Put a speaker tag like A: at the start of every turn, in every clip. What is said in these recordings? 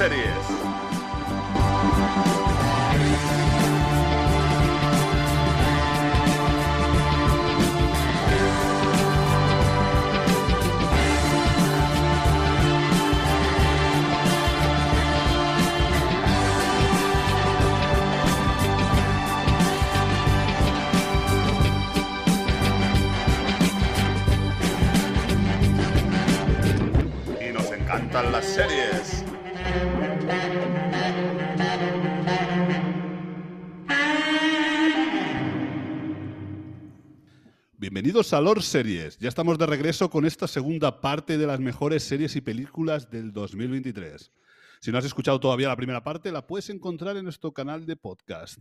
A: Esto es Bienvenidos Series. Ya estamos de regreso con esta segunda parte de las mejores series y películas del 2023. Si no has escuchado todavía la primera parte, la puedes encontrar en nuestro canal de podcast.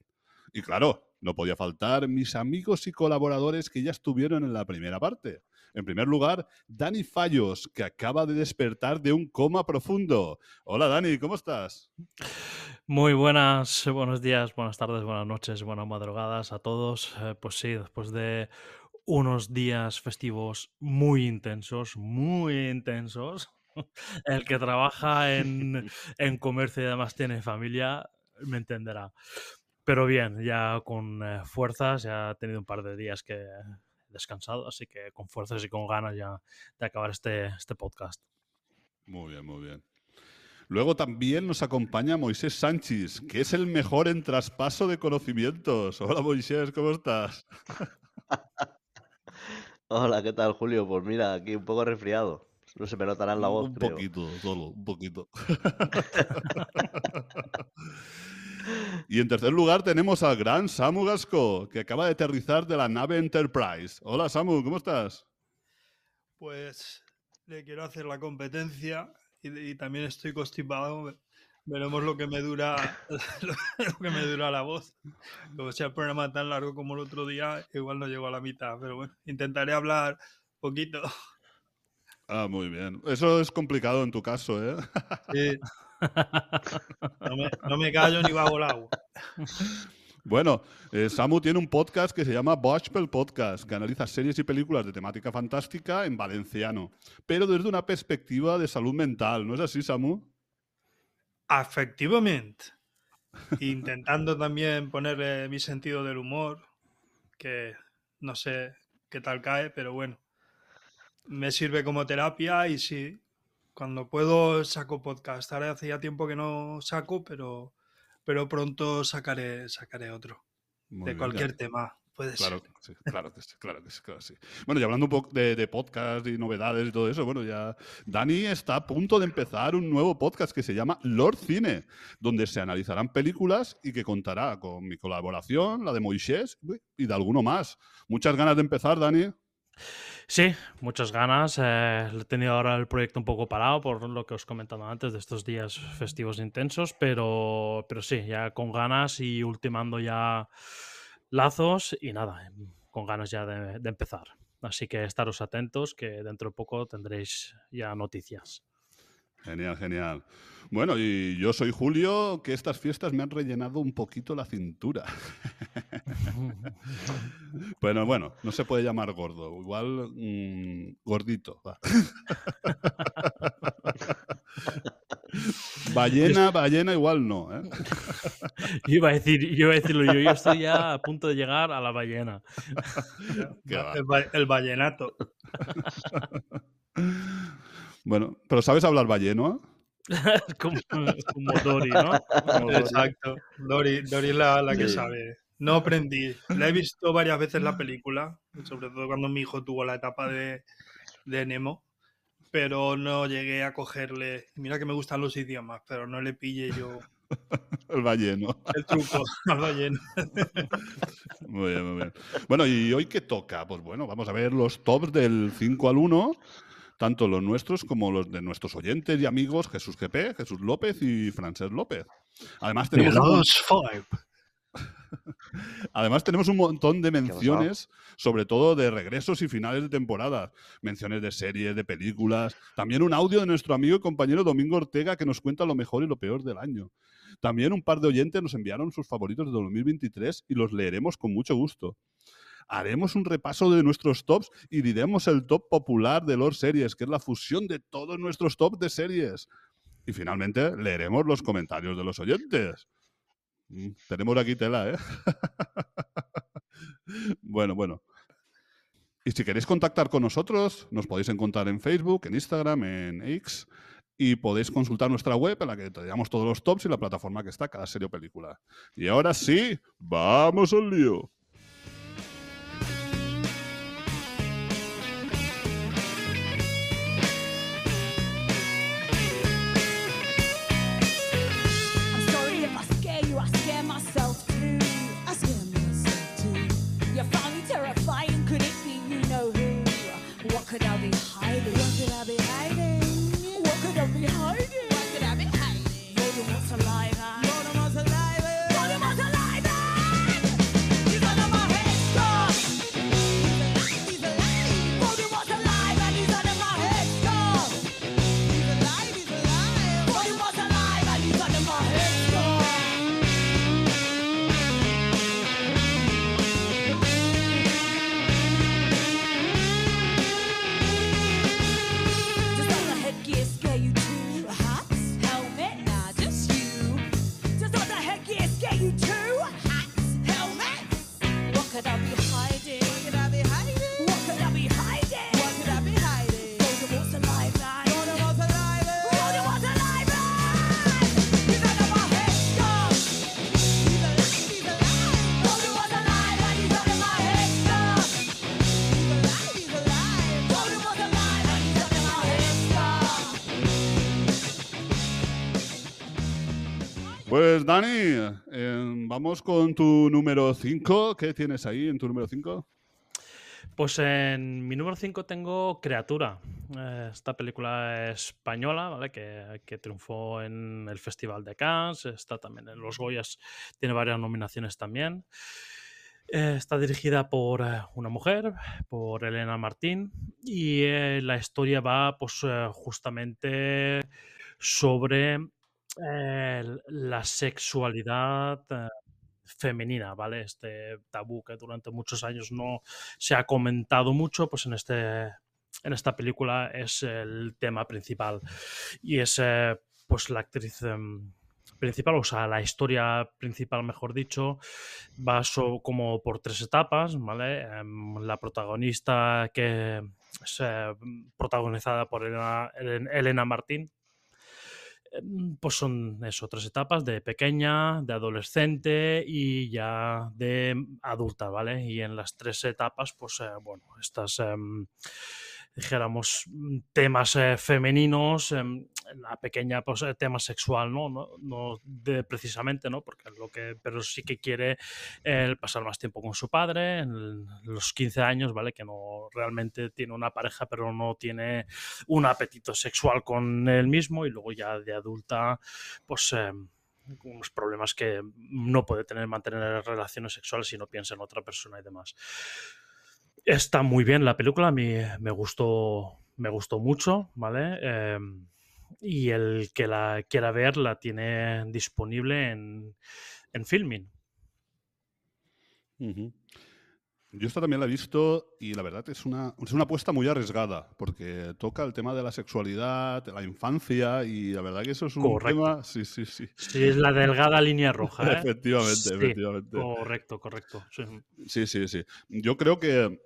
A: Y claro, no podía faltar mis amigos y colaboradores que ya estuvieron en la primera parte. En primer lugar, Dani Fallos, que acaba de despertar de un coma profundo. Hola Dani, ¿cómo estás?
B: Muy buenas, buenos días, buenas tardes, buenas noches, buenas madrugadas a todos. Eh, pues sí, después de unos días festivos muy intensos, muy intensos, el que trabaja en, en comercio y además tiene familia, me entenderá. Pero bien, ya con eh, fuerzas, ya he tenido un par de días que he descansado, así que con fuerzas y con ganas ya de acabar este, este podcast.
A: Muy bien, muy bien. Luego también nos acompaña Moisés Sánchez, que es el mejor en traspaso de conocimientos. Hola Moisés, ¿cómo estás?
C: Hola, ¿qué tal, Julio? Pues mira, aquí un poco resfriado. No se me notará en la voz,
A: un
C: creo.
A: poquito, solo, un poquito. y en tercer lugar tenemos al gran Samu Gasco, que acaba de aterrizar de la nave Enterprise. Hola Samu, ¿cómo estás?
D: Pues le quiero hacer la competencia y, y también estoy constipado. Veremos lo que me dura lo que me dura la voz. Como sea el programa tan largo como el otro día, igual no llego a la mitad, pero bueno, intentaré hablar poquito.
A: Ah, muy bien. Eso es complicado en tu caso, ¿eh?
D: Sí. No me, no me callo ni bajo el agua.
A: Bueno, eh, Samu tiene un podcast que se llama Bochpel Podcast, que analiza series y películas de temática fantástica en valenciano, pero desde una perspectiva de salud mental. ¿No es así, Samu?
D: Efectivamente. Intentando también ponerle mi sentido del humor, que no sé qué tal cae, pero bueno, me sirve como terapia y sí, cuando puedo saco podcast. Ahora hace ya tiempo que no saco, pero, pero pronto sacaré, sacaré otro.
A: Muy
D: de
A: bien,
D: cualquier
A: ya.
D: tema. Puede
A: Claro,
D: ser.
A: que sí, claro que sí, claro que sí, claro que sí. Bueno, y hablando un poco de, de podcast y novedades y todo eso, bueno, ya Dani está a punto de empezar un nuevo podcast que se llama Lord Cine, donde se analizarán películas y que contará con mi colaboración, la de Moisés y de alguno más. Muchas ganas de empezar, Dani.
B: Sí, muchas ganas. eh, he tenido ahora el proyecto un poco parado por lo que os comentaba antes de estos días festivos intensos, pero, pero sí, ya con ganas y ultimando ya lazos y nada, em, con ganas ya de, de empezar. Así que estaros atentos que dentro de poco tendréis ya noticias.
A: Genial, genial. Bueno, y yo soy Julio, que estas fiestas me han rellenado un poquito la cintura. Bueno, bueno, no se puede llamar gordo, igual mm, gordito. va. ballena, ballena igual no, ¿eh?
B: Yo iba a decir, yo iba a decirlo yo, yo estoy ya a punto de llegar a la ballena.
D: El, vallenato.
A: Bueno, pero ¿sabes hablar balleno?
B: como, como Dory, ¿no? Como.
D: Exacto. Dori, Dori es la, la que
C: Sí.
D: sabe. No aprendí. La he visto varias veces la película, sobre todo cuando mi hijo tuvo la etapa de, de Nemo, pero no llegué a cogerle. Mira que me gustan los idiomas, pero no le pille yo
A: El balleno.
D: el truco al balleno.
A: Muy bien, muy bien. Bueno, ¿y hoy qué toca? Pues bueno, vamos a ver los tops del 5 al 1, tanto los nuestros como los de nuestros oyentes y amigos Jesús GP, Jesús López y Francés López. Además tenemos, un,
D: five.
A: además tenemos un montón de menciones, sobre todo de regresos y finales de temporada. Menciones de series, de películas. También un audio de nuestro amigo y compañero Domingo Ortega que nos cuenta lo mejor y lo peor del año. También un par de oyentes nos enviaron sus favoritos de 2023 y los leeremos con mucho gusto. Haremos un repaso de nuestros tops y diremos el top popular de Lord Series, que es la fusión de todos nuestros tops de series. Y finalmente leeremos los comentarios de los oyentes. Mm, Tenemos aquí tela, ¿eh? bueno, bueno. Y si queréis contactar con nosotros, nos podéis encontrar en Facebook, en Instagram, en X y podéis consultar nuestra web en la que te damos todos los tops y la plataforma que está cada serie o película. Y ahora sí, vamos al lío. Pues Dani, eh, vamos con tu número 5. ¿Qué tienes ahí en tu número 5?
B: Pues en mi número 5 tengo Criatura, eh, esta película española, ¿vale? Que, triunfó en el Festival de Cannes, está también en los Goyas, tiene varias nominaciones también. Eh, está dirigida por una mujer, por Elena Martín, y la historia va pues justamente sobre eh, la sexualidad eh, femenina, ¿vale? Este tabú que durante muchos años no se ha comentado mucho, pues en este en esta película es el tema principal y es eh, pues la actriz em, principal, o sea, la historia principal, mejor dicho, va como por tres etapas, ¿vale? Em, la protagonista que es protagonizada por Elena, Martín, Pues son eso, tres etapas de pequeña, de adolescente y ya de adulta, ¿vale? Y en las tres etapas, pues eh, bueno, estas, em, dijéramos, mm, temas eh, femeninos, em, la pequeña, pues eh, tema sexual, ¿no? No, no de, precisamente, ¿no? Porque lo que, pero sí que quiere eh, pasar más tiempo con su padre, en los 15 años, ¿vale? Que no realmente tiene una pareja, pero no tiene un apetito sexual con él mismo y luego ya de adulta, pues eh, unos problemas que no puede tener mantener relaciones sexuales si no piensa en otra persona y demás. Está muy bien la película, a mí me gustó, me gustó mucho, ¿vale? Eh, y el que la quiera ver la tiene disponible en, en Filmin.
A: Yo esta también la he visto y la verdad es una, es una apuesta muy arriesgada porque toca el tema de la sexualidad, de la infancia y la verdad que eso es un
B: Correcto.
A: tema... Sí, sí, sí.
B: Sí, es la delgada línea roja, ¿eh?
A: Efectivamente,
B: Sí,
A: efectivamente.
B: Correcto, correcto. sí.
A: Sí, sí, sí. Yo creo que,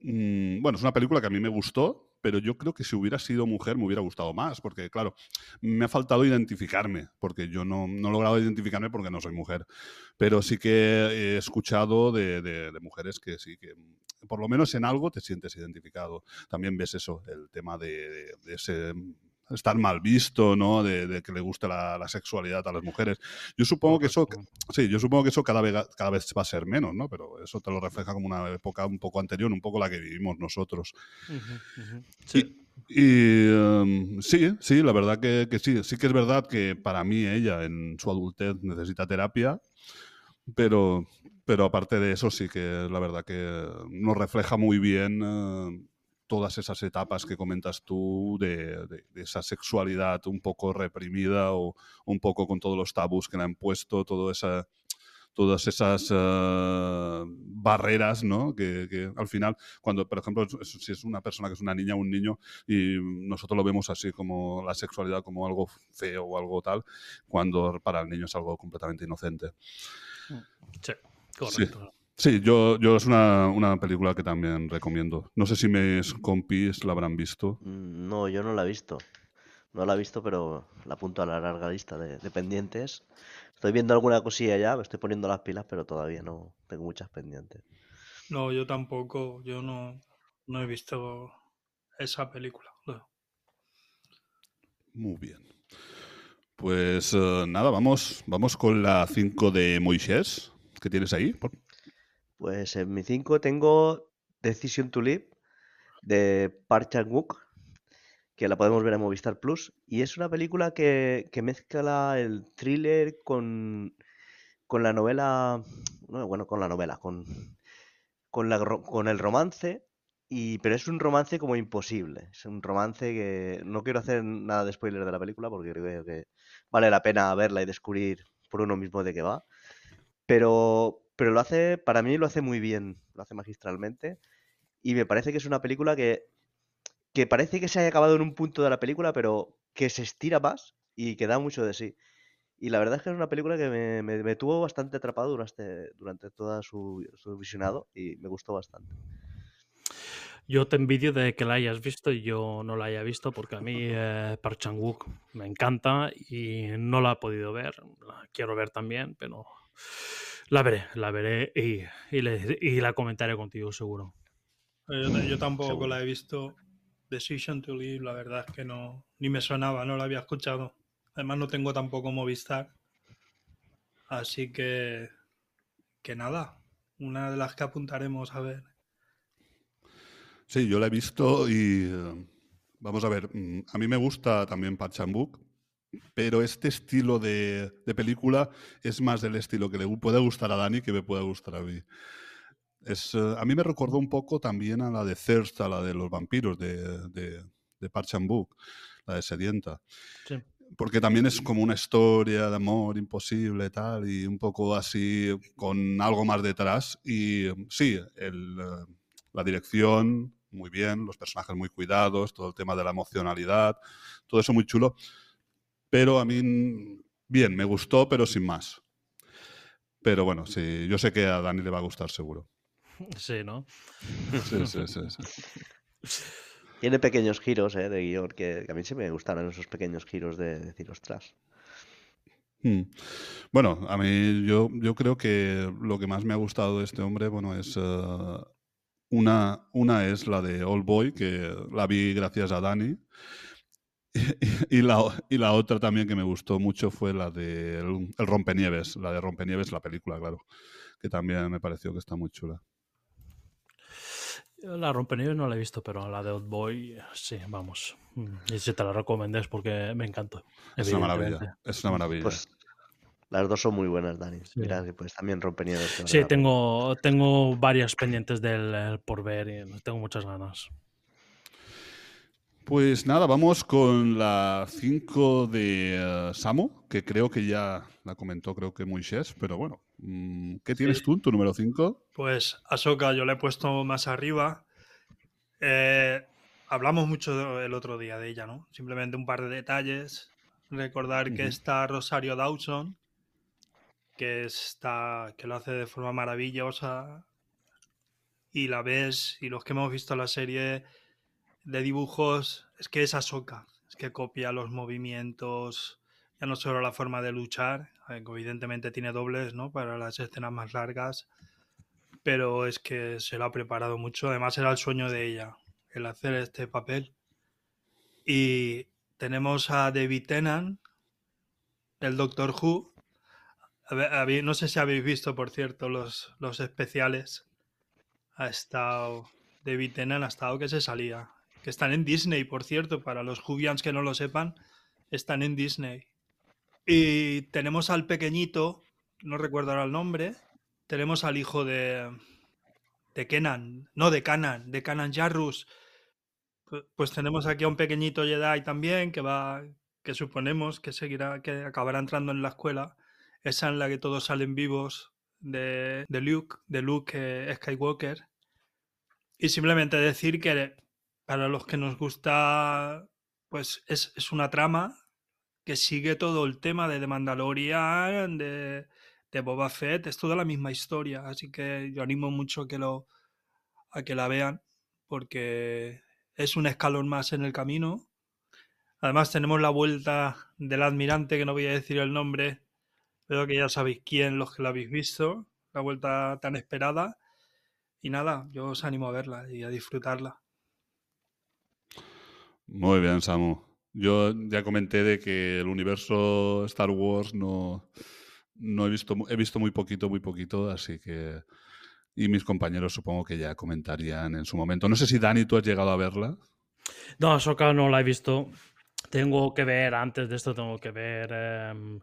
A: mm, bueno, es una película que a mí me gustó, pero yo creo que si hubiera sido mujer me hubiera gustado más, porque claro, me ha faltado identificarme, porque yo no, no he logrado identificarme porque no soy mujer, pero sí que he escuchado de, mujeres que sí, que por lo menos en algo te sientes identificado. También ves eso, el tema de, ese estar mal visto, ¿no? De, de que le guste la, la sexualidad a las mujeres. Yo supongo que eso. Sí, yo supongo que eso cada vez, cada vez va a ser menos, ¿no? Pero eso te lo refleja como una época un poco anterior, un poco la que vivimos nosotros.
B: Sí.
A: Y em, sí, sí, la verdad que, que sí. Sí que es verdad que para mí ella en su adultez necesita terapia, pero, pero aparte de eso sí que la verdad que nos refleja muy bien eh, todas esas etapas que comentas tú de, de- de esa sexualidad un poco reprimida o un poco con todos los tabús que le han puesto, todo esa, todas esas eh, barreras, ¿no? Que, que al final, cuando, por ejemplo, si es una persona que es una niña o un niño y nosotros lo vemos así como la sexualidad como algo feo o algo tal, cuando para el niño es algo completamente inocente.
B: Sí, correcto.
A: Sí, yo, yo es una, una película que también recomiendo. No sé si mis compis la habrán visto.
C: Mm, No, yo no la he visto. No la he visto, pero la apunto a la larga lista de, de pendientes. Estoy viendo alguna cosilla ya, me estoy poniendo las pilas, pero todavía no tengo muchas pendientes.
D: No, yo tampoco. Yo no, no he visto esa película. No.
A: Muy bien. Pues eh, nada, vamos, vamos con la 5 de Moisés. ¿Qué tienes ahí? Por-
C: Pues en mi 5 tengo Decision to Live de Park Chan-wook, que la podemos ver en Movistar Plus. Y es una película que, que mezcla el thriller con, con la novela, no, bueno, con la novela, con, con, la, con el romance. Y, pero es un romance como imposible. Es un romance que no quiero hacer nada de spoiler de la película porque creo que vale la pena verla y descubrir por uno mismo de qué va. Pero, pero lo hace, para mí lo hace muy bien, lo hace magistralmente. Y me parece que es una película que, que parece que se haya acabado en un punto de la película, pero que se estira más y que da mucho de sí. Y la verdad es que es una película que me, me- tuvo bastante atrapado durante, durante todo su, su visionado y me gustó bastante.
B: Yo te envidio de que la hayas visto y yo no la haya visto porque a mí eh, Park Chan-wook me encanta y no la he podido ver. La quiero ver también, pero la veré, la veré y, y le- y la comentaré contigo seguro.
D: Yo, yo tampoco
C: Seguro.
D: la he visto. Decision to Live, la verdad es que no, ni me sonaba, no la había escuchado. Además no tengo tampoco Movistar. Así que, que nada, una de las que apuntaremos a ver.
A: Sí, yo la he visto y eh, vamos a ver, mm, a mí me gusta también Park Chan-wook, pero este estilo de, de película es más del estilo que le puede gustar a Dani que me puede gustar a mí. Es, eh, a mí me recordó un poco también a la de Thirst, a la de los vampiros de, de, de la de Sedienta.
B: Sí.
A: Porque también es como una historia de amor imposible tal, y un poco así con algo más detrás. Y sí, el, eh, la dirección, muy bien, los personajes muy cuidados, todo el tema de la emocionalidad, todo eso muy chulo. Pero a mí, bien, me gustó, pero sin más. Pero bueno, sí, yo sé que a Dani le va a gustar seguro.
B: Sí, ¿no?
A: Sí, sí, sí. sí.
C: Tiene pequeños giros eh, de guion que, que a mí sí me gustaron esos pequeños giros de decir, ostras.
A: Mm. Bueno, a mí yo, yo creo que lo que más me ha gustado de este hombre, bueno, es eh, una, una es la de Old Boy, que la vi gracias a Dani. Y, la, y la otra también que me gustó mucho fue la de El, el Rompenieves, la de Rompenieves, la película, claro, que también me pareció que está muy chula.
B: La Rompenieves no la he visto, pero la de Old Boy, sí, vamos. Mm, Y si te la recomiendo es porque me encantó.
A: Es una maravilla, es una maravilla.
C: Pues las dos son muy buenas, Dani.
B: Sí.
C: Mira pues también vale
B: Sí, tengo, tengo varias pendientes del eh, por ver y tengo muchas ganas.
A: Pues nada, vamos con la 5 de eh, Samu, que creo que ya la comentó, creo que Moisés, pero bueno, mm, ¿qué tienes
D: Sí.
A: tú en tu número 5?
D: Pues Ahsoka yo la he puesto más arriba. Eh, hablamos mucho el otro día de ella, ¿no? Simplemente un par de detalles. Recordar que está Rosario Dawson, que está, que lo hace de forma maravillosa. Y la ves, y los que hemos visto la serie de dibujos, es que es Ahsoka. Es que copia los movimientos, ya no solo la forma de luchar, eh, evidentemente tiene dobles, ¿no? Para las escenas más largas pero es que se lo ha preparado mucho. Además, era el sueño de ella, el hacer este papel. Y tenemos a David Tennant, el Doctor Who. No sé si habéis visto, por cierto, los, los especiales. Ha estado. David Tennant ha estado que se salía. Que están en Disney, por cierto, para los Jubians que no lo sepan, están en Disney. Y tenemos al pequeñito, no recuerdo ahora el nombre, tenemos al hijo de, de Kenan, no, de Kanan, de Kanan Jarrus. Pu- Pues tenemos aquí a un pequeñito Jedi también que va, que suponemos que seguirá, que acabará entrando en la escuela. Esa en la que todos salen vivos, de, de Luke, de Luke eh, Skywalker. Y simplemente decir que para los que nos gusta, pues es, una trama que sigue todo el tema de The Mandalorian, de, de Boba Fett, es toda la misma historia. Así que yo animo mucho a que, lo, a que la vean, porque es un escalón más en el camino. Además tenemos la vuelta del admirante, que no voy a decir el nombre, pero que ya sabéis quién, los que la habéis visto, la vuelta tan esperada. Y nada, yo os animo a verla y a disfrutarla.
A: Muy bien, Samu. Yo ya comenté de que el universo Star Wars no, no he visto, he visto muy poquito, muy poquito, así que... Y mis compañeros supongo que ya comentarían en su momento. No sé si Dani, tú has llegado a verla.
B: No, Ahsoka no la he visto. Tengo que ver, antes de esto, tengo que ver em,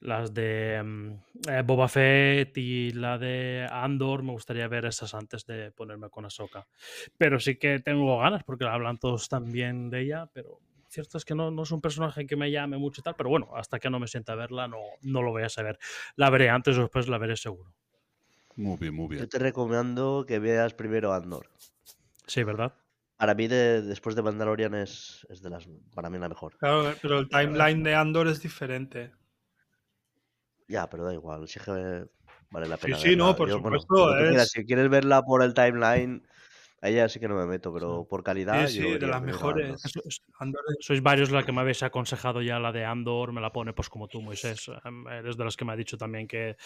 B: las de em, eh, Boba Fett y la de Andor. Me gustaría ver esas antes de ponerme con Ahsoka. Pero sí que tengo ganas porque hablan todos tan bien de ella, pero cierto es que no, no es un personaje que me llame mucho y tal. Pero bueno, hasta que no me sienta a verla, no, no lo voy a saber. La veré antes o después, la veré seguro.
A: Muy bien, muy
C: Yo
A: bien.
C: te recomiendo que veas primero Andor.
B: Sí, ¿verdad?
C: Para mí, de- después de Mandalorian, es, es de las. Para mí, la mejor.
D: Claro, pero el timeline de Andor es diferente.
C: Ya, pero da igual. Si es que vale la
D: Sí,
C: pena.
D: sí, no,
C: verla.
D: por
C: Yo, bueno,
D: supuesto,
C: quieras,
D: es-
C: Si quieres verla por el timeline, a ella sí que no me meto, pero por calidad.
D: Sí,
C: yo
D: sí, de las mejores.
C: Andor.
B: Sois varios la que me habéis aconsejado ya la de Andor, me la pone pues como tú, Moisés. Em, Eres de los que me ha dicho también que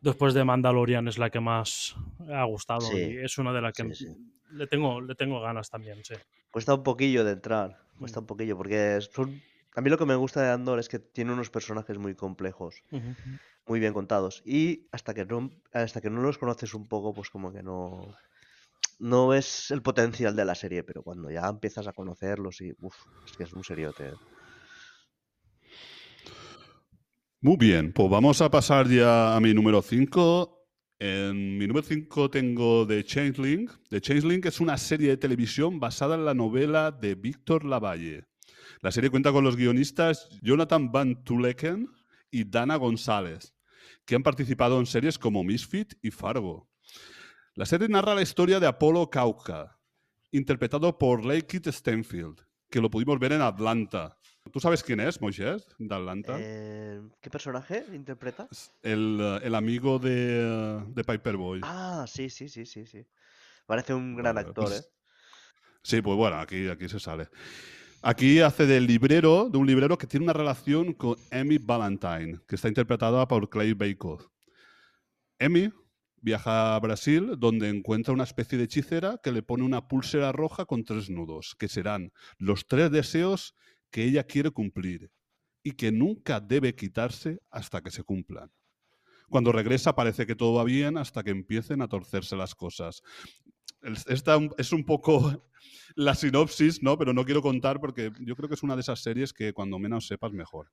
B: después de Mandalorian es la que más ha gustado
C: Sí,
B: y es una de las que
C: sí, sí.
B: le tengo le tengo ganas también, sí.
C: Cuesta un poquillo de entrar.
B: Mm.
C: Cuesta un poquillo, porque son. A mí lo que me gusta de Andor es que tiene unos personajes muy complejos, muy bien contados. Y hasta que no, hasta que no los conoces un poco, pues como que no. No ves el potencial de la serie, pero cuando ya empiezas a conocerlos y. Uf, es que es un seriote. ¿eh?
A: Muy bien, pues vamos a pasar ya a mi número 5. En mi número 5 tengo The Changeling. The Changeling es una serie de televisión basada en la novela de Víctor Lavalle. La serie cuenta con los guionistas Jonathan Van Tuleken y Dana González, que han participado en series como Misfit y Fargo. La serie narra la historia de Apolo Kauka, interpretado por Lakeith Stanfield, que lo pudimos ver en Atlanta. ¿Tú sabes quién es, Moisés, de Atlanta?
C: Eh, ¿Qué personaje interpreta?
A: El, eh, el amigo de, eh, de Piper Boy.
C: Ah, sí, sí, sí, sí, sí. Parece un gran
A: Vale,
C: actor,
A: pues-
C: ¿eh?
A: Sí, pues bueno, aquí, aquí se sale. Aquí hace del librero, de un librero que tiene una relación con Emmy Valentine, que está interpretada por Clay Bacon. Emmy viaja a Brasil, donde encuentra una especie de hechicera que le pone una pulsera roja con tres nudos, que serán los tres deseos que ella quiere cumplir y que nunca debe quitarse hasta que se cumplan. Cuando regresa parece que todo va bien hasta que empiecen a torcerse las cosas. Esta es un poco la sinopsis, ¿no? Pero no quiero contar porque yo creo que es una de esas series que cuando menos sepas mejor.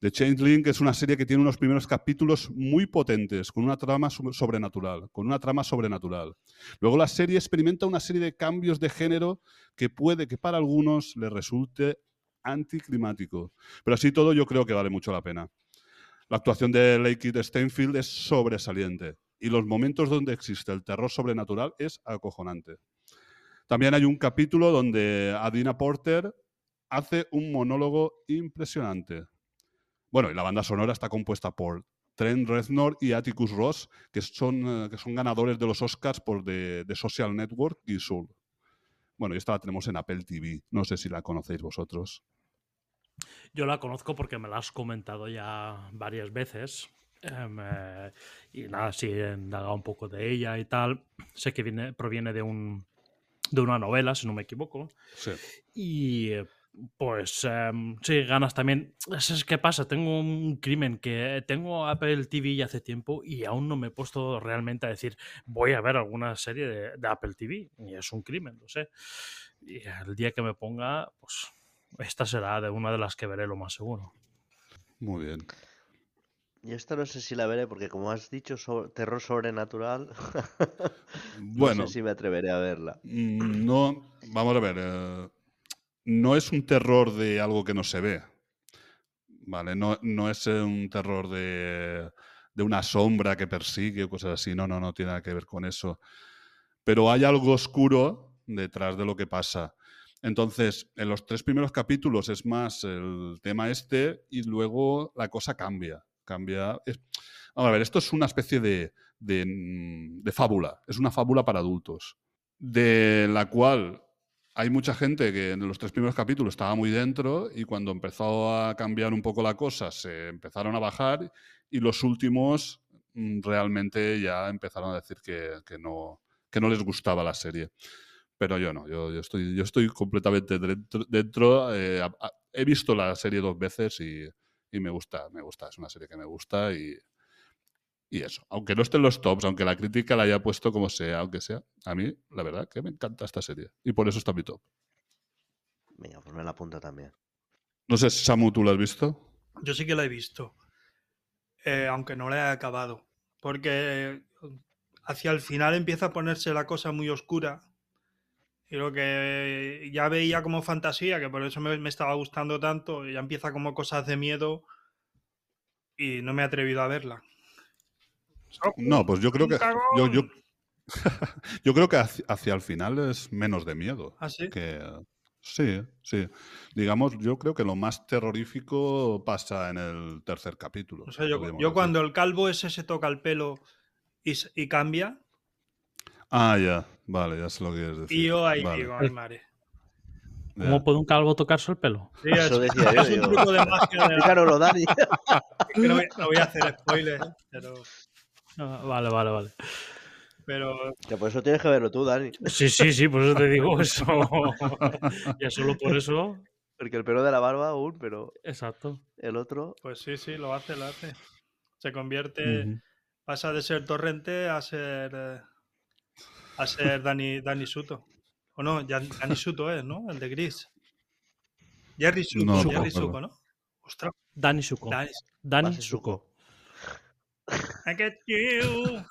A: The Changeling es una serie que tiene unos primeros capítulos muy potentes, con una trama so- sobrenatural, con una trama sobrenatural. Luego la serie experimenta una serie de cambios de género que puede que para algunos les resulte anticlimático. Pero así todo yo creo que vale mucho la pena. La actuación de Lakeith Stanfield es sobresaliente y los momentos donde existe el terror sobrenatural es acojonante. También hay un capítulo donde Adina Porter hace un monólogo impresionante. Bueno, y la banda sonora está compuesta por Trent Reznor y Atticus Ross, que son, eh, que son ganadores de los Oscars por The, Social Network y Soul. Bueno, y esta la tenemos en Apple TV. No sé si la conocéis vosotros.
B: Yo la conozco porque me la has comentado ya varias veces. Em, eh, y nada, sí, he indagado un poco de ella y tal. Sé que viene, proviene de un de una novela, si no me equivoco.
A: Sí.
B: Y eh, pues em, sí, ganas también. Es, es que pasa, tengo un crimen que tengo Apple TV ya hace tiempo y aún no me he puesto realmente a decir voy a ver alguna serie de, de Apple TV. Y es un crimen, lo sé. Y el día que me ponga, pues esta será de una de las que veré lo más seguro.
A: Muy bien.
C: Y esta no sé si la veré porque como has dicho, terror sobrenatural, no
A: Bueno,
C: sé si me atreveré a verla.
A: Mm, No, vamos a ver. eh, no es un terror de algo que no se ve. Vale, no, no es eh, un terror de, de una sombra que persigue o cosas así. No, no, no tiene nada que ver con eso. Pero hay algo oscuro detrás de lo que pasa. Entonces, en los tres primeros capítulos es más el tema este y luego la cosa cambia. Cambia. a ver, esto es una especie de, mm, de fábula. Es una fábula para adultos. De la cual hay mucha gente que en los tres primeros capítulos estaba muy dentro y cuando empezó a cambiar un poco la cosa se empezaron a bajar y los últimos mm, realmente ya empezaron a decir que, que no, que no les gustaba la serie. Pero yo no, yo, estoy, yo estoy completamente dentro. dentro, eh, he visto la serie dos veces y, y me gusta, me gusta, es una serie que me gusta y, y eso. Aunque no esté en los tops, aunque la crítica la haya puesto como sea, aunque sea, a mí la verdad que me encanta esta serie y por eso está en mi top.
C: Venga, pues me la apunto también.
A: No sé, Samu, ¿tú la has visto?
D: Yo sí que la he visto, eh, aunque no la he acabado, porque hacia el final empieza a ponerse la cosa muy oscura y lo que ya veía como fantasía, que por eso me, me estaba gustando tanto, ya empieza como cosas de miedo y no me he atrevido a verla.
A: No, pues yo creo
D: ¡Un
A: que yo, yo, yo creo que hacia, hacia el final es menos de miedo.
D: ¿Ah, sí?
A: que sí, sí. Digamos, yo creo que lo más terrorífico pasa en el tercer capítulo.
D: O sea, yo, yo cuando el calvo ese se toca el pelo y, y cambia,
A: Ah, ya, vale, ya sé lo que quieres decir.
D: y yo ahí
A: Vale,
D: digo, ay madre.
A: ya.
B: ¿Cómo puede un calvo tocarse el pelo?
D: Sí, es,
C: Eso decía yo,
D: es un
C: digo.
D: truco de magia. de la-
C: Explícanoslo, Dani.
D: que no, voy, no voy a hacer spoilers, pero,
B: Ah, vale, vale, vale.
D: pero
C: Que por eso tienes que verlo tú, Dani.
B: Sí, sí, sí, por eso te digo eso. ya solo por eso.
C: Porque el pelo de la barba aún, pero
B: Exacto.
C: el otro.
D: pues sí, sí, lo hace, lo hace. Se convierte, pasa de ser Torrente a ser eh, a ser Dani, Dani Suto. O no, Dani Suto es, ¿no? El de Gris. Jerry Suco,
A: No,
D: Jerry. Suco, ¿no? Ostras,
B: Dani Suko.
D: Dani.
B: Dani Suko.
D: I get you.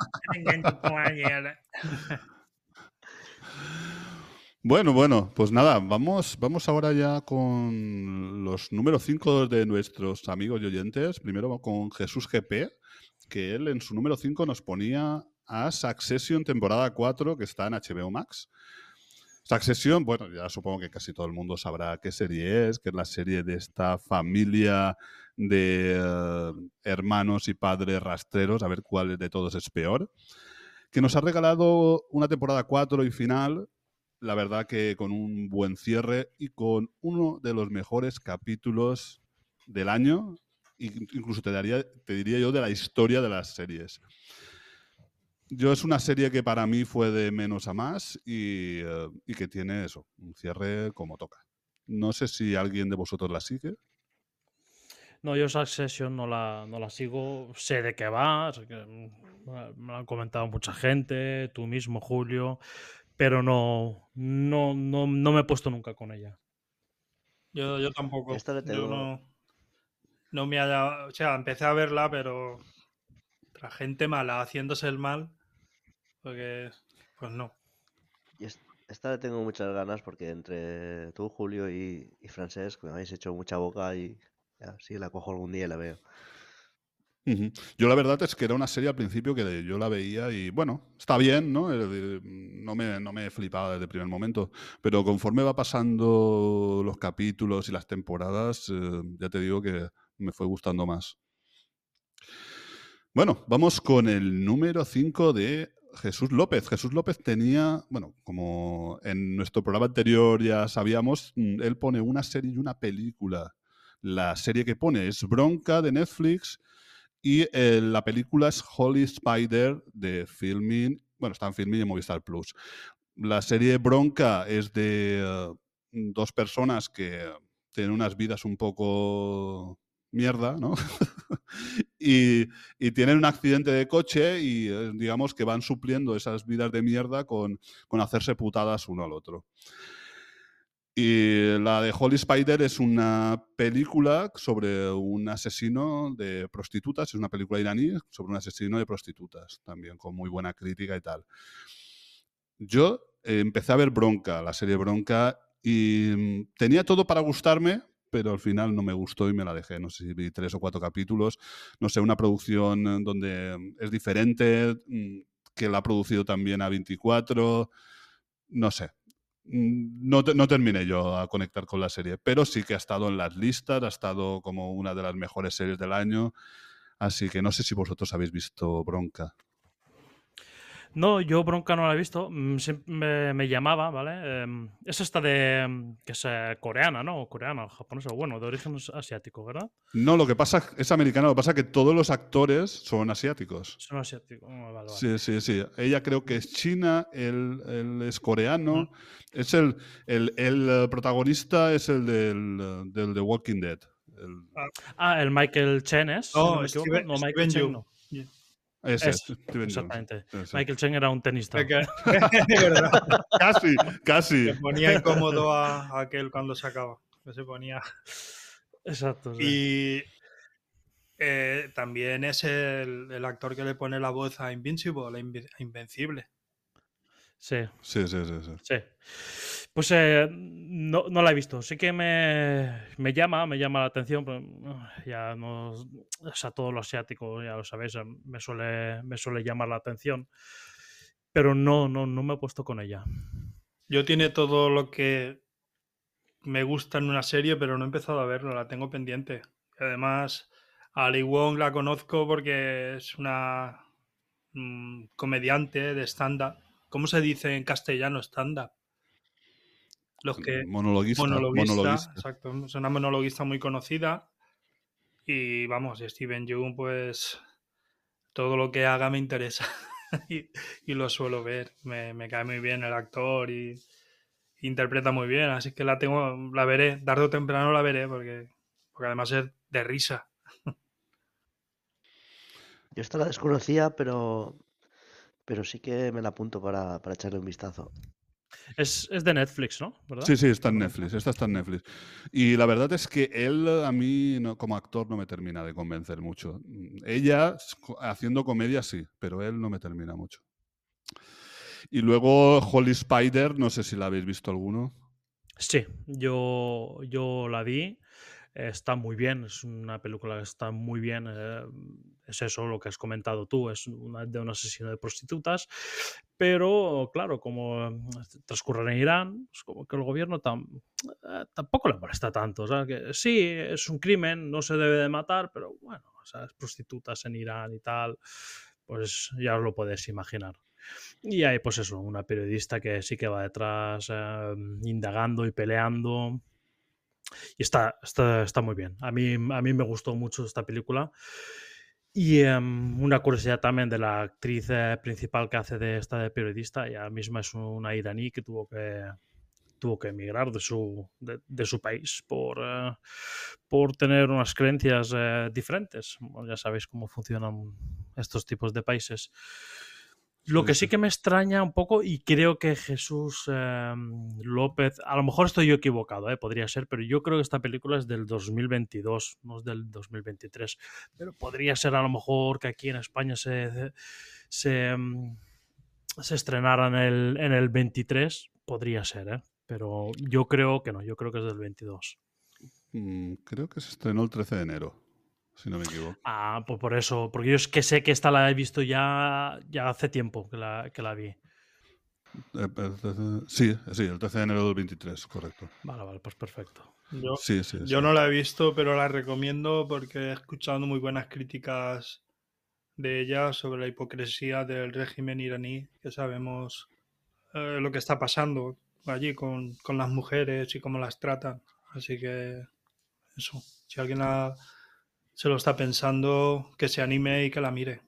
A: Bueno, bueno, pues nada, vamos, vamos ahora ya con los números 5 de nuestros amigos y oyentes. Primero con Jesús GP, que él en su número 5 nos ponía a Succession temporada 4, que está en HBO Max. Succession, bueno, ya supongo que casi todo el mundo sabrá qué serie es, que es la serie de esta familia de eh, hermanos y padres rastreros, a ver cuál de todos es peor, que nos ha regalado una temporada 4 y final la verdad que con un buen cierre y con uno de los mejores capítulos del año, incluso te, daría, te diría yo de la historia de las series. Yo es una serie que para mí fue de menos a más y, eh, y que tiene eso, un cierre como toca. No sé si alguien de vosotros la sigue.
B: No, yo Succession no la, no la sigo. Sé de qué va. sé que, mm, me lo han comentado mucha gente, tú mismo, Julio. Pero no, no, no, no me he puesto nunca con ella.
D: Yo, yo tampoco.
C: Esta
D: Yo no, no me haya. O sea, empecé a verla, pero. La gente mala haciéndose el mal. Porque. Pues no.
C: Y esta le tengo muchas ganas porque entre tú, Julio y, y Francesc me habéis hecho mucha boca y ya, sí, la cojo algún día y la veo.
A: Yo la verdad es que era una serie al principio que yo la veía y bueno, está bien, ¿no? Es decir, No me, no me flipaba desde el primer momento, pero conforme va pasando los capítulos y las temporadas, eh, ya te digo que me fue gustando más. Bueno, vamos con el número 5 de Jesús López. Jesús López tenía, bueno, como en nuestro programa anterior ya sabíamos, mm, él pone una serie y una película. La serie que pone es Bronca de Netflix y eh, la película es Holy Spider de Filmin. Bueno, está en Filmin y en Movistar Plus. La serie Bronca es de eh, dos personas que tienen unas vidas un poco mierda, ¿no? y, y tienen un accidente de coche y eh, digamos que van supliendo esas vidas de mierda con, con hacerse putadas uno al otro. Y la de Holy Spider es una película sobre un asesino de prostitutas, es una película iraní sobre un asesino de prostitutas, también con muy buena crítica y tal. Yo eh, empecé a ver Bronca, la serie Bronca, y mm, tenía todo para gustarme, pero al final no me gustó y me la dejé. No sé si vi tres o cuatro capítulos. No sé, una producción donde es diferente, mm, que la ha producido también A24. No sé. Mm, No, no terminé yo a conectar con la serie, pero sí que ha estado en las listas, ha estado como una de las mejores series del año. Así que no sé si vosotros habéis visto Bronca.
B: No, yo Bronca no la he visto. mm, siempre me, me llamaba, ¿vale? Em, es esta de. em, que es eh, coreana, ¿no? O coreana, o japonesa. Bueno, de origen as- asiático, ¿verdad?
A: No, lo que pasa es americano, lo que pasa es que todos los actores son asiáticos.
B: Son asiáticos. Ah, vale, vale.
A: Sí, sí, sí. Ella creo que es china, él, él es coreano. Es el, el, el, eh, protagonista es el del, del The Walking Dead. El-
B: Ah, el Michael Chen es. si
D: No,
B: equivoco.
D: Steven-
B: no, Michael
D: Steven
B: Chen no.
A: Ese,
B: Es. Exactamente. Michael Chen era un tenista.
D: Verdad.
A: Casi, casi.
D: Se ponía incómodo a, a aquel cuando se acaba. Que se ponía.
B: Exacto. sí.
D: Y eh, también es el, el actor que le pone la voz a Invincible, a Invi- a Invencible.
B: Sí.
A: Sí, sí, sí, sí.
B: Sí. Pues eh, no, no la he visto. Sí que me, me llama, me llama la atención. Pero ah, ya no. O sea, todo lo asiático, ya lo sabéis, eh, me suele, me suele llamar la atención. Pero no, no, no me he puesto con ella.
D: Yo tiene todo lo que me gusta en una serie, pero no he empezado a verlo, la tengo pendiente. Además, a Ali Wong la conozco porque es una mm, comediante de stand-up. ¿Cómo se dice en castellano stand-up? Los que...
A: Monologuista.
D: monologuista,
A: monologuista.
D: exacto. Es una monologuista muy conocida. Y vamos, Steven Yeun, pues todo lo que haga me interesa. y, y lo suelo ver. Me, me cae muy bien el actor y interpreta muy bien. Así que la tengo, la veré. Tarde o temprano la veré porque, porque además es de risa.
C: Yo esta la desconocía, pero, pero sí que me la apunto para, para echarle un vistazo.
B: Es, es de Netflix, ¿no? ¿Verdad?
A: Sí, sí, está en Netflix. Esta está en Netflix. Y la verdad es que él a mí no- como actor no me termina de convencer mucho. Ella haciendo comedia sí, pero él no me termina mucho. Y luego Holy Spider, no sé si la habéis visto alguno.
B: Sí, yo, yo la vi. Está muy bien, es una película que está muy bien. eh, Es eso lo que has comentado tú, es una, de un asesino de prostitutas. Pero, claro, como eh, transcurre en Irán, es como que el gobierno tam- eh, tampoco le molesta tanto. o sea, que sí, es un crimen, no se debe de matar, pero bueno, o es prostitutas en Irán y tal, pues ya os lo podéis imaginar. Y hay, pues eso, una periodista que sí que va detrás eh, indagando y peleando. Y está, está, está muy bien. A mí, a mí me gustó mucho esta película. Y em, una curiosidad también de la actriz eh, principal que hace de esta de periodista. Ella misma es una iraní que tuvo que, tuvo que emigrar de su, de, de su país por, eh, por tener unas creencias eh, diferentes. Bueno, ya sabéis cómo funcionan estos tipos de países. Lo que
A: sí.
B: que me extraña un poco, y creo que Jesús eh, López, a lo mejor estoy yo equivocado, eh, podría ser, pero yo creo que esta película es del 2022, no es del 2023. Pero podría ser a lo mejor que aquí en España se, se, se estrenara en el, en el 23, podría ser, ¿eh? pero yo creo que no, yo creo que es del 22.
A: Mm, creo que se estrenó el 13 de enero, si no me equivoco.
B: Ah, pues por eso, porque yo es que sé que esta la he visto ya, ya hace tiempo que la, que la vi.
A: Eh, eh, sí, sí, el 13 de enero del 23, correcto.
B: Vale, vale, pues perfecto.
D: Yo,
A: Sí, sí,
D: yo
A: sí.
D: no la he visto, pero la recomiendo porque he escuchado muy buenas críticas de ella sobre la hipocresía del régimen iraní, que sabemos eh, lo que está pasando allí con, con las mujeres y cómo las tratan. Así que eso, si alguien la- se lo está pensando, que se anime y que la mire.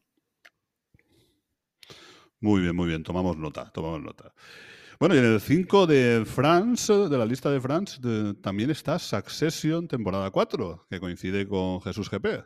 A: Muy bien, muy bien, tomamos nota, tomamos nota. Bueno, y en el 5 de France, de la lista de France, también está Succession temporada 4, que coincide con Jesús GP.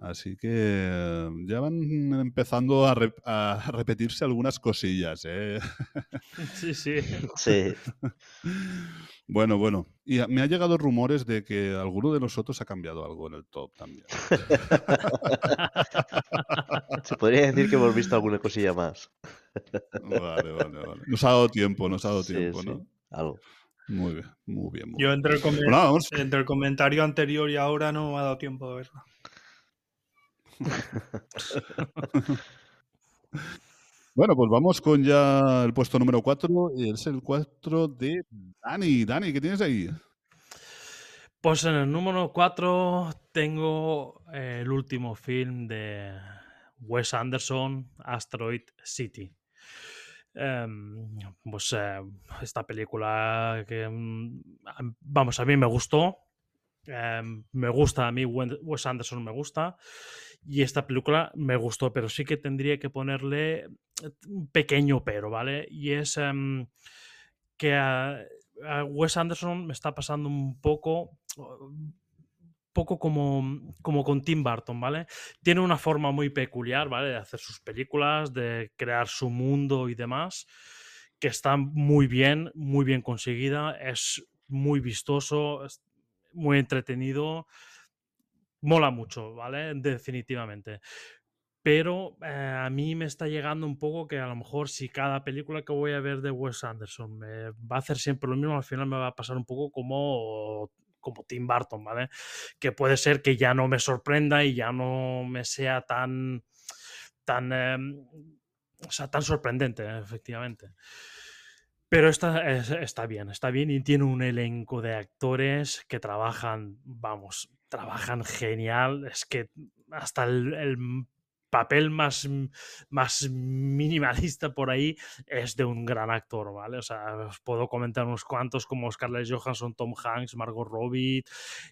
A: Así que eh, ya van empezando a, re- a repetirse algunas cosillas. ¿eh?
B: Sí, sí.
C: Sí,
A: Bueno, bueno. Y me ha llegado rumores de que alguno de nosotros ha cambiado algo en el top también.
C: se podría decir que hemos visto alguna cosilla más.
A: Vale, vale, vale. Nos ha dado tiempo, nos ha dado
C: Sí,
A: tiempo,
C: sí,
A: ¿no?
C: algo.
A: Muy bien, muy bien. Muy
D: Yo entre el,
A: Bueno,
D: entre el comentario anterior y ahora no me ha dado tiempo de verla.
A: Bueno, pues vamos con ya el puesto número 4 y es el 4 de Dani. Dani, ¿qué tienes ahí?
B: Pues en el número 4 tengo eh, el último film de Wes Anderson, Asteroid City. Em, pues eh, esta película que, mm, vamos, a mí me gustó. Em, me gusta, a mí Wes Anderson me gusta. Y esta película me gustó, pero sí que tendría que ponerle un pequeño pero, ¿vale? Y es em, que a, Wes Anderson me está pasando un poco, un poco como, como con Tim Burton, ¿vale? Tiene una forma muy peculiar, ¿vale? De hacer sus películas, de crear su mundo y demás, que está muy bien, muy bien conseguida, es muy vistoso, es muy entretenido, mola mucho, ¿vale? Definitivamente. Pero eh, a mí me está llegando un poco que a lo mejor si cada película que voy a ver de Wes Anderson me va a hacer siempre lo mismo, al final me va a pasar un poco como, como Tim Burton, ¿vale? Que puede ser que ya no me sorprenda y ya no me sea tan, tan, em, o sea, tan sorprendente, efectivamente. Pero está, es- está bien, está bien y tiene un elenco de actores que trabajan, vamos, trabajan genial. Es que hasta el, papel más, más minimalista por ahí es de un gran actor, ¿vale? O sea, os puedo comentar unos cuantos como Scarlett Johansson, Tom Hanks, Margot Robbie,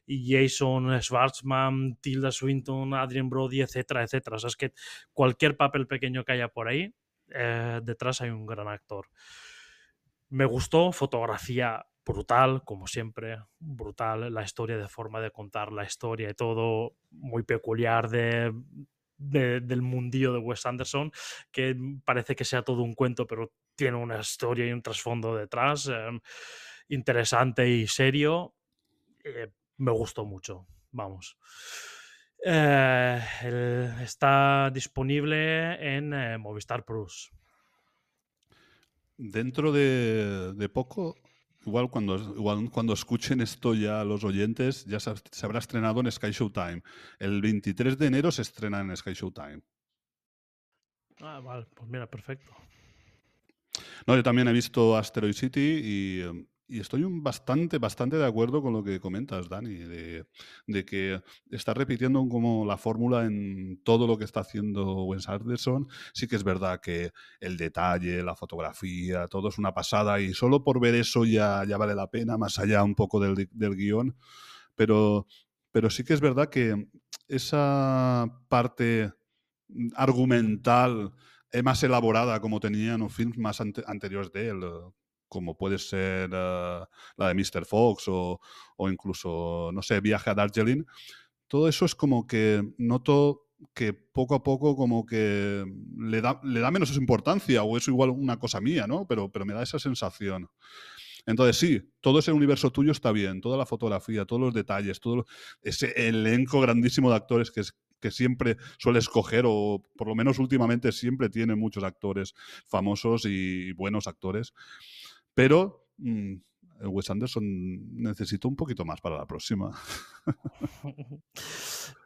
B: Jason Schwartzman, Tilda Swinton, Adrian Brody, etcétera, etcétera. O sea, es que cualquier papel pequeño que haya por ahí, eh, detrás hay un gran actor. Me gustó, fotografía brutal, como siempre, brutal, la historia de forma de contar la historia y todo, muy peculiar de, de- del mundillo de Wes Anderson, que parece que sea todo un cuento, pero tiene una historia y un trasfondo detrás, eh, interesante y serio. eh, me gustó mucho, vamos. Eh, está disponible en eh, Movistar Plus.
A: Dentro de, de poco, igual cuando, igual cuando escuchen esto ya los oyentes, ya se, se habrá estrenado en Sky Showtime. El 23 de enero se estrena en Sky Showtime.
B: Ah, vale, pues mira, perfecto.
A: No, yo también he visto Asteroid City y, eh, y estoy bastante, de acuerdo con lo que comentas, Dani, de, que está repitiendo como la fórmula en todo lo que está haciendo Wes Anderson. Sí que es verdad que el detalle, la fotografía, todo es una pasada y solo por ver eso ya, vale la pena, más allá un poco del, del guion. Pero, sí que es verdad que esa parte argumental eh, más elaborada como tenían los films más ante- anteriores de él, como puede ser eh, la de Mr. Fox o, o incluso, no sé, Viaje a Darjeeling. Todo eso es como que noto que poco a poco como que le da, le da menos importancia o es igual una cosa mía, ¿no? Pero, pero me da esa sensación. Entonces sí, todo ese universo tuyo está bien, toda la fotografía, todos los detalles, todo ese elenco grandísimo de actores que, es, que siempre suele escoger, o por lo menos últimamente siempre tiene muchos actores famosos y buenos actores. Pero mm, Wes Anderson necesito un poquito más para la próxima.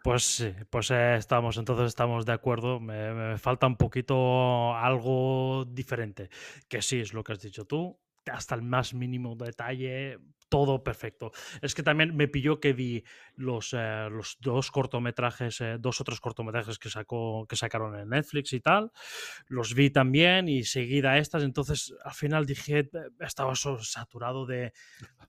B: Pues sí, pues estamos, entonces estamos de acuerdo. Me falta un poquito algo diferente, que sí es lo que has dicho tú, hasta el más mínimo detalle, todo perfecto. Es que también me pilló que vi los, eh, los dos cortometrajes, eh, dos otros cortometrajes que sacó, que sacaron en Netflix y tal. Los vi también y seguida estas. Entonces al final dije, estaba saturado de,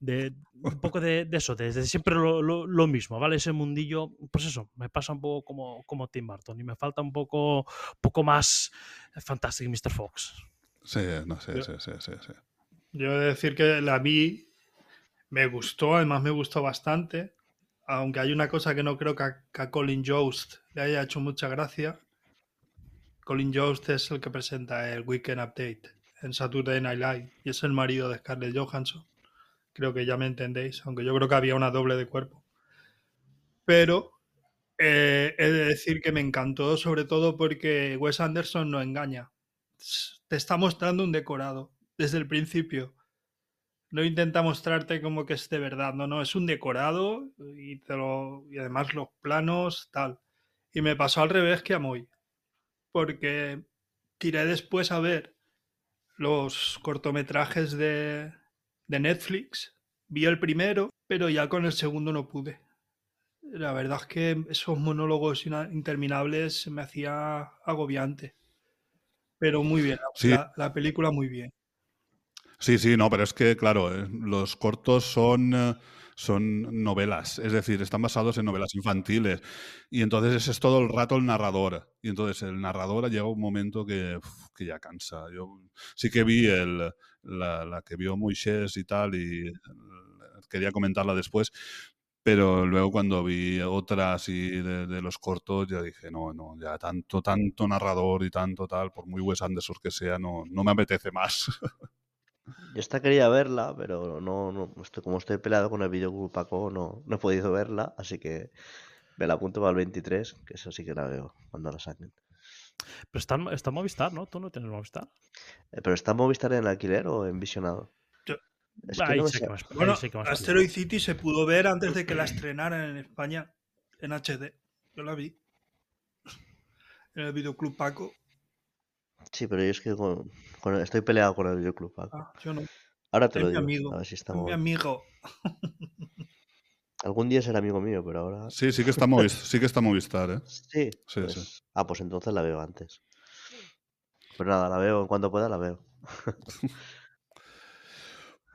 B: de un poco de, de eso, de, de siempre lo, lo- lo mismo, ¿vale? Ese mundillo, pues eso, me pasa un poco como, como Tim Burton y me falta un poco, poco más Fantastic Mr. Fox.
A: Sí, no sé,
D: Yo-
A: sí, sí, sí, sí.
D: Yo he de decir que la vi, me gustó, además me gustó bastante, aunque hay una cosa que no creo que a, Colin Jost le haya hecho mucha gracia. Colin Jost es el que presenta el Weekend Update en Saturday Night Live y es el marido de Scarlett Johansson. Creo que ya me entendéis, aunque yo creo que había una doble de cuerpo. Pero eh, he de decir que me encantó sobre todo porque Wes Anderson no engaña. Te está mostrando un decorado desde el principio. No intenta mostrarte como que es de verdad, no, no, es un decorado y, te lo- y además los planos, tal. Y me pasó al revés que a Moy, porque tiré después a ver los cortometrajes de, de Netflix, vi el primero, pero ya con el segundo no pude. La verdad es que esos monólogos ina- interminables me hacía agobiante. Pero muy bien, la-
A: Sí.
D: la- la película muy bien.
A: Sí, sí, no, pero es que, claro, eh, los cortos son, eh, son novelas, es decir, están basados en novelas infantiles. Y entonces ese es todo el rato el narrador. Y entonces el narrador llega un momento que, uf, que ya cansa. Yo sí que vi el, la, la que vio Moisés y tal, y eh, quería comentarla después. Pero luego cuando vi otras y de, de los cortos, ya dije, no, no, ya tanto, tanto narrador y tanto tal, por muy Wes Anderson que sea, no, no me apetece más.
C: Yo esta quería verla, pero no, no estoy, como estoy peleado con el videoclub Paco, no, no he podido verla, así que me la apunto para el 23, que eso sí que la veo cuando la saquen.
B: Pero está, está en Movistar, ¿no? ¿Tú no tienes Movistar?
C: Eh, ¿Pero está en Movistar en alquiler o en visionado?
D: Yo-
C: Es que
B: Ahí
C: no me
B: sé
C: sa-
B: que más- ahí
D: Bueno,
B: sé que más
D: Asteroid City se pudo ver antes de que la estrenaran en España en HD. Yo la vi. En el videoclub Paco.
C: Sí, pero yo es que con- con- estoy peleado con el videoclub Paco.
D: Ah, yo no.
C: Ahora te
D: es
C: lo
D: mi
C: digo,
D: amigo,
C: a ver si
D: Es
C: estamos...
D: mi amigo.
C: Algún día será amigo mío, pero ahora...
A: Sí, sí que está Movistar, sí que está Movistar, ¿eh?
C: Sí,
A: Sí,
C: pues-
A: sí.
C: Ah, pues entonces la veo antes. Pero nada, la veo en cuanto pueda, la veo.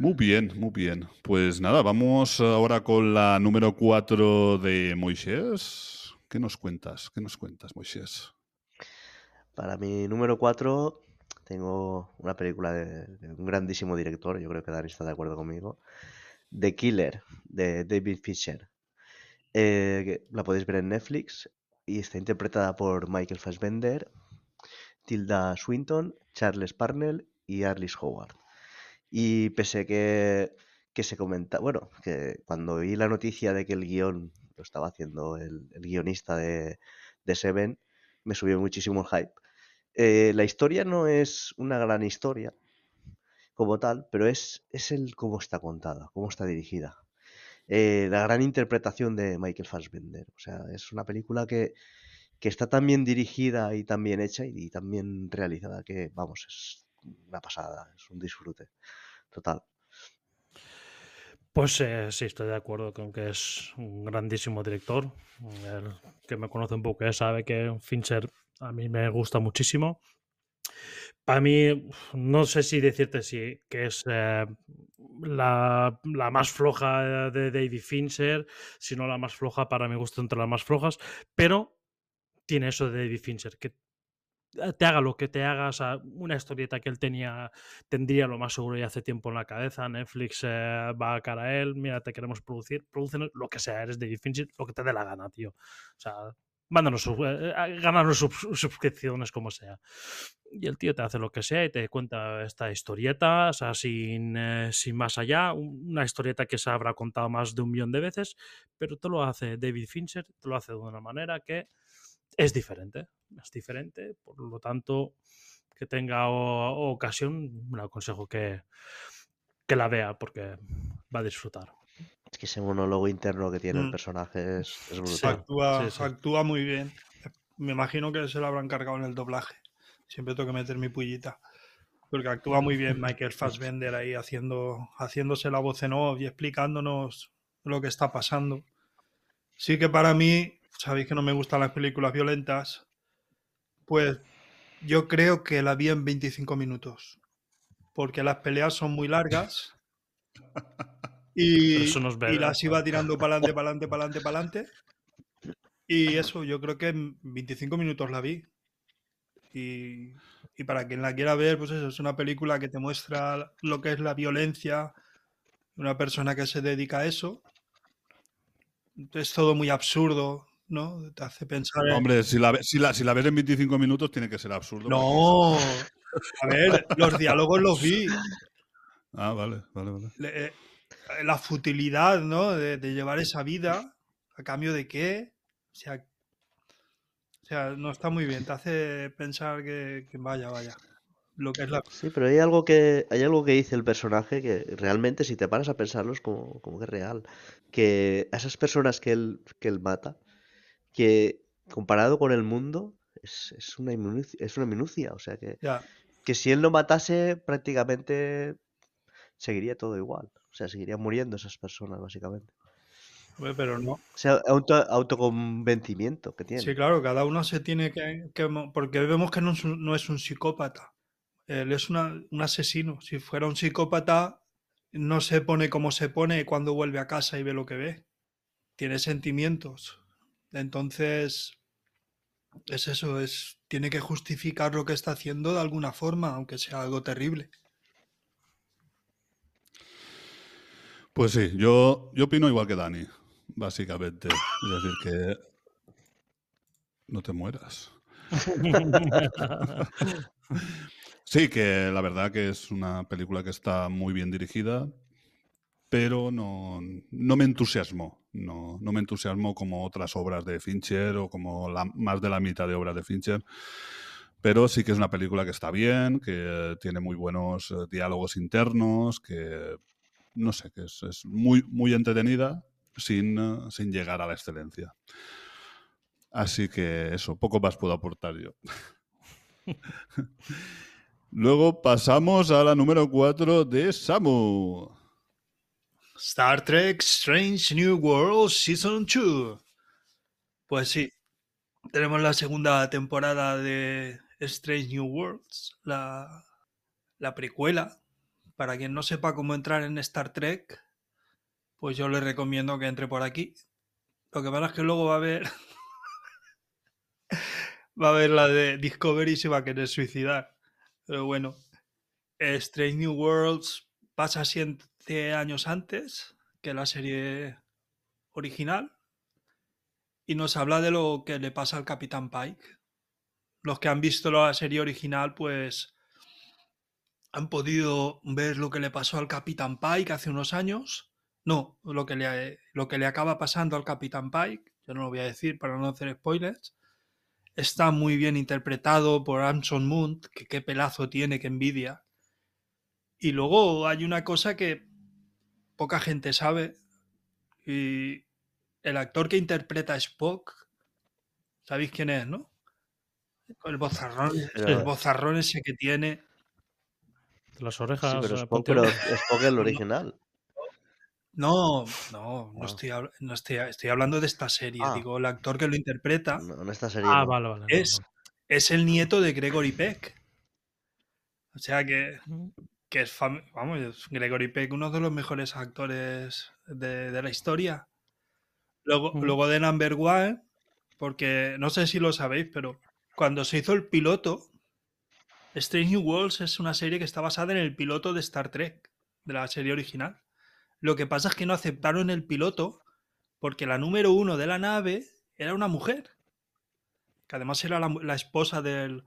A: Muy bien, muy bien. Pues nada, vamos ahora con la número 4 de Moisés. ¿Qué nos cuentas? ¿Qué nos cuentas, Moisés?
C: Para mi número 4 tengo una película de, un grandísimo director, yo creo que Dani está de acuerdo conmigo, The Killer, de David Fincher. Eh, la podéis ver en Netflix y está interpretada por Michael Fassbender, Tilda Swinton, Charles Parnell y Arliss Howard. Y pese que, que se comenta, bueno, que cuando vi la noticia de que el guion lo estaba haciendo el, el guionista de, de Seven, me subió muchísimo el hype. Eh, la historia no es una gran historia como tal, pero es, es el cómo está contada, cómo está dirigida. Eh, la gran interpretación de Michael Fassbender. O sea, es una película que, que está tan bien dirigida y tan bien hecha y, tan bien realizada que, vamos, es una pasada, es un disfrute total.
B: Pues eh, sí, estoy de acuerdo con que es un grandísimo director. El que me conoce un poco sabe que Fincher a mí me gusta muchísimo. Para mí, no sé si decirte si que es eh, la, la más floja de David Fincher, sino la más floja para mi gusto entre las más flojas, pero tiene eso de David Fincher, que te haga lo que te haga, o sea, una historieta que él tenía, tendría lo más seguro ya hace tiempo en la cabeza, Netflix eh, va a cara a él, mira, te queremos producir, producen lo que sea, eres David Fincher, lo que te dé la gana, tío. O sea, mándanos, eh, eh, gánanos sub- suscripciones como sea. Y el tío te hace lo que sea y te cuenta esta historieta, o sea, sin, eh, sin más allá, un- una historieta que se habrá contado más de un millón de veces, pero te lo hace David Fincher, te lo hace de una manera que es diferente, es diferente, por lo tanto, que tenga o- ocasión, le aconsejo que, que la vea porque va a disfrutar.
C: Es que ese monólogo interno que tiene el
D: Mm.
C: personaje es, brutal.
D: Actúa,
B: sí, sí.
D: actúa muy bien. Me imagino que se lo habrán cargado en el doblaje. Siempre tengo que meter mi pullita. Porque actúa muy bien Michael Fassbender ahí haciendo, haciéndose la voz en off y explicándonos lo que está pasando. Sí que para mí, sabéis que no me gustan las películas violentas, pues yo creo que la vi en 25 minutos. Porque las peleas son muy largas. Y,
B: eso no es
D: y las iba tirando para adelante, para adelante, para adelante, para adelante. Y eso, yo creo que en 25 minutos la vi. Y, y para quien la quiera ver, pues eso, es una película que te muestra lo que es la violencia, una persona que se dedica a eso. Es todo muy absurdo, ¿no? Te hace pensar en...
A: Hombre, si la, si, la, si la ves en 25 minutos tiene que ser absurdo.
D: No, a ver, los diálogos los vi.
A: Ah, vale, vale, vale.
D: Le- eh, la futilidad, ¿no? De, de llevar esa vida, a cambio de qué. O sea, o sea, no está muy bien. Te hace pensar que, que vaya, vaya. lo que es la...
C: Sí, pero hay algo que, hay algo que dice el personaje que realmente si te paras a pensarlo es como, como que es real. Que a esas personas que él, que él mata, que comparado con el mundo, es, es una minucia, es una minucia. O sea que,
D: Ya,
C: que si él no matase, prácticamente seguiría todo igual. Sea, seguirían muriendo esas personas, básicamente.
D: pero no.
C: O sea, auto, autoconvencimiento que tiene.
D: Sí, claro, cada uno se tiene que... que porque vemos que no es un, no es un psicópata. Él es una- un asesino. Si fuera un psicópata, no se pone como se pone cuando vuelve a casa y ve lo que ve. Tiene sentimientos. Entonces, es eso, es, tiene que justificar lo que está haciendo de alguna forma, aunque sea algo terrible.
A: Pues sí, yo, yo opino igual que Dani, básicamente. Es decir, que no te mueras. Sí, que la verdad que es una película que está muy bien dirigida, pero no, no me entusiasmó. No, no me entusiasmó como otras obras de Fincher o como la- más de la mitad de obras de Fincher. Pero sí que es una película que está bien, que tiene muy buenos eh, diálogos internos, que no sé, que es, es muy, muy entretenida sin, eh, sin llegar a la excelencia. Así que eso, poco más puedo aportar yo. Luego pasamos a la número 4 de Samu.
D: Star Trek Strange New World Season 2. Pues sí, tenemos la segunda temporada de Strange New Worlds, la, la precuela. Para quien no sepa cómo entrar en Star Trek, pues yo le recomiendo que entre por aquí. Lo que pasa es que luego va a haber. va a haber la de Discovery y se va a querer suicidar. Pero bueno, Strange New Worlds pasa siete años antes que la serie original y nos habla de lo que le pasa al Capitán Pike. Los que han visto la serie original, pues han podido ver lo que le pasó al Capitán Pike hace unos años. No, lo que le, lo que le acaba pasando al Capitán Pike, yo no lo voy a decir para no hacer spoilers. Está muy bien interpretado por Anson Moon, que qué pelazo tiene, que envidia. Y luego hay una cosa que poca gente sabe. Y el actor que interpreta a Spock, ¿sabéis quién es, no? El bozarrón, el bozarrón ese que tiene.
B: Las
C: Sí,
B: orejas.
C: pero
B: eh,
C: Spock, pero
B: puntiagudas.
C: Spock es el original.
D: No, no, no,
C: Ah.
D: estoy, no estoy, estoy hablando de esta serie.
C: Ah.
D: Digo, el actor que lo interpreta
C: No, en esta serie
B: Ah,
C: no.
B: vale, vale. no,
D: es, es el nieto de Gregory Peck. O sea que, que es, fam- vamos, Gregory Peck, uno de los mejores actores de, de la historia. Luego, luego de Number One, porque no sé si lo sabéis, pero cuando se hizo el piloto, Strange New Worlds es una serie que está basada en el piloto de Star Trek, de la serie original. Lo que pasa es que no aceptaron el piloto porque la número uno de la nave era una mujer, que además era la, esposa del,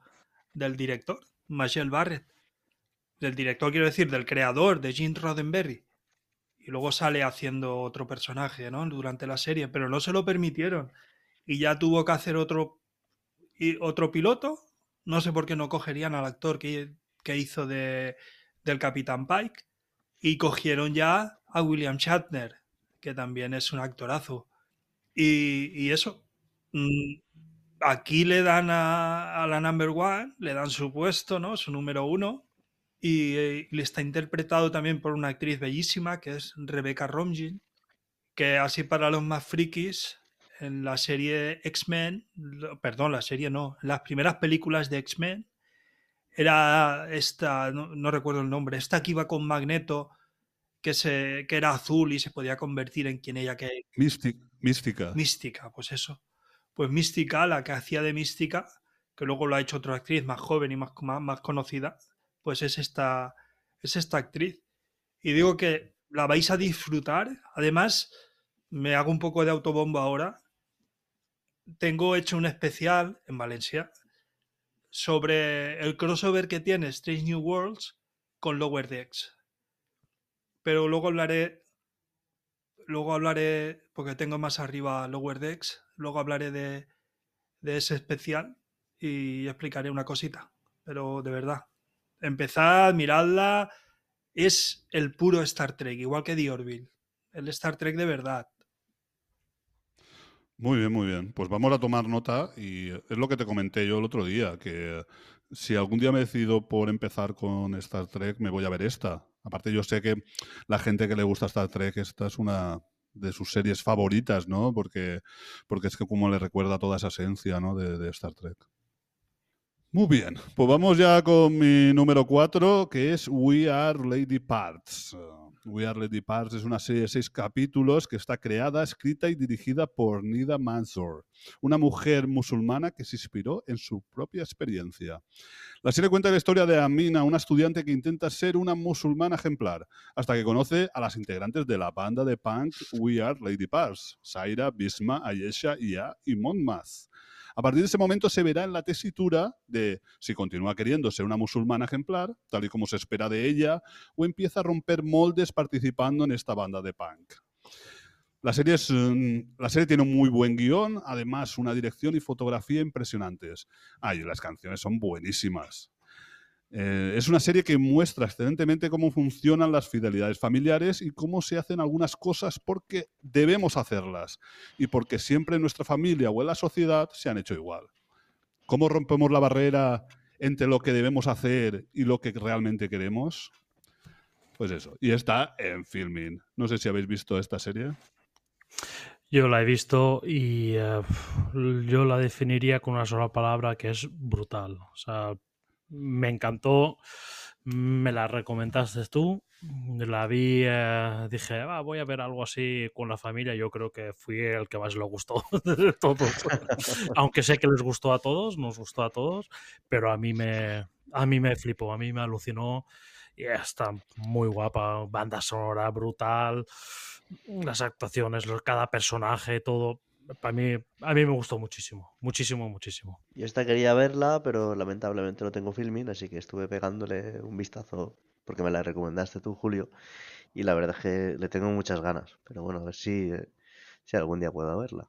D: del director, Michelle Barrett. Del director, quiero decir, del creador de Gene Roddenberry. Y luego sale haciendo otro personaje, ¿no? Durante la serie, pero no se lo permitieron. Y ya tuvo que hacer otro, otro piloto. No sé por qué no cogerían al actor que, que hizo de, del Capitán Pike. Y cogieron ya a William Shatner, que también es un actorazo. Y, y eso. mm, Aquí le dan a, la number one, le dan su puesto, ¿no? Su número uno. Y, eh, le está interpretado también por una actriz bellísima que es Rebecca Romijn, que así para los más frikis, en la serie X-Men, perdón, la serie no, en las primeras películas de X-Men, era esta, no, no recuerdo el nombre, esta que iba con Magneto, que, se, que era azul y se podía convertir en quien ella que,
A: Místi- mística.
D: Mística, pues eso. Pues Mística, la que hacía de Mística, que luego lo ha hecho otra actriz más joven y más, más, más conocida, pues es esta, es esta actriz. Y digo que la vais a disfrutar. Además, me hago un poco de autobombo ahora. Tengo hecho un especial en Valencia sobre el crossover que tiene Strange New Worlds con Lower Decks. Pero luego hablaré luego hablaré, porque tengo más arriba Lower Decks, luego hablaré de, de ese especial y explicaré una cosita. Pero de verdad, empezad, miradla. Es el puro Star Trek, igual que The Orville. El Star Trek de verdad.
A: Muy bien, muy bien. Pues vamos a tomar nota y es lo que te comenté yo el otro día, que si algún día me decido por empezar con Star Trek, me voy a ver esta. Aparte yo sé que la gente que le gusta Star Trek, esta es una de sus series favoritas, ¿no? Porque, porque es que como le recuerda toda esa esencia, ¿no? De, Star Trek. Muy bien, pues vamos ya con mi número 4, que es We Are Lady Parts. We Are Lady Parts es una serie de seis capítulos que está creada, escrita y dirigida por Nida Mansour, una mujer musulmana que se inspiró en su propia experiencia. La serie cuenta la historia de Amina, una estudiante que intenta ser una musulmana ejemplar, hasta que conoce a las integrantes de la banda de punk We Are Lady Parts, Saira, Bisma, Ayesha, Ia y Monmaz. A partir de ese momento se verá en la tesitura de si continúa queriendo ser una musulmana ejemplar, tal y como se espera de ella, o empieza a romper moldes participando en esta banda de punk. La serie, es, mm, la serie tiene un muy buen guion, además una dirección y fotografía impresionantes. Ay, las canciones son buenísimas. Eh, es una serie que muestra excelentemente cómo funcionan las fidelidades familiares y cómo se hacen algunas cosas porque debemos hacerlas y porque siempre en nuestra familia o en la sociedad se han hecho igual. ¿Cómo rompemos la barrera entre lo que debemos hacer y lo que realmente queremos? Pues eso. Y está en filming. No sé si habéis visto esta serie.
B: Yo la he visto y eh, yo la definiría con una sola palabra que es brutal. O sea, me encantó, me la recomendaste tú, la vi, eh, dije, "Ah, voy a ver algo así con la familia, yo creo que fui el que más le gustó de todos. Aunque sé que les gustó a todos, nos gustó a todos, pero a mí me, a mí me flipó, a mí me alucinó y está muy guapa, banda sonora brutal, las actuaciones, cada personaje, todo. Para mí, a mí me gustó muchísimo, muchísimo, muchísimo.
C: Yo esta quería verla, pero lamentablemente no tengo filming, así que estuve pegándole un vistazo porque me la recomendaste tú, Julio, y la verdad es que le tengo muchas ganas. Pero bueno, a ver si, eh, si algún día puedo verla.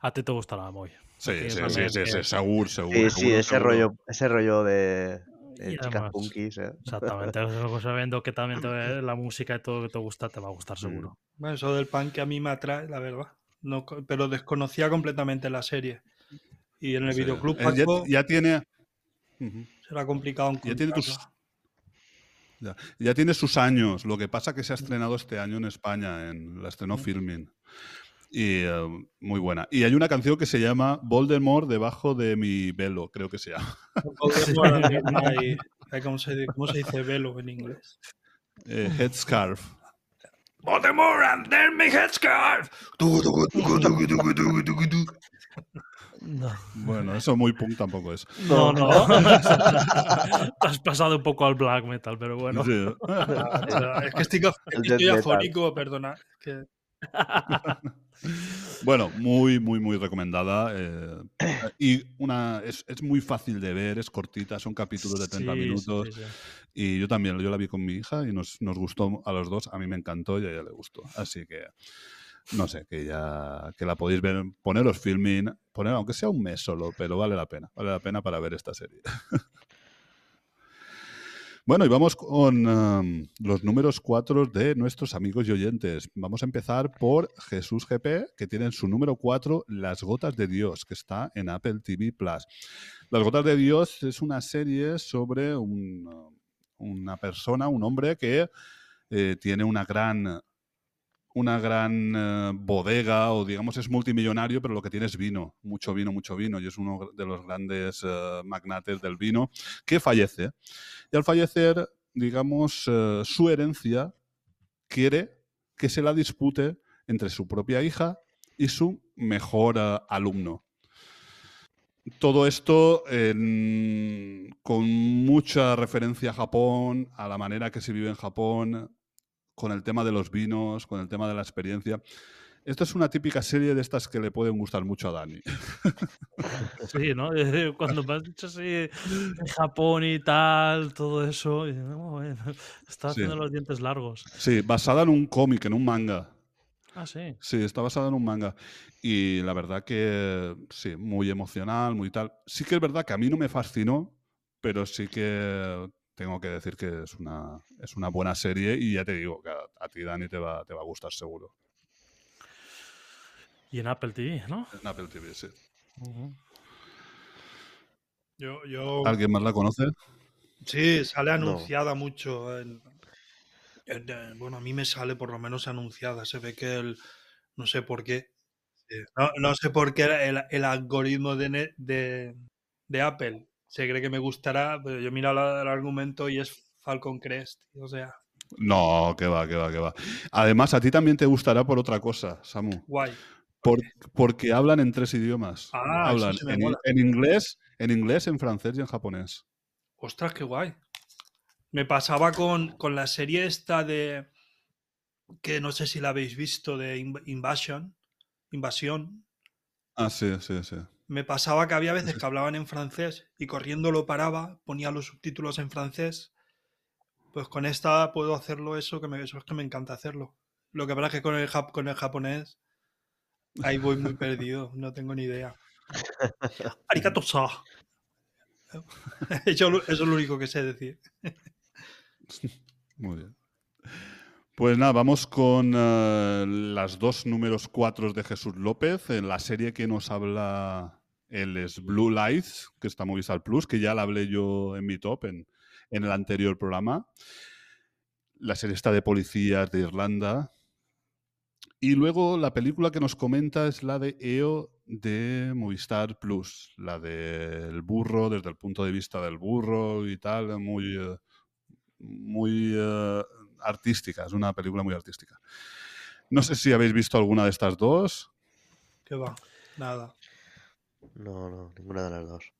B: A ti te gustará muy.
A: Sí,
B: Sí,
A: sí, sí, sí,
B: que-
A: seguro, seguro.
C: Sí, sí, ese
A: seguro.
C: rollo, ese rollo de, de
B: Y
C: chicas punkis, ¿eh?
B: Exactamente, eso, sabiendo que también te- la música y todo que te gusta te va a gustar seguro.
D: Bueno, eso del punk que a mí me atrae, la verdad. No, pero desconocía completamente la serie. Y en el videoclub
A: Eh, ya, tiene.
D: Será complicado
A: Ya tiene tus-. Ya, ya tiene sus años. Lo que pasa que se ha estrenado este año en España, en, la estrenó Filming. Y eh, muy buena. Y hay una canción que se llama Voldemort debajo de mi velo, creo que se llama.
D: Voldemort ¿Cómo se, ¿Cómo se dice velo en inglés?
A: Eh, Headscarf.
D: Voldemort and then my headscarf.
B: No,
A: Bueno, eso muy punk tampoco es.
B: no. no. Te has pasado un poco al black metal, pero bueno.
A: Sí.
D: Es que estoy, estoy afónico, perdona. que-
A: Bueno, muy, muy, muy recomendada. eh, y una es, es muy fácil de ver, es cortita, son capítulos de 30
B: Sí, sí,
A: minutos.
B: sí, sí.
A: Y yo también, yo la vi con mi hija y nos, nos gustó a los dos. A mí me encantó y a ella le gustó. Así que, no sé, que ya que la podéis ver, poneros filming, poner aunque sea un mes solo, pero vale la pena, vale la pena para ver esta serie. Bueno, y vamos con los números 4 de nuestros amigos y oyentes. Vamos a empezar por Jesús GP, que tiene en su número 4 Las Gotas de Dios, que está en Apple TV Plus. Las Gotas de Dios es una serie sobre un, una persona, un hombre que eh, tiene una gran una gran eh, bodega o digamos es multimillonario, pero lo que tiene es vino, mucho vino, mucho vino, y es uno de los grandes eh, magnates del vino que fallece. Y al fallecer, digamos, su herencia quiere que se la dispute entre su propia hija y su mejor alumno. Todo esto en- con mucha referencia a Japón, a la manera que se vive en Japón, con el tema de los vinos, con el tema de la experiencia. Esto es una típica serie de estas que le pueden gustar mucho a Dani.
B: Sí, ¿no? Cuando me has dicho así, Japón y tal, todo eso, está
A: Sí.
B: haciendo los dientes largos.
A: Sí, basada en un cómic, en un manga.
B: Ah, sí.
A: Sí, está basada en un manga. Y la verdad que sí, muy emocional, muy tal. Sí que es verdad que a mí no me fascinó, pero sí que tengo que decir que es una, es una buena serie y ya te digo que a, a ti, Dani, te va, te va a gustar seguro.
B: Y en Apple TV, ¿no?
A: En Apple TV, sí.
B: Ujú.
D: Yo, yo,
A: ¿Alguien más la conoce?
D: sí, sale
C: No.
D: anunciada mucho. en- bueno, a mí me sale por lo menos anunciada. Se ve que el. No sé por qué. No, no sé por qué el, el algoritmo de, de, de Apple se cree que me gustará, pero yo miro el argumento y es Falcon Crest. O sea,
A: No, que va, que va, que va. Además, a ti también te gustará por otra cosa, Samu.
D: guay.
A: Por- porque hablan en tres idiomas.
D: Ah,
A: hablan en, en inglés, en inglés, en francés y en japonés.
D: Ostras, qué guay. Me pasaba con, con la serie esta de. que no sé si la habéis visto, de Inv- Invasion. Invasión.
A: Ah, sí, sí, sí.
D: Me pasaba que había veces que hablaban en francés y corriendo lo paraba, ponía los subtítulos en francés. Pues con esta puedo hacerlo eso, que me, eso es que me encanta hacerlo. Lo que pasa es que con el, con el japonés ahí voy muy perdido, no tengo ni idea. Arigato eso es lo único que sé decir.
A: Muy bien. Pues nada, vamos con eh, las dos números cuatro de Jesús López. En la serie que nos habla él es Blue Lights, que está Movistar Plus, que ya la hablé yo en mi top en, en el anterior programa. La serie está de policías de Irlanda. Y luego la película que nos comenta es la de EO de Movistar Plus, la del burro, desde el punto de vista del burro y tal, muy, eh, muy eh, artística, es una película muy artística. No sé si habéis visto alguna de estas dos.
D: ¿Qué va? Nada.
C: No, no, ninguna de las dos.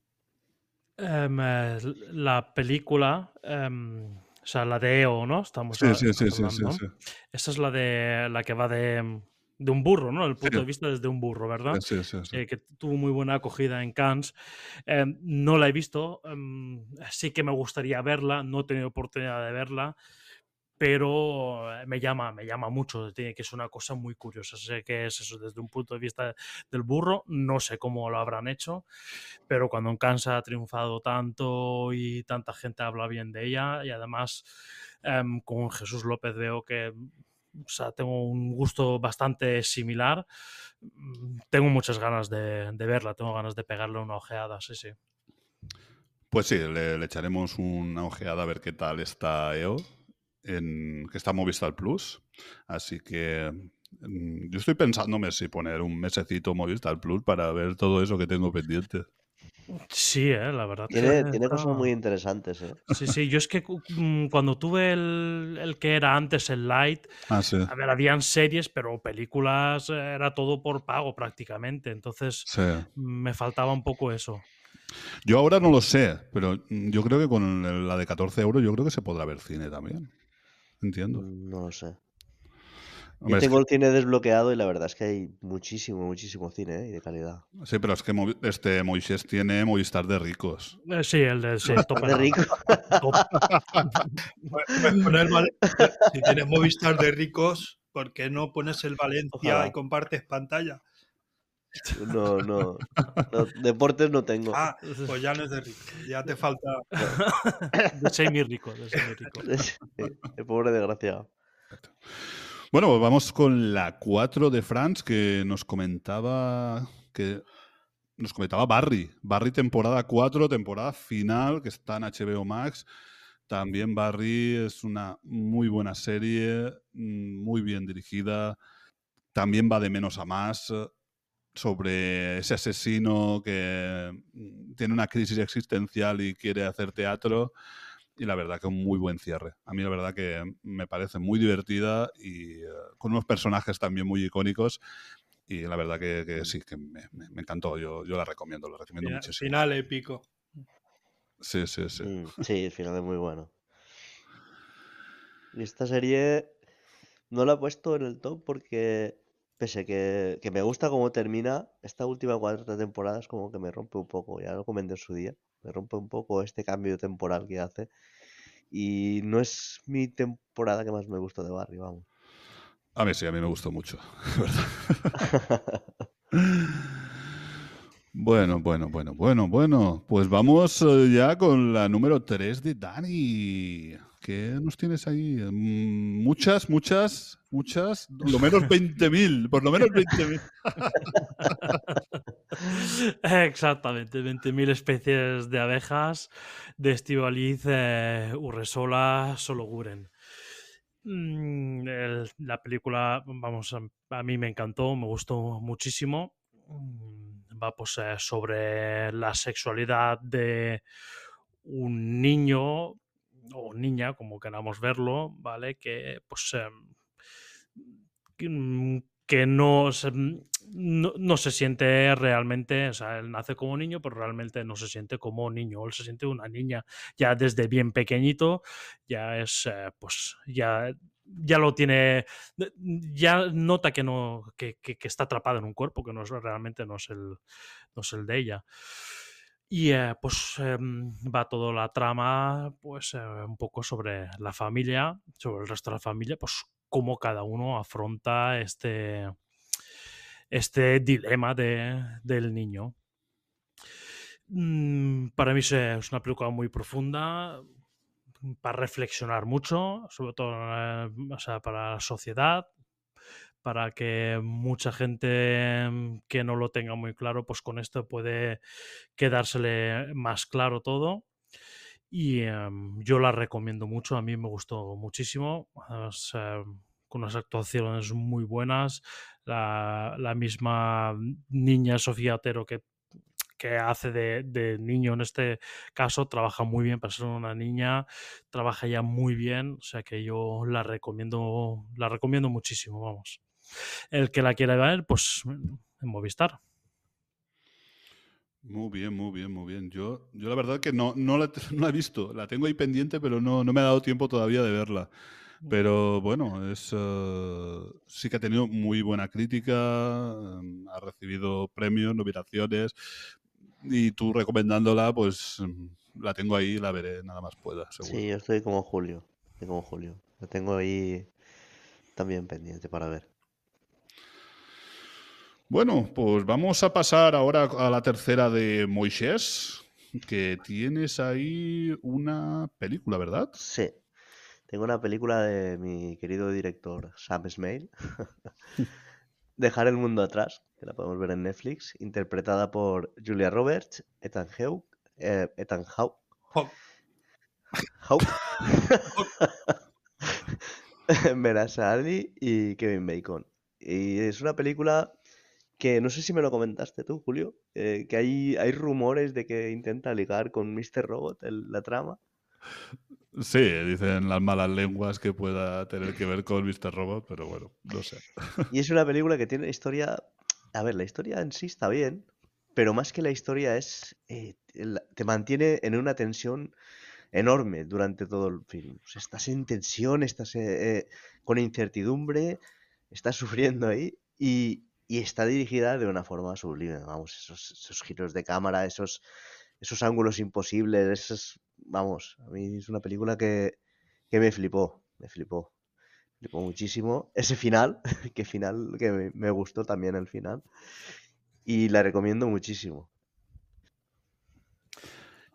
B: Em, eh, la película, em, o sea, la de EO, ¿no? Estamos,
A: Sí,
B: a-
A: sí, sí, sí, sí, sí.
B: Esta es la de la que va de, de un burro, ¿no? El punto
A: Sí.
B: de vista desde un burro, ¿verdad?
A: Sí, sí, sí.
B: eh, que tuvo muy buena acogida en Cannes. Eh, no la he visto, em, sí que me gustaría verla, no he tenido oportunidad de verla, pero eh, me llama, me llama mucho, tiene que es una cosa muy curiosa. Sé que es eso desde un punto de vista del burro, no sé cómo lo habrán hecho, pero cuando en Cannes ha triunfado tanto y tanta gente habla bien de ella, y además em, con Jesús López veo que o sea, tengo un gusto bastante similar. Mm, Tengo muchas ganas de, verla, tengo ganas de pegarle una ojeada, sí, sí.
A: Pues sí, le, echaremos una ojeada a ver qué tal está EO, en, que está Movistar Plus. Así que mm, yo estoy pensándome si poner un mesecito Movistar Plus para ver todo eso que tengo pendiente.
B: Sí, eh, la verdad. que
C: Tiene, cosas muy interesantes, ¿eh?
B: Sí, sí, yo es que mm, cuando tuve el, el que era antes el Light,
A: Ah, sí.
B: a ver, habían series, pero películas eh, era todo por pago prácticamente, entonces
A: sí.
B: me faltaba un poco eso.
A: Yo ahora no lo sé, pero mm, yo creo que con la de 14 euros yo creo que se podrá ver cine también. Entiendo.
C: No lo sé.
A: Hombre,
C: Yo
A: es
C: tengo el cine desbloqueado y la verdad es que hay muchísimo, muchísimo cine, ¿eh? Y de calidad.
A: sí, pero es que este Moisés tiene Movistar de ricos.
B: Eh, sí, el de sí, top
C: De rico.
D: Val- si tienes Movistar de ricos, ¿por qué no pones el Valencia
C: Ojalá.
D: y compartes pantalla?
C: No, no, no, Deportes no tengo.
D: Ah, pues ya no es de ricos, ya te falta.
B: De semi rico, de semi rico.
C: El pobre desgraciado.
A: Bueno, vamos con la 4 de France que nos comentaba que nos comentaba Barry. Barry temporada 4, temporada final, que está en HBO Max. También Barry es una muy buena serie, mm, muy bien dirigida. También va de menos a más eh, sobre ese asesino que mm, tiene una crisis existencial y quiere hacer teatro. Y la verdad que un muy buen cierre. A mí la verdad que me parece muy divertida y eh, con unos personajes también muy icónicos. Y la verdad que, que sí, que me, me- me encantó. Yo, yo la recomiendo, la recomiendo
D: Final,
A: muchísimo.
D: final épico.
A: Sí, sí, sí.
C: Mm, Sí, el final es muy bueno. Y esta serie no la he puesto en el top porque, pese que, que me gusta cómo termina, esta última cuarta temporada es como que me rompe un poco, ya lo comenté en su día, me rompe un poco este cambio temporal que hace. Y no es mi temporada que más me gustó de Barry, vamos.
A: A mí sí, a mí me gustó mucho. verdad. Bueno, bueno, bueno, bueno, bueno. Pues vamos eh, ya con la número 3 de Dani. ¿Qué nos tienes ahí? Mm, Muchas, muchas, muchas. Lo menos 20.000, por lo menos 20.000.
B: Exactamente, 20.000 especies de abejas de Estivaliz eh, Urresola Sologuren. Mm, el- la película, vamos, a, mí me encantó, me gustó muchísimo. Mm, Va pues eh, sobre la sexualidad de un niño o niña, como queramos verlo, ¿vale? Que pues em, que, mm, que no, se, no, no se siente realmente, o sea, él nace como niño, pero realmente no se siente como niño, él se siente una niña ya desde bien pequeñito, ya es, eh, pues, ya, ya lo tiene, ya nota que no, que, que- está atrapada en un cuerpo, que no es, realmente no es el, no es el de ella. Y eh, pues em, va toda la trama, pues eh, un poco sobre la familia, sobre el resto de la familia, pues cómo cada uno afronta este, este dilema de- del niño. Mm, Para mí es una película muy profunda, para reflexionar mucho, sobre todo eh, o sea, para la sociedad, para que mucha gente mm, que no lo tenga muy claro, pues con esto puede quedársele más claro todo. Y em, yo la recomiendo mucho, a mí me gustó muchísimo, con unas actuaciones muy buenas. La, misma niña Sofía Otero que, que hace de, de niño en este caso trabaja muy bien para ser una niña, trabaja ya muy bien, o sea que yo la recomiendo, la recomiendo muchísimo, vamos. El que la quiera ver, pues en Movistar.
A: Muy bien, muy bien, muy bien. Yo, yo la verdad que no, no, la, no la he visto. La tengo ahí pendiente, pero no, no me ha dado tiempo todavía de verla. Pero bueno, es, eh, sí que ha tenido muy buena crítica, eh, ha recibido premios, nominaciones, y tú recomendándola, pues mm, la tengo ahí la veré nada más pueda, seguro.
C: Sí, yo estoy como Julio. Estoy como Julio. Lo tengo ahí también pendiente para ver.
A: Bueno, pues vamos a pasar ahora a la tercera de Moisés, que tienes ahí una película, ¿verdad?
C: Sí. Tengo una película de mi querido director Sam Smale. Dejar el mundo atrás, que la podemos ver en Netflix, interpretada por Julia Roberts, Ethan Hawke, eh, Ethan Hawke,
D: Jo,
C: Hawke, Mera Ali y Kevin Bacon. Y es una película que no sé si me lo comentaste tú, Julio, eh, que hay, hay rumores de que intenta ligar con Mr. Robot el- la trama.
A: Sí, dicen las malas lenguas que pueda tener que ver con Mr. Robot, pero bueno, no sé.
C: Y es una película que tiene historia. A ver, la historia en sí está bien, pero más que la historia es. eh, te mantiene en una tensión enorme durante todo el film. Estás en tensión, estás eh, eh, con incertidumbre, estás sufriendo ahí y, está dirigida de una forma sublime. Vamos, esos, esos giros de cámara, esos, esos ángulos imposibles, esos. Vamos, a mí es una película que, que me flipó, me flipó flipó muchísimo. Ese final, que final que me, me gustó también el final. Y la recomiendo muchísimo.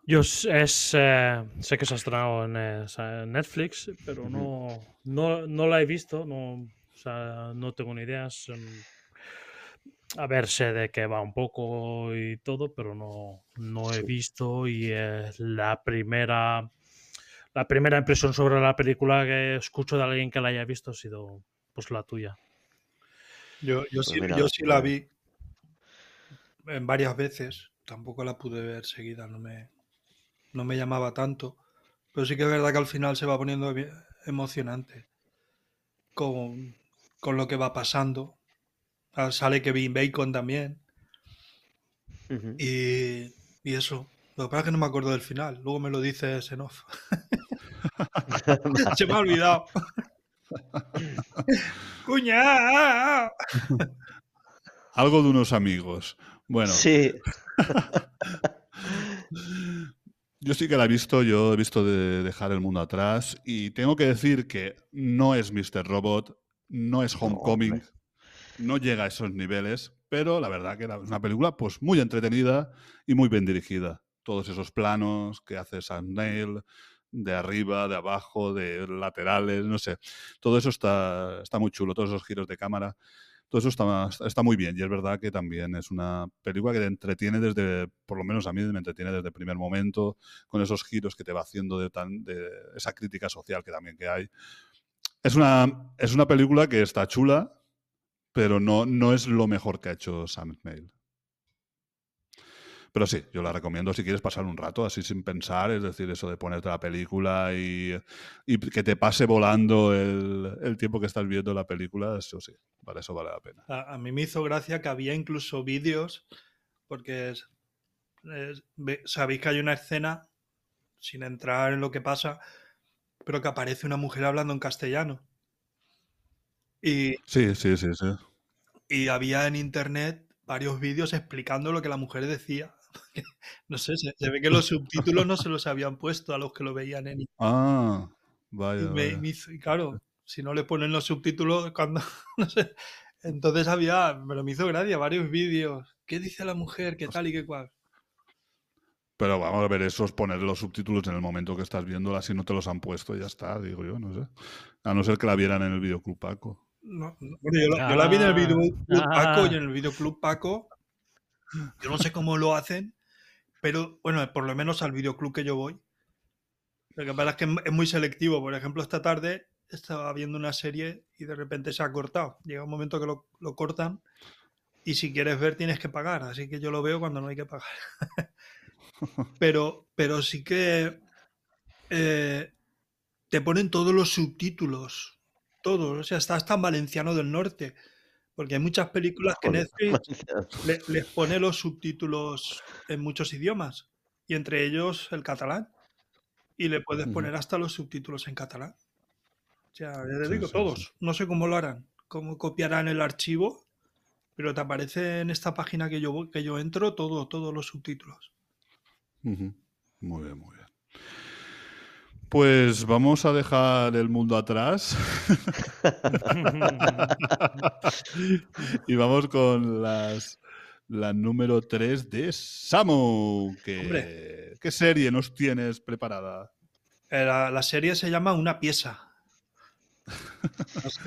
B: Yo es, eh, sé que se ha estrenado en, eh, en Netflix, pero no, no, no la he visto, no, o sea, no tengo ni ideas. A ver, sé de qué va un poco y todo, pero no, no he
C: Sí.
B: visto y eh, la primera la primera impresión sobre la película que escucho de alguien que la haya visto ha sido pues la tuya.
D: Yo, yo,
C: Pues
D: sí,
C: mira,
D: yo sí la
C: pues-
D: vi en varias veces. Tampoco la pude ver seguida, no me, no me llamaba tanto. Pero sí que es verdad que al final se va poniendo emocionante con, con lo que va pasando. Ah, Sale Kevin Bacon también. Y, y eso. Lo que pasa es que no me acuerdo del final. Luego me lo dices en off. Se me ha olvidado. ¡Cuña!
A: Algo de unos amigos. Bueno,
C: Sí,
A: yo sí que la he visto, yo he visto de dejar el mundo atrás y tengo que decir que no es Mr. Robot, no es Homecoming. No llega a esos niveles, pero la verdad que era una película pues muy entretenida y muy bien dirigida. Todos esos planos que hace Sam de arriba, de abajo, de laterales, no sé. Todo eso está, está muy chulo, todos esos giros de cámara. Todo eso está, está muy bien y es verdad que también es una película que te entretiene desde, por lo menos a mí me entretiene desde el primer momento, con esos giros que te va haciendo de, tan, de esa crítica social que también que hay. Es una, es una película que está chula, pero no, no es lo mejor que ha hecho Sam Neill. Pero sí, yo la recomiendo si quieres pasar un rato así sin pensar, es decir, eso de ponerte la película y, y que te pase volando el, el, tiempo que estás viendo la película, eso sí, para eso vale la pena.
D: A, a mí me hizo gracia que había incluso vídeos, porque es, sabéis que hay una escena, sin entrar en lo que pasa, pero que aparece una mujer hablando en castellano. Y,
A: sí, sí, sí, sí.
D: Y había en internet varios vídeos explicando lo que la mujer decía. no sé, se, se, ve que los subtítulos no se los habían puesto a los que lo veían en
A: Ah, vaya.
D: y, me,
A: vaya.
D: me hizo- y claro, si no le ponen los subtítulos cuando no sé. Entonces había, pero me hizo gracia varios vídeos. ¿Qué dice la mujer? ¿Qué tal y qué cual?
A: Pero vamos a ver, eso es poner los subtítulos en el momento que estás viéndola, si no te los han puesto, ya está, digo yo, no sé. A no ser que la vieran en el videoclub Paco.
D: No, no, bueno, yo, la, yo la vi en el
B: Ah,
D: videoclub
B: ah.
D: Paco y en el videoclub Paco. Yo no sé cómo lo hacen, pero bueno, por lo menos al videoclub que yo voy. Lo que pasa es que es- es muy selectivo. Por ejemplo, esta tarde estaba viendo una serie y de repente se ha cortado. Llega un momento que lo, lo cortan y si quieres ver tienes que pagar. Así que yo lo veo cuando no hay que pagar. pero, pero sí que eh, te ponen todos los subtítulos. Todos. O sea, está hasta en valenciano del norte. Porque hay muchas películas que Netflix le- les pone los subtítulos en muchos idiomas. Y entre ellos el catalán. Y le puedes poner hasta los subtítulos en catalán. O sea, ya te digo,
A: sí,
D: todos.
A: sí.
D: No sé cómo lo harán. Cómo copiarán el archivo. Pero te aparece en esta página que yo, que yo entro todo, todos los subtítulos.
A: Ujú. Muy bien, muy bien. Pues vamos a dejar el mundo atrás y vamos con las la número 3 de Samu. Que. ¿Qué serie nos tienes preparada?
D: Eh, La, la serie se llama Una pieza.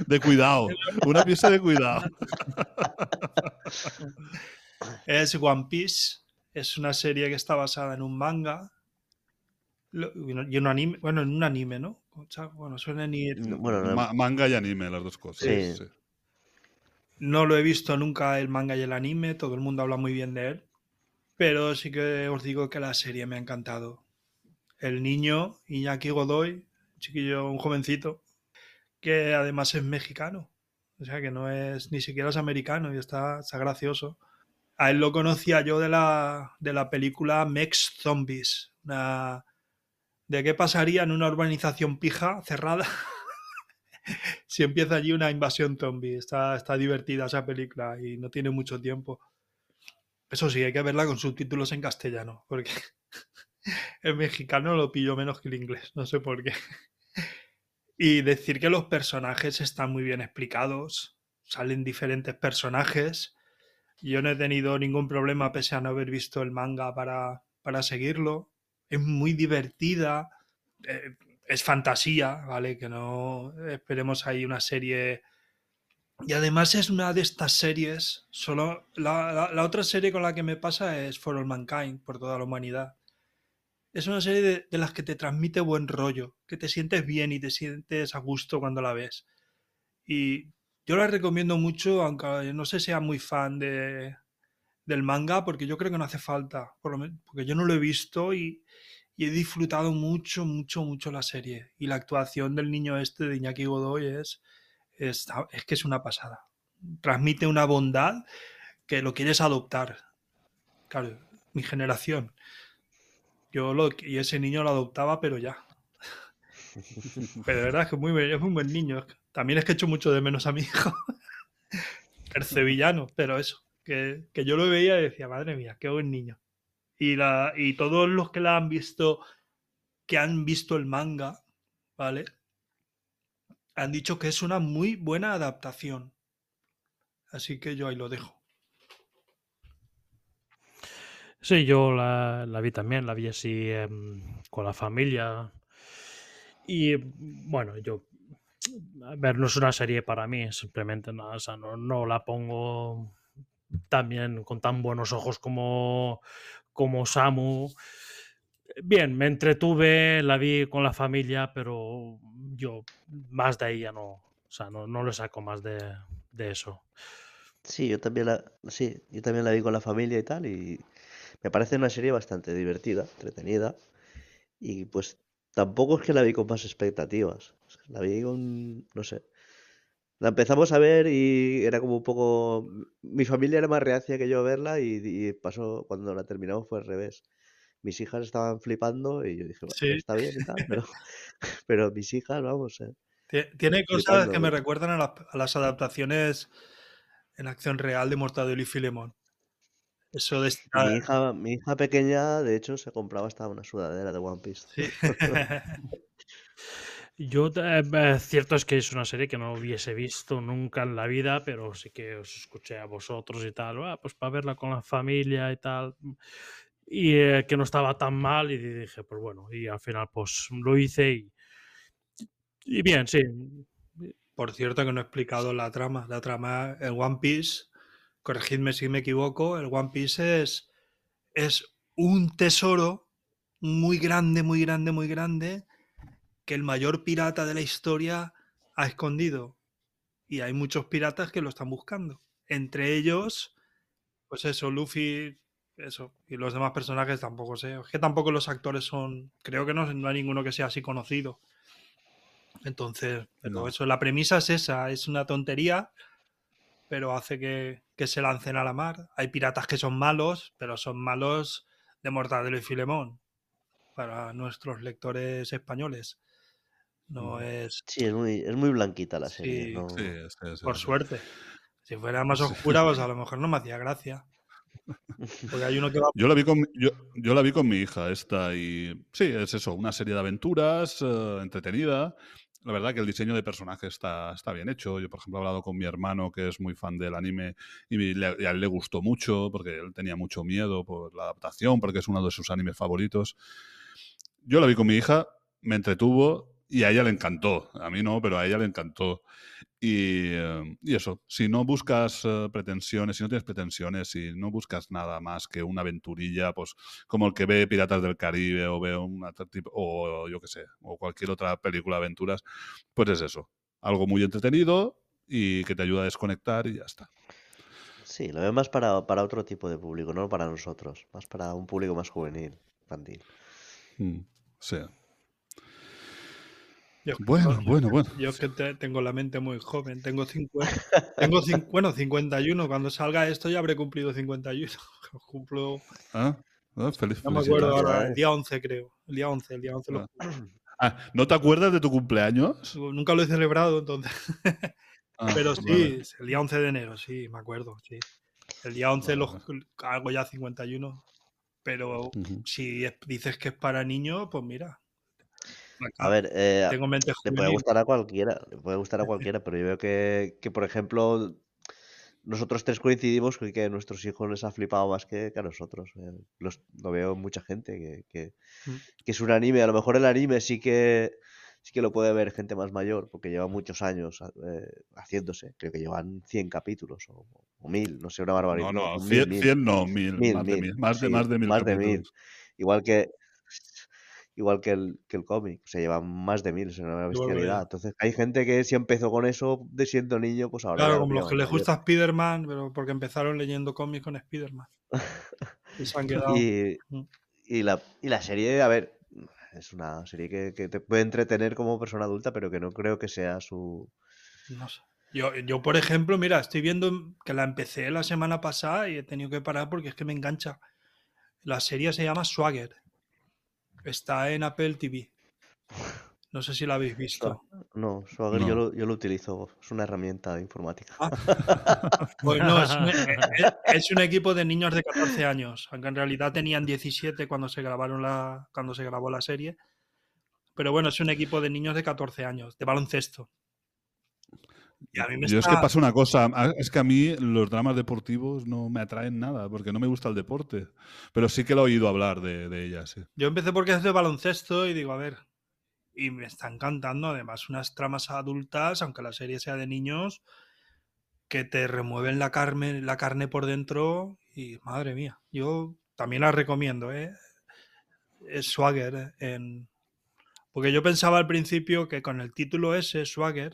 A: De cuidado, una pieza de cuidado.
D: Es One Piece. Es una serie que está basada en un manga. Lo- Y un anime. Bueno, en un anime, ¿no? O sea, bueno,
C: no,
A: Ma- manga y anime, las dos cosas.
C: Sí.
A: sí.
D: No lo he visto nunca el manga y el anime. Todo el mundo habla muy bien de él. Pero sí que os digo que la serie me ha encantado. El niño, Iñaki Godoy, un chiquillo, un jovencito, que además es mexicano. O sea que no es, ni siquiera es americano y está, está gracioso. A él lo conocía yo de la, de la película Mex Zombies. Una, ¿De qué pasaría en una urbanización pija cerrada si empieza allí una invasión zombie? Está, está divertida esa película y no tiene mucho tiempo. Eso sí, hay que verla con subtítulos en castellano, porque el mexicano lo pillo menos que el inglés, no sé por qué. Y decir que los personajes están muy bien explicados, salen diferentes personajes. Yo no he tenido ningún problema pese a no haber visto el manga para, para seguirlo. Es muy divertida, eh, es fantasía, ¿vale? Que no esperemos ahí una serie... Y además es una de estas series, solo la, la- otra serie con la que me pasa es For All Mankind, por toda la humanidad. Es una serie de, las que te transmite buen rollo, que te sientes bien y te sientes a gusto cuando la ves. Y yo la recomiendo mucho, aunque no sé sea muy fan de, del manga, porque yo creo que no hace falta, por lo men- porque yo no lo he visto y, y he disfrutado mucho, mucho, mucho la serie. Y la actuación del niño este de Iñaki Godoy es, es, es que es una pasada. Transmite una bondad que lo quieres adoptar. Claro, mi generación. Yo lo, y ese niño lo adoptaba, pero ya. Pero de verdad es que es muy, es muy buen niño. También es que echo mucho de menos a mi hijo. El sevillano, pero eso. Que, yo lo veía y decía, madre mía, qué buen niño. Y, la, y todos los que la han visto, que han visto el manga, ¿vale? Han dicho que es una muy buena adaptación. Así que yo ahí lo dejo.
B: Sí, yo la, la vi también, la vi así em, con la familia. Y bueno, yo, a ver, no es una serie para mí, simplemente nada, o sea, no, no la pongo también con tan buenos ojos como, como Samu. Bien, me entretuve, la vi con la familia, pero yo más de ahí ya no, o sea, no, no le saco más de, de eso.
C: Sí, yo también la, sí, yo también la vi con la familia y tal, y me parece una serie bastante divertida, entretenida, y pues tampoco es que la vi con más expectativas, la vi con, no sé, la empezamos a ver y era como un poco, mi familia era más reacia que yo a verla y, y pasó, cuando la terminamos fue al revés. Mis hijas estaban flipando y yo dije, bueno,
D: Sí.
C: está bien tal, pero, pero mis hijas, vamos, eh,
D: Tie- Tiene cosas
C: flipando.
D: que me recuerdan a, las- a las adaptaciones en acción real de Mortadelo y Filemón. Eso de
C: Y
D: estirar-
C: mi hija, mi hija pequeña, de hecho, se compraba hasta una sudadera de One Piece.
D: Sí.
B: Yo, eh, eh, cierto es que es una serie que no hubiese visto nunca en la vida, pero sí que os escuché a vosotros y tal, "Ah, pues para verla con la familia y tal, y eh, que no estaba tan mal y dije, pues bueno, y al final pues lo hice y, y bien, sí.
D: Por cierto, que no he explicado la trama. La trama, el One Piece, corregidme si me equivoco, el One Piece es, es un tesoro muy grande, muy grande, muy grande, que el mayor pirata de la historia ha escondido. Y hay muchos piratas que lo están buscando. Entre ellos, pues eso, Luffy, eso. Y los demás personajes tampoco sé. Es que tampoco los actores son. Creo que no, no hay ninguno que sea así conocido. Entonces, pero
A: No.
D: eso, la premisa es esa, es una tontería, pero hace que, que se lancen a la mar. Hay piratas que son malos, pero son malos de Mortadelo y Filemón, para nuestros lectores españoles. No
A: Mm.
D: es,
C: Sí, es muy, es muy blanquita la serie.
D: Sí.
C: no-
A: Sí, sí,
D: por suerte. Si fuera más oscura, pues a lo mejor no me hacía gracia. Porque hay uno que va
A: Yo la vi con, yo, yo la vi con mi hija esta y sí, es eso, una serie de aventuras eh, entretenida. La verdad que el diseño de personaje está, está bien hecho. Yo, por ejemplo, he hablado con mi hermano que es muy fan del anime y, le- y a él le gustó mucho porque él tenía mucho miedo por la adaptación, porque es uno de sus animes favoritos. Yo la vi con mi hija, me entretuvo y a ella le encantó. A mí no, pero a ella le encantó. Y, y eso, si no buscas eh, pretensiones, si no tienes pretensiones, si no buscas nada más que una aventurilla, pues como el que ve Piratas del Caribe o ve una o yo qué sé, o cualquier otra película de aventuras, pues es eso. Algo muy entretenido y que te ayuda a desconectar y ya está.
C: Sí, lo veo más para, para otro tipo de público, no para nosotros. Más para un público más juvenil, infantil.
A: Mm, sí.
D: Yo,
A: Bueno, bueno, bueno.
D: yo que te- tengo la mente muy joven, tengo 50, tengo cin- bueno, 51, cuando salga esto ya habré cumplido 51. Cumplo,
A: Ah, ah, feliz,
D: no me acuerdo ahora, el día 11 creo, el día 11, el día 11 lo
A: Ah. Ah, ¿No te acuerdas de tu cumpleaños?
D: Nunca lo he celebrado, entonces.
A: Ah,
D: Pero sí,
A: vale.
D: el día 11 de enero, sí, me acuerdo, sí. El día 11
A: Vale,
D: los, hago ya 51. Pero
A: Ujú.
D: si es- dices que es para niños, pues mira.
C: A ver, eh,
D: tengo mente
C: le puede gustar a cualquiera, le puede gustar a cualquiera, pero yo veo que, que, por ejemplo, nosotros tres coincidimos con que a nuestros hijos les ha flipado más que, que a nosotros. eh, los- lo veo mucha gente que, que,
D: Mm.
C: que es un anime. A lo mejor el anime sí que sí que lo puede ver gente más mayor, porque lleva muchos años eh, haciéndose. Creo que llevan 100 capítulos o, o 1000, no sé, una barbaridad.
A: No, no,
C: mil,
A: 100,
C: mil.
A: 100 no, 1000,
C: Mil,
A: más de
C: mil,
A: 1000, más de,
C: sí,
A: más de 1000
C: más de mil.
A: capítulos.
C: Igual que igual que el, que el cómic, se llevan más de mil, es una bestialidad. Entonces, hay gente que si empezó con eso de siendo niño, pues ahora
D: Claro, como los que les gusta Spider-Man, pero porque empezaron leyendo cómics con Spider-Man. Y se han quedado.
C: Y,
D: Mm.
C: y la, y la serie, a ver, es una serie que, que te puede entretener como persona adulta, pero que no creo que sea su...
D: No sé. Yo, yo, por ejemplo, mira, estoy viendo que la empecé la semana pasada y he tenido que parar porque es que me engancha. La serie se llama Swagger. Está en Apple TV. No sé si la habéis visto.
C: No, Swagger
A: No.
C: Yo, lo, yo lo utilizo, es una herramienta de informática.
D: Pues no, es un, es- es un equipo de niños de 14 años, aunque en realidad tenían 17 cuando se grabaron la, cuando se grabó la serie. Pero bueno, es un equipo de niños de 14 años, de baloncesto. Y a mí me
A: Yo es
D: está-
A: que pasa una cosa, es que a mí los dramas deportivos no me atraen nada, porque no me gusta el deporte. Pero sí que lo he oído hablar de, de ellas. sí.
D: Yo empecé porque es de baloncesto y digo, a ver. Y me está encantando, además, unas tramas adultas, aunque la serie sea de niños, que te remueven la carne, la carne por dentro. Y madre mía, yo también la recomiendo, ¿eh? Es Swagger. ¿eh? En... Porque yo pensaba al principio que con el título ese, Swagger,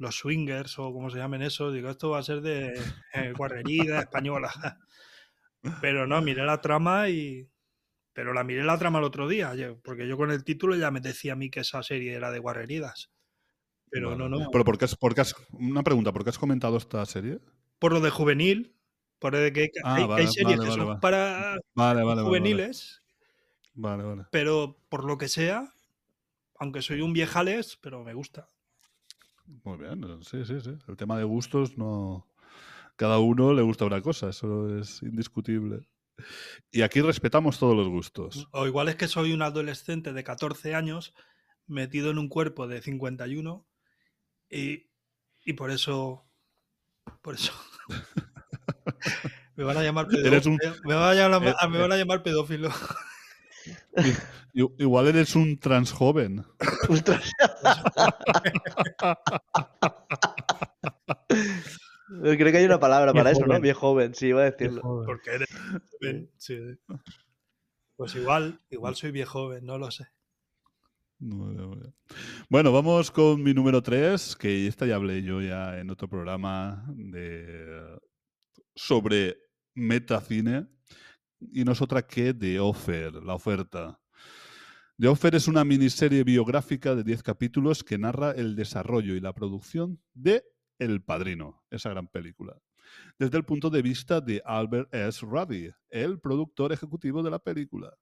D: los swingers o como se llamen eso, digo, esto va a ser de eh, guarrería española. Pero no, miré la trama y, pero la miré la trama el otro día, porque yo con el título ya me decía a mí que esa serie era de guarreridas. Pero no, no.
A: Pero ¿por qué has, por qué has- una pregunta, ¿por qué has comentado esta serie?
D: Por lo de juvenil, por de que hay,
A: Ah,
D: hay- series
A: vale,
D: que
A: vale,
D: son para juveniles,
A: Vale, vale.
D: pero por lo que sea, aunque soy un viejales, pero me gusta.
A: Muy bien, sí, sí, sí. El tema de gustos no. Cada uno le gusta una cosa, eso es indiscutible. Y aquí respetamos todos los gustos.
D: O igual es que soy un adolescente de 14 años metido en un cuerpo de 51 y, y por eso por eso me van a llamar
A: Eres un-
D: pedófilo. Me, van a llamar,
A: eh,
D: me van a llamar pedófilo.
A: I- Igual eres un trans joven.
C: Ostras. Creo que hay una palabra para eso, ¿no? Viejo joven, sí, iba a decirlo.
D: Porque eres joven, sí. Pues igual, igual soy viejo joven, no lo sé.
A: Bien, bien. Bueno, vamos con mi número 3, que esta ya hablé yo ya en otro programa de, sobre metacine, y no es otra que The Offer, la oferta. The Offer es una miniserie biográfica de 10 capítulos que narra el desarrollo y la producción de El Padrino, esa gran película, desde el punto de vista de Albert S. Ruddy, el productor ejecutivo de la película.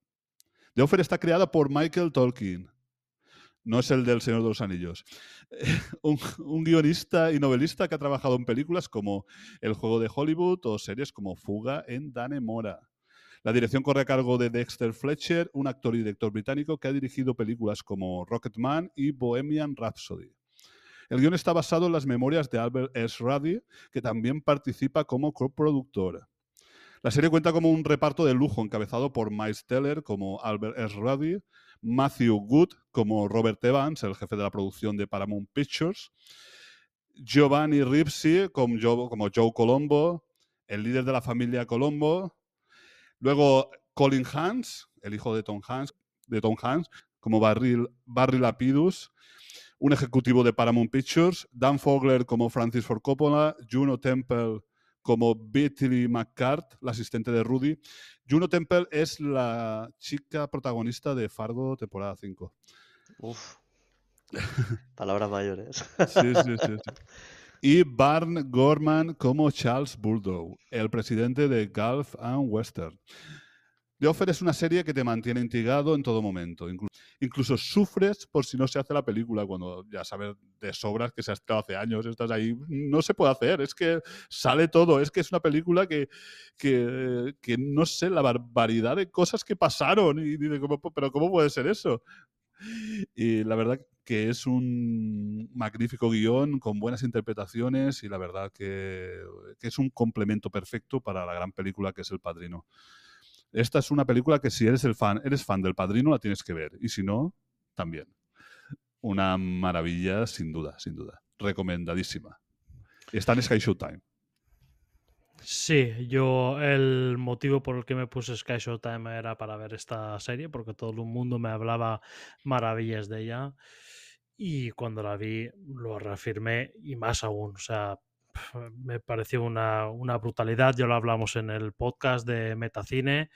A: The Offer está creada por Michael Tolkien, no es el del Señor de los Anillos. un, un guionista y novelista que ha trabajado en películas como El Juego de Hollywood o series como Fuga en Danemora. La dirección corre a cargo de Dexter Fletcher, un actor y director británico que ha dirigido películas como Rocketman y Bohemian Rhapsody. El guion está basado en las memorias de Albert S. Ruddy, que también participa como coproductor. La serie cuenta como un reparto de lujo encabezado por Miles Teller como Albert S. Ruddy, Matthew Good como Robert Evans, el jefe de la producción de Paramount Pictures, Giovanni Ripsi como Joe Colombo, el líder de la familia Colombo, luego Colin Hans, el hijo de Tom Hanks, de Tom Hanks como Barry, Barry Lapidus, un ejecutivo de Paramount Pictures, Dan Fogler como Francis Ford Coppola, Juno Temple como Betty McCart, la asistente de Rudy. Juno Temple es la chica protagonista de Fargo, temporada 5.
C: Uf. Palabras mayores.
A: Sí, sí, sí, sí. Y Barn Gorman como Charles Burdow, el presidente de Gulf and Western. The Offer es una serie que te mantiene intrigado en todo momento. Inclu- incluso sufres por si no se hace la película, cuando ya sabes de sobras que se ha estado hace años, estás ahí, no se puede hacer, es que sale todo, es que es una película que, que, que no sé, la barbaridad de cosas que pasaron, y dices, ¿cómo- pero ¿cómo puede ser eso? Y la verdad que es un magnífico guion con buenas interpretaciones y la verdad que, es un complemento perfecto para la gran película que es El Padrino. Esta es una película que si eres el fan, eres fan del Padrino, la tienes que ver. Y si no, también. Una maravilla, sin duda, sin duda. Recomendadísima. Está en Sky Showtime.
B: Sí, yo el motivo por el que me puse Sky Showtime era para ver esta serie, porque todo el mundo me hablaba maravillas de ella. Y cuando la vi, lo reafirmé y más aún. O sea, me pareció una, una brutalidad. Ya lo hablamos en el podcast de Metacine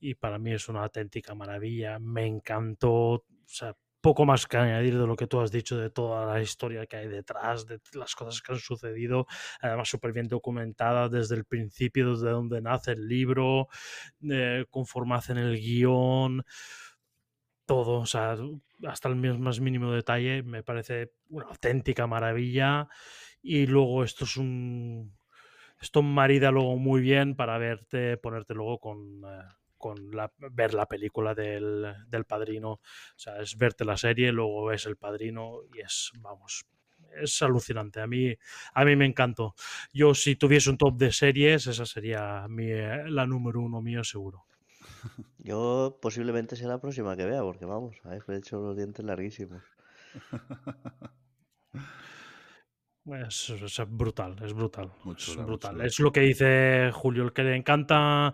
B: y para mí es una auténtica maravilla. Me encantó. O sea, poco más que añadir de lo que tú has dicho, de toda la historia que hay detrás, de las cosas que han sucedido, además súper bien documentada desde el principio, desde donde nace el libro, eh, conforme hacen el guion, todo, o sea, hasta el más mínimo detalle, me parece una auténtica maravilla. Y luego esto es un... Esto marida luego muy bien para verte, ponerte luego con... eh, con ver la película del, del padrino. O sea, es verte la serie, luego ves el padrino y es, vamos, es alucinante. A mí, a mí me encantó. Yo, si tuviese un top de series, esa sería mi, eh, la número uno mío, seguro.
C: Yo posiblemente sea la próxima que vea, porque vamos, he hecho los dientes larguísimos.
B: Es, es brutal, es brutal. Es brutal. Es lo que dice Julio, el que le encanta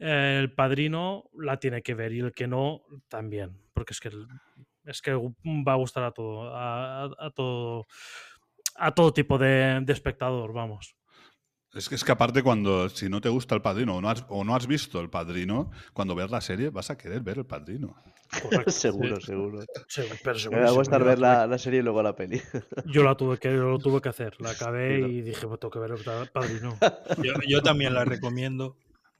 B: eh, el padrino la tiene que ver y el que no también, porque es que es que va a gustar a todo, a, a- a todo, a todo tipo de, de espectador, vamos.
A: Es que, es que aparte cuando, si no te gusta el padrino o no, has, o no has visto el padrino, cuando veas la serie vas a querer ver el padrino.
B: Correcto,
C: seguro,
B: sí,
C: seguro.
B: sí, pero
C: Me va a gustar
B: yo
C: ver
B: la tuve-
C: la, serie y luego la peli.
B: Yo la tuve que, lo tuve que hacer, la acabé
C: Sí, ¿no?
B: y dije, pues tengo que ver el pa- padrino.
D: Yo, yo también la recomiendo.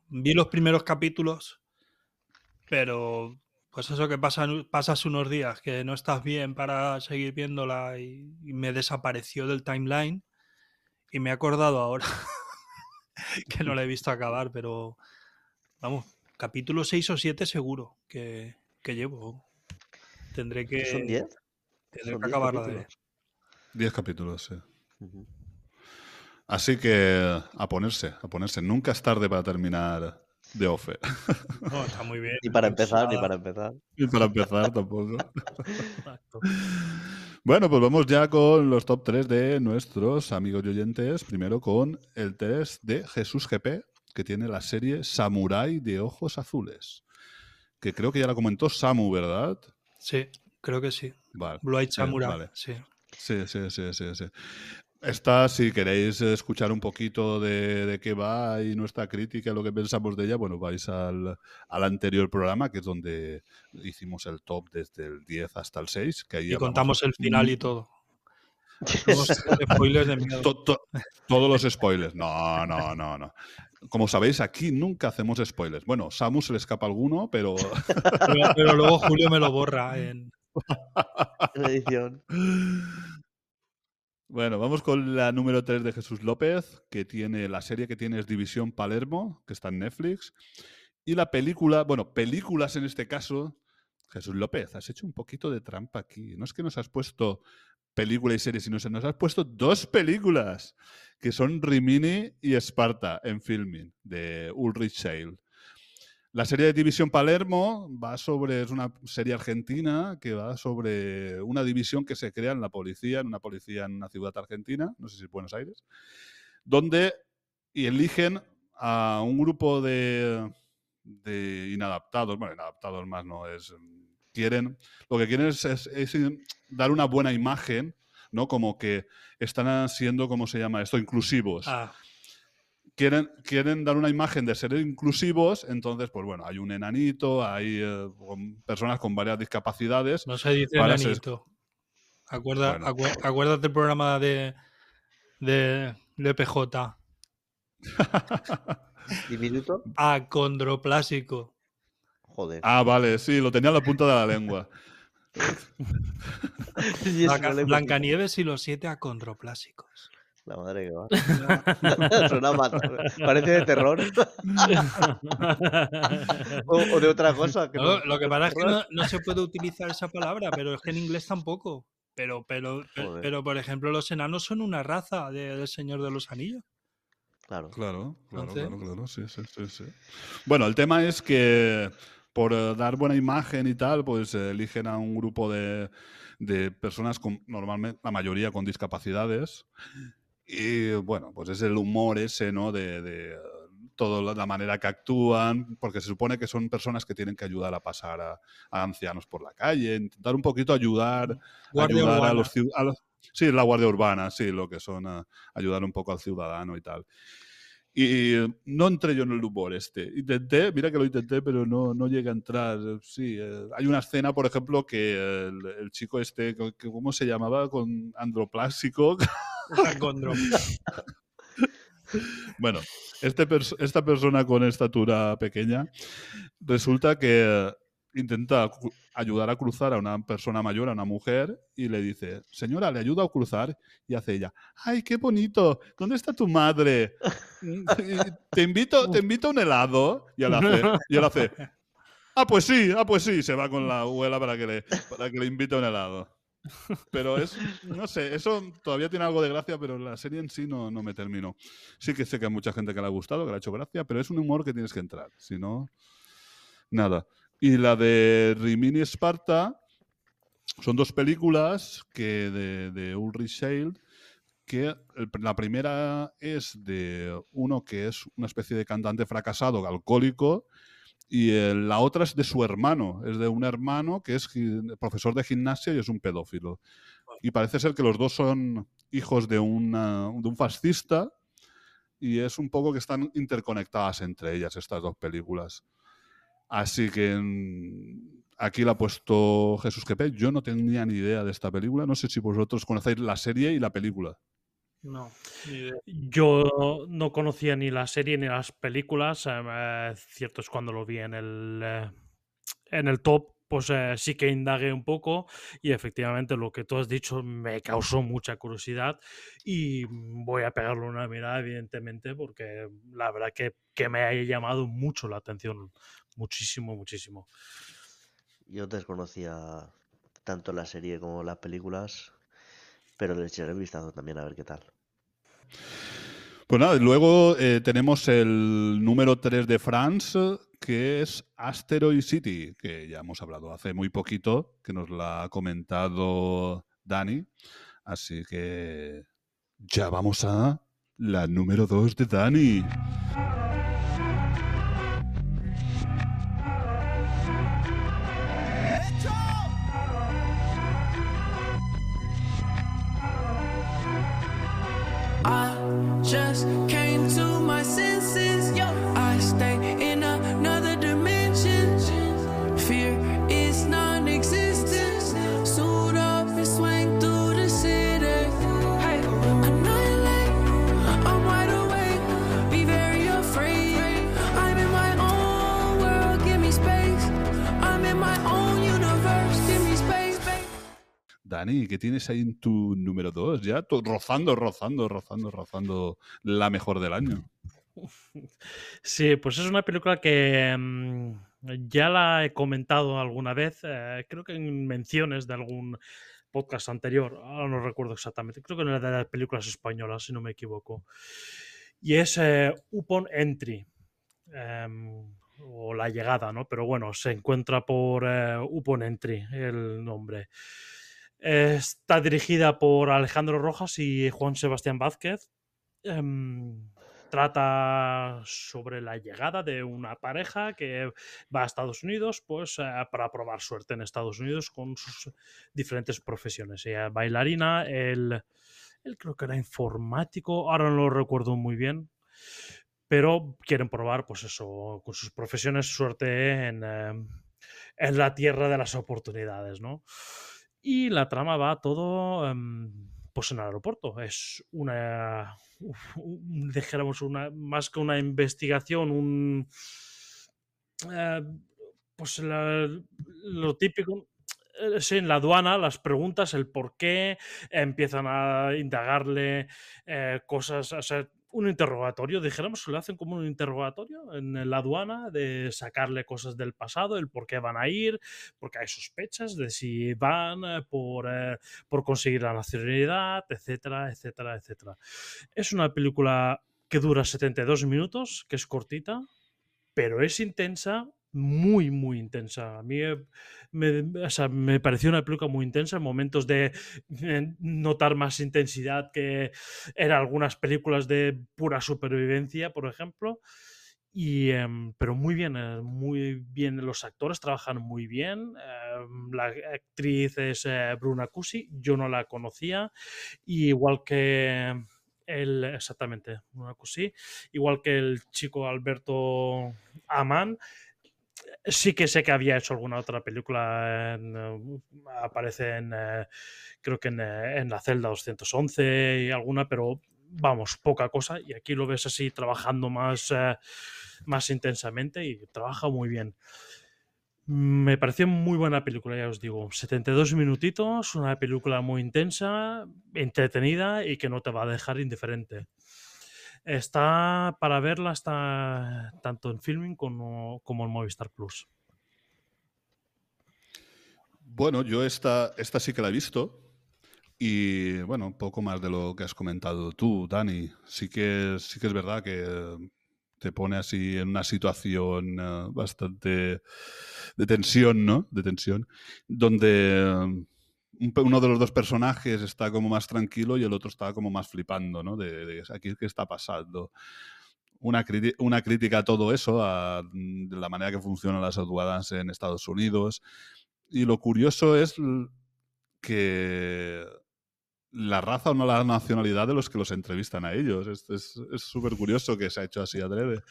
D: Vi los primeros capítulos, pero pues eso que pasan, pasas unos días que no estás bien para seguir viéndola y, y me desapareció del timeline y me he acordado ahora que no la he visto acabar, pero vamos, capítulo 6 o 7 seguro que, que llevo. Tendré que,
C: ¿Son 10?
D: tendré
C: ¿Son
D: que
C: 10
D: acabarla de ver.
C: capítulos?
A: Diez capítulos, sí.
C: Ujú.
A: Así que a ponerse, a ponerse. Nunca es tarde para terminar de OFE.
D: No, está muy bien.
C: Ni para empezar, ni para empezar.
A: Y para empezar tampoco.
B: Exacto.
A: Bueno, pues vamos ya con los top 3 de nuestros amigos y oyentes. Primero con el 3 de Jesús GP, que tiene la serie Samurai de Ojos Azules. Que creo que ya la comentó Samu, ¿verdad?
D: Sí, creo que sí.
A: Vale.
D: Blue Eyed
A: Sí,
D: Samurai,
A: vale.
D: sí.
A: Sí, sí, sí, sí, sí. Esta, si queréis escuchar un poquito de, de qué va y nuestra crítica, lo que pensamos de ella, bueno, vais al, al anterior programa, que es donde hicimos el top desde el 10 hasta el 6. Que ahí
D: Y contamos el final y todo. Somos spoilers de.
A: To- to- todos los spoilers. No, no, no, no. Como sabéis, aquí nunca hacemos spoilers. Bueno, Samu se le escapa alguno, pero
D: Pero, pero luego Julio me lo borra en,
C: En edición.
A: Bueno, vamos con la número 3 de Jesús López, que tiene la serie que tiene División Palermo, que está en Netflix. Y la película, bueno, películas en este caso. Jesús López, has hecho un poquito de trampa aquí. No es que nos has puesto película y serie, sino que nos has puesto dos películas, que son Rimini y Esparta en filming, de Ulrich Seil. La serie de División Palermo va sobre, es una serie argentina que va sobre una división que se crea en la policía, en una policía en una ciudad argentina, no sé si Buenos Aires, donde y eligen a un grupo de, de inadaptados, bueno, inadaptados más no es, mm, quieren, lo que quieren es, es- dar una buena imagen, ¿no? Como que están siendo, ¿cómo se llama esto? Inclusivos
D: Ah,
A: quieren, quieren dar una imagen de ser inclusivos, entonces, pues bueno, hay un enanito, hay eh, con- personas con varias discapacidades.
D: no se dice
A: Para ser-
D: enanito. Acuerda,
A: Bueno.
D: acuer- acuérdate del programa de, de, de PJ.
C: ¿Diminuto?
D: Acondroplásico.
C: Joder.
A: ah, vale, sí, lo tenía en la punta de la lengua.
D: Blancanieves y los siete acondroplásicos.
C: La madre que va. Suena mal. Parece de terror. o, o de otra cosa. que
D: No,
C: no-
D: lo que pasa es que no, no se puede utilizar esa palabra, pero es que en inglés tampoco. Pero, pero,
C: Joder.
D: pero, por ejemplo, los enanos son una raza de- del Señor de los Anillos.
C: Claro.
A: Claro, claro,
D: Entonces-
A: claro, claro, sí, sí, sí, sí. Bueno, el tema es que por eh, dar buena imagen y tal, pues eh, eligen a un grupo de, de personas con, normalmente, la mayoría con discapacidades. Y bueno, pues es el humor ese, ¿no? De, de, toda la manera que actúan, porque se supone que son personas que tienen que ayudar a pasar a, a ancianos por la calle, intentar un poquito ayudar, a los, a los- Sí, la Guardia Urbana, sí, lo que son a ayudar un poco al ciudadano y tal. Y eh, no entré yo en el humor este. Intenté, mira que lo intenté, pero no, no llegué a entrar. Sí, eh, hay una escena, por ejemplo, que el, el chico este, que- ¿cómo se llamaba? Con androplástico. Bueno, este pers- esta persona con estatura pequeña resulta que intenta ayudar a cruzar a una persona mayor, a una mujer, y le dice, señora, ¿le ayudo a cruzar? Y hace ella, ¡ay, qué bonito! ¿Dónde está tu madre? "Mm, Te invito, te invito a un helado. Y él hace, y él hace, ah, pues sí, ah, pues sí, se va con la abuela para que le, para que le invite a un helado. Pero es, no sé, eso todavía tiene algo de gracia, pero la serie en sí no, no me terminó. Sí que sé que hay mucha gente que le ha gustado, que le ha hecho gracia, pero es un humor que tienes que entrar. Si no, nada. Y la de Rimini Sparta son dos películas que de, de Ulrich Schade que la primera es de uno que es una especie de cantante fracasado, alcohólico, y el- la otra es de su hermano, es de un hermano que es profesor de gimnasia y es un pedófilo. Y parece ser que los dos son hijos de, una- de un fascista y es un poco que están interconectadas entre ellas estas dos películas. Así que mm, aquí la ha puesto Jesús Quepe. Yo no tenía ni idea de esta película. No sé si vosotros conocéis la serie y la película.
D: No, ni idea.
B: Yo no conocía ni la serie ni las películas. em, eh, cierto es cuando lo vi en el, eh, en el top, pues eh, sí que indagué un poco y efectivamente lo que tú has dicho me causó mucha curiosidad y voy a pegarle una mirada, evidentemente, porque la verdad que, que me ha llamado mucho la atención. Muchísimo, muchísimo.
C: Yo desconocía tanto la serie como las películas, pero le echaré un vistazo también a ver qué tal.
A: Pues nada, luego eh, tenemos el número 3 de France, que es Asteroid City, que ya hemos hablado hace muy poquito, que nos la ha comentado Dani. Así que ya vamos a la número 2 de Dani. Dani, ¿qué tienes ahí en tu número 2? Ya rozando, rozando, rozando, rozando la mejor del año.
B: Sí, pues es una película que mm, ya la he comentado alguna vez, eh, creo que en menciones de algún podcast anterior, ahora no recuerdo exactamente, creo que en la de las películas españolas, si no me equivoco. Y es eh, Upon Entry, em, o La Llegada, ¿no? Pero bueno, se encuentra por eh, Upon Entry el nombre. Está dirigida por Alejandro Rojas y Juan Sebastián Vázquez. Em, trata sobre la llegada de una pareja que va a Estados Unidos pues eh, para probar suerte en Estados Unidos con sus diferentes profesiones. Ella es bailarina, él, él creo que era informático, ahora no lo recuerdo muy bien, pero quieren probar pues eso, con sus profesiones suerte en, eh, en la tierra de las oportunidades, ¿no? Y la trama va todo em, pues en el aeropuerto. Es una, un- dijéramos, una, más que una investigación, un... eh, pues lo típico... eh, Sí, en la aduana, las preguntas, el por qué, empiezan a indagarle eh, cosas, o sea, un interrogatorio, dijéramos que lo hacen como un interrogatorio en la aduana, de sacarle cosas del pasado, el por qué van a ir, porque hay sospechas de si van eh, por, eh, por conseguir la nacionalidad, etcétera, etcétera, etcétera. Es una película que dura 72 minutos, que es cortita, pero es intensa, muy, muy intensa. A mí eh, me, pareció una película muy intensa en momentos de eh, notar más intensidad que en algunas películas de pura supervivencia, por ejemplo. Y, em, pero muy bien, eh, muy bien. Los actores trabajan muy bien. em, la actriz es Bruna Cusi, yo no la conocía. Igual que el, exactamente, Bruna Cusi, igual que el chico Alberto Amán, sí que sé que había hecho alguna otra película. en, aparece en, eh, creo que en, eh, en la celda 211 y alguna, pero vamos, poca cosa. Y aquí lo ves así trabajando más, eh, más intensamente y trabaja muy bien. Me pareció muy buena película, ya os digo. 72 minutitos, una película muy intensa, entretenida y que no te va a dejar indiferente. Está para verla está tanto en filming como, como en Movistar Plus.
A: Bueno, yo esta, esta sí que la he visto. Y bueno, un poco más de lo que has comentado tú, Dani. Sí que, sí que es verdad que te pone así en una situación eh, bastante de tensión, ¿no? De tensión, donde uno de los dos personajes está como más tranquilo y el otro está como más flipando, ¿no? De, de aquí qué está pasando. Una, crítica a todo eso, a de la manera que funcionan las aduanas en Estados Unidos. Y lo curioso es que la raza o no la nacionalidad de los que los entrevistan a ellos. Es- súper curioso que se ha hecho así adrede.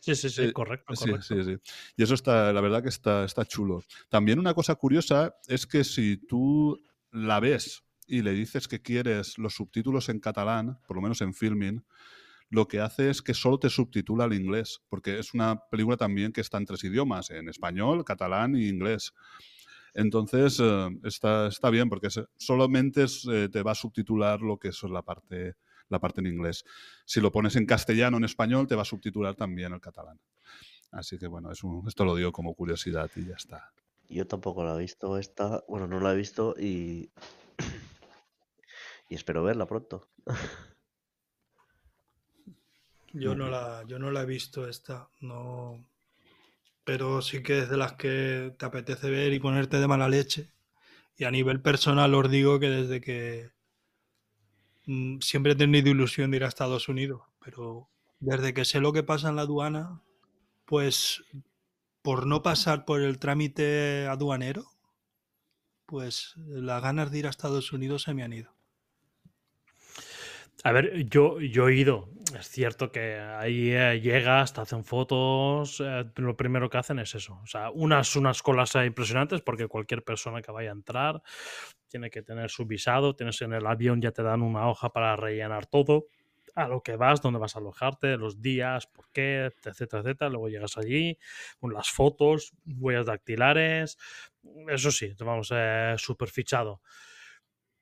B: Sí, sí, sí,
A: Eh,
B: correcto,
A: Sí,
B: correcto.
A: sí, sí. Y eso está, la verdad que está, está chulo. También una cosa curiosa es que si tú la ves y le dices que quieres los subtítulos en catalán, por lo menos en filming, lo que hace es que solo te subtitula al inglés, porque es una película también que está en tres idiomas, en español, catalán y inglés. Entonces, eh, está, está bien, porque solamente eh, te va a subtitular lo que es la parte, la parte en inglés. Si lo pones en castellano, en español, te va a subtitular también el catalán. Así que bueno, esto lo digo como curiosidad y ya está.
C: Yo tampoco la he visto esta, bueno, no la he visto y, y espero verla pronto.
D: Yo no la, yo no la he visto esta, no. Pero sí que es de las que te apetece ver y ponerte de mala leche. Y a nivel personal os digo que desde que mm, siempre he tenido ilusión de ir a Estados Unidos, pero desde que sé lo que pasa en la aduana, pues por no pasar por el trámite aduanero, pues las ganas de ir a Estados Unidos se me han ido.
B: A ver, yo, yo he ido. Es cierto que ahí eh, llegas, te hacen fotos. eh, lo primero que hacen es eso. O sea, unas, unas colas impresionantes porque cualquier persona que vaya a entrar tiene que tener su visado. Tienes en el avión, ya te dan una hoja para rellenar todo. A lo que vas, dónde vas a alojarte, los días, por qué, etcétera, etcétera. Luego llegas allí con las fotos, huellas dactilares. Eso sí, vamos, eh, súper fichado.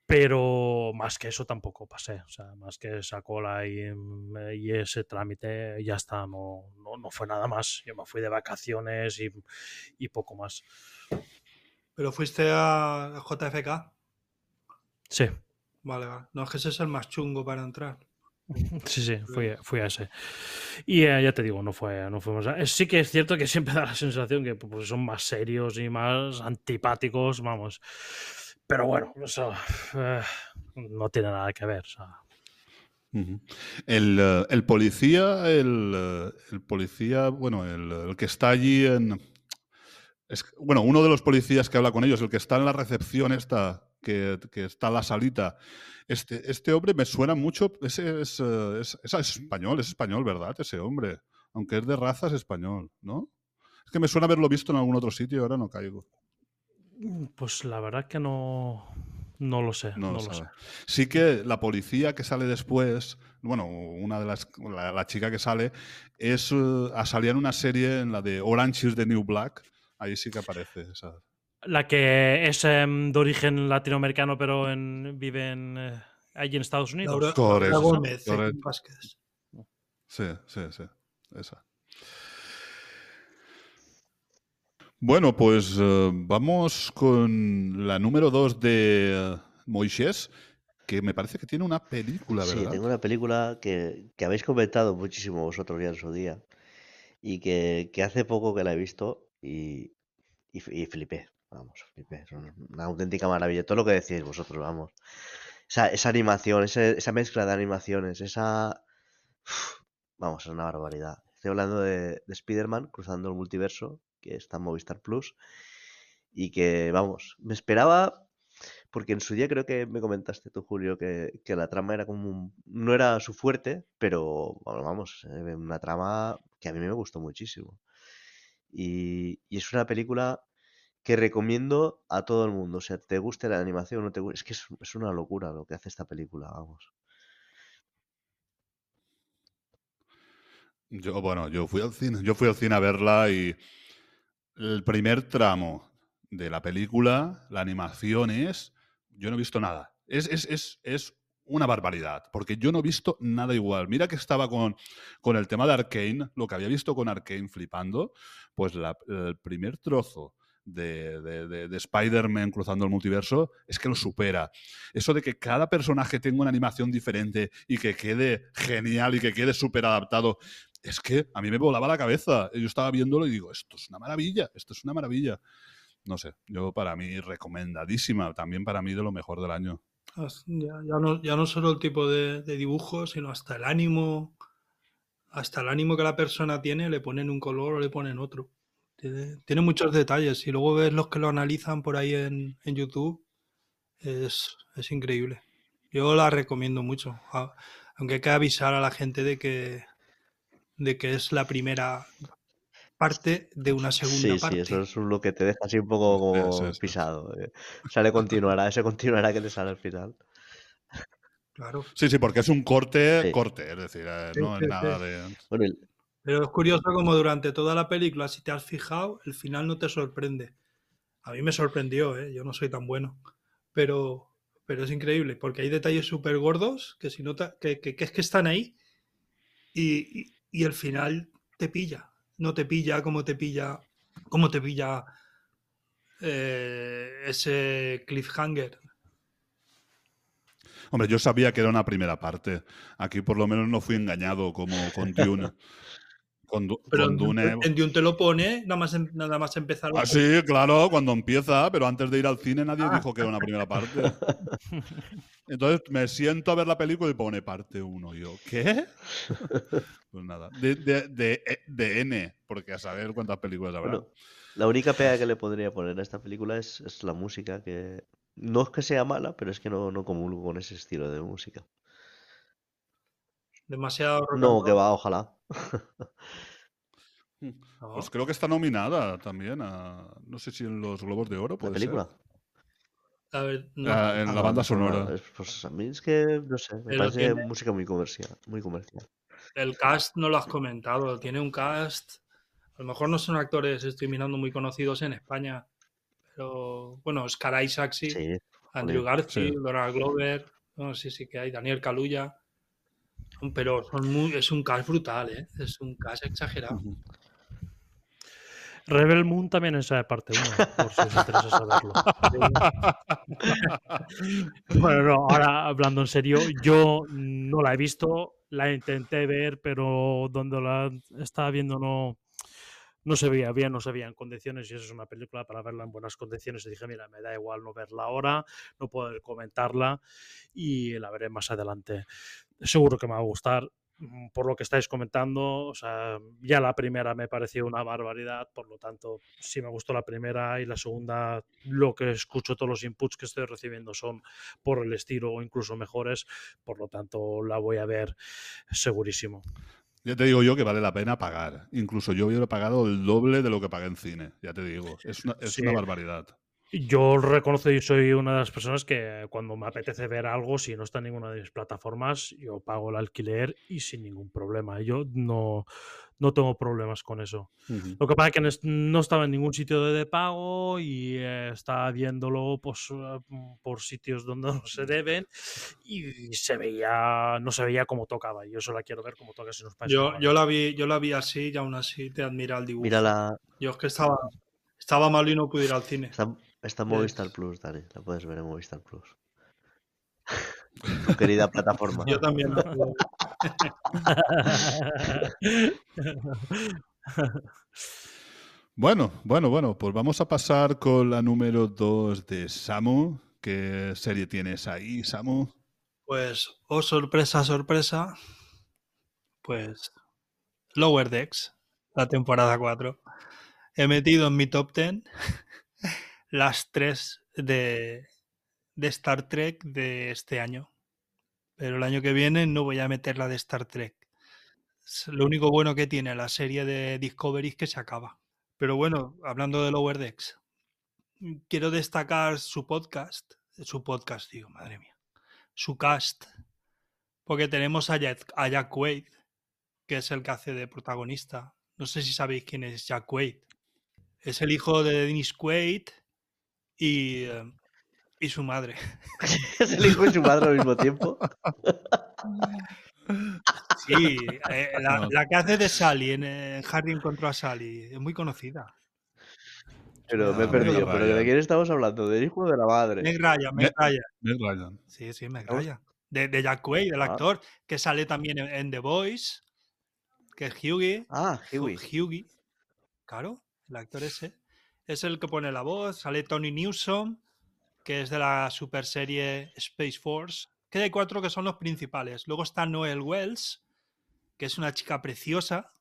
B: Pero más que eso tampoco pasé. O sea, más que esa cola y, mm, y ese trámite, ya está. No, no, no fue nada más. Yo me fui de vacaciones y, y poco más.
D: Pero fuiste a JFK.
B: Sí,
D: Vale, vale. No es que ese es el más chungo para entrar.
B: sí, sí, fui, fui a ese. Y eh, ya te digo, no fue, no fuimos a- Sí que es cierto que siempre da la sensación que pues, son más serios y más antipáticos, vamos. Pero bueno, eso eh, no tiene nada que ver. o sea.
A: El, eh, el policía, el, el policía, bueno, el, el que está allí en... es- bueno, uno de los policías que habla con ellos, el que está en la recepción esta, que, que está la salita, este, este hombre me suena mucho, ese es, eh, es- es español, es español, ¿verdad? Ese hombre, aunque es de raza, es español, ¿no? Es que me suena haberlo visto en algún otro sitio ahora no caigo.
B: Pues la verdad que no, no lo sé.
A: No
B: No,
A: lo
B: lo sé.
A: Sí que la policía que sale después, bueno, una de las, la, la chica que sale, es, eh, a- salía en una serie en la de Orange is the New Black. Ahí sí que aparece esa.
B: La que es em, de origen latinoamericano, pero en- vive en, eh, allí en Estados Unidos.
D: Laura,
A: Correcto,
D: Laura Gómez,
A: correcto.
D: Vázquez.
A: Sí, sí, sí. Esa. Bueno, pues eh, vamos con la número 2 de eh, Moisés, que me parece que tiene una película,
C: Sí,
A: ¿verdad?
C: tengo una película que, que habéis comentado muchísimo vosotros ya en su día y que, que hace poco que la he visto y, y, y flipé, vamos, flipé. Es un- una auténtica maravilla. Todo lo que decís vosotros, vamos. Esa, esa animación, ese- esa mezcla de animaciones, esa... Vamos, es una barbaridad. Estoy hablando de, de Spider-Man cruzando el multiverso, que está en Movistar Plus, y que, vamos, me esperaba porque en su día creo que me comentaste tú, Julio, que, que la trama era como un- no era su fuerte, pero bueno, vamos, eh, una trama que a mí me gustó muchísimo. Y, y es una película que recomiendo a todo el mundo. O sea, te guste la animación o no te guste. Es que es, una locura lo que hace esta película, vamos.
A: Yo, bueno, yo fui al cine, yo fui al cine a verla y el primer tramo de la película, la animación es, yo no he visto nada. Es, es, es, es una barbaridad, porque yo no he visto nada igual. Mira que estaba con, con el tema de Arkane, lo que había visto con Arkane flipando, pues el primer trozo de, de- de- de Spider-Man cruzando el multiverso es que lo supera. Eso de que cada personaje tenga una animación diferente y que quede genial y que quede súper adaptado, es que a mí me volaba la cabeza. Yo estaba viéndolo y digo, esto es una maravilla, esto es una maravilla. No sé, yo para mí recomendadísima, también para mí de lo mejor del año.
D: Ya no, ya no solo el tipo de, de dibujo, sino hasta el ánimo. Hasta el ánimo que la persona tiene, le ponen un color o le ponen otro. Tiene, tiene muchos detalles. Y luego ves los que lo analizan por ahí en, en YouTube. Es, es increíble. Yo la recomiendo mucho. Aunque hay que avisar a la gente de que, de que es la primera parte de una segunda
C: Sí, sí,
D: parte.
C: eso es lo que te deja así un poco como pisado. eh. Sale continuará, ese continuará que te sale al final.
D: Claro.
A: Sí, sí, porque es un corte,
C: Sí.
A: corte, es decir, eh,
D: Sí,
A: no
D: sí,
A: es nada
D: sí.
A: de...
C: Bueno, y-
D: Pero es curioso como durante toda la película, si te has fijado, el final no te sorprende. A mí me sorprendió, ¿eh? yo no soy tan bueno. Pero, pero es increíble, porque hay detalles súper gordos que, si nota, que, que- que es que están ahí y, y- y el final te pilla. No te pilla como te pilla, como te pilla eh, ese cliffhanger.
A: Hombre, yo sabía que era una primera parte. Aquí por lo menos no fui engañado como con Dune. Con,
D: Pero
A: con
D: en,
A: Dune...
D: en Dune te lo pone nada más, em- nada más empezar.
A: Ah, sí, claro, cuando empieza, pero antes de ir al cine nadie
D: Ah.
A: dijo que era una primera parte. Entonces me siento a ver la película y pone parte 1. Yo, ¿qué? Pues nada, de, de, de, de N, porque a saber cuántas películas habrá.
C: bueno, la única pega que le podría poner a esta película es, es la música, que no es que sea mala, pero es que no, no comulgo con ese estilo de música.
D: Demasiado.
C: No, que va, ojalá.
D: No.
A: Pues creo que está nominada también a. No sé si en los Globos de Oro,
C: La película.
D: A ver, no.
A: Ah, en la banda sonora.
C: es- Pues a mí es que, no sé, me
D: Pero
C: parece
D: tiene-
C: música muy comercial. Muy comercial.
D: El cast no lo has comentado. Tiene un cast. A lo mejor no son actores, estoy mirando muy conocidos en España. Pero bueno, Oscar Isaac sí,
C: Sí,
D: Andrew Garfield,
A: sí.
D: Donald Glover. No, sí, sí que hay. Daniel Kaluuya. Pero son muy, es un cast brutal, ¿eh? Es un cast exagerado.
B: Rebel Moon también es de parte 1, por si os interesa saberlo. bueno, no, ahora hablando en serio, yo no la he visto, la intenté ver, pero donde la estaba viendo no, no se veía bien, no se veía en condiciones y eso es una película para verla en buenas condiciones. Y dije, mira, me da igual no verla ahora, no poder comentarla y la veré más adelante. Seguro que me va a gustar mm, por lo que estáis comentando, o sea, ya la primera me pareció una barbaridad, por lo tanto, sí me gustó la primera y la segunda, lo que escucho, todos los inputs que estoy recibiendo son por el estilo o incluso mejores, por lo tanto, la voy a ver segurísimo.
A: Ya te digo yo que vale la pena pagar. Incluso yo hubiera pagado el doble de lo que pagué en cine. Ya te digo. Es una, es
B: Sí.
A: una barbaridad.
B: Yo reconozco y soy una de las personas que cuando me apetece ver algo, si no está en ninguna de mis plataformas, yo pago el alquiler y sin ningún problema. Yo no, no tengo problemas con eso.
A: Ujú.
B: Lo que pasa es que no es- no estaba en ningún sitio de, de pago y eh, estaba viéndolo pues, eh, por sitios donde no se deben y se veía, no se veía como tocaba. Yo solo la quiero ver como toca si nos pasa.
D: Yo, yo, la vi, yo la vi así y aún así te admira el dibujo.
C: Mira la.
D: Yo es que estaba, estaba malo y no pude ir al cine.
C: Está, está en
D: Es-
C: Movistar Plus, Dani. La puedes ver en Movistar Plus. Tu querida plataforma.
D: Yo también. pude.
A: Bueno, bueno, bueno. Pues vamos a pasar con la número 2 de Samu. ¿Qué serie tienes ahí, Samu?
D: Pues, oh sorpresa, sorpresa. Pues, Lower Decks, la temporada 4. He metido en mi top 10 las tres de, de Star Trek de este año. Pero el año que viene no voy a meter la de Star Trek. Lo único bueno que tiene la serie de Discovery es que se acaba. Pero bueno, hablando de Lower Decks, quiero destacar su podcast, su podcast, digo, madre mía, su cast, porque tenemos a Jack, a Jack Quaid, que es el que hace de protagonista. No sé si sabéis quién es Jack Quaid. Es el hijo de Dennis Quaid y, eh, y su madre.
C: es el hijo y su madre al mismo tiempo.
D: Sí, eh, la,
A: No.
D: la que hace de Sally en eh, Harry encontró a Sally, es muy conocida.
C: Pero me he perdido. ¿Pero de quién estamos hablando? ¿Del hijo o de la madre?
D: Meg Ryan, Meg
A: Me-
D: Ryan.
A: Meg Ryan.
D: Sí, sí, Meg. Ryan. De, de Jack Quaid, el
C: Ah.
D: actor, que sale también en, en The Voice, que es Hughie.
C: Ah,
D: Hu-
C: Huey.
D: Hughie. Claro, el actor ese. Es el que pone la voz. Sale Tony Newsom, que es de la super serie Space Force. Que hay cuatro que son los principales. Luego está Noel Wells, que es una chica preciosa.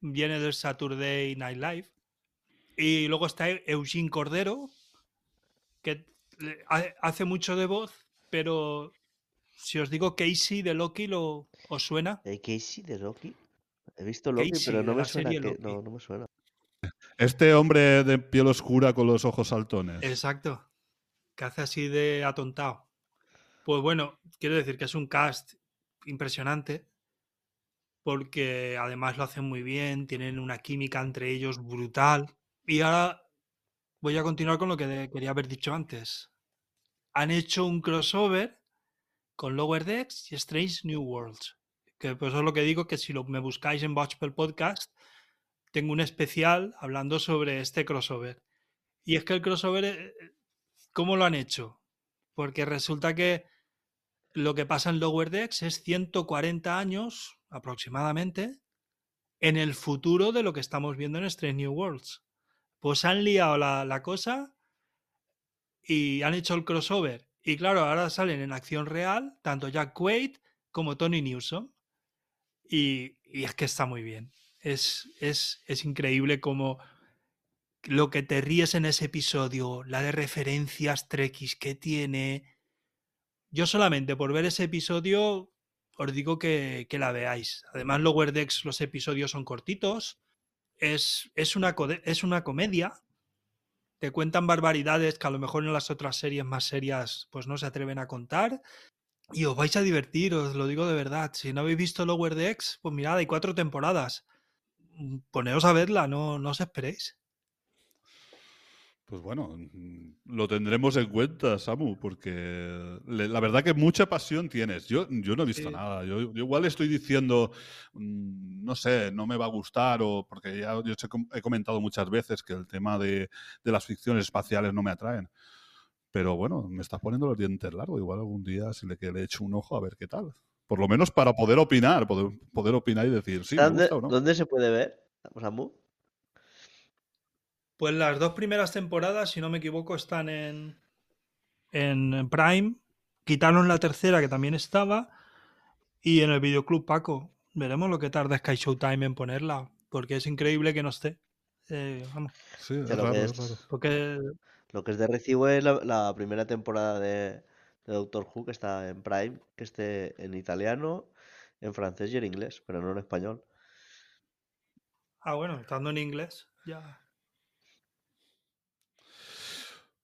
D: Viene del Saturday Night Live. Y luego está Eugene Cordero, que hace mucho de voz, pero si os digo Casey de Loki, ¿lo, ¿os suena?
C: ¿Eh, Casey de Loki? He visto Loki,
D: Casey,
C: pero no me suena. que-. No, no me suena.
A: Este hombre de piel oscura con los ojos saltones.
D: Exacto. Que hace así de atontado. Pues bueno, quiero decir que es un cast impresionante. Porque además lo hacen muy bien, tienen una química entre ellos brutal. Y ahora voy a continuar con lo que quería haber dicho antes. Han hecho un crossover con Lower Decks y Strange New Worlds. Que pues es lo que digo, que si lo, me buscáis en Watchpel Podcast, tengo un especial hablando sobre este crossover. Y es que el crossover, eh, ¿cómo lo han hecho? Porque resulta que lo que pasa en Lower Decks es 140 años aproximadamente en el futuro de lo que estamos viendo en Strange New Worlds. Pues han liado la, la cosa y han hecho el crossover. Y claro, ahora salen en acción real tanto Jack Quaid como Tony Newsom. Y, y es que está muy bien. Es, es, es increíble como lo que te ríes en ese episodio, la de referencias trekkies que tiene. Yo solamente por ver ese episodio os digo que, que la veáis. Además, Lower Decks los episodios son cortitos. Es, es, una, es una comedia. Te cuentan barbaridades que a lo mejor en las otras series más serias pues no se atreven a contar. Y os vais a divertir, os lo digo de verdad. Si no habéis visto Lower Decks, pues mirad, hay cuatro temporadas. Poneos a verla, no, no os esperéis.
A: Pues bueno, lo tendremos en cuenta, Samu, porque le- la verdad que mucha pasión tienes. Yo, yo no he visto
D: Sí.
A: nada. Yo, yo igual estoy diciendo, mm, no sé, no me va a gustar, o porque ya yo he comentado muchas veces que el tema de, de las ficciones espaciales no me atraen. Pero bueno, me estás poniendo los dientes largos. Igual algún día si le, que le echo un ojo a ver qué tal. Por lo menos para poder opinar, poder, poder opinar y decir, sí, me
C: ¿Dónde,
A: gusta o no.
C: dónde se puede ver? Samu?
D: Pues las dos primeras temporadas, si no me equivoco, están en, en Prime. Quitaron la tercera, que también estaba. Y en el videoclub Paco. Veremos lo que tarda Sky Showtime en ponerla. Porque es increíble que no esté. Eh, vamos,
A: Sí, es
C: lo
A: raro,
C: que
A: es
C: es-
A: raro.
D: porque
C: Lo que es de recibo es la, la primera temporada de, de Doctor Who, que está en Prime, que esté en italiano, en francés y en inglés, pero no en español.
D: Ah, bueno, estando en inglés, ya.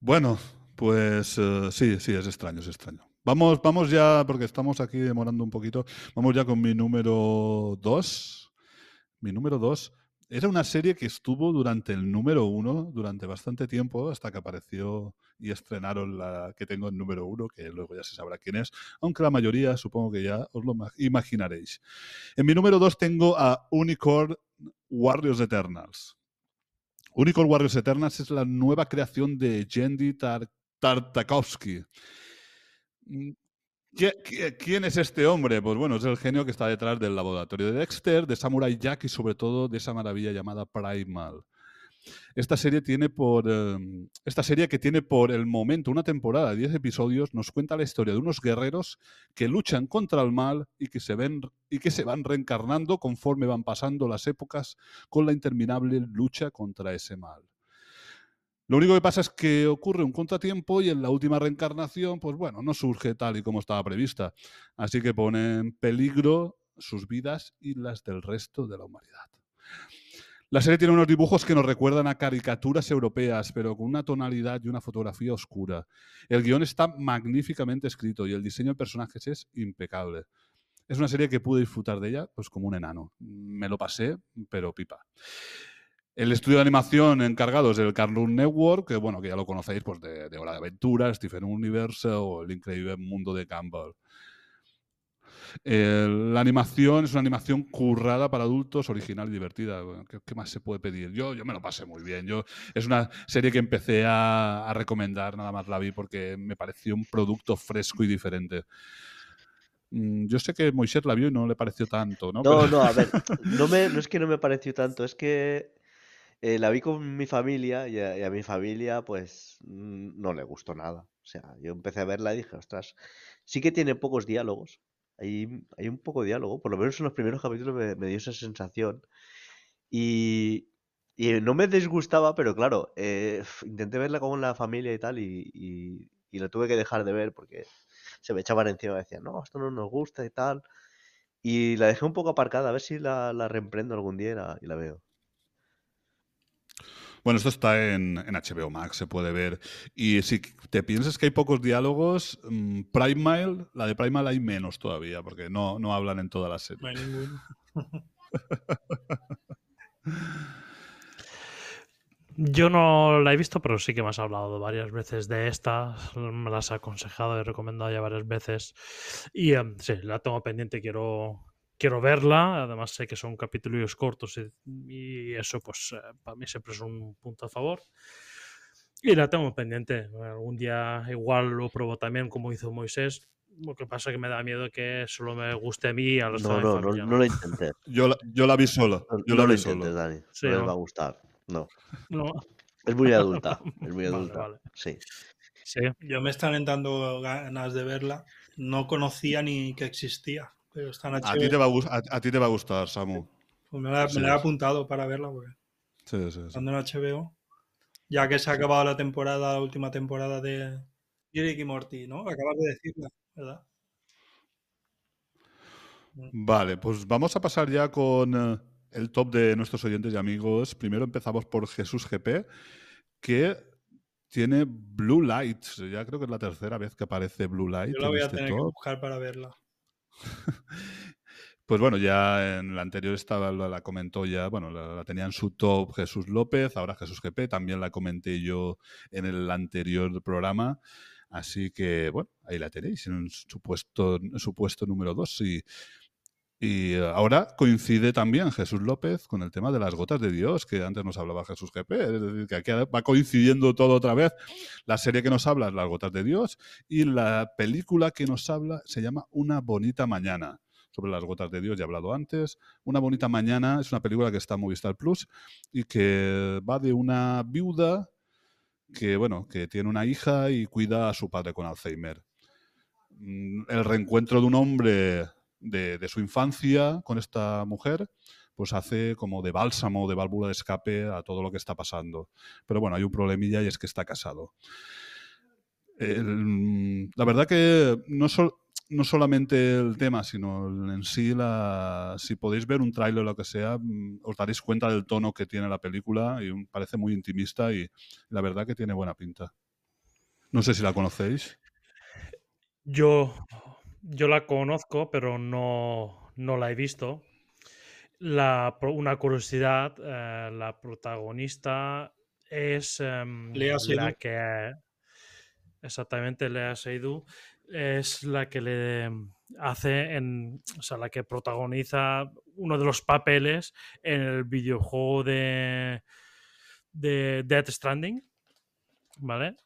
A: Bueno, pues eh, sí, sí, es extraño, es extraño. Vamos, vamos ya, porque estamos aquí demorando un poquito. Vamos ya con mi número 2. Mi número 2 era una serie que estuvo durante el número 1 durante bastante tiempo, hasta que apareció y estrenaron la que tengo en número 1, que luego ya se sabrá quién es, aunque la mayoría supongo que ya os lo ma- imaginaréis. En mi número 2 tengo a Unicorn Warriors Eternals. Unicorn Warriors Eternals es la nueva creación de Jendy Tar- Tartakovsky. ¿Qui- qui- ¿Quién es este hombre? Pues bueno, es el genio que está detrás del laboratorio de Dexter, de Samurai Jack y sobre todo de esa maravilla llamada Primal. Esta serie tiene por eh, esta serie que tiene por el momento una temporada de 10 episodios nos cuenta la historia de unos guerreros que luchan contra el mal y que se ven y que se van reencarnando conforme van pasando las épocas con la interminable lucha contra ese mal. Lo único que pasa es que ocurre un contratiempo y en la última reencarnación, pues bueno, no surge tal y como estaba prevista. Así que pone en peligro sus vidas y las del resto de la humanidad. La serie tiene unos dibujos que nos recuerdan a caricaturas europeas, pero con una tonalidad y una fotografía oscura. El guion está magníficamente escrito y el diseño de personajes es impecable. Es una serie que pude disfrutar de ella pues como un enano. Me lo pasé, pero pipa. El estudio de animación encargado es del Cartoon Network, que bueno, que ya lo conocéis pues de, de Hora de Aventura, Stephen Universe o El Increíble Mundo de Gumball. Eh, la animación es una animación currada para adultos, original y divertida. ¿Qué, qué más se puede pedir? Yo, yo me lo pasé muy bien. Yo, es una serie que empecé a, a recomendar, nada más la vi, porque me pareció un producto fresco y diferente. Mm, Yo sé que Moisés la vio y no le pareció tanto, ¿no?
C: No,
A: Pero-
C: no, a ver, no, me, no es que no me pareció tanto, es que eh, la vi con mi familia y a, mi familia pues no le gustó nada. O sea, yo empecé a verla y dije, ostras, sí que tiene pocos diálogos, hay, hay un poco de diálogo, por lo menos en los primeros capítulos me, dio esa sensación. Y, y no me disgustaba, pero claro, eh, intenté verla con la familia y tal y, y, la tuve que dejar de ver porque se me echaban encima y decían, no, esto no nos gusta y tal. Y la dejé un poco aparcada, a ver si la, la reemprendo algún día y la veo.
A: Bueno, esto está en, en HBO Max, se puede ver. Y si te piensas que hay pocos diálogos, mm, Primal, la de Primal hay menos todavía, porque no, no hablan en toda la serie.
D: No hay ninguno.
B: Yo no la he visto, pero sí que me has hablado varias veces de esta. Me las has aconsejado y recomendado ya varias veces. Y em, sí, la tengo pendiente, quiero, quiero verla. Además, sé que son capítulos cortos y, y eso, pues, eh, para mí siempre es un punto a favor. Y la tengo pendiente. Algún día igual lo pruebo también, como hizo Moisés. Lo que pasa es que me da miedo que solo me guste a mí y al resto
C: No, no, no, no lo intenté.
A: Yo la, yo la vi solo.
C: No,
A: Yo
C: no
A: la
C: lo
A: vi
C: intentes,
A: solo.
C: Dani.
B: Sí,
C: no les
B: ¿no?
C: va a gustar. No.
B: No,
C: Es muy adulta. Es muy
B: Vale,
C: adulta.
B: vale.
C: Sí.
B: sí.
D: Yo me están entrando ganas de verla. No conocía ni que existía, pero
A: A ti, te va a, gus- a, a ti te va a gustar, Samu.
D: Pues me la, me
A: Sí,
D: la he apuntado para verla, porque
A: Sí, sí, sí.
D: estando en HBO, ya que se ha acabado la temporada, la última temporada de Rick y Morty, ¿no? Acabas de decirla, ¿verdad?
A: Vale, pues vamos a pasar ya con eh, el top de nuestros oyentes y amigos. Primero empezamos por Jesús GP, que tiene Blue Lights. Ya creo que es la tercera vez que aparece Blue Light
D: Yo la voy a
A: este
D: tener que buscar para verla.
A: Pues bueno, ya en la anterior estaba, la, comentó ya, bueno, la, tenía en su top Jesús López, ahora Jesús GP, también la comenté yo en el anterior programa. Así que, bueno, ahí la tenéis, en su puesto, su puesto número 2. Y, y eh, ahora coincide también Jesús López con el tema de las gotas de Dios, que antes nos hablaba Jesús GP. Es decir, que aquí va coincidiendo todo otra vez. La serie que nos habla es Las gotas de Dios y la película que nos habla se llama Una bonita mañana sobre las gotas de Dios, ya he hablado antes. Una bonita mañana es una película que está en Movistar Plus y que va de una viuda que, bueno, que tiene una hija y cuida a su padre con Alzheimer. Mm, El reencuentro de un hombre de, su infancia con esta mujer, pues hace como de bálsamo, de válvula de escape a todo lo que está pasando. Pero bueno, hay un problemilla y es que está casado. La verdad que no, no solamente el tema, sino en sí, la, si podéis ver un tráiler o lo que sea, mm, os daréis cuenta del tono que tiene la película y parece muy intimista y la verdad que tiene buena pinta. No sé si la conocéis.
B: Yo, yo la conozco, pero no, no la he visto. La, una curiosidad, eh, la protagonista es em,
D: Lea
B: la que exactamente Lea Seydoux es la que le hace en, o sea, la que protagoniza uno de los papeles en el videojuego de de Death Stranding, ¿vale?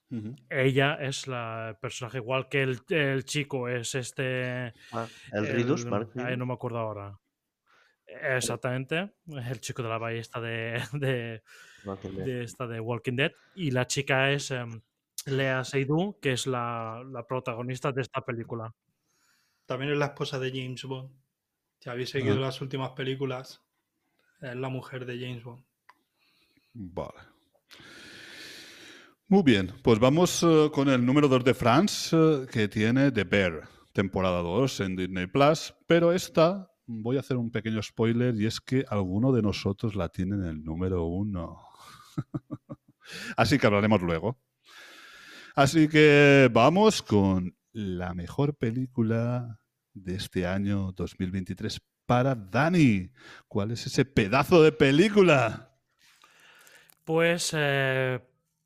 B: Ella es la el personaje igual que el, el chico es este
C: Ah, el Ridus, Mark
B: Ay, no me acuerdo ahora. Exactamente, el chico de la ballesta de, de,
C: Walking Dead.
B: de esta de Walking Dead. Y la chica es em, Lea Seydoux, que es la, la protagonista de esta película.
D: También es la esposa de James Bond. Si habéis seguido
A: Ah.
D: las últimas películas, es la mujer de James Bond.
A: Vale. Muy bien, pues vamos eh, con el número 2 de France, eh, que tiene The Bear, temporada 2 en Disney Plus, pero esta, voy a hacer un pequeño spoiler, y es que alguno de nosotros la tiene en el número 1. Así que hablaremos luego. Así que vamos con la mejor película de este año 2023 para Dani. ¿Cuál es ese pedazo de película?
B: Pues eh,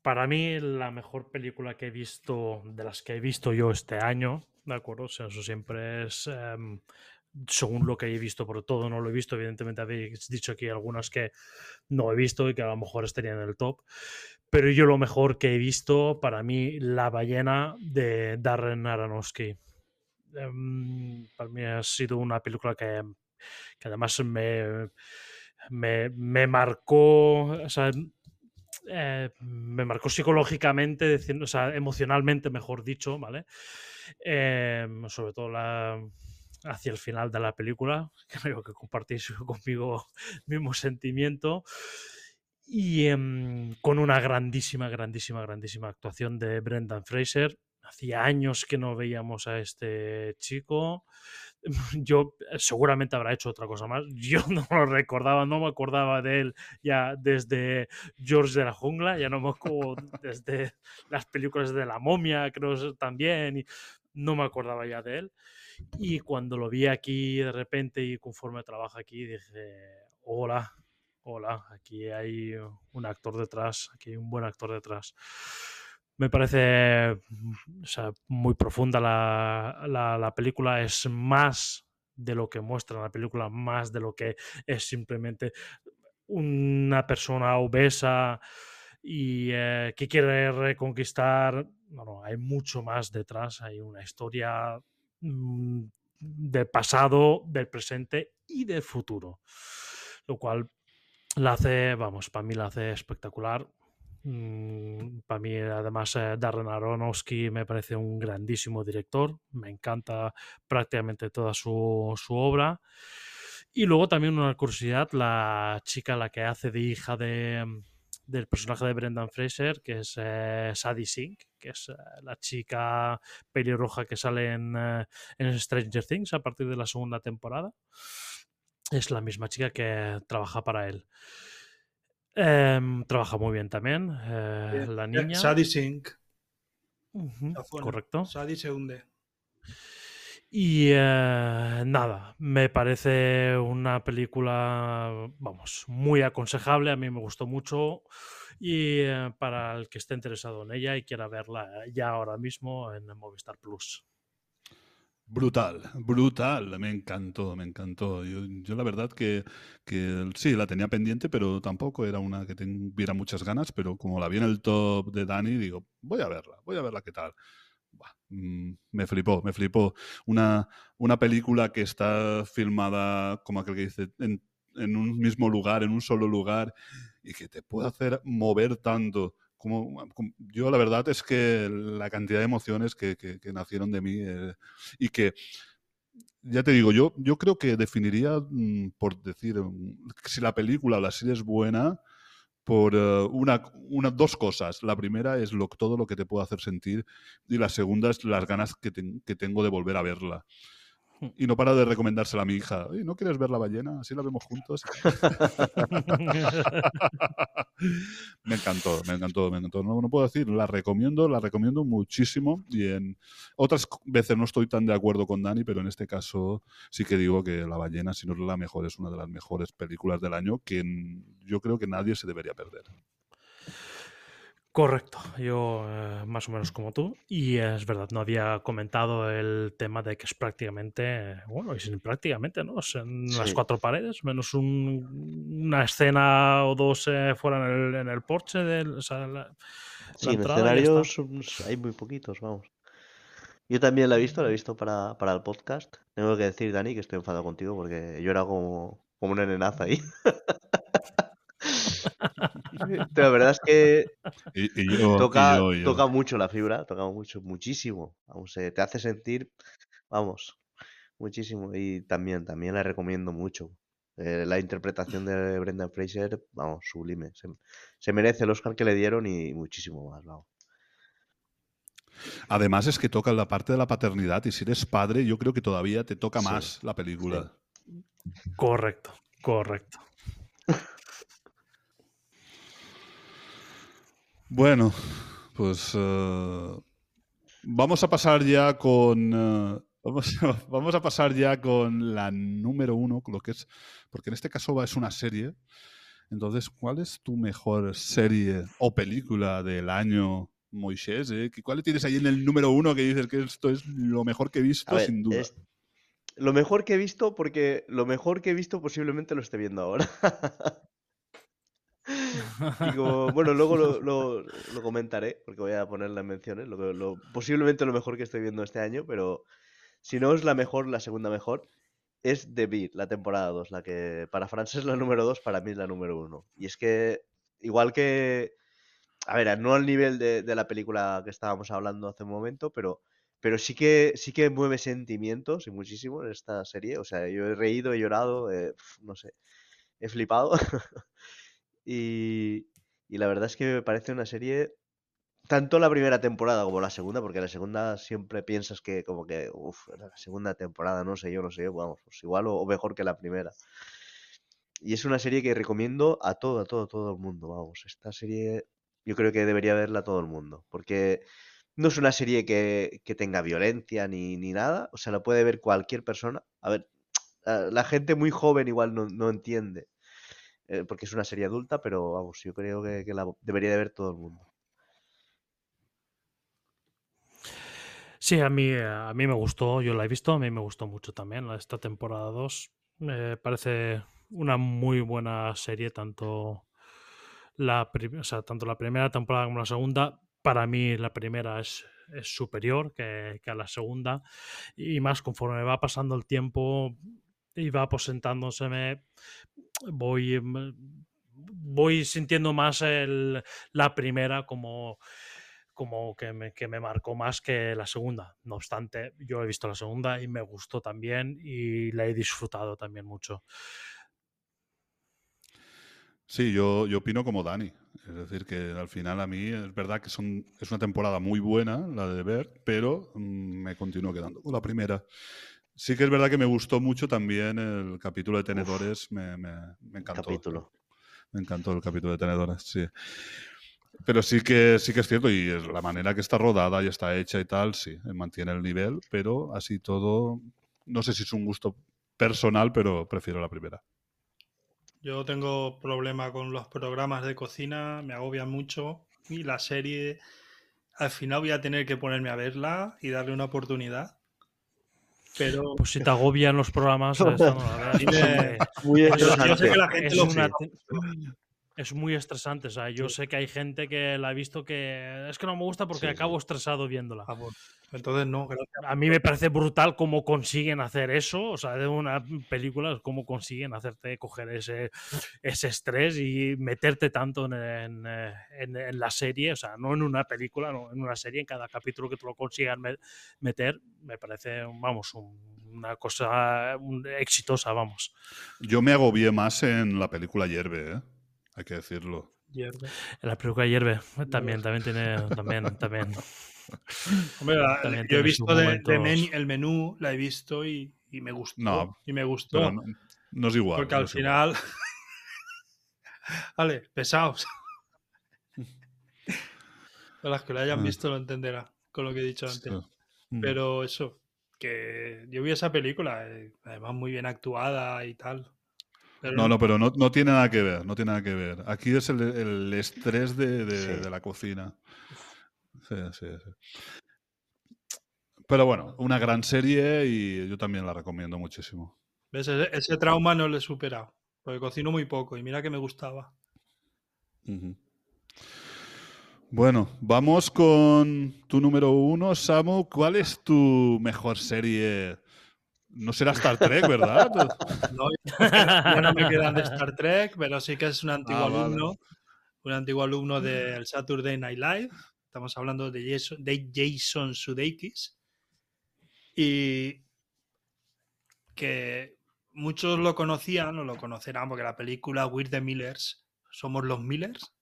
B: para mí la mejor película que he visto, de las que he visto yo este año, de acuerdo. O sea, eso siempre es em, según lo que he visto, por todo no lo he visto. Evidentemente habéis dicho aquí algunas que no he visto y que a lo mejor estarían en el top. Pero yo lo mejor que he visto, para mí, La ballena de Darren Aronofsky. Em, para mí ha sido una película que, que además me, me, me marcó, o sea, eh, me marcó psicológicamente, o sea, emocionalmente, mejor dicho, ¿vale? Em, sobre todo hacia el final de la película, creo que compartís conmigo mismo sentimiento. Y em, con una grandísima, grandísima, grandísima actuación de Brendan Fraser. Hacía años que no veíamos a este chico. Yo eh, seguramente habrá hecho otra cosa más. Yo no lo recordaba, no me acordaba de él ya desde George de la Jungla, ya no me acuerdo desde las películas de la momia, creo también, y no me acordaba ya de él. Y cuando lo vi aquí de repente y conforme trabaja aquí, dije, hola, hola, aquí hay un actor detrás, aquí hay un buen actor detrás. Me parece mm, o sea, muy profunda la, la, la película, es más de lo que muestra la película, más de lo que es simplemente una persona obesa y eh, que quiere reconquistar. No, no, hay mucho más detrás, hay una historia mm, del pasado, del presente y del futuro. Lo cual la hace, vamos, para mí la hace espectacular. Mm, para mí, además, eh, Darren Aronofsky me parece un grandísimo director. Me encanta prácticamente toda su, obra. Y luego también una curiosidad, la chica la que hace de hija de, del personaje de Brendan Fraser, que es eh, Sadie Sink, que es eh, la chica pelirroja que sale en, en Stranger Things a partir de la segunda temporada. Es la misma chica que trabaja para él. Em, trabaja muy bien también, eh,
D: Bien.
B: la
D: Eh,
B: niña.
D: Sadie Sink.
B: Correcto.
D: Sadie se hunde.
B: Y eh, nada, me parece una película, vamos, muy aconsejable, a mí me gustó mucho y eh, para el que esté interesado en ella y quiera verla ya ahora mismo en Movistar Plus.
A: Brutal, brutal, me encantó, me encantó. Yo, yo la verdad que, que sí, la tenía pendiente, pero tampoco era una que tuviera muchas ganas, pero como la vi en el top de Dani, digo, voy a verla, voy a verla qué tal. Mm, me flipó, me flipó. Una, una película que está filmada, como aquel que dice, en un mismo lugar, en un solo lugar, y que te puede hacer mover tanto. Como, como- yo la verdad es que la cantidad de emociones que, que- que nacieron de mí eh, y que ya te digo, yo, yo creo que definiría, mm, por decir, mm, si la película o la serie es buena, por eh, una, una, dos cosas. La primera es lo, todo lo que te puede hacer sentir y la segunda es las ganas que, ten- que tengo de volver a verla. Y no para de recomendársela a mi hija. "Oye, ¿No quieres ver la ballena? Así la vemos juntos. me encantó, me encantó, me encantó. No, no puedo decir, la recomiendo, la recomiendo muchísimo. Y en otras veces no estoy tan de acuerdo con Dani, pero en este caso sí que digo que La ballena, si no es la mejor, es una de las mejores películas del año que yo creo que nadie se debería perder.
B: Correcto, yo eh, más o menos como tú. Y es verdad, no había comentado el tema de que es prácticamente, bueno, y sin prácticamente, ¿no? Es en las cuatro paredes, menos un- una escena o dos eh, fuera en el, en el porche del, o sea, la, la
C: Sí, en escenarios son- hay muy poquitos, vamos. Yo también la he visto, la he visto para, para el podcast. Tengo que decir, Dani, que estoy enfadado contigo porque yo era como, como una nenaza ahí. Pero la verdad es que
A: Y, y yo, y
C: toca,
A: yo, y yo.
C: toca mucho la fibra, toca mucho, muchísimo. Vamos, eh, te hace sentir, vamos, muchísimo. Y también, también la recomiendo mucho. Eh, la interpretación de Brendan Fraser, vamos, sublime. Se, se merece el Oscar que le dieron y muchísimo más, vamos.
A: Además es que toca la parte de la paternidad y si eres padre yo creo que todavía te toca
C: Sí,
A: más la película.
B: Correcto, correcto.
A: Bueno, pues eh, vamos a pasar ya con eh, vamos, a- vamos a pasar ya con la número uno, lo que es, porque en este caso va- es una serie. Entonces, ¿cuál es tu mejor serie o película del año Moisés, ¿eh? ¿Qué- ¿cuál tienes ahí en el número uno que dices que esto es lo mejor que he visto,
C: ver,
A: sin duda?
C: es lo mejor que he visto, porque lo mejor que he visto posiblemente lo esté viendo ahora. Y como- bueno, luego lo, lo- lo comentaré, porque voy a poner las menciones, lo, lo- posiblemente lo mejor que estoy viendo este año, pero si no es la mejor, la segunda mejor, es The Beat, la temporada 2, la que para Francia es la número 2, para mí es la número 1. Y es que, igual que, a ver, no al nivel de, de la película que estábamos hablando hace un momento, pero, pero sí que sí que mueve sentimientos y muchísimo en esta serie. O sea, yo he reído, he llorado, eh, no sé, he flipado. Y, la verdad es que me parece una serie, tanto la primera temporada como la segunda, porque la segunda siempre piensas que como que, uff, la segunda temporada, no sé yo, no sé yo, vamos, pues igual o, mejor que la primera. Y es una serie que recomiendo a todo, a todo, todo el mundo, vamos. Esta serie yo creo que debería verla todo el mundo, porque no es una serie que, que tenga violencia ni, ni nada, o sea, la puede ver cualquier persona. A ver, la la gente muy joven igual no, no entiende, eh, porque es una serie adulta, pero vamos, yo creo que, la debería de ver todo el mundo.
B: Sí, a mí, a mí me gustó, yo la he visto, a mí me gustó mucho también esta temporada 2. Me parece una muy buena serie, tanto la, o tanto la primera temporada como la segunda. Para mí la primera es, es superior que, que a la segunda y más conforme va pasando el tiempo va aposentándoseme, voy, mm, voy sintiendo más el- la primera como como que me, que me marcó más que la segunda. No obstante, yo he visto la segunda y me gustó también y la he disfrutado también mucho.
A: Sí, yo, yo opino como Dani. Es decir, que al final a mí es verdad que son, es una temporada muy buena la de ver, pero mm, me continúo quedando con la primera. Sí que es verdad que me gustó mucho también el capítulo de Tenedores, me, me- me encantó.
C: Capítulo.
A: Me encantó el capítulo de Tenedores, sí. Pero sí que, sí que es cierto, y es la manera que está rodada y está hecha y tal, sí, mantiene el nivel, pero así todo, no sé si es un gusto personal, pero prefiero la primera.
D: Yo tengo problema con los programas de cocina, me agobian mucho y la serie al final voy a tener que ponerme a verla y darle una oportunidad. Pero
B: Pues si te agobian los programas, eso no la veas,
D: A mí me-
B: porque
C: Muy
D: yo, yo sé
C: estresante.
D: que la gente
B: es,
D: lo
B: una
D: flipa.
B: te- es muy estresante. O sea, yo
D: Sí.
B: sé que hay gente que la ha visto que es que no me gusta porque
C: Sí, sí.
B: acabo estresado viéndola.
D: Ah, bueno. Entonces no, gracias.
B: A mí me parece brutal cómo consiguen hacer eso, o sea, de una película, cómo consiguen hacerte coger ese, ese estrés y meterte tanto en, en, eh, en- en la serie, o sea, no en una película, no, en una serie, en cada capítulo que te lo consigan me- meter, me parece, vamos, un- una cosa un- exitosa, vamos.
A: Yo me agobié más en la película Hierve, ¿eh? Hay que decirlo.
D: Hierve.
B: En la película Hierve también, también tiene, también, también.
D: Hombre, la-
B: También
D: yo he visto de, de
B: momentos.
D: men- el menú, la he visto y, y me gustó.
A: No,
D: y me gustó.
A: Pero no, no es igual.
D: porque
A: no
D: al
A: igual.
D: final. vale, pesados. Las que lo hayan
A: Ah.
D: visto lo entenderán con lo que he dicho antes.
A: Sí. Mm.
D: Pero eso, que yo vi esa película, eh, además muy bien actuada y tal. Pero
A: No, no, pero no, no tiene nada que ver, no tiene nada que ver. Aquí es el, el estrés de, de-
C: Sí.
A: de la cocina. Sí, sí, sí. Pero bueno, una gran serie y yo también la recomiendo muchísimo.
D: ¿ves? Ese, ese trauma no lo he superado. Porque cocino muy poco y mira que me gustaba.
A: Bueno, vamos con tu número uno, Samu. ¿Cuál es tu mejor serie? No será Star Trek, ¿verdad?
D: No, me quedan de Star Trek, pero sí que es un antiguo
A: Ah, vale.
D: alumno. Un antiguo alumno del Saturday Night Live. Estamos hablando de Jason, de Jason Sudeikis. Y que muchos lo conocían o lo conocerán porque la película We're the Millers, Somos los Millers.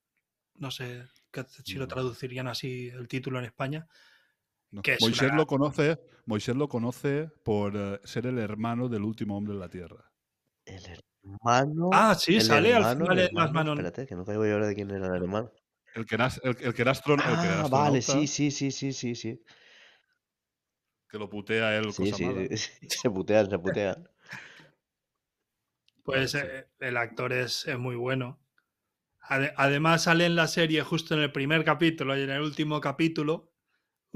D: No sé si lo
A: No.
D: traducirían así el título en España.
A: No.
D: Que es
A: Moisés
D: una-
A: lo conoce, Moisés lo conoce por eh, ser el hermano del último hombre en la Tierra.
C: El hermano.
D: Ah, sí,
C: el
D: sale al
C: hermano,
D: final
C: el
D: en las manos.
C: Espérate, que no caigo yo ahora de quién era el hermano.
A: El que era, el, el que era, astron- el que era
C: Ah, vale,
A: astronauta,
C: sí, sí, sí, sí, sí, sí.
A: que lo putea él,
C: Sí,
A: cosa
C: sí,
A: mala.
C: sí, se putean, se putean.
D: Pues
A: sí.
D: eh, el actor es, es muy bueno. Ade- Además sale en la serie justo en el primer capítulo y en el último capítulo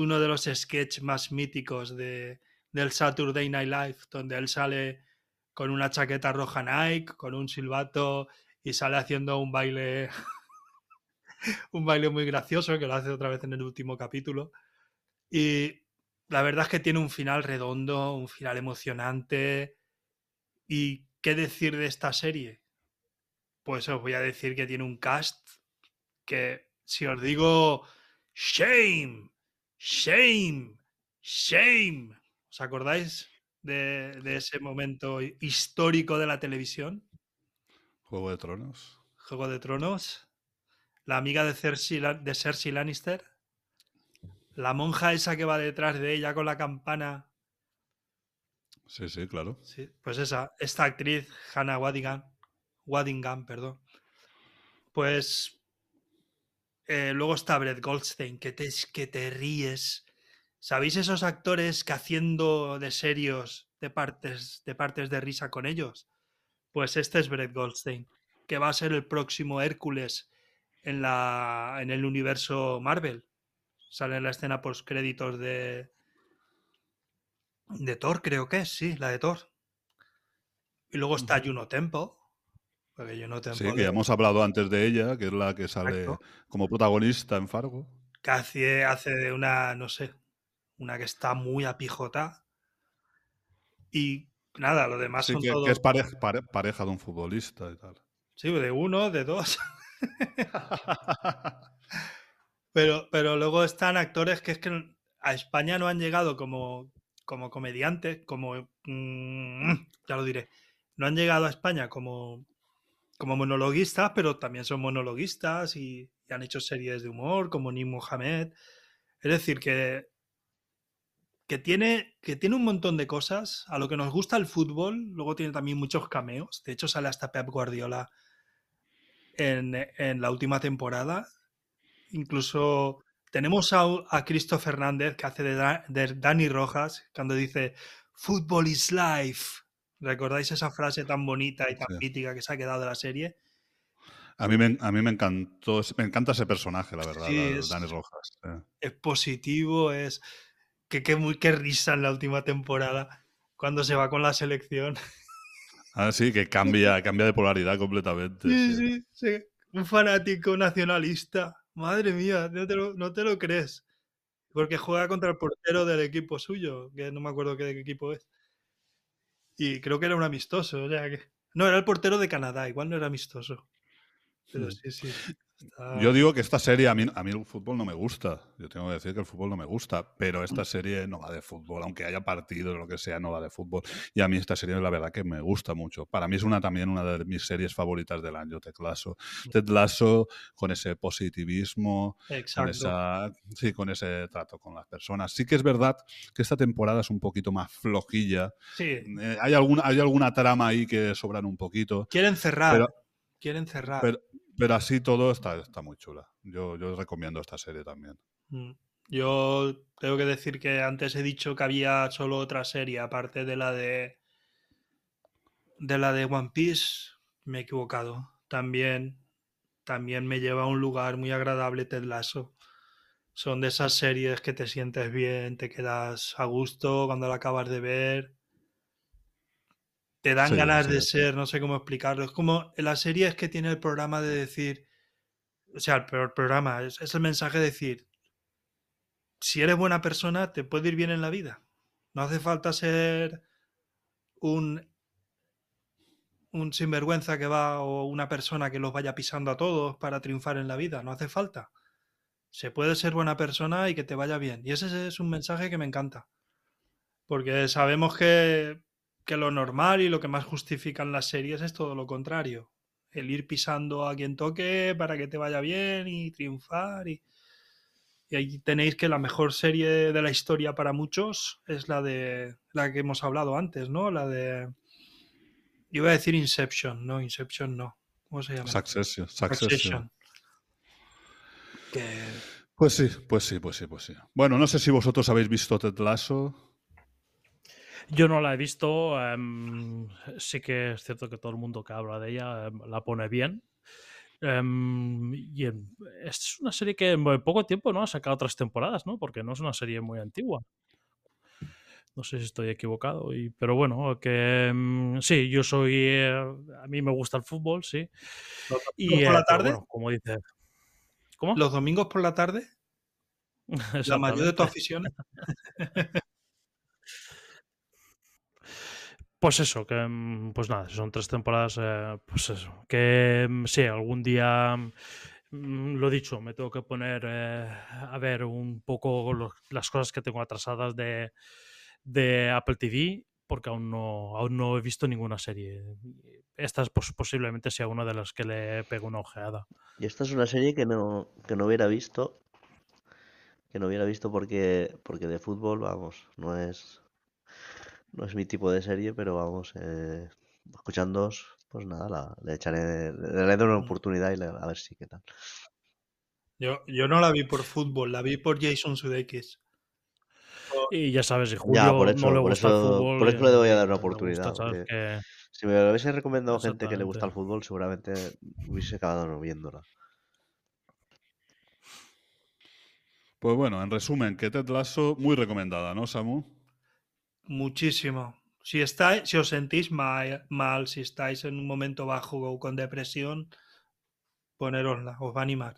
D: uno de los sketches más míticos de, del Saturday Night Live, donde él sale con una chaqueta roja Nike, con un silbato y sale haciendo un baile un baile muy gracioso que lo hace otra vez en el último capítulo. Y la verdad es que tiene un final redondo, un final emocionante. ¿Y qué decir de esta serie? Pues os voy a decir que tiene un cast que, si os digo shame, shame, shame, ¿os acordáis de, de ese momento histórico de la televisión?
A: Juego de Tronos.
D: Juego de Tronos, la amiga de Cersei, de Cersei Lannister, la monja esa que va detrás de ella con la campana.
A: Sí, sí, claro.
D: Sí, pues esa, esta actriz, Hannah Waddingham, Waddingham, perdón. Pues eh, luego está Brett Goldstein, que te, que te ríes. ¿Sabéis esos actores que haciendo de serios de partes, de partes de risa con ellos? Pues este es Brett Goldstein, que va a ser el próximo Hércules en, la, en el universo Marvel. Sale en la escena post créditos de, de Thor, creo que es, sí, la de Thor. Y luego está Juno Temple. Porque Juno Temple
A: Sí, que ya hemos hablado antes de ella, que es la que sale
D: Exacto.
A: como protagonista en Fargo.
D: que hace, de una, no sé, una que está muy apijota. Y nada, lo demás
A: Sí,
D: son
A: que,
D: todo.
A: que es pareja, pare- pareja de un futbolista y tal.
D: Sí, de uno, de dos. pero, pero luego están actores que es que a España no han llegado como, como comediantes, como. mm, ya lo diré. No han llegado a España como, como monologuistas, pero también son monologuistas y, han hecho series de humor, como Nim Mohamed. Es decir, que, que, tiene, que tiene un montón de cosas. A lo que nos gusta el fútbol, luego tiene también muchos cameos. De hecho, sale hasta Pep Guardiola en, en la última temporada. Incluso tenemos a, a Cristo Fernández que hace de, de Dani Rojas cuando dice Football is life. ¿Recordáis esa frase tan bonita y tan
A: Sí.
D: mítica que se ha quedado de la serie?
A: A mí, me, a mí me encantó, me encanta ese personaje, la verdad,
D: Sí,
A: la-
D: es-
A: Dani Rojas. eh.
D: Es positivo, es. Que, que, muy, qué risa en la última temporada cuando se va con la selección.
A: Ah, sí, que cambia, cambia de polaridad completamente.
D: Sí,
A: sí.
D: sí, sí. Un fanático nacionalista. Madre mía, no te, lo, no te lo crees. Porque juega contra el portero del equipo suyo, que no me acuerdo qué equipo es. Y creo que era un amistoso, o sea que... No, era el portero de Canadá, igual no era amistoso. Pero sí, sí. está-
A: Yo digo que esta serie, a mí, a mí el fútbol no me gusta. Yo tengo que decir que el fútbol no me gusta, pero esta serie no va de fútbol, aunque haya partido o lo que sea, no va de fútbol. Y a mí esta serie, la verdad, que me gusta mucho. Para mí es una también una de mis series favoritas del año, Ted Lasso. Ted Lasso, con ese positivismo, con, esa, sí, con ese trato con las personas. Sí que es verdad que esta temporada es un poquito más flojilla.
D: Sí,
A: Eh, hay, alguna, hay alguna trama ahí que sobran un poquito,
D: quieren cerrar.
A: pero-
D: quieren cerrar.
A: pero, pero así todo está, está muy chula. Yo, yo recomiendo esta serie también.
D: Mm. Yo tengo que decir que antes he dicho que había solo otra serie, aparte de la de. de la de One Piece. Me he equivocado. También. También me lleva a un lugar muy agradable Ted Lasso. Son de esas series que te sientes bien, te quedas a gusto cuando la acabas de ver. Te dan
A: Sí,
D: ganas
A: sí,
D: de ser, no sé cómo explicarlo. Es como en la serie es que tiene el programa de decir, o sea, el peor programa, es, es el mensaje de decir, si eres buena persona, te puede ir bien en la vida. No hace falta ser un, un sinvergüenza que va o una persona que los vaya pisando a todos para triunfar en la vida. No hace falta. Se puede ser buena persona y que te vaya bien. Y ese es un mensaje que me encanta. Porque sabemos que, que lo normal y lo que más justifican las series es todo lo contrario. El ir pisando a quien toque para que te vaya bien y triunfar. Y, y ahí tenéis que la mejor serie de la historia para muchos es la de la que hemos hablado antes, ¿no? La de. Yo iba a decir Inception, no, Inception no. ¿Cómo se llama?
A: Succession. Succession.
D: Succession. Que
A: Pues sí, pues sí, pues sí, pues sí. Bueno, no sé si vosotros habéis visto Ted Lasso.
B: Yo no la he visto. em, sí que es cierto que todo el mundo que habla de ella em, la pone bien. Em, y en- es una serie que en muy poco tiempo no ha sacado otras temporadas, ¿no? Porque no es una serie muy antigua. No sé si estoy equivocado, y, pero bueno, que sí, yo soy. eh, a mí me gusta el fútbol, sí.
D: ¿Los
B: Y
D: domingos por
B: eh,
D: la tarde?
B: bueno, como dice. ¿Cómo?
D: ¿Los domingos por la tarde? ¿La mayor de tus aficiones?
B: Pues eso, que mm, pues nada, son tres temporadas, eh, pues eso, que mm, sí, algún día, mm, lo dicho, me tengo que poner eh, a ver un poco las cosas que tengo atrasadas de, de Apple TV, porque aún no, aún no he visto ninguna serie. Esta es pues, posiblemente sea una de las que le pego una ojeada.
C: Y esta es una serie que no, que no hubiera visto. Que no hubiera visto porque, porque de fútbol, vamos, no es, no es mi tipo de serie, pero vamos, eh, escuchándoos, pues nada, la- le echaré, le daré una oportunidad y le- a ver si qué tal.
D: Yo, yo no la vi por fútbol, la vi por Jason Sudeikis.
B: Y ya sabes, si Julio
C: Ya, por eso,
B: no le
C: por
B: gusta el
C: eso,
B: fútbol.
C: por eso
B: eh,
C: le voy a dar una
B: le gusta,
C: oportunidad.
B: que-
C: si me lo hubiese recomendado gente que le gusta el fútbol, seguramente hubiese acabado no viéndola.
A: Pues bueno, en resumen, que Ted Lasso, muy recomendada, ¿no, Samu?
D: Muchísimo. Si, estáis, si os sentís mal, mal, si estáis en un momento bajo o con depresión, ponerosla, os va a animar.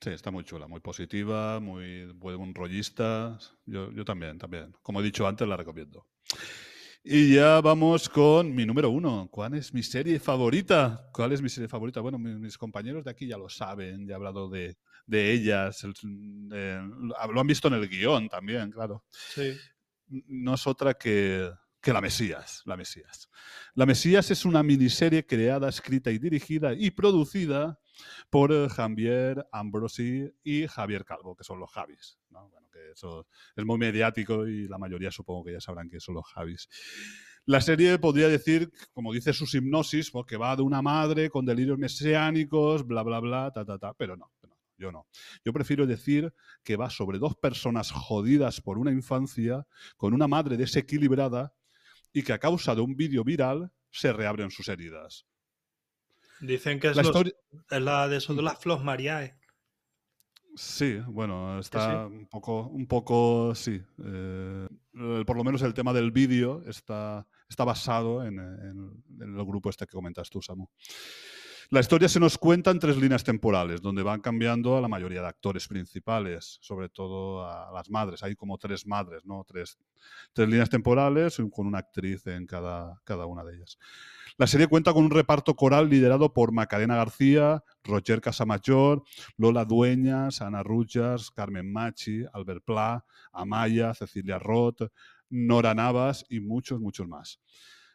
A: Sí, está muy chula, muy positiva, muy buen rollista. Yo, yo también, también. Como he dicho antes, la recomiendo. Y ya vamos con mi número uno. ¿Cuál es mi serie favorita? ¿Cuál es mi serie favorita? Bueno, mi- mis compañeros de aquí ya lo saben, ya he hablado de, de ellas. el- eh, lo han visto en el guion también, claro.
D: Sí.
A: No es otra que, que La Mesías. La Mesías. La Mesías es una miniserie creada, escrita y dirigida y producida por eh, Javier Ambrosi y Javier Calvo, que son los Javis. ¿no? Bueno, eso es muy mediático y la mayoría supongo que ya sabrán que son los Javis. La serie podría decir, como dice su hipnosis, pues, que va de una madre con delirios mesiánicos, bla, bla, bla, ta, ta, ta, pero no, yo no. Yo prefiero decir que va sobre dos personas jodidas por una infancia, con una madre desequilibrada y que a causa de un vídeo viral se reabren sus heridas.
D: Dicen que es,
A: La
D: los-
A: historia-
D: es la de eso de las Flos Mariae.
A: Sí, bueno, está un poco, un poco, sí. eh, por lo menos el tema del vídeo está, está basado en, en- en el grupo este que comentas tú, Samu. La historia se nos cuenta en tres líneas temporales, donde van cambiando a la mayoría de actores principales, sobre todo a las madres. Hay como tres madres, ¿no? Tres, tres líneas temporales con una actriz en cada, cada una de ellas. La serie cuenta con un reparto coral liderado por Macarena García, Roger Casamayor, Lola Dueñas, Ana Rujas, Carmen Machi, Albert Pla, Amaya, Cecilia Roth, Nora Navas y muchos, muchos más.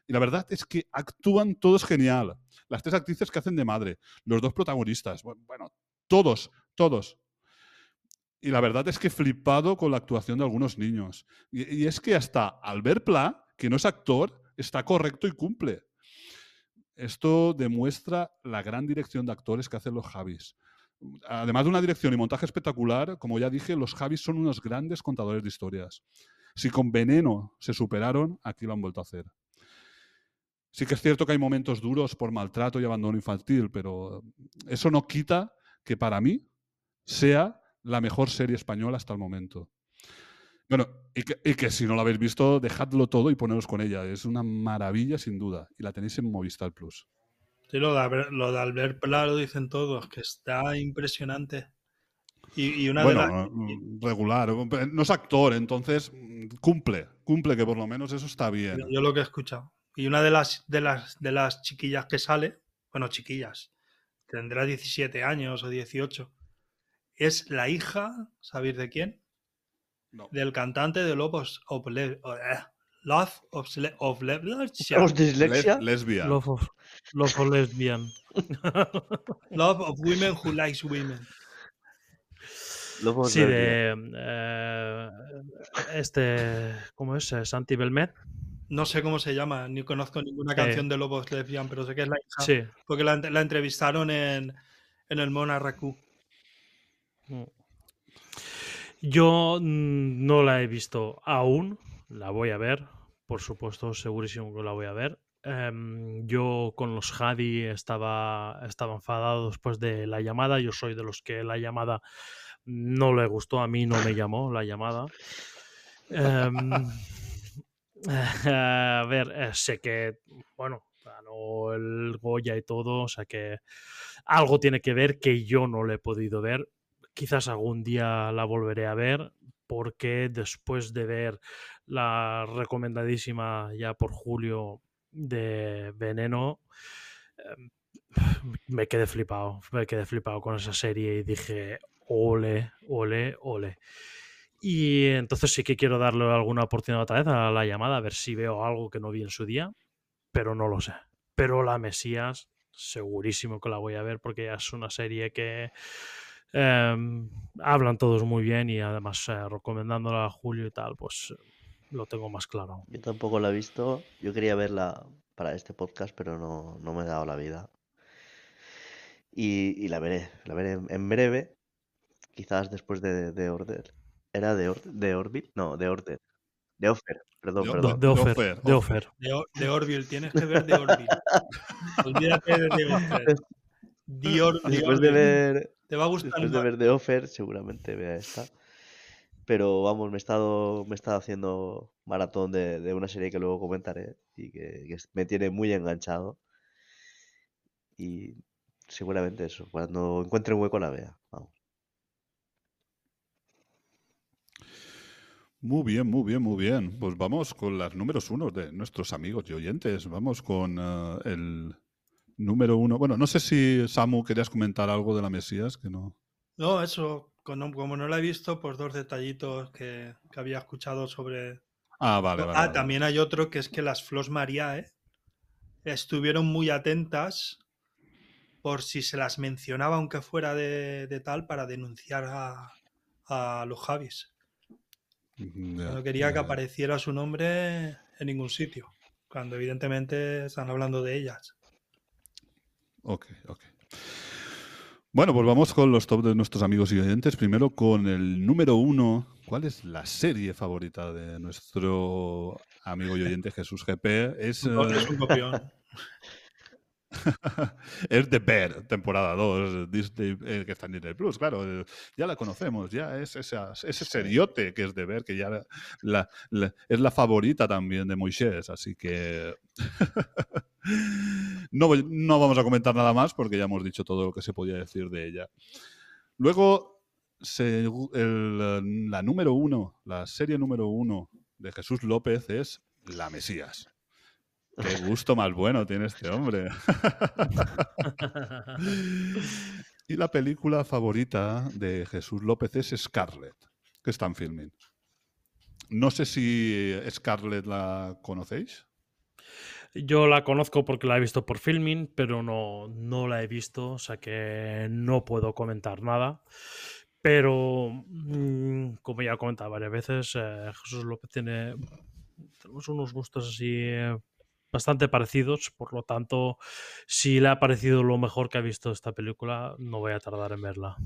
A: Y la verdad es que actúan todos genial. Las tres actrices que hacen de madre, los dos protagonistas, bu- bueno, todos, todos. Y la verdad es que he flipado con la actuación de algunos niños. Y, y es que hasta Albert Pla, que no es actor, está correcto y cumple. Esto demuestra la gran dirección de actores que hacen los Javis. Además de una dirección y montaje espectacular, como ya dije, los Javis son unos grandes contadores de historias. Si con Veneno se superaron, aquí lo han vuelto a hacer. Sí que es cierto que hay momentos duros por maltrato y abandono infantil, pero eso no quita que para mí sea la mejor serie española hasta el momento. Bueno, y que, y que si no la habéis visto, dejadlo todo y poneros con ella. Es una maravilla sin duda. Y la tenéis en Movistar Plus.
D: Sí, lo de, Albert- lo de Albert Pla lo dicen todos, que está impresionante. Y, y una de las...
A: Bueno, mm, regular. No es actor, entonces mm, cumple. Cumple que por lo menos eso está bien.
D: Yo lo que he escuchado. Y una de las, de las de las chiquillas que sale, bueno, chiquillas, tendrá 17 años o 18. Es la hija, ¿sabéis de quién?
A: No.
D: Del cantante de Lobos of, Le- eh, Love of, of Le-
C: ¿Tenemos dislexia?
A: Les- lesbia.
B: Love of, Love of Lesbian.
D: Love of Women Who Likes Women.
B: Sí, de eh, este, ¿cómo es? Eh, Santi Belmet.
D: No sé cómo se llama, ni conozco ninguna
B: Eh.
D: canción de Lobos Lesbian, pero sé que es la hija.
B: Sí.
D: Porque la, la entrevistaron en, en el Mona Raku.
B: Yo mm, no la he visto aún, la voy a ver, por supuesto, segurísimo que la voy a ver. em, yo con los Jadi estaba, estaba enfadado después de la llamada. Yo soy de los que la llamada no le gustó, a mí no me llamó la llamada. Em, a ver, eh, sé que, bueno, ganó el Goya y todo, o sea que algo tiene que ver que yo no le he podido ver. Quizás algún día la volveré a ver, porque después de ver la recomendadísima ya por Julio de Veneno, em, me quedé flipado, me quedé flipado con esa serie y dije, ole, ole, ole. Y entonces sí que quiero darle alguna oportunidad otra vez a la llamada, a ver si veo algo que no vi en su día, pero no lo sé. Pero la Mesías, segurísimo que la voy a ver porque ya es una serie que em, hablan todos muy bien y además eh, recomendándola a Julio y tal, pues lo tengo más claro.
C: Yo tampoco la he visto. Yo quería verla para este podcast, pero no, no me he dado la vida. Y, la veré, la veré en, en breve, quizás después de, de Order. ¿Era de, Or- de Orbit? No, de Order. De Offer, perdón,
A: De-
C: perdón.
B: De Offer,
A: Offer,
B: de
A: Offer.
D: De, de Orville, tienes que ver de Orville. Olvídate de The Offer. The Or- The
C: Después de ver,
D: Te va a gustar
C: después de ver The Offer, seguramente vea esta. Pero vamos, me he estado, me he estado haciendo maratón de, de una serie que luego comentaré y que, que me tiene muy enganchado. Y seguramente eso, cuando encuentre un hueco la vea. Vamos.
A: Muy bien, muy bien, muy bien. Pues vamos con las números uno de nuestros amigos y oyentes. Vamos con eh, el número uno. Bueno, no sé si Samu querías comentar algo de la Mesías, que no.
D: No, eso, como como no la he visto, pues dos detallitos que, que había escuchado sobre.
A: Ah, vale, vale.
D: ah,
A: vale.
D: también hay otro que es que las Flos Mariae estuvieron muy atentas por si se las mencionaba, aunque fuera de, de tal, para denunciar a, a los Javis. No quería que apareciera su nombre en ningún sitio, cuando evidentemente están hablando de ellas.
A: Ok, ok. Bueno, pues vamos con los top de nuestros amigos y oyentes. Primero con el número uno. ¿Cuál es la serie favorita de nuestro amigo y oyente Jesús GP? Es, eh,
D: Es un copión.
A: es The Bear, temporada 2, Disney, eh, que está en Disney Plus, claro. eh, ya la conocemos, ya es esa- ese seriote que es The Bear, que ya la- la- la- es la favorita también de Moisés, así que no, no vamos a comentar nada más porque ya hemos dicho todo lo que se podía decir de ella. Luego, se- el, la número uno, la serie número uno de Jesús López es La Mesías. Qué gusto más bueno tiene este hombre. y la película favorita de Jesús López es Scarlett, que está en filming. No sé si Scarlett la conocéis.
B: Yo la conozco porque la he visto por filming, pero no, no la he visto, o sea que no puedo comentar nada. Pero, mm, como ya he comentado varias veces, eh, Jesús López tiene tenemos unos gustos así eh, bastante parecidos, por lo tanto, si le ha parecido lo mejor que ha visto esta película, no voy a tardar en verla.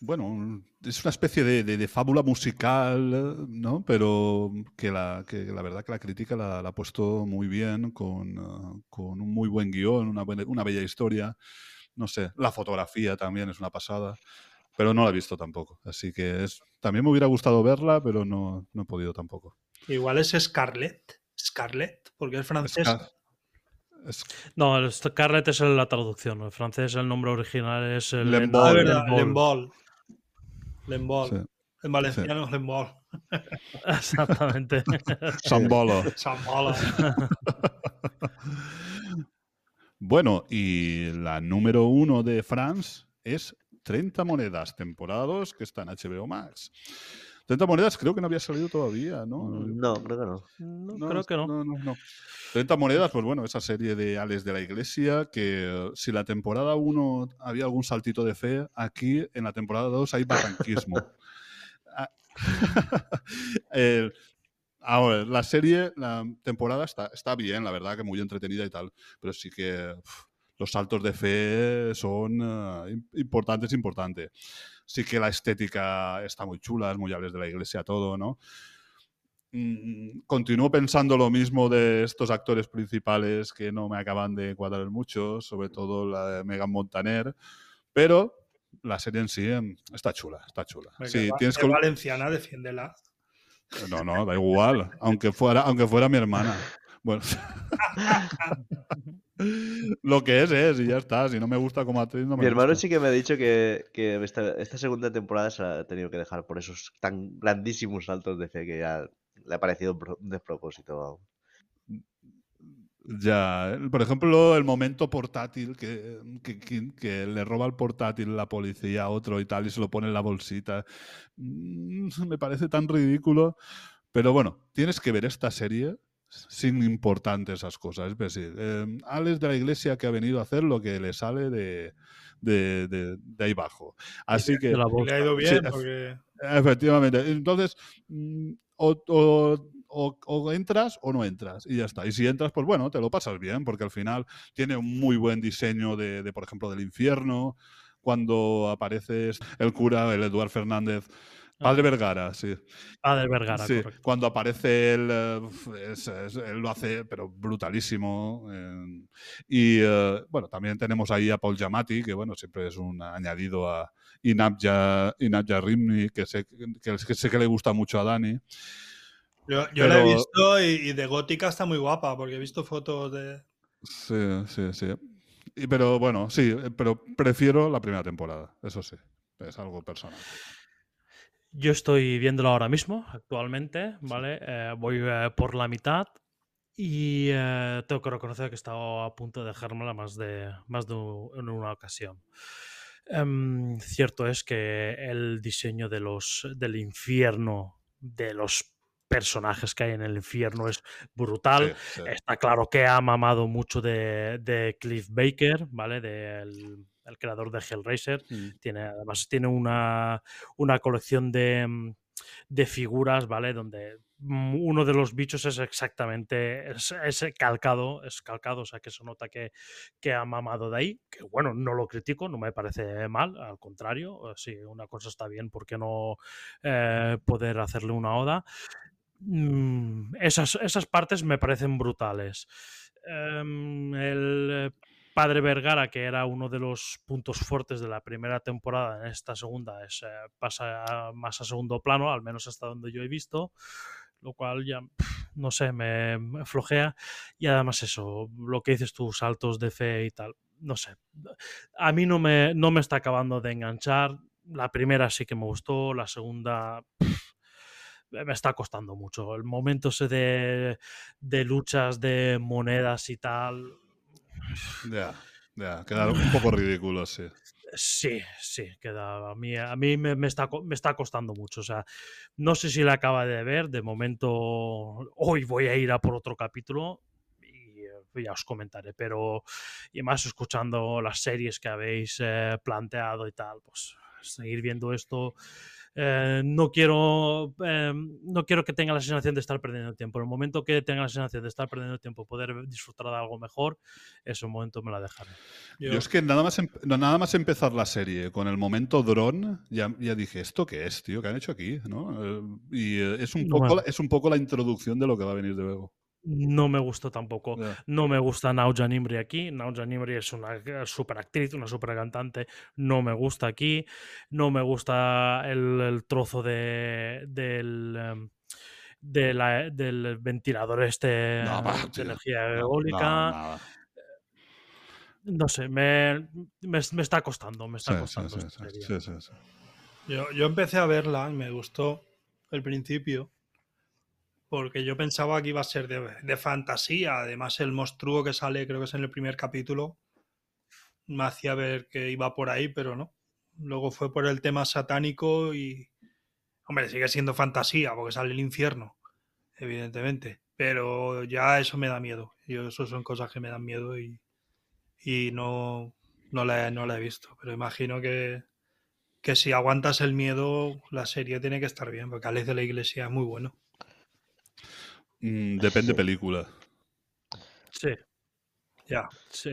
A: Bueno, es una especie de, de- de fábula musical, ¿no? Pero que la, que la verdad que la crítica la, la ha puesto muy bien, con, eh, con un muy buen guion, una, buena- una bella historia. No sé, la fotografía también es una pasada, pero no la he visto tampoco. Así que es, también me hubiera gustado verla, pero no, no he podido tampoco.
D: Igual es Scarlett. Scarlett, porque es francés.
A: Scar- es-
B: No, el Scarlett es la traducción, en francés el nombre original es el
A: Lembol.
B: Lembol.
D: Lembol. Lembol.
A: sí.
D: En valenciano es Lembol.
B: Exactamente.
A: Sambolo.
D: Zambola.
A: Bueno, y la número uno de France es 30 monedas, temporada 2, que está en HBO Max. 30 monedas creo que no había salido todavía, ¿no?
C: No, creo que no.
B: No, creo que no.
A: No, no, no. 30 monedas, pues bueno, esa serie de Ales de la Iglesia, que eh, si la temporada 1 había algún saltito de fe, aquí en la temporada 2 hay barranquismo. Ah, el- ahora, la serie, la temporada está, está bien, la verdad, que muy entretenida y tal, pero sí que los saltos de fe son eh, im- importantes, importantes. Sí que la estética está muy chula, es muy Ales de la Iglesia todo, ¿no? mm, continúo pensando lo mismo de estos actores principales que no me acaban de cuadrar mucho, sobre todo la de Megan Montaner, pero la serie en sí em, está chula, está chula.
D: Venga,
A: Sí, tienes
D: es
A: que...
D: valenciana, defiéndela.
A: No, no, da igual, aunque fuera, aunque fuera mi hermana. Bueno, lo que es es y ya está. Si no me gusta como actriz, no me
C: Mi hermano
A: gusta.
C: sí que me ha dicho que, que esta, esta segunda temporada se ha tenido que dejar por esos tan grandísimos saltos de fe que ya le ha parecido un pro- un despropósito.
A: Ya, eh, por ejemplo, el momento portátil que, que, que- que le roba el portátil la policía a otro y tal y se lo pone en la bolsita. Mm, Me parece tan ridículo. Pero bueno, tienes que ver esta serie sin importante esas cosas. Es decir, eh, Alex de la iglesia que ha venido a hacer lo que le sale de, de, de- de ahí abajo. Así que...
D: Le ha ido bien porque
A: Efectivamente. Entonces, mm, o, o- o- o entras o no entras y ya está. Y si entras, pues bueno, te lo pasas bien, porque al final tiene un muy buen diseño de, de, por ejemplo, del infierno. Cuando aparece el cura, el Eduard Fernández, Padre Vergara, sí.
B: Padre Vergara,
A: Sí,
B: correcto.
A: cuando aparece él, eh, es- es- él lo hace, pero brutalísimo. eh, y eh, bueno, también tenemos ahí a Paul Giamatti, que bueno, siempre es un añadido a Inabja, Inabja Rimni, que sé que, que sé que le gusta mucho a Dani.
D: yo, yo la he visto y, y de gótica está muy guapa porque he visto fotos de...
A: Sí, sí, sí. Y, pero bueno, sí, pero prefiero la primera temporada, eso sí. Es algo personal.
B: Yo estoy viéndolo ahora mismo, actualmente, ¿vale? Eh, voy eh, por la mitad y eh, tengo que reconocer que he estado a punto de dejármela más de, más de en una ocasión. Em, cierto es que el diseño de los, del infierno, de los personajes que hay en el infierno es brutal.
A: Sí, sí.
B: Está claro que ha mamado mucho de, de Cliff Baker, ¿vale? Del el creador de Hellraiser.
A: Mm.
B: Tiene, además tiene una, una colección de, mm, de figuras, ¿vale? Donde mm, uno de los bichos es exactamente, es, es calcado, es calcado, o sea que se nota que, que ha mamado de ahí, que bueno, no lo critico, no me parece mal, al contrario, eh, si una cosa está bien, ¿por qué no eh, poder hacerle una oda? Mm, esas, esas partes me parecen brutales. Em, el eh, padre Vergara, que era uno de los puntos fuertes de la primera temporada, en esta segunda eh, pasa más a segundo plano, al menos hasta donde yo he visto, lo cual ya, no sé, me, me flojea. Y además eso, lo que dices tú, saltos de fe y tal, no sé. A mí no me, no me está acabando de enganchar. La primera sí que me gustó, la segunda... me está costando mucho. El momento ese de, de luchas de monedas y tal.
A: Ya, ya, queda un poco ridículo, sí.
B: Sí, sí, queda. A mí, a mí me, me está, me está costando mucho. O sea, no sé si la acaba de ver. De momento, hoy voy a ir a por otro capítulo y eh, ya os comentaré. Pero, y más escuchando las series que habéis eh, planteado y tal, pues seguir viendo esto. Eh, no quiero eh, no quiero que tenga la sensación de estar perdiendo tiempo. En el momento que tenga la sensación de estar perdiendo tiempo, poder disfrutar de algo mejor, ese momento me la dejaré.
D: Yo,
A: Yo es que nada más, em- no, nada más empezar la serie con el momento dron, ya, ya dije, ¿esto qué es, tío? ¿Qué han hecho aquí? ¿no? Eh, y eh, es, un
B: No,
A: poco,
B: bueno.
A: es un poco la introducción de lo que va a venir de luego.
B: No me gustó tampoco. No me gusta Nauja Nimri aquí. Nauja Nimri es una super actriz, una super cantante. No me gusta aquí. No me gusta el, el trozo de, del, em, de la- del ventilador este
A: No, va,
B: de
A: tío.
B: energía eólica.
A: no,
B: No, sé, me, me, me está costando, me está
A: Sí,
B: costando
A: sí,
B: esta
A: sí,
B: serie.
A: sí, sí, sí.
D: yo, yo empecé a verla y me gustó el principio porque yo pensaba que iba a ser de, fantasía. Además, el monstruo que sale, creo que es en el primer capítulo, me hacía ver que iba por ahí, pero no. Luego fue por el tema satánico y, hombre, sigue siendo fantasía porque sale el infierno, evidentemente. Pero ya eso me da miedo. Yo, eso son cosas que me dan miedo y, y no, no, la, no la he visto. Pero imagino que, que si aguantas el miedo, la serie tiene que estar bien, porque Alex de la Iglesia es muy bueno.
A: Mm, depende
C: Sí.
A: película.
B: Sí,
D: Ya.
B: sí.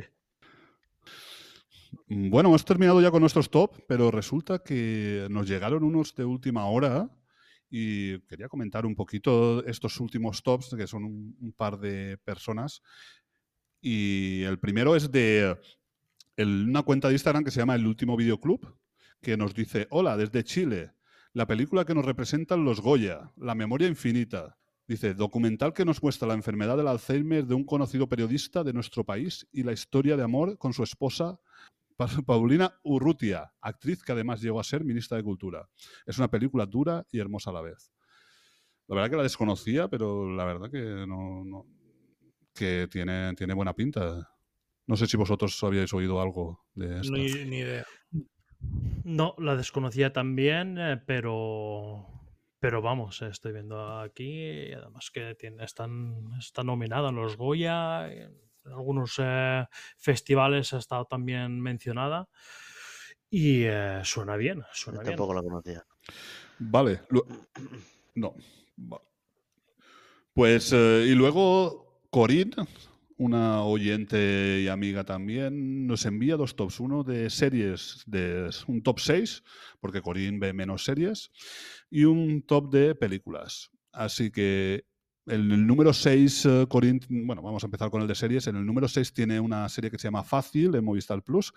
A: Mm, Bueno, hemos terminado ya con nuestros top, pero resulta que nos llegaron unos de última hora Y quería comentar un poquito estos últimos tops, que son un, un par de personas. Y el primero es de el- una cuenta de Instagram que se llama El Último Videoclub, que nos dice, hola, desde Chile, la película que nos representan los Goya, La memoria infinita. Dice, documental que nos muestra la enfermedad del Alzheimer de un conocido periodista de nuestro país y la historia de amor con su esposa Pa- Paulina Urrutia, actriz que además llegó a ser ministra de Cultura. Es una película dura y hermosa a la vez. La verdad que la desconocía, pero la verdad que no, no- que tiene, tiene buena pinta. No sé si vosotros habíais oído algo de esto.
D: Ni, ni idea.
B: No, la desconocía también, eh, pero pero vamos, estoy viendo aquí, y además que tiene, están, está nominada en los Goya, en algunos eh, festivales ha estado también mencionada y eh, suena bien,
C: Yo
B: suena bien.
C: tampoco la conocía.
A: Vale. No. Pues, eh, y luego Corinne, una oyente y amiga también, nos envía dos tops. Uno de series, de un top 6, porque Corinne ve menos series, y un top de películas. Así que en el número 6, Corinne, bueno, vamos a empezar con el de series. En el número 6 tiene una serie que se llama Fácil en Movistar Plus,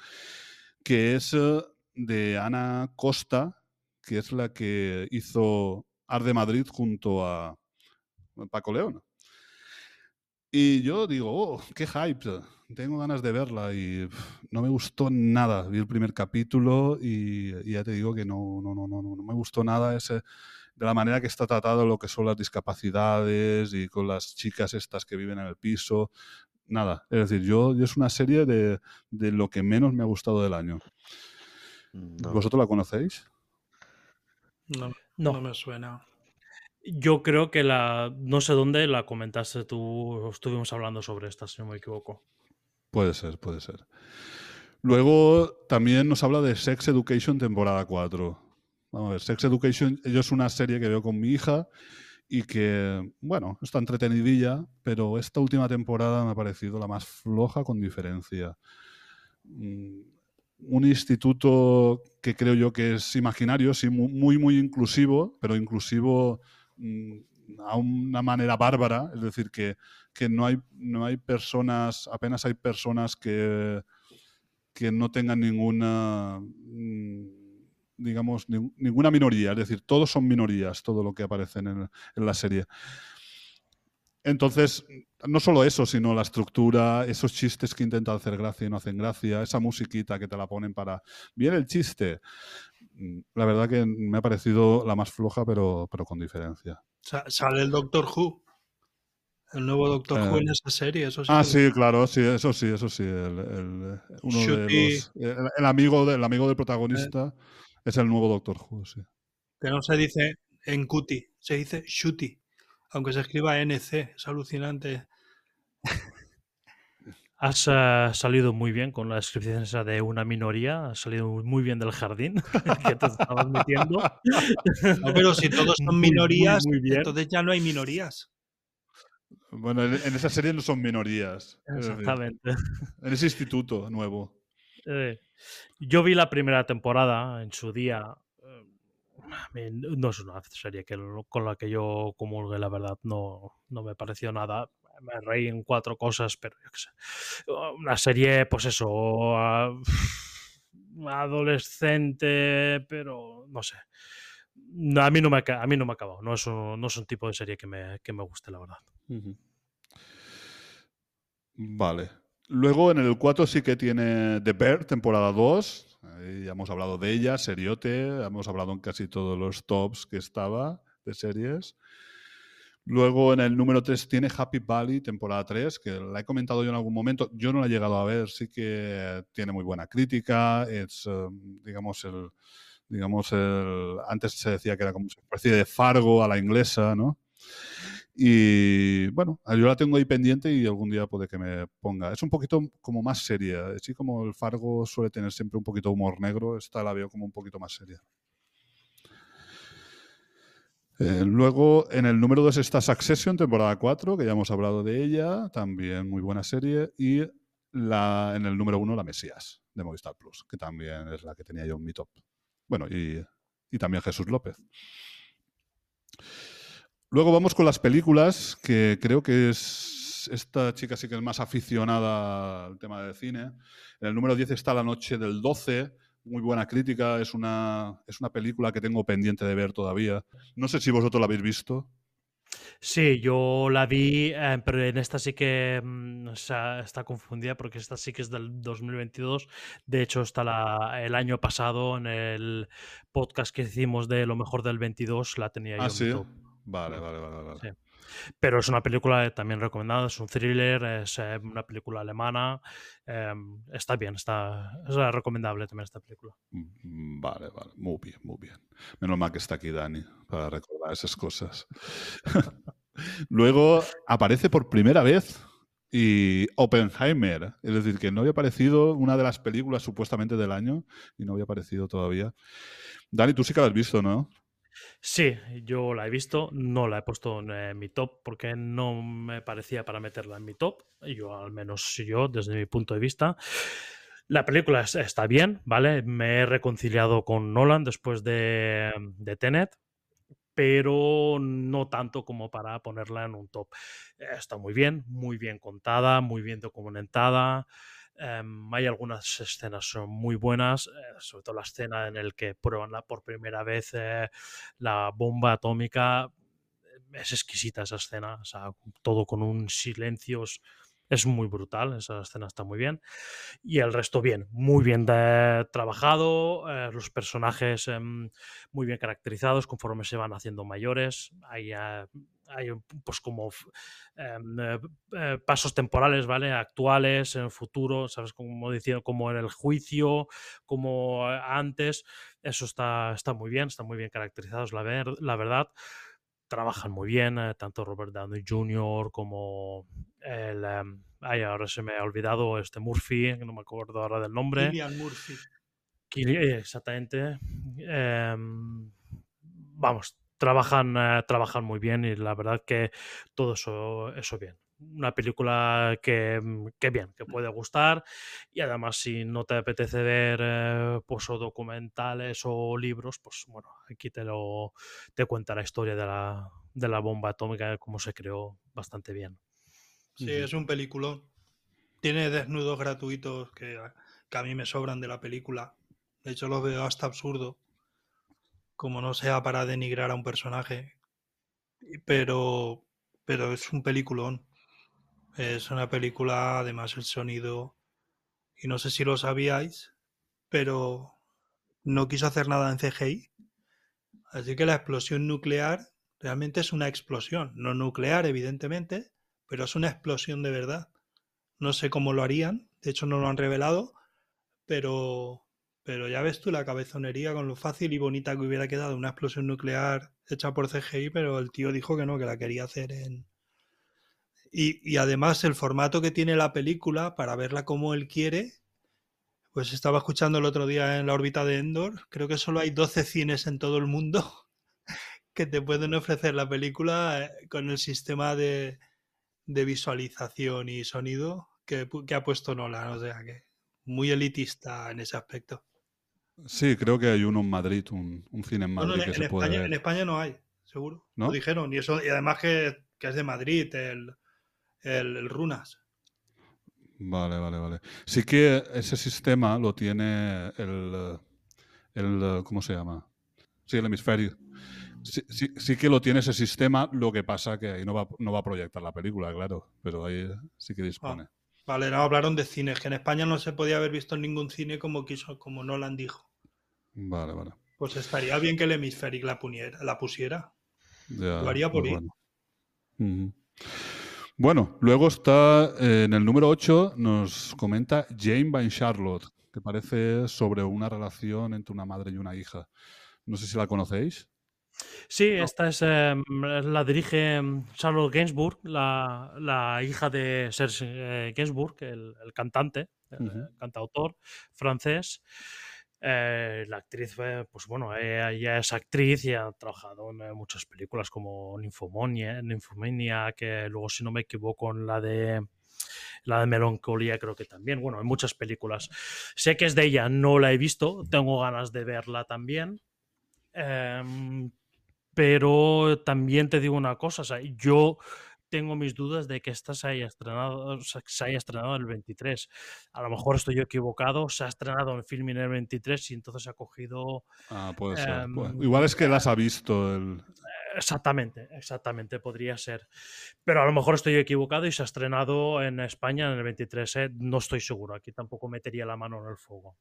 A: que es eh, de Ana Costa, que es la que hizo Ar de Madrid junto a Paco León. Y yo digo, oh, qué hype, tengo ganas de verla y no me gustó nada. Vi el primer capítulo y, y ya te digo que no, no, no, no, no, no me gustó nada ese, de la manera que está tratado lo que son las discapacidades y con las chicas estas que viven en el piso. Nada, es decir, yo, yo es una serie de, de lo que menos me ha gustado del año.
C: No.
A: ¿Vosotros la conocéis?
D: No,
B: No.
D: no me suena.
B: Yo creo que la, no sé dónde la comentaste tú, estuvimos hablando sobre esta, si no me equivoco.
A: Puede ser, puede ser. Luego también nos habla de Sex Education temporada 4. Vamos a ver, Sex Education yo es una serie que veo con mi hija y que, bueno, está entretenidilla, pero esta última temporada me ha parecido la más floja con diferencia. Mm, Un instituto que creo yo que es imaginario, sí, mu- muy, muy inclusivo, pero inclusivo a una manera bárbara, es decir, que, que no, hay, no hay personas, apenas hay personas que, que no tengan ninguna, mm, digamos, ni- ninguna minoría, es decir, todos son minorías, todo lo que aparece en, en la serie. Entonces, no solo eso, sino la estructura, esos chistes que intentan hacer gracia y no hacen gracia, esa musiquita que te la ponen para... Bien el chiste. Mm, La verdad que me ha parecido la más floja, pero, pero con diferencia.
D: Sa- Sale el Doctor Who. El nuevo Doctor Who
A: Eh,
D: en esa serie. Eso sí
A: Ah, sí, claro, sí, eso sí, eso sí. El, el- uno de
D: Shooty.
A: los, el, el amigo del amigo del protagonista es el nuevo Doctor Who, sí.
D: Que no se dice en cuti, se dice Shooty. Aunque se escriba NC. Es alucinante.
B: Has eh, salido muy bien con la descripción esa de una minoría, has salido muy bien del jardín que te estabas metiendo.
D: No, pero si todos son
B: muy,
D: minorías,
B: muy bien.
D: entonces ya no hay minorías.
A: Bueno, en, esa serie no son minorías. es decir,
B: Exactamente.
A: en ese instituto nuevo.
B: Eh, yo vi la primera temporada en su día. eh, no es una serie que, con la que yo comulgue, la verdad, no, no me pareció nada. Me reí en cuatro cosas, pero yo qué sé. Una serie, pues eso, adolescente, pero no sé. A mí no me a mí no me ha acabado. No es, un, no es un tipo de serie que me, que me guste, la verdad.
A: Vale. Luego en el 4 sí que tiene The Bear, temporada 2. Ahí ya hemos hablado de ella, Seriote. Hemos hablado en casi todos los tops que estaba de series. Luego en el número 3 tiene Happy Valley, temporada 3, que la he comentado yo en algún momento. Yo no la he llegado a ver, sí que tiene muy buena crítica. Es, eh, digamos, el. Digamos, el, antes se decía que era como una especie de Fargo a la inglesa, ¿no? Y bueno, yo la tengo ahí pendiente y algún día puede que me ponga. Es un poquito como más seria. Así como el Fargo suele tener siempre un poquito humor negro, esta la veo como un poquito más seria. Eh, luego, en el número 2 está Succession, temporada 4, que ya hemos hablado de ella, también muy buena serie. Y la, en el número 1, La Mesías, de Movistar Plus, que también es la que tenía yo en mi top. Bueno, y, y también Jesús López. Luego vamos con las películas, que creo que es esta chica sí que es más aficionada al tema del cine. En el número 10 está La Noche del 12, muy buena crítica, es una, es una película que tengo pendiente de ver todavía. No sé si vosotros la habéis visto.
B: Sí, yo la vi, eh, pero en esta sí que mm, o sea, está confundida porque esta sí que es del 2022. De hecho, está la, el año pasado en el podcast que hicimos de lo mejor del 22, la tenía yo
A: Ah,
B: mi
A: sí. Vale, vale, vale. vale.
B: Sí. Pero es una película también recomendada, es un thriller, es eh, una película alemana. em, está bien, está, es recomendable también esta película.
A: Mm, Vale, vale. Muy bien, muy bien. Menos mal que está aquí Dani para recordar esas cosas. Luego aparece por primera vez y Oppenheimer, es decir, que no había aparecido una de las películas supuestamente del año y no había aparecido todavía. Dani, tú sí que la has visto, ¿no?
B: Sí, yo la he visto, no la he puesto en eh, mi top porque no me parecía para meterla en mi top, yo al menos yo desde mi punto de vista. La película es- está bien, ¿vale? Me he reconciliado con Nolan después de, de Tenet, pero no tanto como para ponerla en un top. Está muy bien, muy bien contada, muy bien documentada. Em, hay algunas escenas son muy buenas, eh, sobre todo la escena en la que prueban la- por primera vez eh, la bomba atómica. Es exquisita esa escena, todo con un silencio. Es, muy brutal, esa escena está muy bien. Y el resto bien, muy bien trabajado, eh, los personajes em, muy bien caracterizados conforme se van haciendo mayores. Hay, eh, hay pues como em, eh, pasos temporales, ¿vale? Actuales, en el futuro, ¿sabes? Como diciendo, como en el juicio, como antes. Eso está, está muy bien, están muy bien caracterizados, la, la verdad. Trabajan muy bien, eh, tanto Robert Downey Jr. como el... em, ay, ahora se me ha olvidado este Murphy, no me acuerdo ahora del nombre.
D: Cillian Murphy.
B: Eh, Exactamente. Em, vamos, trabajan, eh, trabajan muy bien y la verdad que todo eso, eso bien. Una película que, mm, que bien, que puede gustar y además si no te apetece ver eh, pues, o documentales o libros, pues bueno, aquí te lo te cuenta la historia de la, de la bomba atómica, cómo se creó bastante bien.
D: Sí, es un peliculón. Tiene desnudos gratuitos que, a- que a mí me sobran de la película. De hecho, los veo hasta absurdo. Como no sea para denigrar a un personaje. Pero, pero es un peliculón. Es una película, además el sonido. Y no sé si lo sabíais, pero no quiso hacer nada en CGI. Así que la explosión nuclear realmente es una explosión. No nuclear, evidentemente, pero es una explosión de verdad. No sé cómo lo harían, de hecho no lo han revelado, pero, pero ya ves tú la cabezonería con lo fácil y bonita que hubiera quedado una explosión nuclear hecha por CGI, pero el tío dijo que no, que la quería hacer en... Y, y además el formato que tiene la película para verla como él quiere, pues estaba escuchando el otro día en la órbita de Endor, creo que solo hay 12 cines en todo el mundo que te pueden ofrecer la película eh, con el sistema de, de visualización y sonido que, ha puesto Nolan, o sea que muy elitista en ese aspecto.
A: Sí, creo que hay uno en Madrid, un, un cine en
D: No, no,
A: Madrid que
D: en
A: se puede ver.
D: en España no hay, seguro.
A: ¿No?
D: Lo dijeron, y eso, y además que, que es de Madrid, el, el, el Runas.
A: Vale, vale, vale. Sí que ese sistema lo tiene el, el ¿cómo se llama? Sí, el hemisferio. Sí, sí- sí que lo tiene ese sistema, lo que pasa que ahí no va, no va a proyectar la película, claro, pero ahí sí que dispone.
D: Vale, no, hablaron de cines, que en España no se podía haber visto en ningún cine como quiso, como Nolan dijo.
A: Vale, vale.
D: Pues estaría bien que el Hemispheric la, puniera- la pusiera.
A: Ya,
D: Lo haría por
A: pues
D: ir.
A: bueno. Ujú. Bueno, luego está eh, en el número 8, nos comenta Jane by Charlotte, que parece sobre una relación entre una madre y una hija. No sé si la conocéis.
B: Sí, esta es em, la dirige em, Charlotte Gainsbourg, la, la hija de Serge eh, Gainsbourg, el, el cantante, el cantautor francés. Eh, la actriz, eh, pues bueno, ella es actriz y ha trabajado en eh, muchas películas como Ninfomania, que luego, si no me equivoco, en la de la de Melancolía creo que también. Bueno, en muchas películas. Sé que es de ella, no la he visto, tengo ganas de verla también. Em, pero también te digo una cosa, o sea, yo tengo mis dudas de que esta se haya estrenado, se haya estrenado en el 23. A lo mejor estoy yo equivocado, se ha estrenado en film en el 23 y entonces ha cogido
A: Ah, puede ser.
B: Em,
A: Igual es que las ha visto el.
B: Exactamente, exactamente, podría ser. Pero a lo mejor estoy equivocado y se ha estrenado en España en el 23, ¿eh? no estoy seguro, aquí tampoco metería la mano en el fuego.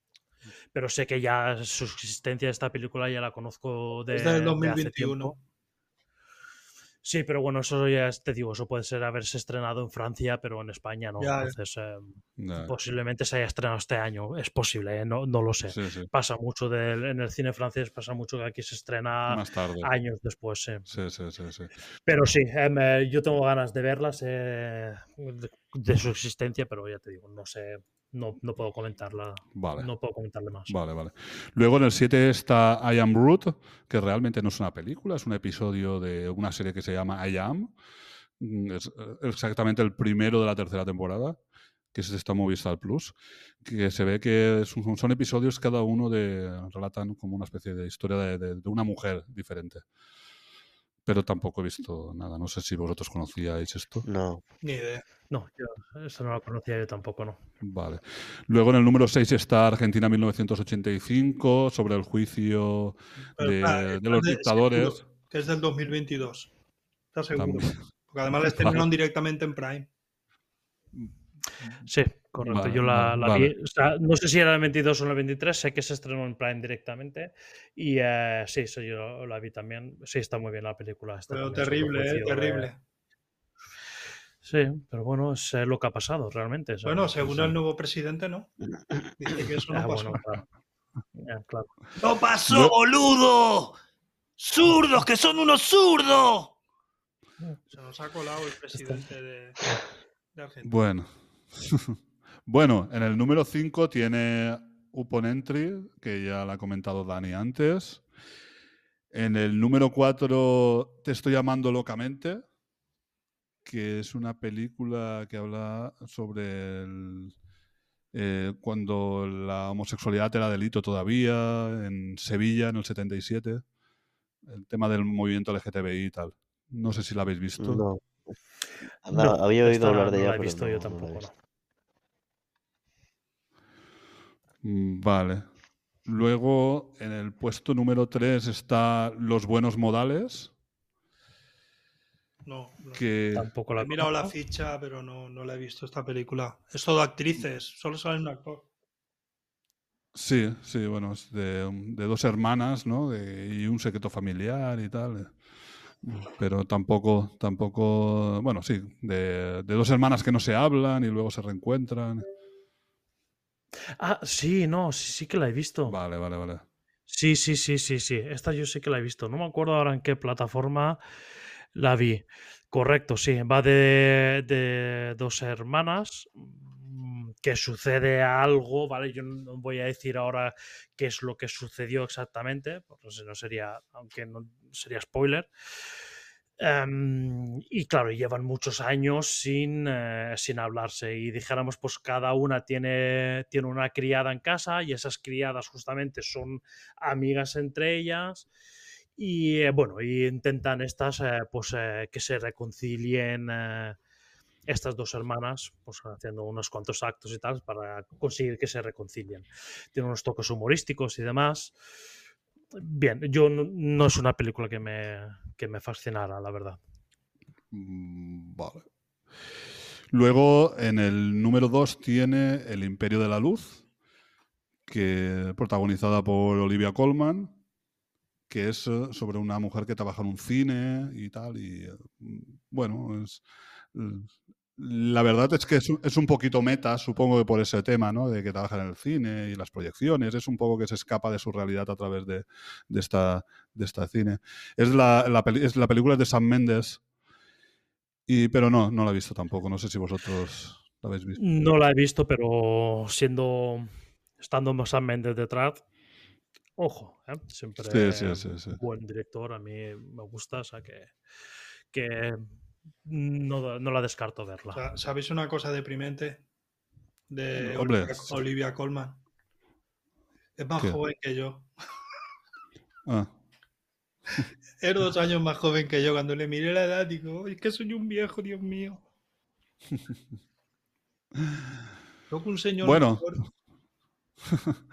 B: Pero sé que ya su existencia de esta película ya la conozco de,
D: Es del
B: de hace
D: 2021.
B: tiempo. Sí, pero bueno, eso ya es- te digo, eso puede ser haberse estrenado en Francia, pero en España no.
D: Ya,
B: Entonces, eh,
A: Ya,
B: posiblemente se haya estrenado este año, es posible, ¿eh? no, no lo sé.
A: Sí, sí.
B: Pasa mucho del- en el cine francés, pasa mucho que aquí se estrena
A: Más tarde.
B: años después, sí.
A: Sí, sí, sí, sí.
B: Pero sí, em, eh, yo tengo ganas de verlas, eh, de, de su existencia, pero ya te digo, no sé, no, no puedo comentarla,
A: Vale.
B: no puedo comentarle más.
A: Vale, vale. Luego en el 7 está I Am Root, que realmente no es una película, es un episodio de una serie que se llama I Am. Mm, Es eh, exactamente el primero de la tercera temporada, que es esta Movistar Plus, que se ve que son, son episodios cada uno de relatan como una especie de historia de, de- de una mujer diferente. Pero tampoco he visto nada. No sé si vosotros conocíais esto.
C: No.
D: Ni idea.
B: No, yo esa no la conocía yo tampoco, no.
A: Vale. Luego en el número 6 está Argentina 1985, sobre el juicio
D: Pero
A: de, los
D: de-
A: dictadores.
D: seguro Que es del 2022. ¿Estás seguro?
A: También.
D: Porque además la estrenaron directamente en Prime.
B: Sí, correcto.
A: Vale,
B: yo la,
A: vale,
B: la
A: vale.
B: vi, o sea, no sé si era el 22 o el 23, sé que se estrenó en Prime directamente y eh, sí, eso yo la vi también. Sí, está muy bien la película.
D: Pero terrible, ¿eh?
B: de-
D: Terrible.
B: Sí, pero bueno, es eh, lo que ha pasado realmente.
D: Bueno, según
B: eh,
D: el nuevo presidente, no. Dice que eso no
B: ah,
D: pasó.
B: bueno, claro. Ya, claro.
E: ¡No pasó,
A: Yo-
E: boludo! ¡Zurdos, que son unos zurdos!
D: Se nos ha colado el presidente de, de Argentina.
A: Bueno. Bueno, en el número 5 tiene Upon Entry, que ya la ha comentado Dani antes. En el número 4 Te estoy amando locamente, que es una película que habla sobre el, eh, cuando la homosexualidad era delito todavía, en Sevilla, en el 77. El tema del movimiento LGTBI y tal. No sé si la habéis visto.
C: No.
B: No,
C: Anda, había oído hablar de
B: no
C: ella.
B: la he visto
C: no-
B: yo
C: no
B: tampoco,
C: visto.
A: Mm, Vale. Luego, en el puesto número 3 está Los Buenos Modales,
D: No, no.
A: que...
B: Tampoco la
D: He mirado la ficha, pero no, no la he visto esta película. Es todo actrices, solo sale un actor.
A: Sí, sí, bueno, es de, de dos hermanas, ¿no? De- y un secreto familiar y tal. Pero tampoco, tampoco, bueno, sí, de, de dos hermanas que no se hablan y luego se reencuentran.
B: Ah, sí, no, sí, sí que la he visto.
A: Vale, vale, vale.
B: Sí, sí, sí, sí, sí. Esta yo sí que la he visto. No me acuerdo ahora en qué plataforma la vi. Correcto, sí. Va de, de dos hermanas mm, que sucede algo, ¿vale? Yo no voy a decir ahora qué es lo que sucedió exactamente, porque si no sería, aunque no sería spoiler. Em, y claro, llevan muchos años sin, eh, sin hablarse y dijéramos, pues cada una tiene, tiene una criada en casa y esas criadas justamente son amigas entre ellas y eh, bueno, y intentan estas, eh, pues que se reconcilien estas dos hermanas, pues haciendo unos cuantos actos y tal para conseguir que se reconcilien. Tiene unos toques humorísticos y demás. Bien, yo no, es una película que me, que me fascinara, la verdad.
A: Mm, Vale. Luego, en el número 2 tiene El Imperio de la Luz, que protagonizada por Olivia Colman, que es eh, sobre una mujer que trabaja en un cine y tal. Y eh, mm, bueno, es, la verdad es que es, un- es un poquito meta, supongo que por ese tema, ¿no? De que trabaja en el cine y las proyecciones. Es un poco que se escapa de su realidad a través de, de esta, de esta cine. Es la, la es la película de Sam Mendes. Y, pero no, no la he visto tampoco. No sé si vosotros la habéis visto.
B: No la he visto, pero siendo estando Sam Mendes detrás, ojo, ¿eh? siempre
A: sí, sí.
B: buen director, a mí me gusta, o sea que, que no, no la descarto verla.
D: Sa- ¿Sabéis una cosa deprimente de Olivia. Olivia Colman? Es más
A: ¿Qué?
D: joven que yo.
A: Ah,
D: Es dos años más joven que yo. Cuando le miré la edad, digo, es que soy un viejo, Dios mío. Soy un señor.
A: Bueno.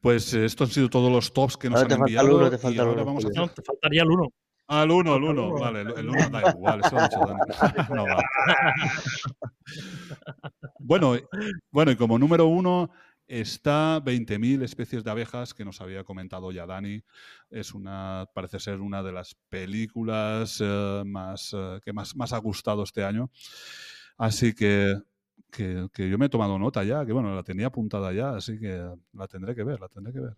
A: Pues estos han sido todos los tops que nos
C: Ahora te
A: han enviado.
C: uno, te
A: y
C: falta el
A: ahora
C: uno,
A: vamos a
C: Julio.
A: hacer
B: No, te faltaría el uno.
A: Al uno, al
B: Falta el
A: uno.
B: uno.
A: Vale, el, el uno da igual, eso lo ha dicho Dani. No va. Bueno, bueno, y como número uno está 20.000 especies de abejas que nos había comentado ya Dani. Es una, parece ser una de las películas eh, más, eh, que más, más ha gustado este año. Así que, que, que yo me he tomado nota ya, que bueno, la tenía apuntada ya, así que la tendré que ver, la tendré que ver.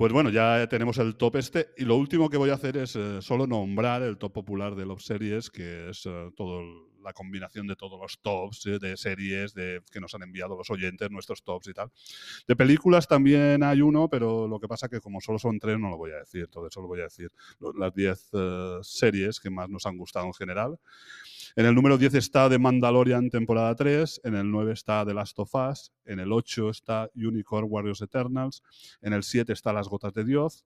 A: Pues bueno, ya tenemos el top este. Y lo último que voy a hacer es eh, solo nombrar el top popular de Love Series, que es eh, todo la combinación de todos los tops eh, de series que nos han enviado los oyentes, nuestros tops y tal. De películas también hay uno, pero lo que pasa que como solo son tres no lo voy a decir. Entonces solo voy a decir lo- las 10 eh, series que más nos han gustado en general. En el número 10 está The Mandalorian temporada 3, en el 9 está The Last of Us, en el 8 está Unicorn Warriors Eternals, en el 7 está Las Gotas de Dios,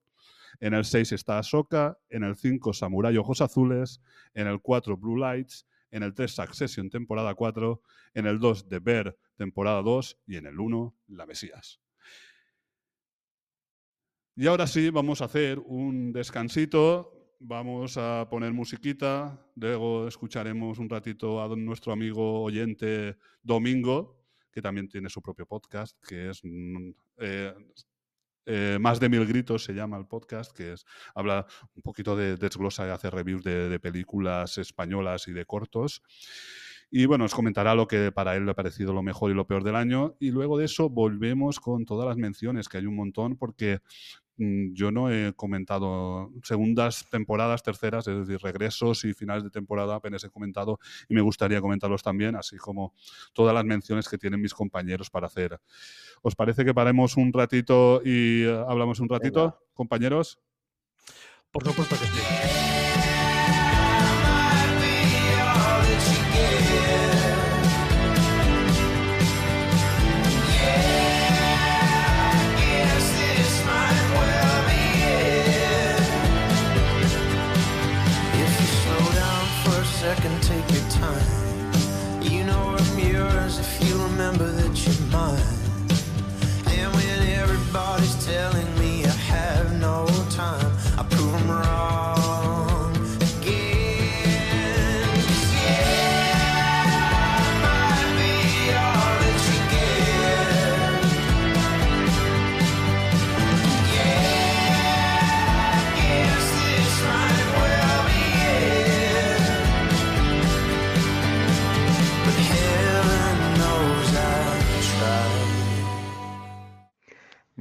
A: en el 6 está Ahsoka, en el 5 Samurai Ojos Azules, en el 4 Blue Lights, en el 3 Succession temporada 4, en el 2 The Bear temporada 2 y en el 1 La Mesías. Y ahora sí, vamos a hacer un descansito. Vamos a poner musiquita. Luego escucharemos un ratito a nuestro amigo oyente Domingo, que también tiene su propio podcast, que es mm, eh, eh, Más de Mil Gritos, se llama el podcast, que es habla un poquito de desglosa y hace reviews de, de películas españolas y de cortos. Y bueno, os comentará lo que para él le ha parecido lo mejor y lo peor del año. Y luego de eso volvemos con todas las menciones, que hay un montón, porque yo no he comentado segundas temporadas, terceras, es decir, regresos y finales de temporada apenas he comentado y me gustaría comentarlos también, así como todas las menciones que tienen mis compañeros para hacer. ¿Os parece que paremos un ratito y eh, hablamos un ratito,
C: Venga.
A: compañeros?
B: Por supuesto que sí.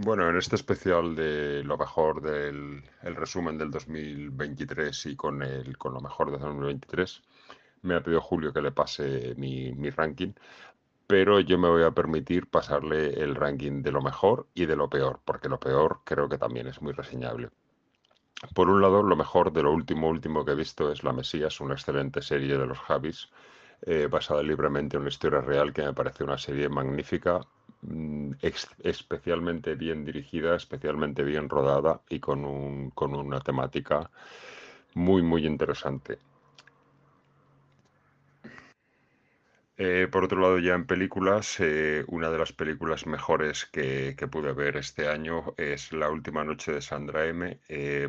F: Bueno, en este especial de lo mejor del el resumen del 2023 y con, el, con lo mejor de 2023, me ha pedido Julio que le pase mi, mi ranking, pero yo me voy a permitir pasarle el ranking de lo mejor y de lo peor, porque lo peor creo que también es muy reseñable. Por un lado, lo mejor de lo último último que he visto es La Mesías, una excelente serie de los Javis, eh, basada libremente en una historia real que me parece una serie magnífica, mm, especialmente bien dirigida, especialmente bien rodada y con un- con una temática muy, muy interesante. Eh, por otro lado, ya en películas, eh, una de las películas mejores que, que pude ver este año es La última noche de Sandra M,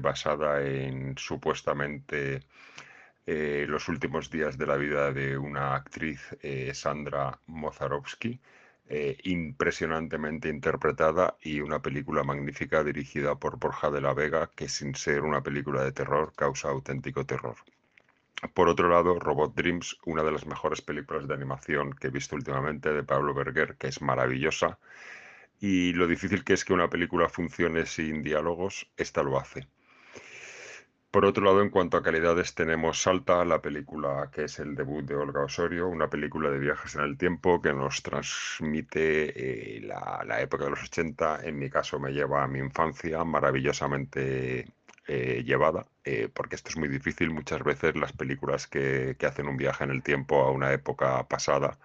F: basada en supuestamente eh, los últimos días de la vida de una actriz, eh, Sandra Mozarovsky, eh, impresionantemente interpretada y una película magnífica dirigida por Borja de la Vega, que sin ser una película de terror causa auténtico terror. Por otro lado, Robot Dreams, una de las mejores películas de animación que he visto últimamente de Pablo Berger, que es maravillosa. Y lo difícil que es que una película funcione sin diálogos, esta lo hace. Por otro lado, en cuanto a calidades, tenemos Salta, la película que es el debut de Olga Osorio, una película de viajes en el tiempo que nos transmite eh, la, época de los 80. En mi caso, me lleva a mi infancia maravillosamente eh, llevada, eh, porque esto es muy difícil. Muchas veces las películas que hacen un viaje en el tiempo a una época pasada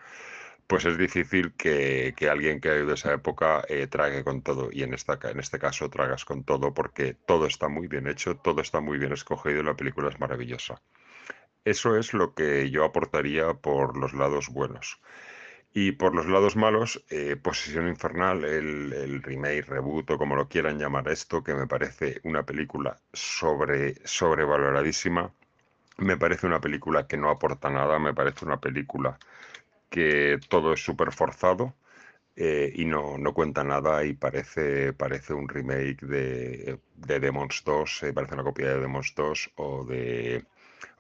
F: pues es difícil que, que alguien que ha vivido esa época eh, trague con todo. Y en, esta, en este caso tragas con todo porque todo está muy bien hecho, todo está muy bien escogido y la película es maravillosa. Eso es lo que yo aportaría por los lados buenos. Y por los lados malos, eh, Posesión Infernal, el, el remake, reboot o como lo quieran llamar esto, que me parece una película sobre, sobrevaloradísima. Me parece una película que no aporta nada, me parece una película que todo es súper forzado eh, y no, no cuenta nada y parece, parece un remake de, de Demons 2, eh, parece una copia de Demons 2 o de,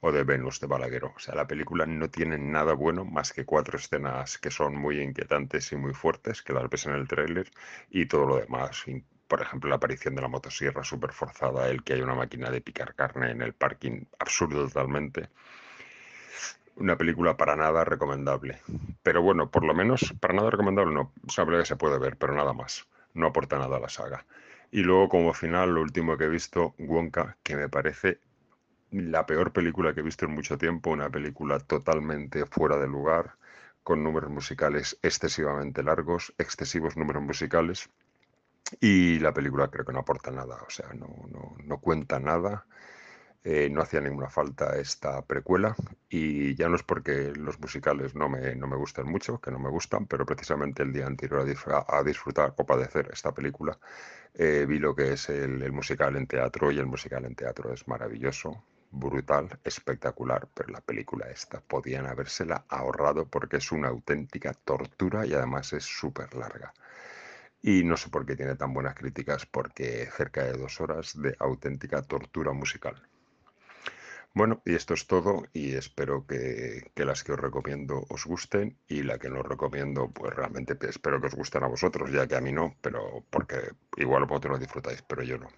F: o de Venus de Balagueró. O sea, la película no tiene nada bueno más que cuatro escenas que son muy inquietantes y muy fuertes, que las ves en el tráiler, y todo lo demás. Por ejemplo, la aparición de la motosierra súper forzada, el que hay una máquina de picar carne en el parking, absurdo totalmente. Una película para nada recomendable. Pero bueno, por lo menos para nada recomendable no. Es una que se puede ver, pero nada más. No aporta nada a la saga. Y luego como final, lo último que he visto, Wonka, que me parece la peor película que he visto en mucho tiempo, una película totalmente fuera de lugar, con números musicales excesivamente largos, excesivos números musicales, y la película creo que no aporta nada, o sea, no, no, no cuenta nada, eh, no hacía ninguna falta esta precuela, y ya no es porque los musicales no me, no me gustan mucho, que no me gustan, pero precisamente el día anterior a, disfrutar o padecer esta película, eh, vi lo que es el, el musical en teatro, y el musical en teatro es maravilloso, brutal, espectacular, pero la película esta podían habérsela ahorrado porque es una auténtica tortura y además es súper larga. Y no sé por qué tiene tan buenas críticas, porque cerca de dos horas de auténtica tortura musical. Bueno, y esto es todo y espero que, las que os recomiendo os gusten y la que no os recomiendo, pues realmente pe- espero que os gusten a vosotros, ya que a mí no, pero porque igual vosotros lo disfrutáis, pero yo no.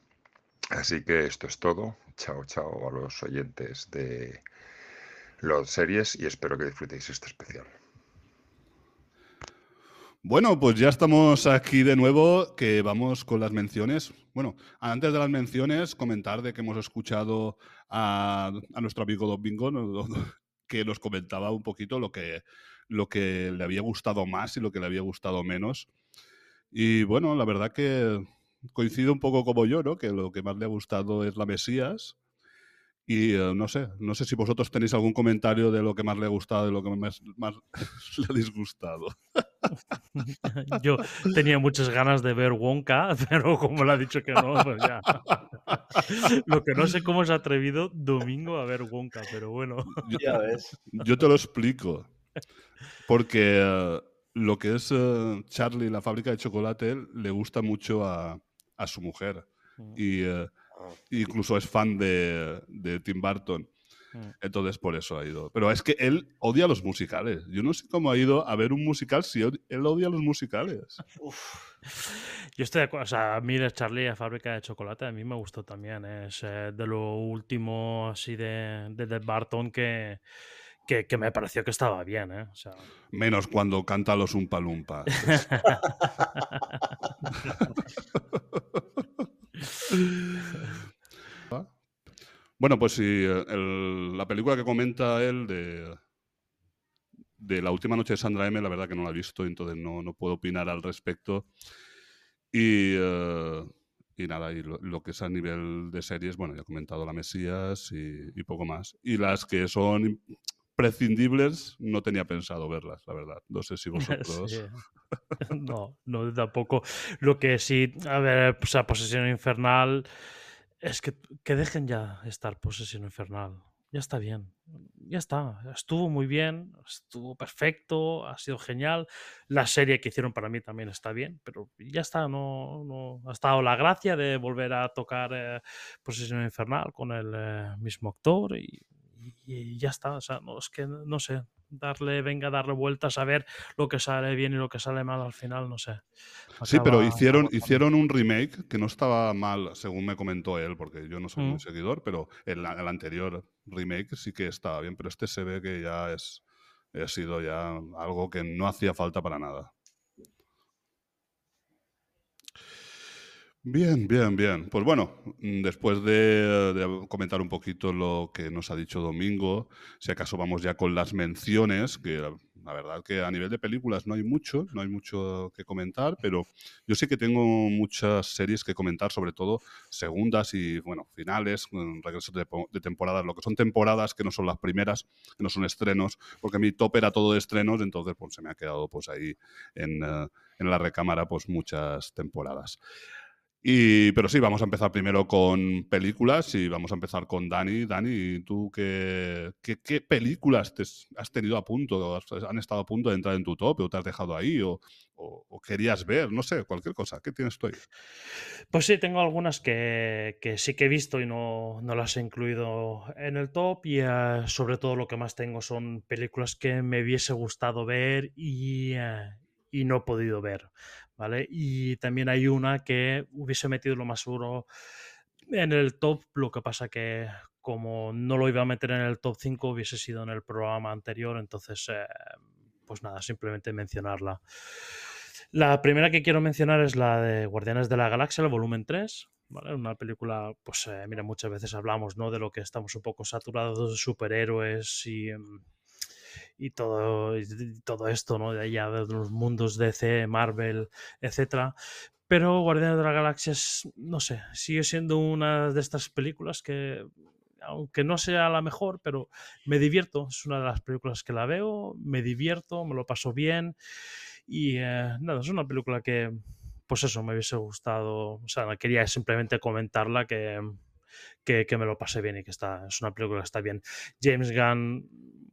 F: Así que esto es todo. Chao, chao a los oyentes de los series y espero que disfrutéis este especial.
A: Bueno, pues ya estamos aquí de nuevo, que vamos con las menciones. Bueno, antes de las menciones, comentar de que hemos escuchado a, nuestro amigo ¿no? que nos comentaba un poquito lo que, lo que le había gustado más y lo que le había gustado menos. Y bueno, la verdad que coincide un poco como yo, ¿no? Que lo que más le ha gustado es la Mesías. Y eh, no sé, no sé si vosotros tenéis algún comentario de lo que más le ha gustado y lo que más le ha disgustado.
B: Yo tenía muchas ganas de ver Wonka, pero como le ha dicho que no, pues ya. Lo que no sé cómo se ha atrevido Domingo a ver Wonka, pero bueno.
A: Yo-
C: Ya ves.
A: Yo te lo explico. Porque eh, lo que es eh, Charlie, la fábrica de chocolate, le gusta mucho a, a su mujer. Y eh, incluso es fan de, de Tim Burton.
B: Mm.
A: Entonces por eso ha ido. Pero es que él odia los musicales. Yo no sé cómo ha ido a ver un musical si él odia los musicales.
B: Yo estoy de acuerdo, o sea, a mí la Charlie, la fábrica de chocolate, a mí me gustó también. ¿eh? Es eh, de lo último así de, de, de Barton que, que, que me pareció que estaba bien. ¿eh? O sea,
A: Menos cuando canta los Umpa Lumpa. Bueno, pues sí, eh, el- la película que comenta él de, de La última noche de Sandra M, la verdad que no la he visto, entonces no, no puedo opinar al respecto. Y, eh, y nada, y lo, lo que es a nivel de series, bueno, ya he comentado La Mesías y, y poco más. Y las que son prescindibles, no tenía pensado verlas, la verdad. No sé si vosotros...
B: Sí. No, no tampoco. Lo que sí, a ver, o sea, Posesión Infernal, es que, que dejen ya estar Posesión Infernal. Ya está bien. Ya está. Estuvo muy bien, estuvo perfecto, ha sido genial. La serie que hicieron para mí también está bien, pero ya está. No, no ha estado la gracia de volver a tocar eh, Posesión Infernal con el eh, mismo actor y, ya está. O sea, no, es que no sé, darle, venga, darle vueltas a ver lo que sale bien y lo que sale mal al final, no sé.
A: Sí, pero hicieron, hicieron un remake que no estaba mal, según me comentó él, porque yo no soy
B: Mm.
A: muy seguidor, pero el, el anterior remake sí que estaba bien, pero este se ve que ya es ha sido ya algo que no hacía falta para nada. Bien, bien, bien. Pues bueno, mm, después de, comentar un poquito lo que nos ha dicho Domingo, si acaso vamos ya con las menciones, que la verdad que a nivel de películas no hay mucho, no hay mucho que comentar, pero yo sí que tengo muchas series que comentar, sobre todo segundas y, bueno, finales, mm, regresos de, de temporadas, lo que son temporadas que no son las primeras, que no son estrenos, porque mi top era todo de estrenos, entonces pues se me ha quedado pues ahí en, eh, en la recámara pues muchas temporadas. Y, pero sí, vamos a empezar primero con películas y vamos a empezar con Dani. Dani, ¿tú qué, qué, películas te has tenido a punto, han estado a punto de entrar en tu top o te has dejado ahí o, querías ver? No sé, cualquier cosa. ¿Qué tienes tú ahí?
B: Pues sí, tengo algunas que, sí que he visto y no, no las he incluido en el top y eh, sobre todo lo que más tengo son películas que me hubiese gustado ver y, eh, y no he podido ver, ¿vale? Y también hay una que hubiese metido lo más seguro en el top, lo que pasa que como no lo iba a meter en el top 5 hubiese sido en el programa anterior, entonces eh, pues nada, simplemente mencionarla. La primera que quiero mencionar es la de Guardianes de la Galaxia, el volumen 3. ¿vale? Una película, pues eh, mira, muchas veces hablamos ¿no? de lo que estamos un poco saturados de superhéroes y, em, y todo, todo esto, ¿no? De allá de los mundos DC, Marvel, etcétera. Pero Guardianes de la Galaxia es, no sé, sigue siendo una de estas películas que, aunque no sea la mejor, pero me divierto. Es una de las películas que la veo, me divierto, me lo paso bien. Y eh, nada, es una película que, pues eso, me hubiese gustado. O sea, quería simplemente comentarla que, que, que me lo pasé bien y que está, es una película que está bien. James Gunn,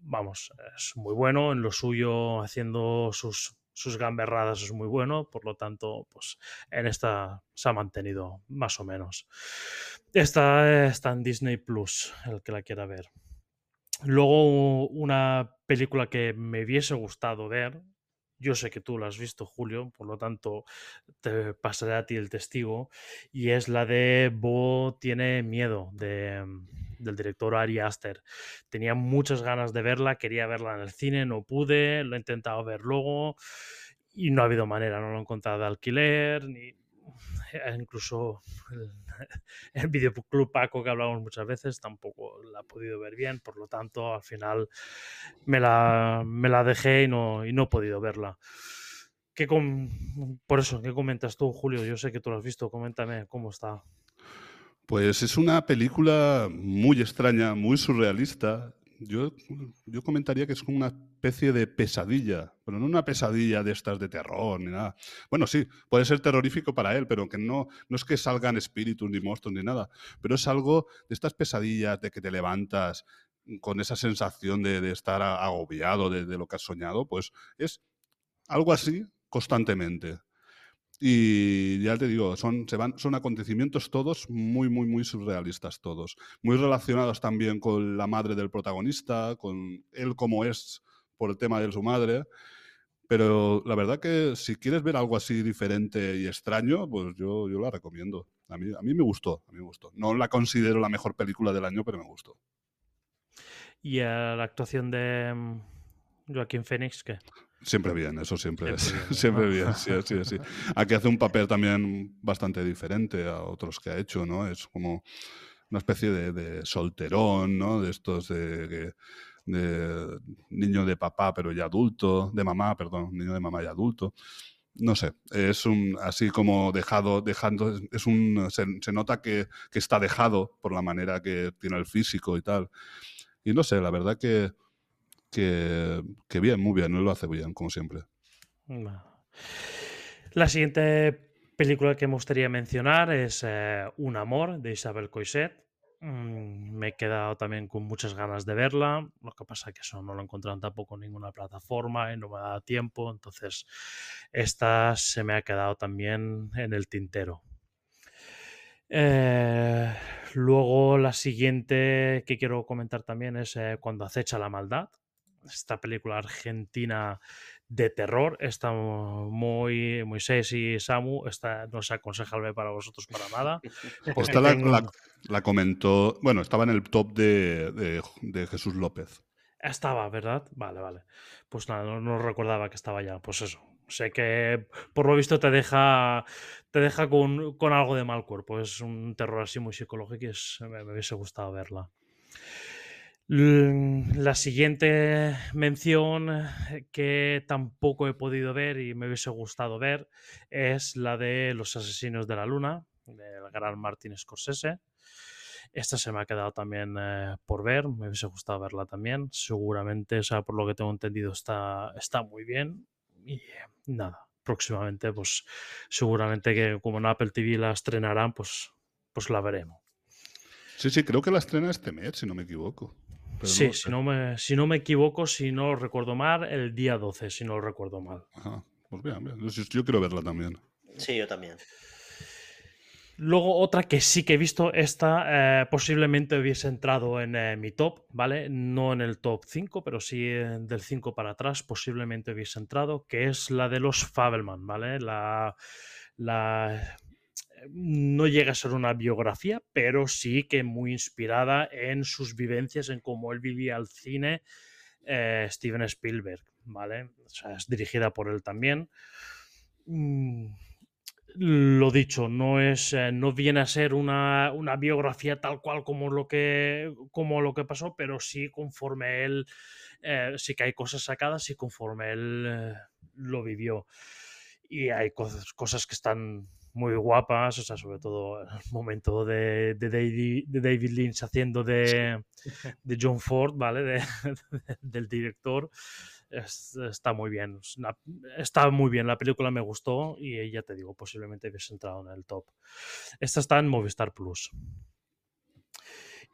B: vamos, es muy bueno en lo suyo, haciendo sus, sus gamberradas es muy bueno, por lo tanto, pues en esta se ha mantenido más o menos. Esta está en Disney Plus, el que la quiera ver. Luego, una película que me hubiese gustado ver, yo sé que tú la has visto, Julio, por lo tanto te pasaré a ti el testigo, y es la de Bo tiene miedo, de, del director Ari Aster. Tenía muchas ganas de verla, quería verla en el cine, no pude, lo he intentado ver luego y no ha habido manera, no lo he encontrado de alquiler, ni incluso el, el videoclub Paco que hablamos muchas veces tampoco la he podido ver bien, por lo tanto al final me la, me la dejé y no, y no he podido verla. ¿Qué com- por eso, ¿qué comentas tú, Julio? Yo sé que tú lo has visto, coméntame cómo está.
A: Pues es una película muy extraña, muy surrealista. Yo, yo comentaría que es como una especie de pesadilla, pero no una pesadilla de estas de terror ni nada. Bueno, sí, puede ser terrorífico para él, pero que no, no es que salgan espíritus ni monstruos ni nada, pero es algo de estas pesadillas de que te levantas con esa sensación de, de estar agobiado de, de lo que has soñado, pues es algo así constantemente. Y ya te digo, son, se van, son acontecimientos todos muy, muy, muy surrealistas todos. Muy relacionados también con la madre del protagonista, con él como es por el tema de su madre. Pero la verdad que si quieres ver algo así diferente y extraño, pues yo, yo la recomiendo. A mí, a mí me gustó, a mí me gustó. No la considero la mejor película del año, pero me gustó.
B: Y eh, la actuación de mm, Joaquín Phoenix, ¿qué?
A: Siempre bien, eso siempre es.
B: Siempre bien, ¿no?
A: Siempre bien, sí, sí, sí. Aquí hace un papel también bastante diferente a otros que ha hecho, ¿no? Es como una especie de, de solterón, ¿no? De estos de niño de papá, pero ya adulto, de mamá, perdón, niño de mamá y adulto. No sé, es un así como dejado, dejando, es un, se, se nota que, que está dejado por la manera que tiene el físico y tal. Y no sé, la verdad que, que, bien, muy bien, él lo hace bien, como siempre.
B: La siguiente película que me gustaría mencionar es eh, Un amor de Isabel Coixet. Mm, me he quedado también con muchas ganas de verla. Lo que pasa es que eso no lo he encontrado tampoco en ninguna plataforma y no me da tiempo. Entonces, esta se me ha quedado también en el tintero. Eh, luego, la siguiente que quiero comentar también es eh, Cuando acecha la maldad. Esta película argentina de terror. Está muy, Moisés y Samu, esta no es aconsejable para vosotros para nada. porque
A: Esta la,
B: tengo-
A: la- la comentó, bueno, estaba en el top de, de- de Jesús López.
B: Estaba, ¿verdad? Vale, vale. Pues nada, no, no recordaba que estaba ya. Pues eso. Sé que por lo visto te deja, te deja con, con algo de mal cuerpo. Es un terror así muy psicológico y es- me, me hubiese gustado verla. L- La siguiente mención eh, que tampoco he podido ver y me hubiese gustado ver es la de Los Asesinos de la Luna, del gran Martin Scorsese. Esta se me ha quedado también eh, por ver, me hubiese gustado verla también. Seguramente, o sea, por lo que tengo entendido, está, está muy bien. Y nada, próximamente, pues seguramente que como en Apple TV la estrenarán, pues, pues la veremos.
A: Sí, sí, creo que la estrena este mes, si no me equivoco. Pero
B: sí, si, no me, si no me equivoco, si no lo recuerdo mal, el día 12, si no lo recuerdo mal.
A: Ajá. Pues bien, bien. Yo, yo quiero verla también.
C: Sí, yo también.
B: Luego otra que sí que he visto, esta eh, posiblemente hubiese entrado en eh, mi top, ¿vale? No en el top 5, pero sí eh, del 5 para atrás posiblemente hubiese entrado, que es la de los Fabelman, ¿vale? La, la, no llega a ser una biografía, pero sí que muy inspirada en sus vivencias, en cómo él vivía el cine, eh, Steven Spielberg, ¿vale? O sea, es dirigida por él también. Mm, lo dicho, no es, eh, no viene a ser una, una biografía tal cual como lo que, como lo que pasó, pero sí conforme él, eh, sí que hay cosas sacadas y conforme él lo vivió. Y hay cosas que están muy guapas, o sea, sobre todo el momento de, de David, de David Lynch haciendo de, de John Ford, ¿vale? De- del director. Es- está muy bien. está muy bien. La película me gustó y ya te digo, posiblemente hubiese entrado en el top. Esta está en Movistar Plus.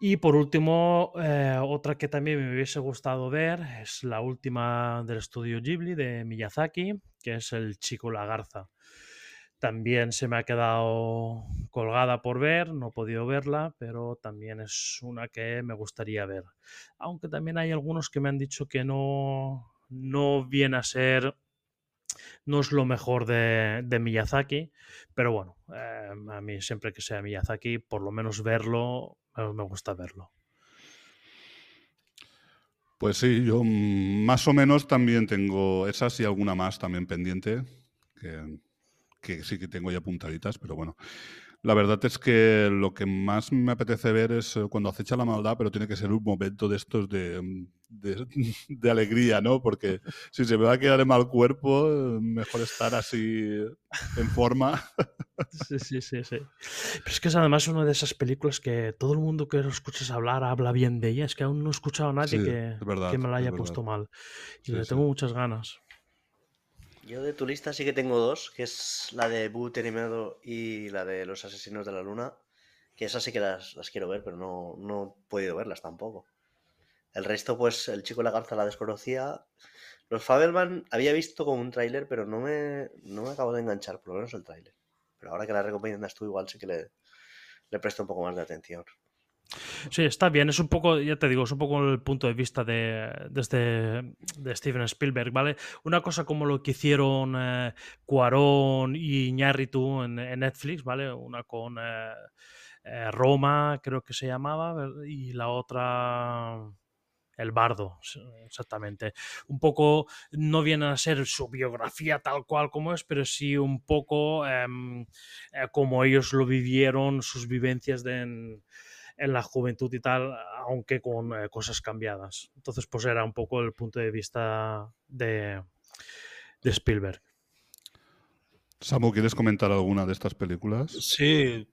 B: Y por último, eh, otra que también me hubiese gustado ver es la última del estudio Ghibli de Miyazaki, que es El Chico la Garza. También se me ha quedado colgada por ver, no he podido verla, pero también es una que me gustaría ver. Aunque también hay algunos que me han dicho que no, no viene a ser, no es lo mejor de, de Miyazaki, pero bueno, eh, a mí siempre que sea Miyazaki, por lo menos verlo, me gusta verlo.
A: Pues sí, yo mm, más o menos también tengo esas y alguna más también pendiente, que, que sí que tengo ya apuntaditas, pero bueno. La verdad es que lo que más me apetece ver es eh, cuando acecha la maldad, pero tiene que ser un momento de estos de, mm, de, de alegría, ¿no? Porque si se me va a quedar en mal cuerpo, mejor estar así en forma.
B: Sí, sí, sí, sí. Pero es que es además una de esas películas que todo el mundo que lo escuchas hablar habla bien de ella. Es que aún no he escuchado a nadie
A: Sí,
B: que,
A: verdad,
B: que me la haya puesto mal. Y
A: Sí,
B: le
A: sí.
B: tengo muchas ganas.
C: Yo de tu lista sí que tengo dos, que es la de Boo Tenimado y la de Los Asesinos de la Luna, que esas sí que las, quiero ver, pero no, no he podido verlas tampoco. El resto, pues, El Chico y la Garza la desconocía. Los Fabelman había visto con un tráiler, pero no me, no me acabo de enganchar, por lo menos el tráiler. Pero ahora que la recomiendas tú, igual sí que le, le presto un poco más de atención.
B: Sí, está bien. Es un poco, ya te digo, es un poco el punto de vista de, desde, de Steven Spielberg, ¿vale? Una cosa como lo que hicieron eh, Cuarón y Iñárritu en, Netflix, ¿vale? Una con eh, eh, Roma, creo que se llamaba, ¿ver- y la otra... El bardo, exactamente. Un poco, no viene a ser su biografía tal cual como es, pero sí un poco em, eh, como ellos lo vivieron, sus vivencias de, en, en la juventud y tal, aunque con eh, cosas cambiadas. Entonces, pues era un poco el punto de vista de, de Spielberg.
A: Samu, ¿quieres comentar alguna de estas películas?
D: Sí,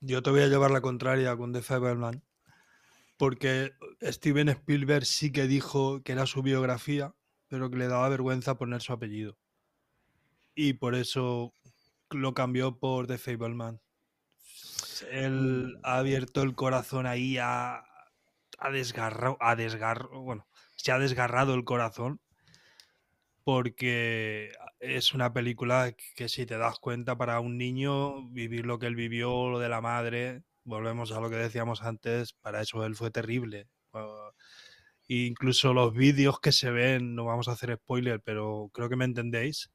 D: yo te voy a llevar la contraria con The Fableman, porque Steven Spielberg sí que dijo que era su biografía, pero que le daba vergüenza poner su apellido. Y por eso lo cambió por The Fableman. Él ha abierto el corazón ahí a, a desgarrado, a desgarro, bueno, se ha desgarrado el corazón porque es una película que si te das cuenta para un niño vivir lo que él vivió, lo de la madre, volvemos a lo que decíamos antes, para eso él fue terrible. Uh, incluso los vídeos que se ven, no vamos a hacer spoiler, pero creo que me entendéis.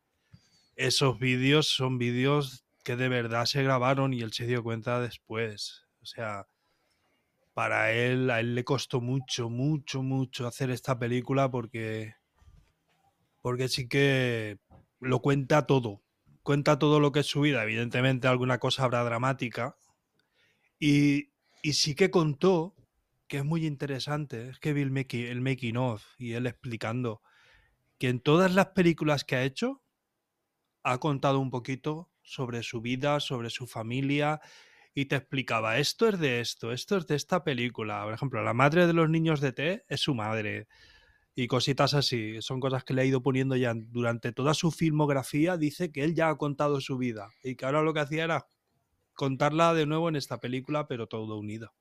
D: Esos vídeos son vídeos que de verdad se grabaron y él se dio cuenta después. O sea, para él, a él le costó mucho, mucho, mucho hacer esta película porque porque sí que lo cuenta todo. Cuenta todo lo que es su vida. Evidentemente alguna cosa habrá dramática. Y, y sí que contó que es muy interesante es que vi el making, el making of y él explicando que en todas las películas que ha hecho ha contado un poquito sobre su vida, sobre su familia y te explicaba esto es de esto, esto es de esta película. Por ejemplo, la madre de los niños de T es su madre y cositas así. Son cosas que le ha ido poniendo ya durante toda su filmografía. Dice que él ya ha contado su vida y que ahora lo que hacía era contarla de nuevo en esta película, pero todo unido.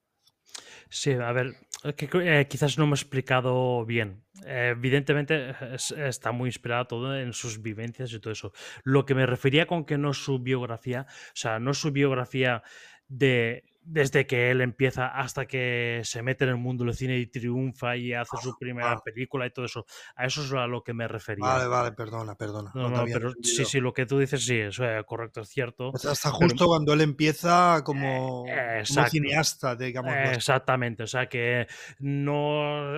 B: Sí, a ver, que eh, quizás no me he explicado bien. Evidentemente es- está muy inspirado todo en sus vivencias y todo eso. Lo que me refería con que no es su biografía, o sea, no su biografía de desde que él empieza hasta que se mete en el mundo del cine y triunfa y hace su primera
D: ah.
B: película y todo eso. A eso es a lo que me refería.
D: Vale, vale, perdona, perdona.
B: No,
D: no
B: no, pero sí,
D: entendido.
B: sí, lo que tú dices sí, es correcto, es cierto.
D: Hasta hasta
B: pero-
D: justo cuando él empieza como, como
B: Eh, exacto.
D: cineasta, digamos.
B: Eh, Exactamente, o sea que no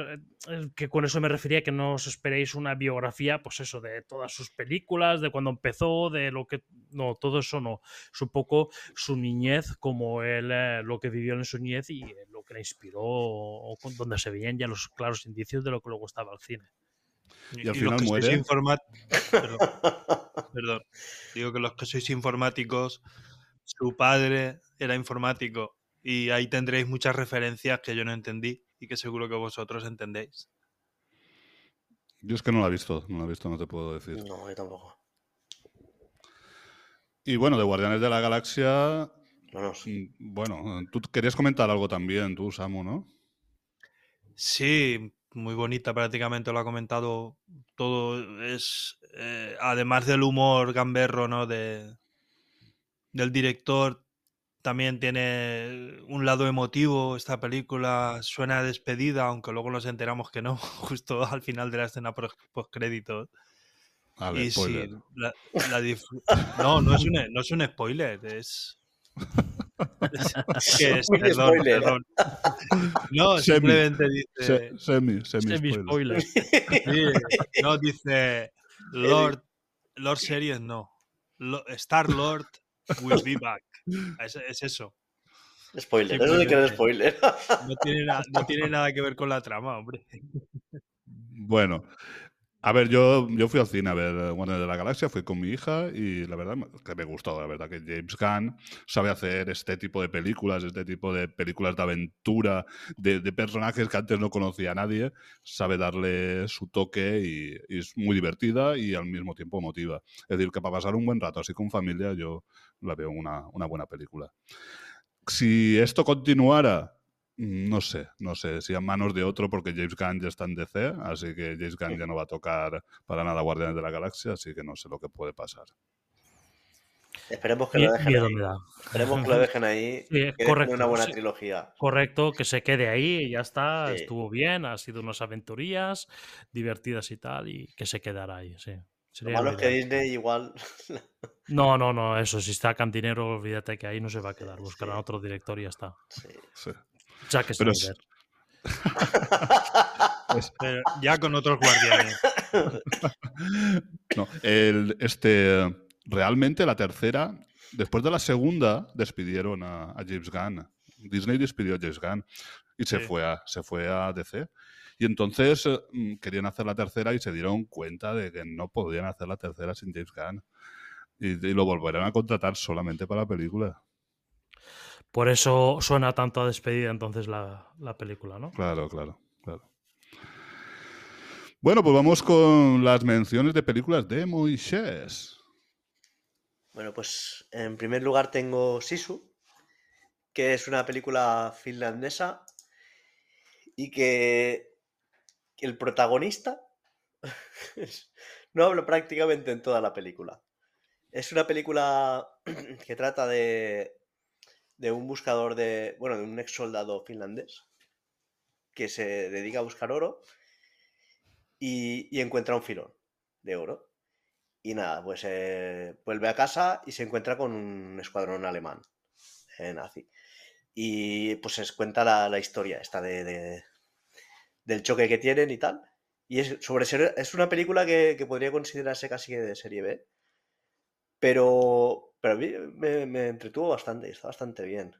B: eh, que con eso me refería que no os esperéis una biografía, pues eso, de todas sus películas, de cuando empezó, de lo que no, todo eso no, es un poco su niñez, como él eh, lo que vivió en su niñez y eh, lo que le inspiró, o con- donde se veían ya los claros indicios de lo que le gustaba al cine.
A: Y al
D: los
A: final
D: que
A: muere.
D: sois informat- Perdón, perdón. Digo que los que sois informáticos, su padre era informático y ahí tendréis muchas referencias que yo no entendí y que seguro que vosotros entendéis.
A: Yo es que no la he visto, no la he visto, no te puedo decir.
G: No, yo tampoco.
A: Y bueno, de Guardianes de la Galaxia,
G: Bueno,
A: tú querías comentar algo también, tú, Samu, ¿no?
D: Sí, muy bonita, prácticamente lo ha comentado todo. Es eh, además del humor gamberro, ¿no? De, del director, también tiene un lado emotivo. Esta película suena a despedida, aunque luego nos enteramos que no, justo al final de la escena post créditos.
A: Vale,
D: Y
A: spoiler.
D: sí, la- la disfr- no, no es, un, no es un spoiler, es. Es que es,
G: Muy
D: perdón,
G: spoiler.
D: perdón. No,
A: Semi,
D: simplemente dice.
A: Se- semi, semi,
B: Semi
A: spoiler.
B: spoiler.
D: Sí, no, dice Lord, Lord Series, no. Star Lord will be back. Es, es eso.
G: Spoiler.
D: Sí,
G: Eso sí que es spoiler.
D: No tiene, na- no tiene nada que ver con la trama, hombre.
A: Bueno, a ver, yo, yo fui al cine a ver Guardianes de la Galaxia, fui con mi hija y la verdad que me gustó, la verdad que James Gunn sabe hacer este tipo de películas, este tipo de películas de aventura, de, de personajes que antes no conocía a nadie, sabe darle su toque y, y es muy divertida y al mismo tiempo emotiva. Es decir, que para pasar un buen rato así con familia yo la veo una, una buena película. Si esto continuara, no sé, no sé, si a manos de otro, porque James Gunn ya está en DC, así que James Gunn ya no va a tocar para nada Guardianes de la Galaxia, así que no sé lo que puede pasar.
G: Esperemos que lo dejen
B: Miedo
G: ahí.
B: me da.
G: Esperemos que lo dejen ahí.
B: Sí,
G: que
B: correcto,
G: una buena
B: sí.
G: trilogía.
B: Correcto, que se quede ahí y ya está,
G: Sí.
B: estuvo bien, ha sido unas aventurías divertidas y tal, y que se quedará ahí, sí.
G: Lo
B: Sería
G: malo
B: lo
G: es que. Disney igual.
B: No, no, no, eso, si está Cantinero, olvídate que ahí no se va a quedar, buscarán
G: Sí.
B: otro director y ya está.
G: sí.
B: Ya que
A: Pero
B: Snyder.
D: Pero ya con otros guardianes.
A: No, el, este, realmente la tercera, después de la segunda, despidieron a, a James Gunn. Disney despidió a James Gunn y se,
D: Sí.
A: fue a, se fue a DC. Y entonces eh, mm, querían hacer la tercera y se dieron cuenta de que no podían hacer la tercera sin James Gunn. Y, y lo volverán a contratar solamente para la película.
B: Por eso suena tanto a despedida entonces la, la película, ¿no?
A: Claro, claro, claro. Bueno, pues vamos con las menciones de películas de Moisés.
G: Bueno, pues en primer lugar tengo Sisu, que es una película finlandesa y que el protagonista no habla prácticamente en toda la película. Es una película que trata de, de un buscador de, bueno, de un ex soldado finlandés que se dedica a buscar oro y, encuentra un filón de oro. Y nada, pues eh, vuelve a casa y se encuentra con un escuadrón alemán eh, nazi. Y pues se cuenta la, historia esta de, de- del choque que tienen y tal. Y es, sobre ser, es una película que, que podría considerarse casi de serie B. Pero, pero a mí me, me entretuvo bastante y está bastante bien.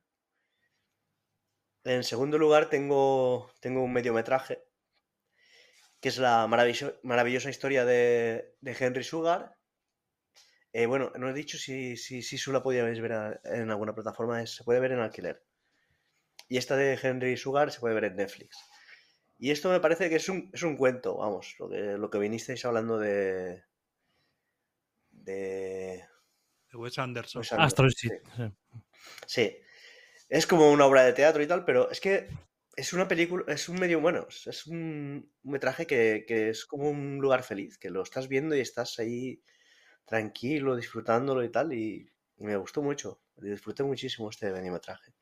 G: En segundo lugar tengo, tengo un mediometraje, que es la maravillo- maravillosa historia de, Henry Sugar. Eh, bueno, no he dicho si, si, si Su la podíais ver en alguna plataforma, se puede ver en alquiler. Y esta de Henry Sugar se puede ver en Netflix. Y esto me parece que es un, es un cuento, vamos, lo que, lo que vinisteis hablando de... de
D: De Wes Anderson.
G: Wes Anderson,
B: Astro
G: sí.
B: City, sí.
G: Sí. Es como una obra de teatro y tal, pero es que es una película, es un medio bueno, es- un metraje que, que es como un lugar feliz, que lo estás viendo y estás ahí tranquilo, disfrutándolo y tal, y me gustó mucho, disfruté muchísimo este mediometraje.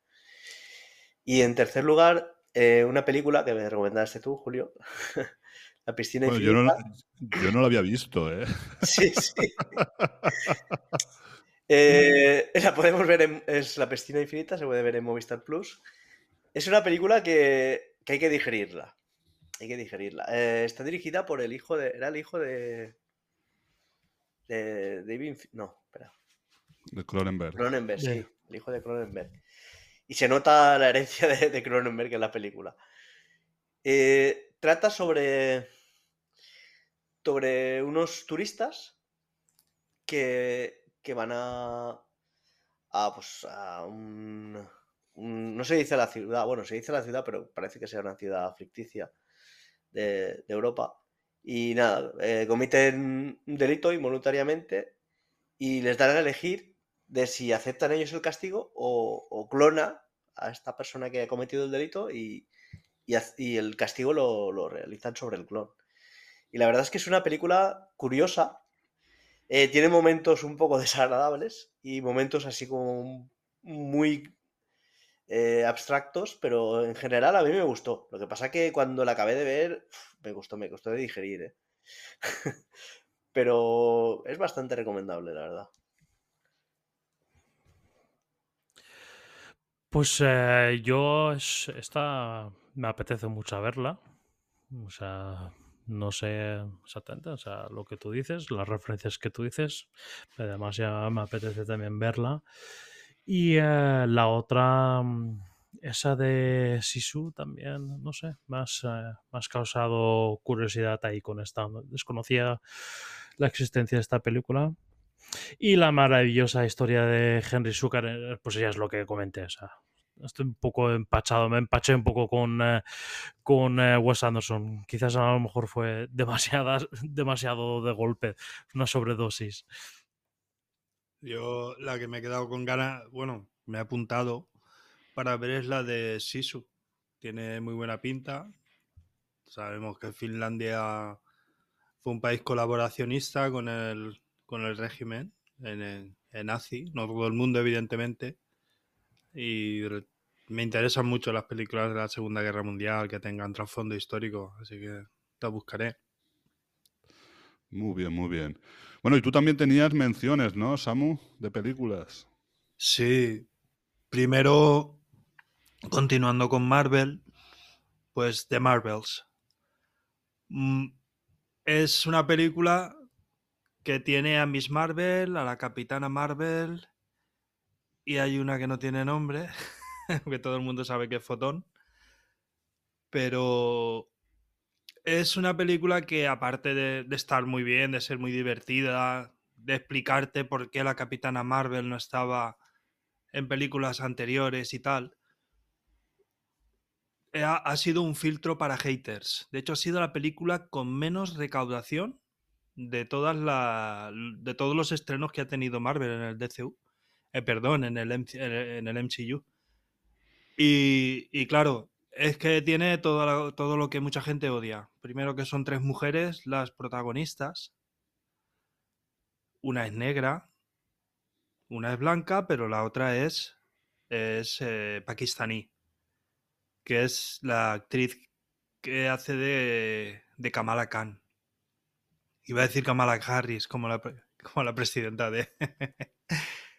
G: Y en tercer lugar, eh, una película que me recomendaste tú, Julio, La piscina
A: Bueno, yo, no, yo no lo había visto, ¿eh?
G: Sí, sí. Eh, la podemos ver en es La piscina infinita, se puede ver en Movistar Plus. Es una película que, que hay que digerirla. Hay que digerirla. Eh, está dirigida por el hijo de. Era el hijo de. De David. No, espera.
A: De Cronenberg.
G: Cronenberg, sí. El hijo de Cronenberg. Y se nota la herencia de, de Cronenberg en la película. Eh, trata sobre. Sobre unos turistas que, que van a. a, pues, a un, No se dice la ciudad, bueno, se dice la ciudad, pero parece que sea una ciudad ficticia de, Europa. Y nada, eh, cometen un delito involuntariamente y les dan a elegir de si aceptan ellos el castigo o, clona a esta persona que ha cometido el delito y, y y el castigo lo, lo realizan sobre el clon. Y la verdad es que es una película curiosa. Eh, tiene momentos un poco desagradables y momentos así como muy eh, abstractos, pero en general a mí me gustó. Lo que pasa que cuando la acabé de ver, me gustó, me costó de digerir, ¿eh? pero es bastante recomendable, la verdad.
B: Pues eh, yo es- esta me apetece mucho verla. O sea, no sé exactamente, o sea, lo que tú dices, las referencias que tú dices. Además ya me apetece también verla. Y eh, la otra, mm, esa de Sisu también, no sé, más, eh, has causado curiosidad ahí con esta. Desconocía la existencia de esta película. Y la maravillosa historia de Henry Sugar, eh, pues ya es lo que comenté. O sea, estoy un poco empachado, me empaché un poco con, eh, con eh, Wes Anderson. Quizás a lo mejor fue demasiadas, demasiado de golpe, una sobredosis.
D: Yo la que me he quedado con ganas, bueno, me he apuntado para ver es la de Sisu. Tiene muy buena pinta. Sabemos que Finlandia fue un país colaboracionista con el, con el régimen en, en nazi, no todo el mundo evidentemente. Y me interesan mucho las películas de la Segunda Guerra Mundial que tengan trasfondo histórico, así que las buscaré.
A: Muy bien, muy bien. Bueno, y tú también tenías menciones, ¿no, Samu? De películas.
D: Sí, primero, continuando con Marvel, pues The Marvels. Mm, Es una película que tiene a Miss Marvel, a la Capitana Marvel, y hay una que no tiene nombre, que todo el mundo sabe que es Fotón. Pero es una película que aparte de, estar muy bien, de ser muy divertida, de explicarte por qué la Capitana Marvel no estaba en películas anteriores y tal, eh, ha, sido un filtro para haters. De hecho, ha sido la película con menos recaudación de todas la, de todos los estrenos que ha tenido Marvel en el DCU. Eh, perdón, en el, en el MCU. Y, claro, es que tiene todo lo, todo lo que mucha gente odia. Primero que son tres mujeres las protagonistas. Una es negra, una es blanca, pero la otra es, es eh, pakistaní, que es la actriz que hace de, de Kamala Khan. Iba a decir Kamala Harris, como la, como la presidenta de...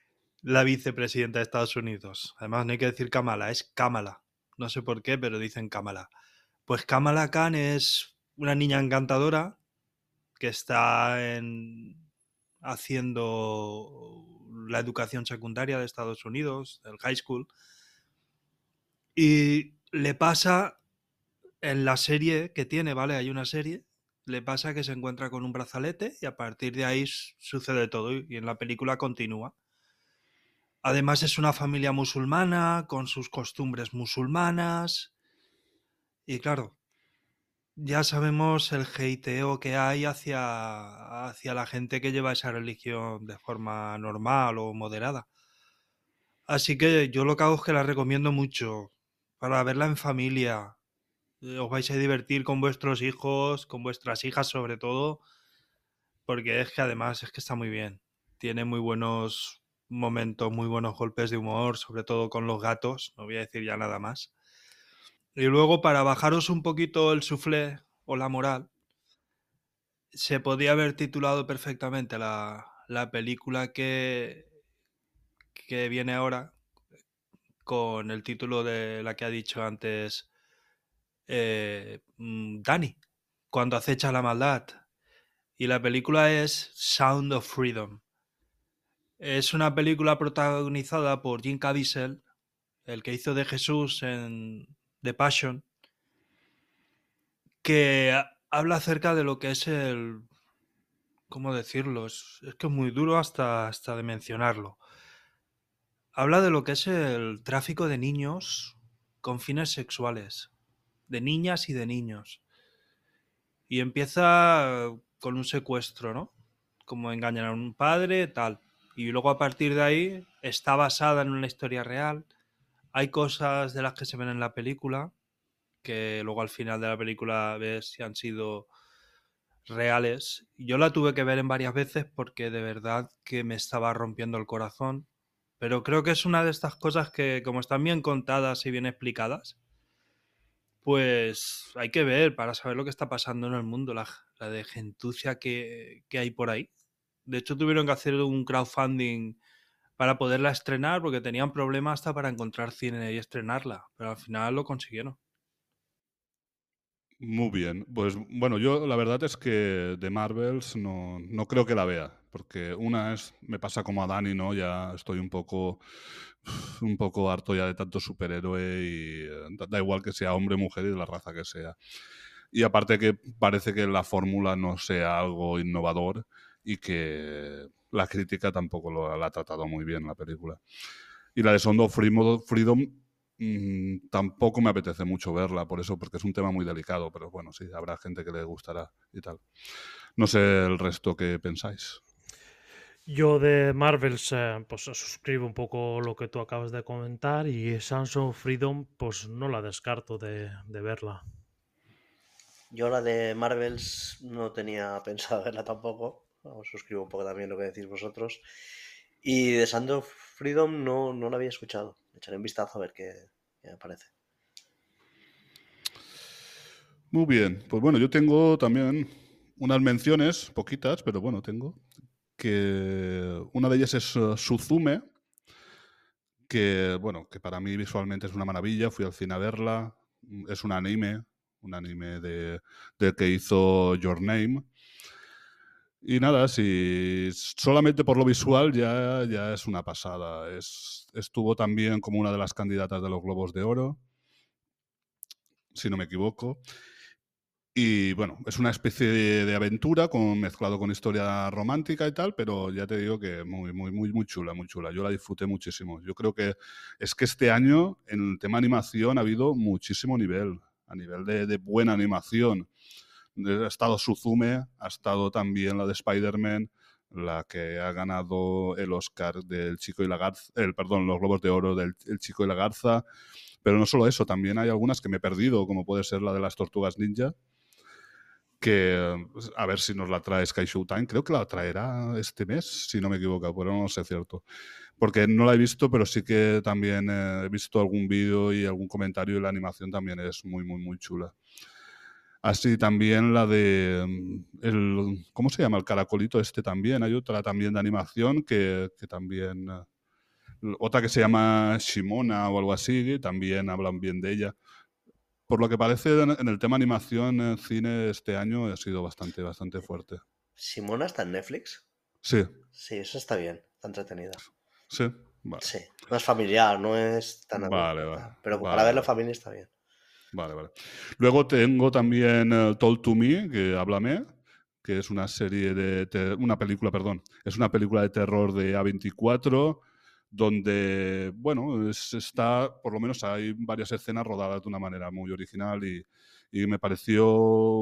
D: la vicepresidenta de Estados Unidos. Además, no hay que decir Kamala, es Kamala. No sé por qué, pero dicen Kamala. Pues Kamala Khan es una niña encantadora que está en, haciendo la educación secundaria de Estados Unidos, el high school, Y le pasa en la serie que tiene, ¿vale? Hay una serie. Le pasa que se encuentra con un brazalete y a partir de ahí sucede todo y en la película continúa. Además es una familia musulmana con sus costumbres musulmanas. Y claro, ya sabemos el hateo que hay hacia, hacia la gente que lleva esa religión de forma normal o moderada. Así que yo lo que hago es que la recomiendo mucho para verla en familia. Eh, Os vais a divertir con vuestros hijos, con vuestras hijas sobre todo, porque es que además es que está muy bien. Tiene muy buenos momentos, muy buenos golpes de humor, sobre todo con los gatos, no voy a decir ya nada más. Y luego para bajaros un poquito el suflé o la moral, se podía haber titulado perfectamente la, la película que, que viene ahora con el título de la que ha dicho antes eh, mm, Dani, cuando acecha la maldad. Y la película es Sound of Freedom. Es una película protagonizada por Jim Caviezel, el que hizo de Jesús en The Passion, que ha- habla acerca de lo que es el... ¿Cómo decirlo? Es, que es muy duro hasta, hasta de mencionarlo. Habla de lo que es el tráfico de niños con fines sexuales, de niñas y de niños. Y empieza con un secuestro, ¿no? Como engañan a un padre, tal. Y luego a partir de ahí está basada en una historia real. Hay cosas de las que se ven en la película que luego al final de la película ves si han sido reales. Yo la tuve que ver en varias veces porque de verdad que me estaba rompiendo el corazón. Pero creo que es una de estas cosas que, como están bien contadas y bien explicadas, pues hay que ver para saber lo que está pasando en el mundo, la, la de gentucia que, que hay por ahí. De hecho, tuvieron que hacer un crowdfunding para poderla estrenar porque tenían problemas hasta para encontrar cine y estrenarla. Pero al final lo consiguieron.
A: Muy bien. Pues bueno, yo la verdad es que de Marvels no, no creo que la vea, porque una es, me pasa como a Dani, ¿no? Ya estoy un poco, un poco harto ya de tanto superhéroe y eh, da, da igual que sea hombre, mujer y de la raza que sea. Y aparte que parece que la fórmula no sea algo innovador y que la crítica tampoco lo, la ha tratado muy bien la película. Y la de Sound of Freedom, Mm, tampoco me apetece mucho verla, por eso, porque es un tema muy delicado, pero bueno, sí, habrá gente que le gustará y tal. No sé el resto que pensáis.
B: Yo de Marvels, eh, pues suscribo un poco lo que tú acabas de comentar y of Freedom, pues no la descarto de, de verla.
G: Yo la de Marvels no tenía pensado verla tampoco. Os suscribo un poco también lo que decís vosotros. Y de Sound of Freedom no, no la había escuchado. Echaré un vistazo a ver qué, qué me parece.
A: Muy bien, pues bueno, yo tengo también unas menciones, poquitas, pero bueno, tengo. Que una de ellas es uh, Suzume, que bueno, que para mí visualmente es una maravilla. Fui al cine a verla. Es un anime, un anime de, de que hizo Your Name. Y nada, si solamente por lo visual ya, ya es una pasada. Es, estuvo también como una de las candidatas de los Globos de Oro, si no me equivoco. Y bueno, es una especie de, de aventura con, mezclado con historia romántica y tal, pero ya te digo que muy, muy, muy, muy chula, muy chula. Yo la disfruté muchísimo. Yo creo que es que este año en el tema animación ha habido muchísimo nivel, a nivel de, de buena animación. Ha estado Suzume, ha estado también la de Spider-Man, la que ha ganado el Oscar del Chico y la Garza, el, perdón, los Globos de Oro del El Chico y la Garza. Pero no solo eso, también hay algunas que me he perdido, como puede ser la de las Tortugas Ninja, que pues, a ver si nos la trae Sky Showtime. Creo que la traerá este mes, si no me equivoco, pero no sé cierto. Porque no la he visto, pero sí que también eh, he visto algún vídeo y algún comentario y la animación también es muy, muy, muy chula. Así también la de mm, el ¿cómo se llama? El caracolito este también. Hay otra también de animación que, que también eh, otra que se llama Shimona o algo así, también hablan bien de ella. Por lo que parece en el tema animación en cine este año ha sido bastante bastante fuerte.
G: ¿Simona está en Netflix?
A: Sí,
G: Sí, eso está bien. Está entretenida.
A: sí. Vale,
G: Sí, más familiar, no es tan
A: Vale, vale,
G: Pero
A: vale,
G: para verlo familia está bien.
A: Vale, vale. Luego tengo también eh, Told to Me, que háblame, que es una serie de una película, perdón, es una película de terror de A24 donde, bueno, es- está, por lo menos hay varias escenas rodadas de una manera muy original y, y me pareció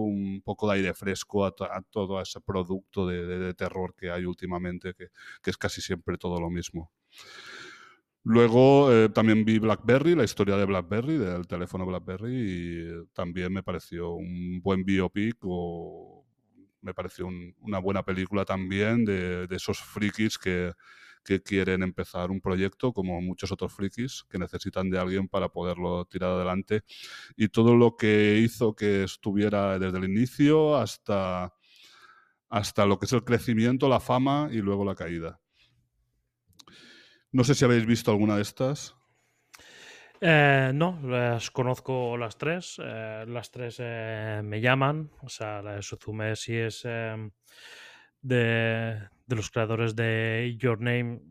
A: un poco de aire fresco a, a todo ese producto de, de- de terror que hay últimamente, que, que es casi siempre todo lo mismo. Luego eh, también vi Blackberry, la historia de Blackberry, del teléfono Blackberry, y también me pareció un buen biopic o me pareció un- una buena película también de, de esos frikis que, que quieren empezar un proyecto, como muchos otros frikis, que necesitan de alguien para poderlo tirar adelante. Y todo lo que hizo que estuviera desde el inicio hasta, hasta lo que es el crecimiento, la fama y luego la caída. No sé si habéis visto alguna de estas.
B: Eh, no, las conozco las tres. eh, las tres eh, me llaman. O sea, la de Suzume sí es de, de los creadores de Your Name.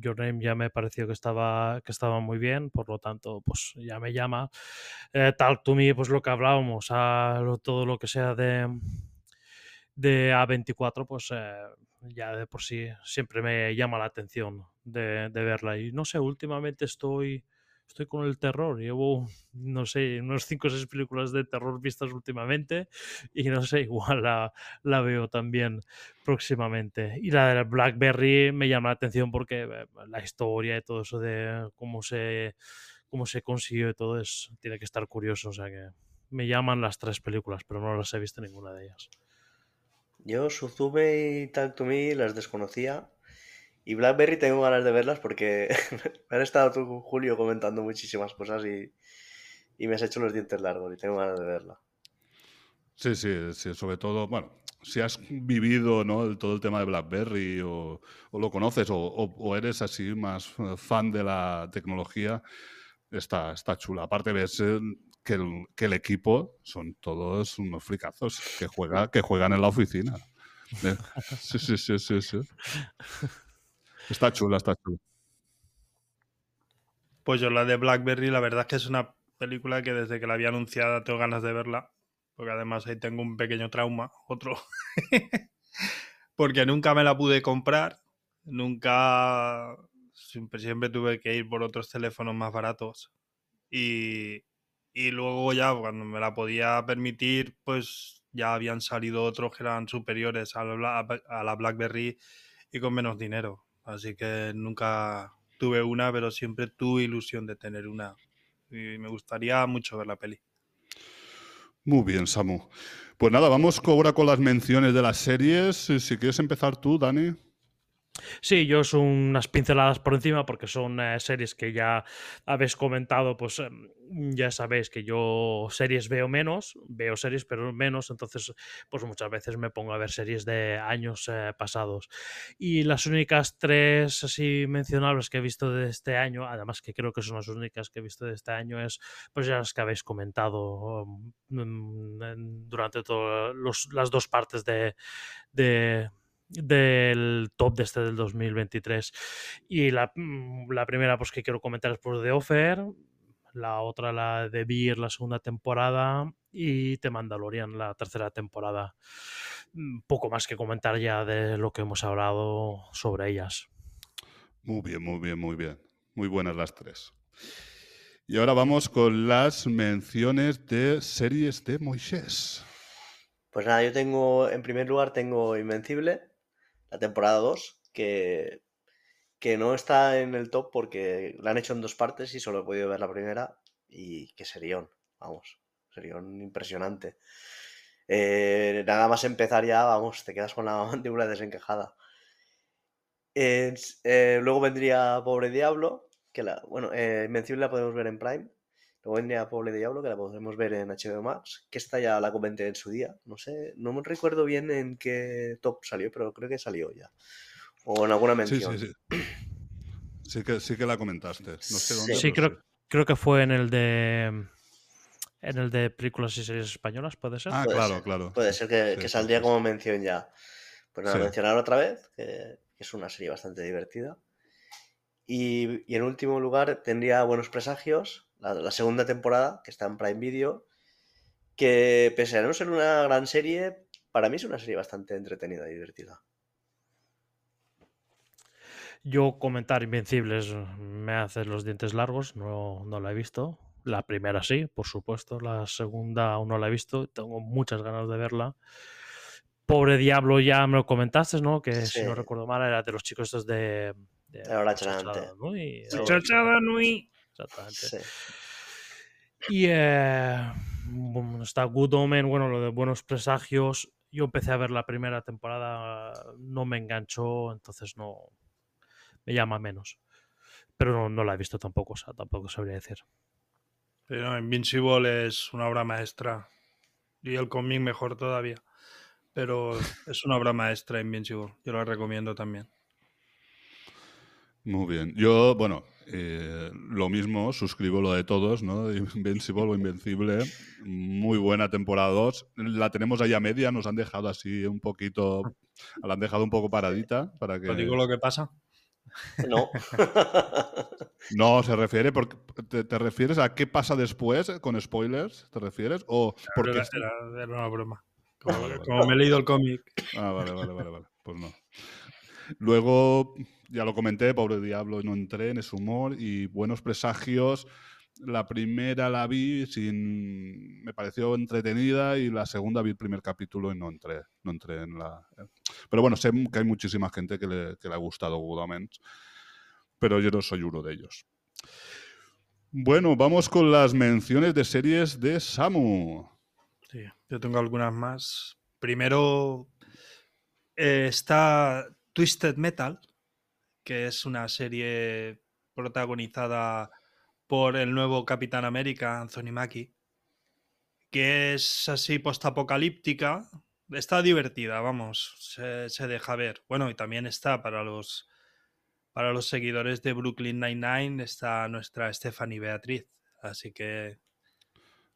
B: Your Name ya me pareció que estaba, que estaba muy bien, por lo tanto, pues ya me llama. Talk to Me, pues lo que hablábamos, a todo lo que sea de, de A24, pues ya de por sí siempre me llama la atención de, de verla. Y no sé, últimamente estoy, estoy con el terror. Llevo, no sé, unos 5 o 6 películas de terror vistas últimamente y no sé, igual la, la veo también próximamente. Y la de Blackberry me llama la atención porque eh, la historia y todo eso de cómo se, cómo se consiguió y todo es, tiene que estar curioso. O sea que me llaman las tres películas, pero no las he visto ninguna de ellas.
G: Yo Suzume y Talk to Me las desconocía. Y Blackberry tengo ganas de verlas porque me han estado tú, Julio, comentando muchísimas cosas y, y me has hecho los dientes largos y tengo ganas de verla.
A: Sí, sí, sí, sobre todo, bueno, si has vivido ¿no? todo el tema de BlackBerry o, lo conoces o, eres así más fan de la tecnología, está, está chula. Aparte ves eh, que el, que el equipo son todos unos fricazos que, juega, que juegan en la oficina. Eh, Sí, sí, sí, sí, sí. Está chula, está chula.
D: Pues yo la de Blackberry, la verdad es que es una película que desde que la había anunciada tengo ganas de verla, porque además ahí tengo un pequeño trauma, otro, porque nunca me la pude comprar, nunca, siempre, siempre tuve que ir por otros teléfonos más baratos y, y luego ya cuando me la podía permitir, pues ya habían salido otros que eran superiores a la, BlackBerry y con menos dinero, así que nunca tuve una, pero siempre tuve ilusión de tener una. Y me gustaría mucho ver la peli.
A: Muy bien, Samu. Pues nada, vamos ahora con las menciones de las series. Si quieres empezar tú, Dani.
B: Sí, yo son unas pinceladas por encima porque son eh, series que ya habéis comentado, pues em, ya sabéis que yo series veo menos, veo series pero menos, entonces pues muchas veces me pongo a ver series de años eh, pasados. Y las únicas tres así mencionables que he visto de este año, además que creo que son las únicas que he visto de este año, es pues ya las que habéis comentado mm, en- durante todas las dos partes de, de- del top de este del 2023. Y la, mm, la primera pues que quiero comentar es por The Offer, la otra la de Beer, la segunda temporada, y The Mandalorian, la tercera temporada. Mm, Poco más que comentar ya de lo que hemos hablado sobre ellas.
A: Muy bien, muy bien, muy bien. Muy buenas las tres. Y ahora vamos con las menciones de series de Moisés.
G: Pues nada, yo tengo, en primer lugar tengo Invencible, la temporada 2, que, que no está en el top porque la han hecho en dos partes y solo he podido ver la primera y que serión, vamos, serión impresionante. Eh, nada más empezar ya, vamos, te quedas con la mandíbula desencajada. Eh, luego vendría Pobre Diablo, que la, bueno, eh, Invencible la podemos ver en Prime. Luego vendría Pobre Diablo, que la podemos ver en HBO Max, que esta ya la comenté en su día. No sé, no me recuerdo bien en qué top salió, pero creo que salió ya. O en alguna
A: Sí,
G: mención.
A: sí, sí. Sí que, sí que la comentaste. No sé dónde.
G: Sí,
B: Sí, creo, creo que fue en el de en el de películas y series españolas, ¿puede ser?
A: Ah,
G: Puede
A: claro,
G: ser,
A: claro.
G: Puede ser que,
A: Sí,
G: que
A: sí,
G: saldría
A: sí,
G: como mención ya. Pues nada,
A: Sí.
G: mencionar otra vez, que, que es una serie bastante divertida. Y, y en último lugar tendría Buenos Presagios, la, la segunda temporada, que está en Prime Video, que pese a no ser una gran serie, para mí es una serie bastante entretenida y divertida.
B: Yo comentar Invencibles me hace los dientes largos, no, no la he visto. La primera sí, por supuesto. La segunda aún no la he visto. Tengo muchas ganas de verla. Pobre Diablo, ya me lo comentaste, ¿no? Que si no recuerdo mal era de los chicos estos de... de
G: La
B: Chachada
G: Sí.
B: así.
D: Chachada Nui.
B: Exactamente.
G: Sí.
B: Y eh, bueno, está Good Omen, bueno, lo de Buenos Presagios. Yo empecé a ver la primera temporada, no me enganchó, entonces no me llama menos. Pero no, no la he visto tampoco, o sea, tampoco sabría decir.
D: Pero Invincible es una obra maestra. Y el cómic mejor todavía. Pero es una obra maestra Invincible. Yo la recomiendo también.
A: Muy bien. Yo, bueno, eh, lo mismo, suscribo lo de todos, ¿no? Invincible o Invencible. Muy buena temporada 2. La tenemos ahí a media, nos han dejado así un poquito. La han dejado un poco paradita para que.
D: ¿Os digo lo que pasa?
G: No.
A: No, se refiere porque te, te refieres a qué pasa después con spoilers, ¿te refieres? O porque
D: Era, era- era una broma. Como, como me he leído el cómic.
A: Ah, vale, vale, vale, vale. Pues no. Luego, ya lo comenté, Pobre Diablo, no entré en ese humor y Buenos Presagios. La primera la vi sin. Me pareció entretenida y la segunda vi el primer capítulo y no entré. No entré en la. Pero bueno, sé que hay muchísima gente que le, ha gustado Good Omens, pero yo no soy uno de ellos. Bueno, vamos con las menciones de series de Samu.
D: Sí, yo tengo algunas más. Primero eh, está Twisted Metal, que es una serie protagonizada por el nuevo Capitán América, Anthony Mackie, que es así postapocalíptica. Está divertida, vamos, se, se deja ver. Bueno, y también está para los para los seguidores de Brooklyn Nine-Nine, está nuestra Stephanie Beatriz. Así que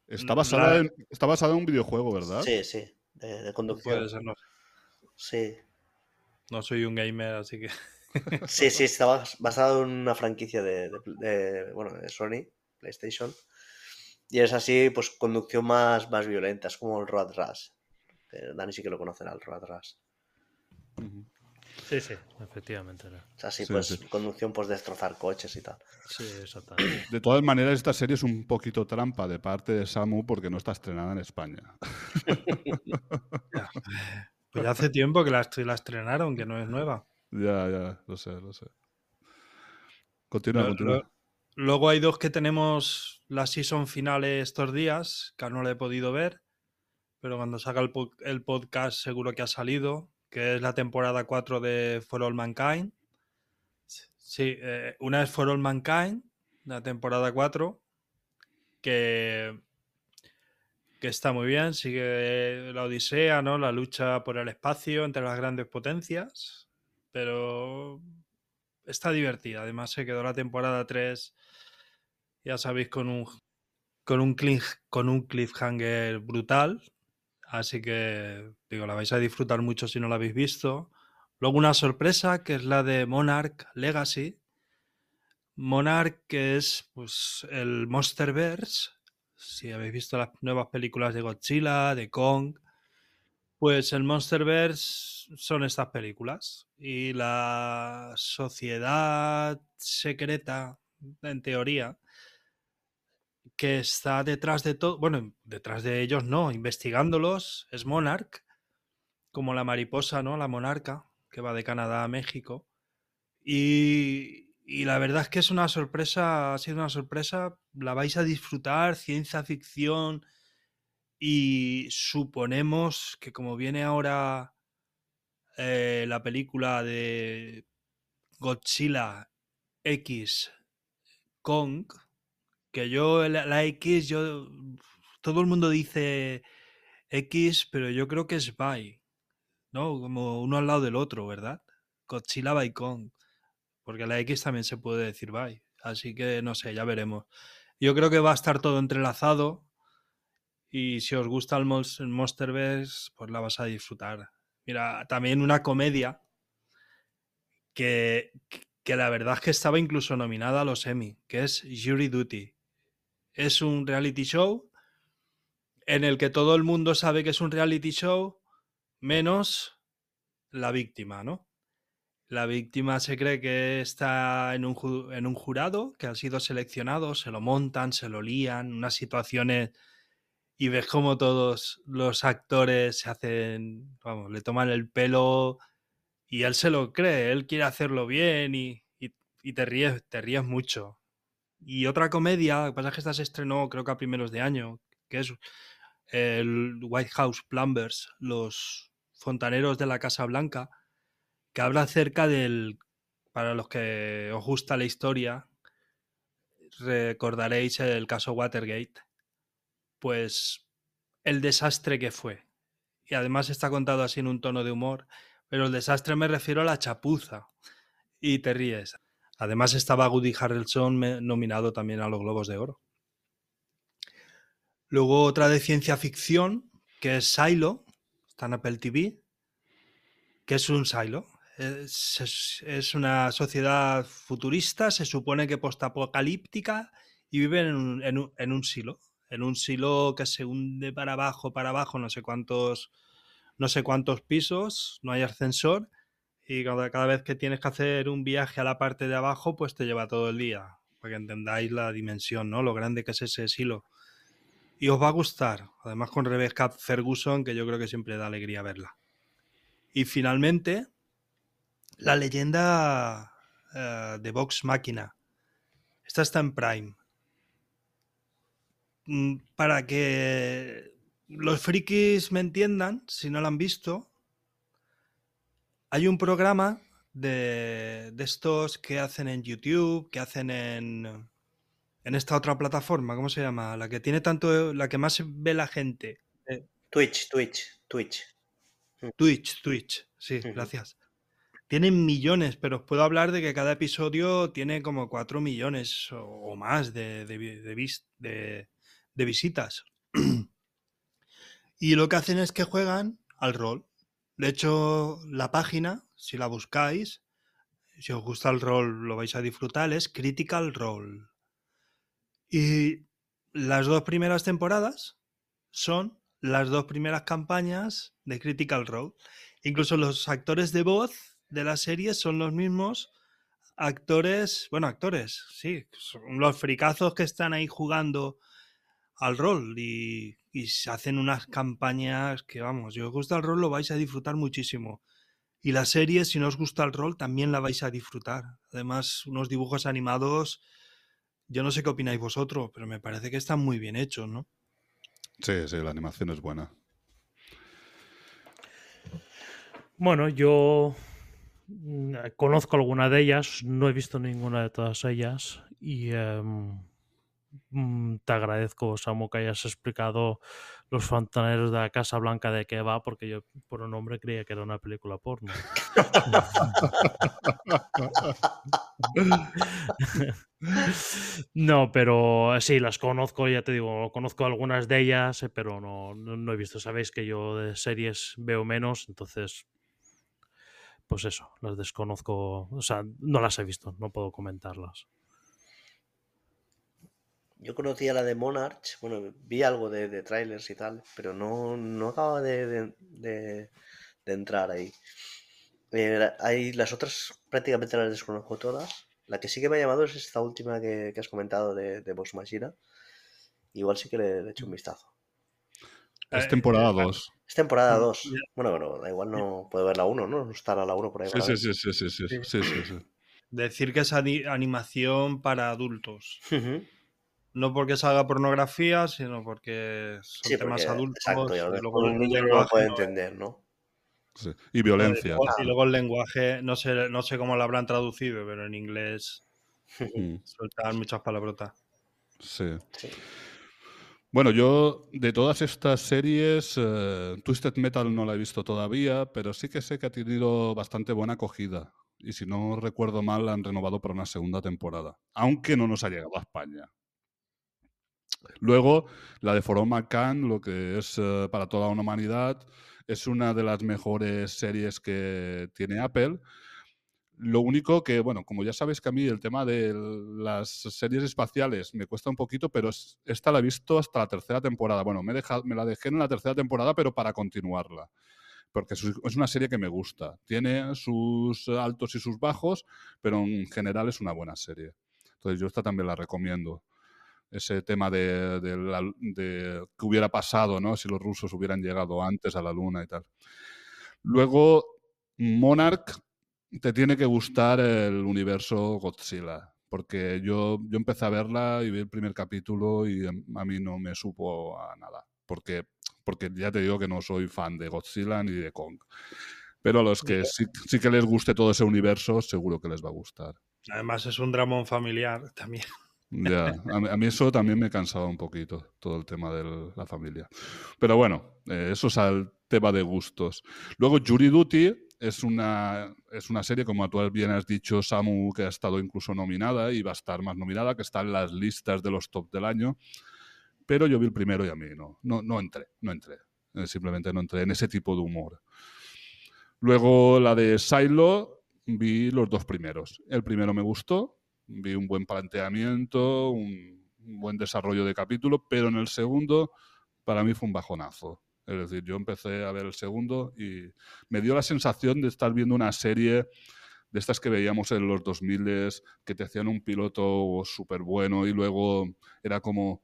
A: Está
D: Mm,
A: basada,
D: la-
A: en, está basada en un videojuego, ¿verdad?
G: Sí, sí. De, de conducción.
D: puede ser, no,
G: Sí.
D: no soy un gamer, así que...
G: Sí, sí, está bas- basado en una franquicia de, de- de, bueno, de Sony, PlayStation. Y es así, pues conducción más, más violenta, es como el Road Rush. Dani sí que lo conocerá, el Road Rush.
B: Sí, sí, efectivamente. era.
G: Es así,
A: Sí,
G: pues
A: sí.
G: conducción, pues destrozar coches y tal.
B: Sí, exactamente.
A: De todas maneras, esta serie es un poquito trampa de parte de Samu porque no está estrenada en España.
D: Pues ya hace tiempo que la, la estrenaron, que no es nueva.
A: Ya, ya, lo sé, lo sé. Continúa, continúa.
D: luego hay dos que tenemos la season finales estos días, que no la he podido ver, pero cuando salga el, po- el podcast seguro que ha salido, que es la temporada 4 de For All Mankind. Sí, eh, una es For All Mankind, la temporada 4, que, que está muy bien, sigue la odisea, ¿no? La lucha por el espacio entre las grandes potencias, pero está divertida. Además, se quedó la temporada 3, ya sabéis, con un, con un, cliff- con un cliffhanger brutal. Así que, digo, la vais a disfrutar mucho si no la habéis visto. Luego una sorpresa, que es la de Monarch Legacy. Monarch, que es pues, el Monsterverse. Si habéis visto las nuevas películas de Godzilla, de Kong, pues el Monsterverse son estas películas. Y la sociedad secreta, en teoría, que está detrás de todo, bueno, detrás de ellos no, investigándolos, es Monarch, como la mariposa, ¿no? La monarca, que va de Canadá a México. Y, y la verdad es que es una sorpresa, ha sido una sorpresa, la vais a disfrutar, ciencia ficción, y suponemos que como viene ahora eh, la película de Godzilla X Kong, que yo la, X, yo todo el mundo dice X, pero yo creo que es by, ¿no? Como uno al lado del otro, ¿verdad? Godzilla by Kong, porque la X también se puede decir by, así que no sé, ya veremos. Yo creo que va a estar todo entrelazado y si os gusta el, Mons- el Monsterverse, pues la vas a disfrutar. Mira, también una comedia que, que la verdad es que estaba incluso nominada a los Emmy, que es Jury Duty. Es un reality show en el que todo el mundo sabe que es un reality show, menos la víctima, ¿no? La víctima se cree que está en un, en un jurado, que ha sido seleccionado, se lo montan, se lo lían, unas situaciones y ves como todos los actores se hacen, vamos, le toman el pelo y él se lo cree, él quiere hacerlo bien y, y- y te ríes, te ríes mucho. Y otra comedia, lo que pasa es que esta se estrenó creo que a primeros de año, que es el White House Plumbers, los fontaneros de la Casa Blanca, que habla acerca del, para los que os gusta la historia, recordaréis el caso Watergate, pues el desastre que fue. Y además está contado así en un tono de humor, pero el desastre me refiero a la chapuza. Y te ríes. Además estaba Woody Harrelson nominado también a los Globos de Oro. Luego otra de ciencia ficción, que es Silo, está en Apple TV, que es un Silo. Es, es- una sociedad futurista, se supone que postapocalíptica, y viven en en un silo. En un silo que se hunde para abajo, para abajo, no sé cuántos, no sé cuántos pisos, no hay ascensor, y cada, vez que tienes que hacer un viaje a la parte de abajo, pues te lleva todo el día, para que entendáis la dimensión, ¿no? Lo grande que es ese silo. Y os va a gustar, además con Rebecca Ferguson, que yo creo que siempre da alegría verla. Y finalmente, la leyenda eh, de Vox Máquina. Esta está en Prime. Mm, Para que los frikis me entiendan, si no la han visto, hay un programa de, de estos que hacen en YouTube, que hacen en, en esta otra plataforma, ¿cómo se llama? La que tiene tanto, la que más ve la gente. Eh,
G: Twitch, Twitch, Twitch.
D: Twitch, Twitch, sí, gracias. Tienen millones, pero os puedo hablar de que cada episodio tiene como 4 millones o, o más de, de de de- visitas. y lo que hacen es que juegan al rol. De hecho, la página, si la buscáis, si os gusta el rol, lo vais a disfrutar, es Critical Role. Y las dos primeras temporadas son las dos primeras campañas de Critical Role. Incluso los actores de voz de la serie son los mismos actores, bueno, actores, sí, son los fricazos que están ahí jugando al rol y, y se hacen unas campañas que, vamos, si os gusta el rol lo vais a disfrutar muchísimo. Y la serie, si no os gusta el rol, también la vais a disfrutar. Además, unos dibujos animados, yo no sé qué opináis vosotros, pero me parece que están muy bien hechos, ¿no?
A: Sí, sí, la animación es buena.
B: Bueno, yo mm, conozco alguna de ellas, no he visto ninguna de todas ellas y em, te agradezco, Samu, que hayas explicado Los fontaneros de la Casa Blanca de qué va, porque yo por un nombre creía que era una película porno. No, pero sí, las conozco, ya te digo, conozco algunas de ellas, eh, pero no, no he visto. Sabéis que yo de series veo menos, entonces, pues eso, las desconozco, o sea, no las he visto, no puedo comentarlas.
G: Yo conocía la de Monarch, bueno, vi algo de, de trailers y tal, pero no, no acababa de, de- de- de entrar ahí. Eh, hay, las otras prácticamente las desconozco todas. La que sí que me ha llamado es esta última que, que has comentado de, de Vox Machina. Igual sí que le, le echo un vistazo.
A: Es
D: Eh,
A: temporada 2.
G: Es temporada
D: Mm,
G: 2.
D: ya.
G: Bueno, bueno, da igual no puedo ver la 1, ¿no? No estará la 1 por ahí.
A: Sí, sí, sí, sí, sí, sí, sí, sí.
D: Decir que es ani- animación para adultos.
G: Ujú.
D: No porque salga pornografía, sino porque son
G: Sí,
D: temas
G: porque,
D: adultos.
G: exacto, y
D: luego
G: un
D: el
G: niño no lo
D: lenguaje
G: puede entender, ¿no?
A: sí. Y violencia.
D: Y luego el lenguaje, no sé, no sé cómo lo habrán traducido, pero en inglés
A: Mm,
D: sueltan muchas palabrotas.
A: Sí.
G: Sí.
A: Bueno, yo de todas estas series, eh, Twisted Metal no la he visto todavía, pero sí que sé que ha tenido bastante buena acogida. Y si no recuerdo mal, la han renovado para una segunda temporada, aunque no nos ha llegado a España. Luego, la de For All Mankind, lo que es eh, para toda una humanidad, es una de las mejores series que tiene Apple. Lo único que, bueno, como ya sabéis que a mí el tema de las series espaciales me cuesta un poquito, pero es- esta la he visto hasta la tercera temporada. Bueno, me, he dejado- me la dejé en la tercera temporada, pero para continuarla. Porque es una serie que me gusta. Tiene sus altos y sus bajos, pero en general es una buena serie. Entonces yo esta también la recomiendo. Ese tema de, de la- de qué hubiera pasado, ¿no? Si los rusos hubieran llegado antes a la luna y tal. Luego, Monarch, te tiene que gustar el universo Godzilla. Porque yo, yo empecé a verla y vi el primer capítulo y em, a mí no me supo a nada. Porque, porque ya te digo que no soy fan de Godzilla ni de Kong. Pero a los que sí, sí que les guste todo ese universo, seguro que les va a gustar.
D: Además es un dramón familiar también.
A: Ya, a mí, eso también me cansaba un poquito, todo el tema de la familia. Pero bueno, eh, eso es al tema de gustos. Luego, Jury Duty es una, es una serie, como tú bien has dicho, Samu, que ha estado incluso nominada y va a estar más nominada, que está en las listas de los top del año. Pero yo vi el primero y a mí no, no, no entré, no entré. Eh, simplemente no entré en ese tipo de humor. Luego la de Silo, vi los dos primeros. El primero me gustó, vi un buen planteamiento, un, buen desarrollo de capítulo, pero en el segundo para mí fue un bajonazo. Es decir, yo empecé a ver el segundo y me dio la sensación de estar viendo una serie de estas que veíamos en los 2000 que te hacían un piloto súper bueno y luego era como,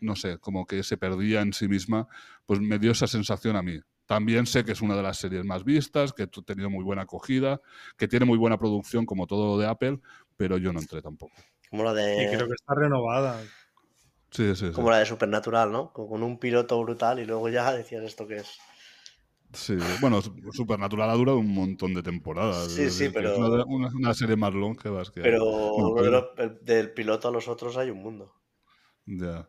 A: no sé, como que se perdía en sí misma, pues me dio esa sensación a mí. También sé que es una de las series más vistas, que ha tenido muy buena acogida, que tiene muy buena producción como todo lo de Apple, pero yo no entré tampoco.
G: Como la
D: Y creo
G: de,
D: que está renovada.
A: Sí, sí, sí.
G: como la de Supernatural, ¿no? Con un piloto brutal y luego ya decías esto que es.
A: Sí, bueno, Su- Supernatural ha durado un montón de temporadas.
G: Sí, sí, pero-
A: Es una, de- una- una serie más longevas que.
G: Pero de
A: pero-
G: los- del piloto a los otros hay un mundo.
A: Ya.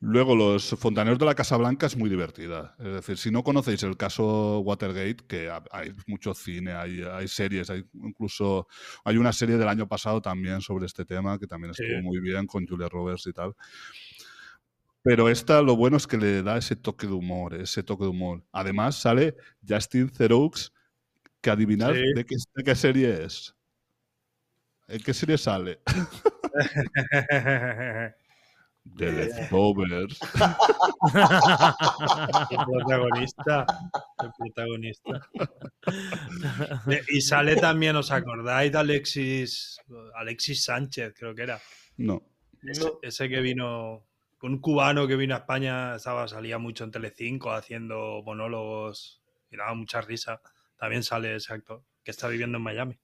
A: Luego, los fontaneros de la Casa Blanca es muy divertida. Es decir, si no conocéis el caso Watergate, que ha- hay mucho cine, hay, hay series, hay incluso hay una serie del año pasado también sobre este tema que también estuvo
D: Sí.
A: muy bien con Julia Roberts y tal. Pero esta lo bueno es que le da ese toque de humor, ese toque de humor. Además sale Justin Theroux, que adivinar
D: Sí.
A: de, qué, de qué serie es. ¿En qué serie sale? The Leftovers.
D: El protagonista. El protagonista. De- Y sale también, ¿os acordáis de Alexis, Alexis Sánchez, creo que era?
A: No.
D: Ese,
G: No.
D: ese que vino, un cubano que vino a España, estaba, salía mucho en Telecinco haciendo monólogos y daba mucha risa. También sale ese actor, que está viviendo en Miami.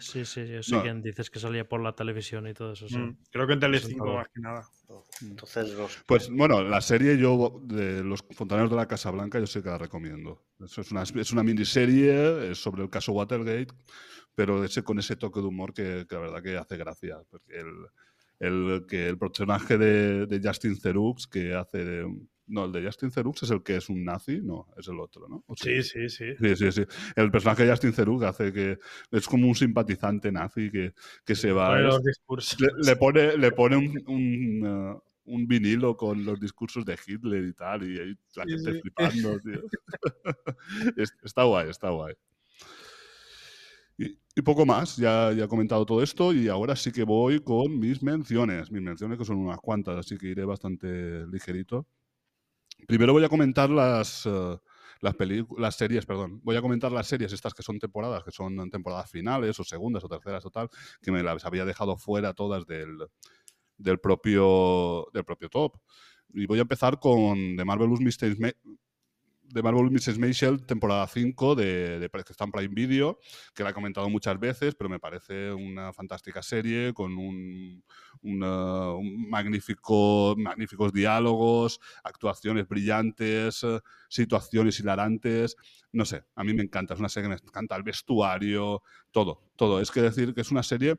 B: Sí, sí, yo sé
A: No.
B: quién dices que salía por la televisión y todo eso. Sí.
D: Mm, Creo que en Telecinco más que nada.
G: Entonces, los-
A: Pues bueno, la serie yo de los fontaneros de la Casa Blanca yo sí que la recomiendo. Eso es una, es una miniserie sobre el caso Watergate, pero ese, con ese toque de humor que, que la verdad que hace gracia. Porque el, el, que el personaje de, de Justin Theroux, que hace de... No, el de Justin Theroux es el que es un nazi, no, es el otro, ¿no? ¿O
D: Sí, sí, sí.
A: Sí, sí, sí. El personaje de Justin Theroux hace que es como un simpatizante nazi que, que se va...
D: Pone
A: es-
D: los discursos.
A: le, le pone, le pone un, un, uh, un vinilo con los discursos de Hitler y tal, y ahí la gente
D: sí.
A: flipando, tío. Es- está guay, está guay. Y, y poco más, ya, ya he comentado todo esto y ahora sí que voy con mis menciones. Mis menciones que son unas cuantas, así que iré bastante ligerito. Primero voy a comentar las, eh, las, series, perdón. Voy a comentar las series estas que son temporadas, que son temporadas finales o segundas o terceras o tal, que me las había dejado fuera todas del, propio, top. Y voy a empezar con The Marvelous Mrs. Ma- The Marvelous Mrs. Maisel, temporada 5, de, de- que está en Prime Video, que la he comentado muchas veces, pero me parece una fantástica serie con un, una- un magnífico, magníficos diálogos, actuaciones brillantes, eh, situaciones hilarantes. No sé, a mí me encanta, es una serie que me encanta el vestuario, todo, todo. Es que decir que es una serie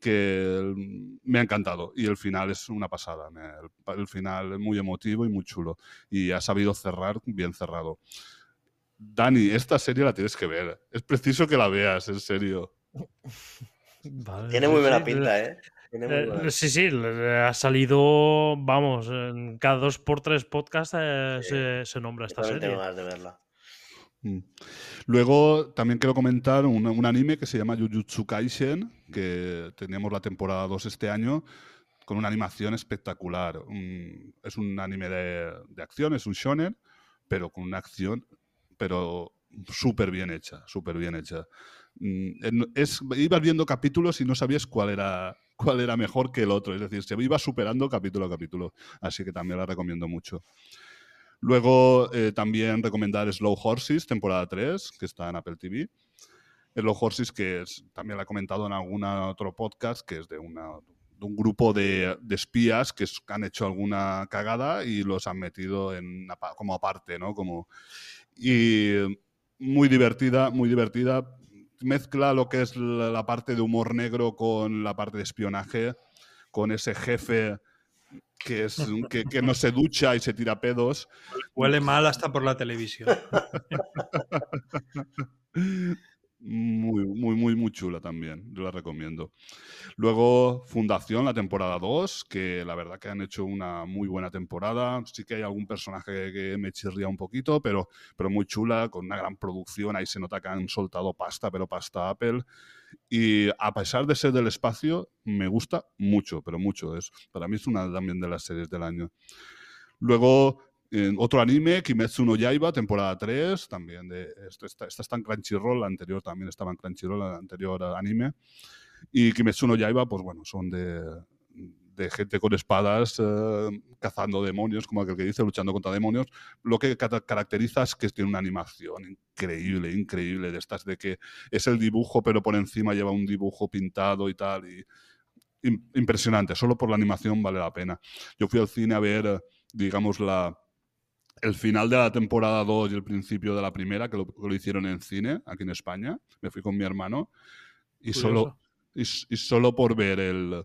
A: que mm, me ha encantado y el final es una pasada. me- el, el final es muy emotivo y muy chulo y ha sabido cerrar bien cerrado. Dani, esta serie la tienes que ver. Es preciso que la veas, en serio.
B: Vale,
G: Tiene muy buena
B: sí,
G: pinta, ¿eh?
B: Eh, sí, sí, ha salido, vamos, en cada dos por tres podcasts eh,
G: Sí.
B: se, se nombra esta serie.
G: tengo ganas de verla.
A: Mm. Luego también quiero comentar un, un anime que se llama Jujutsu Kaisen, que teníamos la temporada 2 este año, con una animación espectacular. Un- es un anime de, de acción, es un shonen, pero con una acción, pero súper bien hecha, súper bien hecha. Mm, Es, ibas viendo capítulos y no sabías cuál era, cuál era mejor que el otro, es decir, se iba superando capítulo a capítulo, así que también la recomiendo mucho. Luego eh, también recomendar Slow Horses, temporada 3, que está en Apple TV. Slow Horses, que es- también la he comentado en algún otro podcast, que es de, un grupo de, espías que han hecho alguna cagada y los han metido en, como aparte, ¿no? Como, y muy divertida, muy divertida. Mezcla lo que es la, parte de humor negro con la parte de espionaje, con ese jefe que, es, que, que no se ducha y se tira pedos.
D: Huele mal hasta por la televisión.
A: Muy, muy, muy, muy chula también. Yo la recomiendo. Luego, Fundación, la temporada 2, que la verdad que han hecho una muy buena temporada. Sí que hay algún personaje que me chirría un poquito, pero, pero muy chula, con una gran producción. Ahí se nota que han soltado pasta, pero pasta Apple. Y a pesar de ser del espacio, me gusta mucho, pero mucho. Es, para mí es una también de las series del año. Luego, eh, otro anime, Kimetsu no Yaiba, temporada 3, también de, esta está en Crunchyroll, la anterior también estaba en Crunchyroll, el anterior anime. Y Kimetsu no Yaiba, pues bueno, son de, de gente con espadas eh, cazando demonios, como aquel que dice, luchando contra demonios. Lo que ca- caracteriza es que tiene una animación increíble, increíble, de estas de que es el dibujo, pero por encima lleva un dibujo pintado y tal. Y, im- impresionante, solo por la animación vale la pena. Yo fui al cine a ver, eh, digamos, la, el final de la temporada 2 y el principio de la primera, que lo, que lo hicieron en cine, aquí en España. Me fui con mi hermano y solo, y, y solo por ver el,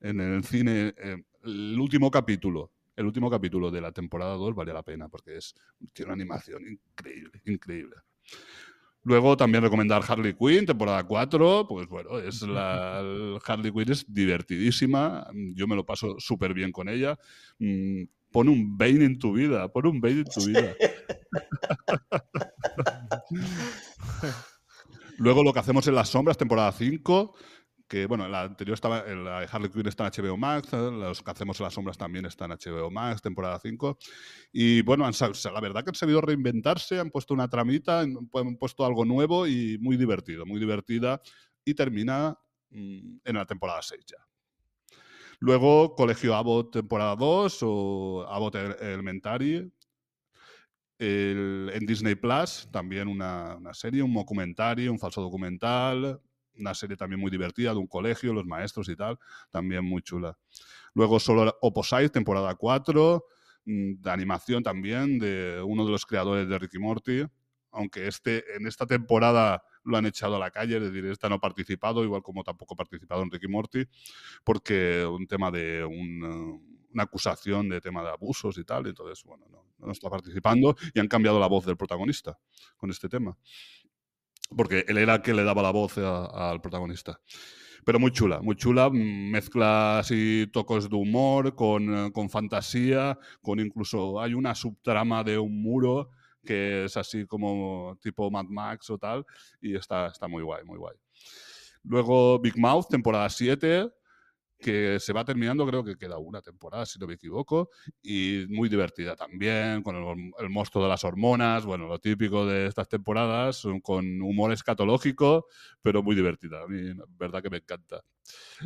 A: en el cine eh, el último capítulo, el último capítulo de la temporada 2 valía la pena porque es, tiene una animación increíble, increíble. Luego también recomendar Harley Quinn, temporada 4, pues bueno, es la, Harley Quinn es divertidísima, yo me lo paso súper bien con ella. Pon un Bane en tu vida, pon un Bane en tu vida. Luego lo que hacemos en las sombras, temporada 5, que bueno, la anterior estaba, la de Harley Quinn está en HBO Max, los que hacemos en las sombras también están en HBO Max, temporada 5. Y bueno, han la verdad que han sabido reinventarse, han puesto una tramita, han puesto algo nuevo y muy divertido, muy divertida. Y termina mm, en la temporada 6 ya. Luego, Colegio Abbott, temporada 2 o Abbott Ele- Elementary. El- en Disney Plus, también una, una serie, un documentario, un falso documental, una serie también muy divertida de un colegio, los maestros y tal, también muy chula. Luego solo Opposite, temporada 4, mm, de animación también, de uno de los creadores de Ricky Morty, aunque este, en esta temporada lo han echado a la calle, es decir, esta no ha participado, igual como tampoco ha participado en Ricky Morty, porque un tema de un, eh, una acusación de tema de abusos y tal, entonces, bueno, no, no está participando y han cambiado la voz del protagonista con este tema porque él era el que le daba la voz al protagonista. Pero muy chula, muy chula, mm, mezcla así tocos de humor con, eh, con fantasía, con incluso hay una subtrama de un muro que es así como tipo Mad Max o tal, y está, está muy guay, muy guay. Luego Big Mouth, temporada 7, que se va terminando, creo que queda una temporada, si no me equivoco, y muy divertida también, con el, el monstruo de las hormonas, bueno, lo típico de estas temporadas, con humor escatológico, pero muy divertida. A mí, verdad que me encanta.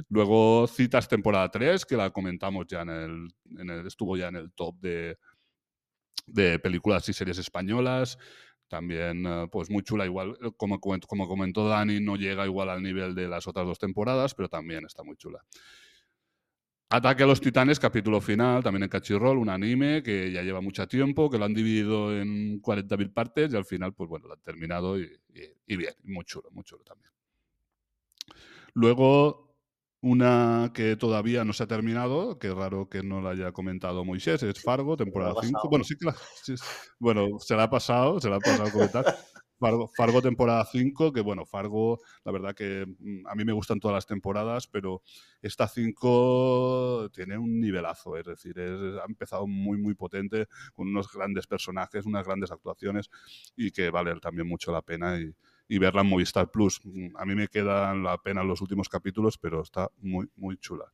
A: Luego Citas temporada 3, que la comentamos ya en el- estuvo ya en el top de, de películas y series españolas. También, eh, pues muy chula, igual, eh, como, como comentó Dani, no llega igual al nivel de las otras dos temporadas, pero también está muy chula. Ataque a los Titanes, capítulo final, también en Cachirroll, un anime que ya lleva mucho tiempo, que lo han dividido en 40.000 partes y al final, pues bueno, lo han terminado y bien, muy chulo, muy chulo también. Luego, una que todavía no se ha terminado, que es raro que no la haya comentado Moisés, es Fargo, temporada
G: ha
A: 5.
G: pasado.
A: Bueno, sí que la, sí, bueno, se la ha pasado, se la ha pasado comentar. Fargo, Fargo temporada 5, que bueno, Fargo, la verdad que mm, a mí me gustan todas las temporadas, pero esta 5 tiene un nivelazo, es decir, es- ha empezado muy, muy potente, con unos grandes personajes, unas grandes actuaciones, y que vale también mucho la pena. Y, y verla en Movistar Plus. Mm, A mí me quedan la pena los últimos capítulos, pero está muy, muy chula.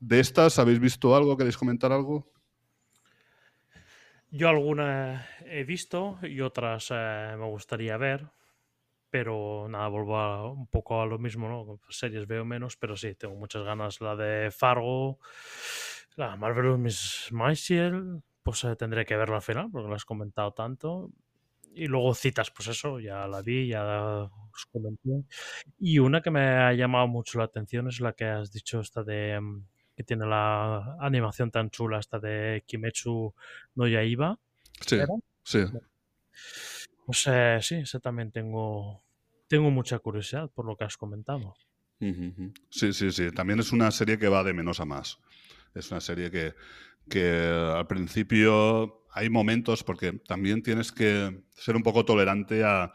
A: ¿De estas habéis visto algo? ¿Queréis comentar algo?
B: Yo algunas he visto y otras eh, me gustaría ver, pero nada, vuelvo a- un poco a lo mismo, ¿no? Series veo menos, pero sí, tengo muchas ganas. La de Fargo, la Marvelous Miss Maisel, pues eh, tendré que verla al final, porque la has comentado tanto. Y luego citas, pues eso, ya la vi, ya os comenté. Y una que me ha llamado mucho la atención es la que has dicho, esta de mm, que tiene la animación tan chula, esta de Kimetsu no Yaiba.
A: Sí,
B: ¿Era?
A: sí.
B: Pues eh, sí, ese también tengo, tengo mucha curiosidad por lo que has comentado.
A: Sí, sí, sí. También es una serie que va de menos a más. Es una serie que, que al principio hay momentos, porque también tienes que ser un poco tolerante a,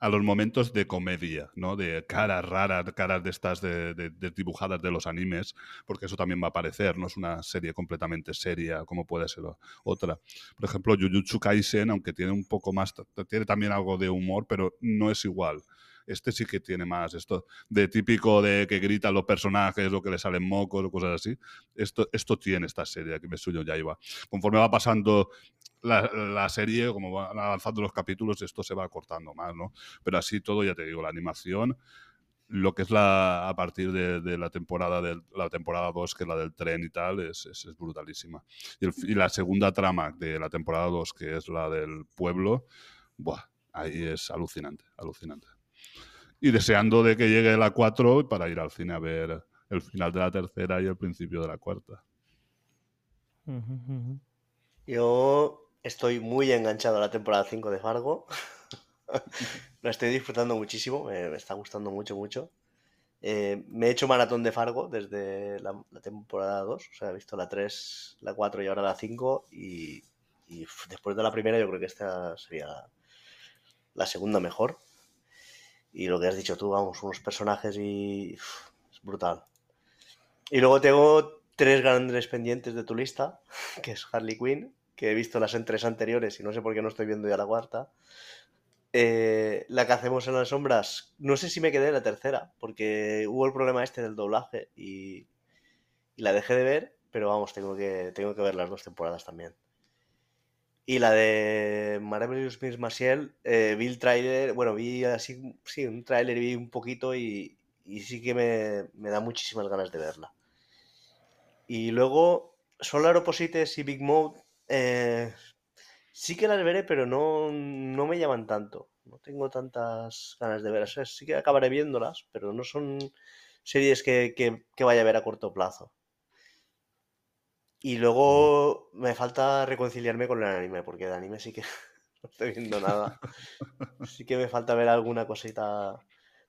A: a los momentos de comedia, ¿no? De caras raras, caras de estas de, de- de dibujadas de los animes, porque eso también va a aparecer, no es una serie completamente seria como puede ser otra. Por ejemplo, Jujutsu Kaisen, aunque tiene un poco más, tiene también algo de humor, pero no es igual. Este sí que tiene más esto de típico de que gritan los personajes o que le salen mocos o cosas así. Esto, esto tiene esta serie, que me suyo ya iba. Conforme va pasando la, la serie, como van avanzando los capítulos, esto se va cortando más, ¿no? Pero así todo, ya te digo, la animación, lo que es la a partir de, de la temporada del, la temporada 2, que es la del tren y tal, es, es- es brutalísima. Y, el- y la segunda trama de la temporada 2, que es la del pueblo, buah, ahí es alucinante, alucinante. Y deseando de que llegue la 4 para ir al cine a ver el final de la tercera y el principio de la cuarta.
G: Yo estoy muy enganchado a la temporada 5 de Fargo. Lo estoy disfrutando muchísimo, me, está gustando mucho, mucho. Eh, me he hecho maratón de Fargo desde la, la temporada 2, o sea, he visto la 3, la 4 y ahora la 5 y, después de la primera yo creo que esta sería la, la segunda mejor. Y lo que has dicho tú, vamos, unos personajes y es brutal. Y luego tengo tres grandes pendientes de tu lista, que es Harley Quinn, que he visto las tres anteriores y no sé por qué no estoy viendo ya la cuarta. Eh, la que hacemos en las sombras, no sé si me quedé en la tercera, porque hubo el problema este del doblaje y, y la dejé de ver, pero vamos, tengo que, tengo que ver las dos temporadas también. Y la de Marvelous Miss Maciel, eh, vi el tráiler, bueno, vi así, sí, un tráiler, vi un poquito y, y sí que me, me da muchísimas ganas de verla. Y luego, Solar Opposites y Big Mouth, eh, sí que las veré, pero no, no me llaman tanto. No tengo tantas ganas de verlas. Sí que acabaré viéndolas, pero no son series que, que- que vaya a ver a corto plazo. Y luego me falta reconciliarme con el anime, porque de anime sí que no estoy viendo nada. Sí que me falta ver alguna cosita.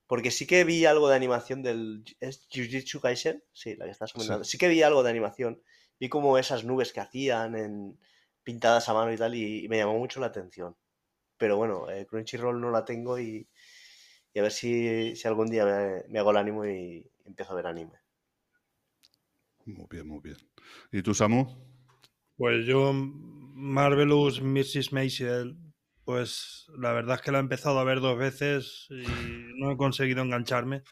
G: Porque sí que vi algo de animación del. ¿Es Jujutsu Kaisen? Sí, la que estás comentando. Sí que vi algo de animación. Vi como esas nubes que hacían en pintadas a mano y tal, y, y me llamó mucho la atención. Pero bueno, eh, Crunchyroll no la tengo y, y a ver si, si algún día me, me hago el ánimo y empiezo a ver anime.
A: Muy bien, muy bien. ¿Y tú, Samu?
D: Pues yo, Marvelous Mrs. Maisel, pues la verdad es que la he empezado a ver dos veces y no he conseguido engancharme,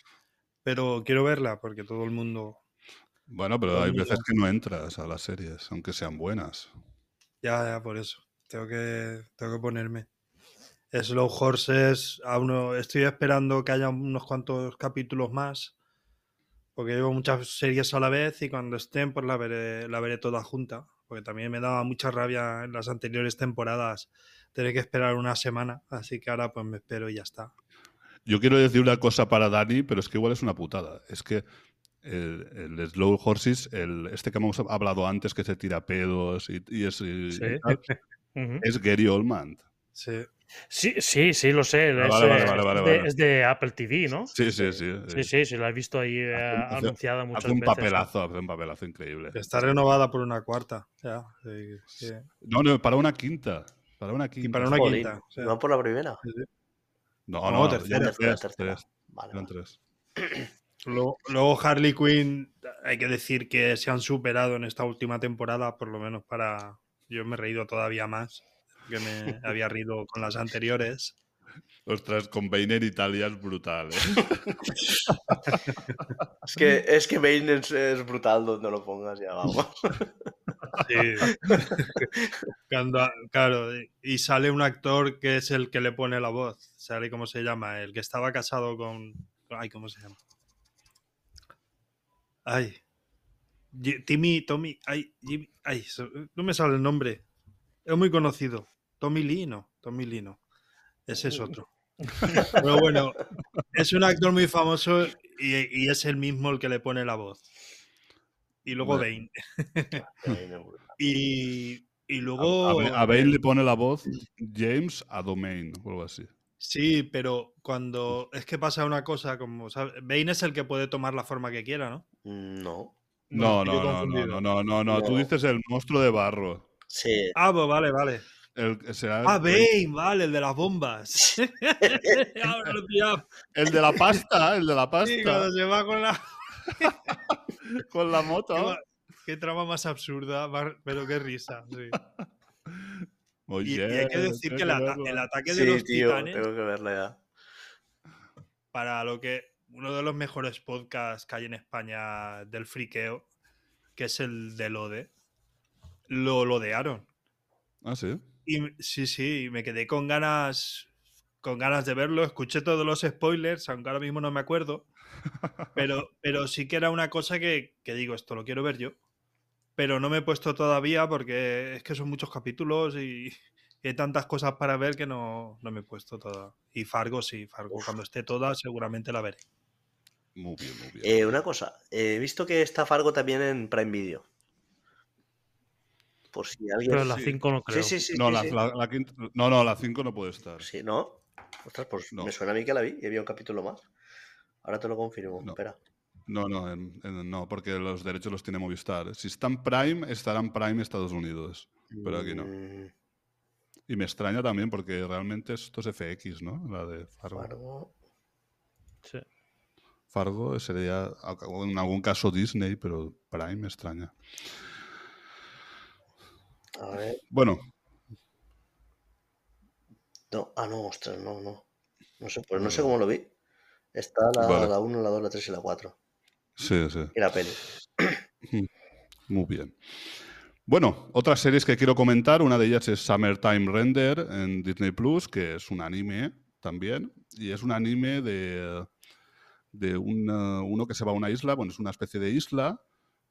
D: pero quiero verla porque todo el mundo,
A: Bueno, pero hay veces que no entras a las series, aunque sean buenas.
D: ya, ya por eso, tengo que, tengo que ponerme. Slow Horses, aún no- estoy esperando que haya unos cuantos capítulos más, porque llevo muchas series a la vez y cuando estén, pues la veré, la veré toda junta, porque también me daba mucha rabia en las anteriores temporadas tener que esperar una semana, así que ahora pues me espero y ya está.
A: Yo quiero decir una cosa para Dani, pero es que igual es una putada. Es que el, el Slow Horses, el, este que hemos hablado antes, que se tira pedos y, y es, y- y
B: Sí.
A: es Gary Oldman.
D: Sí.
B: Sí, sí, sí, lo sé.
A: Ah,
B: es,
A: vale, vale,
B: eh,
A: vale,
B: de-
A: vale.
B: es de Apple TV, ¿no?
A: Sí, sí, sí.
B: Sí, sí, sí, la he visto ahí eh,
A: Hace- hace-
B: anunciada muchas
A: Hace un
B: veces.
A: papelazo, hace un papelazo increíble.
D: Está renovada por una cuarta. Ya, sí, sí.
A: No, no, para una quinta. Para una quinta.
D: Y para una
G: Jolín,
D: quinta. o sea,
G: ¿No por la primera?
A: No,
D: No,
A: no,
D: tercera,
G: tercera,
A: tres,
G: tercera.
A: tres,
G: Vale,
A: eran
G: vale.
A: tres.
D: Luego, luego Harley Quinn, hay que decir que se han superado en esta última temporada, por lo menos para... Yo me he reído todavía más, que me había reído con las anteriores.
A: Ostras, con en Italia es brutal, ¿eh?
G: Es que, es que Bane es, es brutal donde lo pongas, ya vamos.
D: Sí. Cuando, claro, y sale un actor que es el que le pone la voz. ¿Sale cómo se llama? El que estaba casado con. Ay, ¿cómo se llama? Ay. Timmy, Tommy. Ay, Jimmy, ay, no me sale el nombre. Es muy conocido. Tommy Lee, no. Tommy Lee, no. Ese es otro. Pero bueno, es un actor muy famoso y, y es el mismo el que le pone la voz. Y luego
A: Bueno.
D: Bane. Y, y luego.
A: a- a Bane le pone la voz James a Domain o algo así.
D: Sí, pero cuando. Es que pasa una cosa, como. ¿sabes? Bane es el que puede tomar la forma que quiera, ¿no?
G: No.
A: No, no, no, no,
D: confundido.
A: no, no, no, no. Tú
G: No.
A: dices el monstruo de barro.
G: Sí.
D: Ah, pues vale, vale.
A: El, será
D: Ah,
A: el,
D: Bane, vale, el de las bombas.
A: El de la pasta, el de la
D: Sí,
A: pasta,
D: cuando se va con la.
A: con la moto.
D: qué trama más absurda, pero qué risa. sí. Y, y hay que decir que el, ata- el ataque de
G: Sí,
D: los
G: tío,
D: titanes,
G: tengo que verla ya.
D: para lo que. Uno de los mejores podcasts que hay en España del friqueo, que es el de Lode, lo lodearon.
A: Ah, sí.
D: Y sí, sí, me quedé con ganas, con ganas de verlo. Escuché todos los spoilers, aunque ahora mismo no me acuerdo. Pero, pero sí que era una cosa que, que digo, esto lo quiero ver yo. Pero no me he puesto todavía porque es que son muchos capítulos y, y hay tantas cosas para ver que no, no me he puesto toda. Y Fargo sí, Fargo cuando esté toda seguramente la veré.
A: Muy bien, muy bien.
G: Eh, una cosa, he visto que está Fargo también en Prime Video. Por si alguien.
B: Pero la
A: sí.
B: 5 no
G: Sí,
B: creo.
G: sí, sí.
A: no,
G: sí,
A: la,
G: sí.
A: la- la quinta- no, no, la 5 no puede estar.
G: Sí, ¿no? Ostras, pues
A: No.
G: me suena a mí que la vi y había un capítulo más. Ahora te lo confirmo.
A: No.
G: Espera.
A: No, no, en- en- no, porque los derechos los tiene Movistar. Si está en Prime, estará en Prime Estados Unidos. Pero aquí no.
G: Mm,
A: Y me extraña también porque realmente esto es FX, ¿no? La de Fargo.
G: Fargo.
B: Sí.
A: Fargo sería en algún caso Disney, pero Prime me extraña.
G: A ver.
A: Bueno,
G: No, ah, no, ostras, no, no. No sé, pues no sé cómo lo vi. Está la,
A: Vale.
G: la 1, la 2, la 3 y la 4.
A: sí, sí.
G: Y la peli.
A: Muy bien. Bueno, otras series que quiero comentar, una de ellas es Summertime Render en Disney Plus, que es un anime también, y es un anime de, de un, eh, uno que se va a una isla, bueno, es una especie de isla,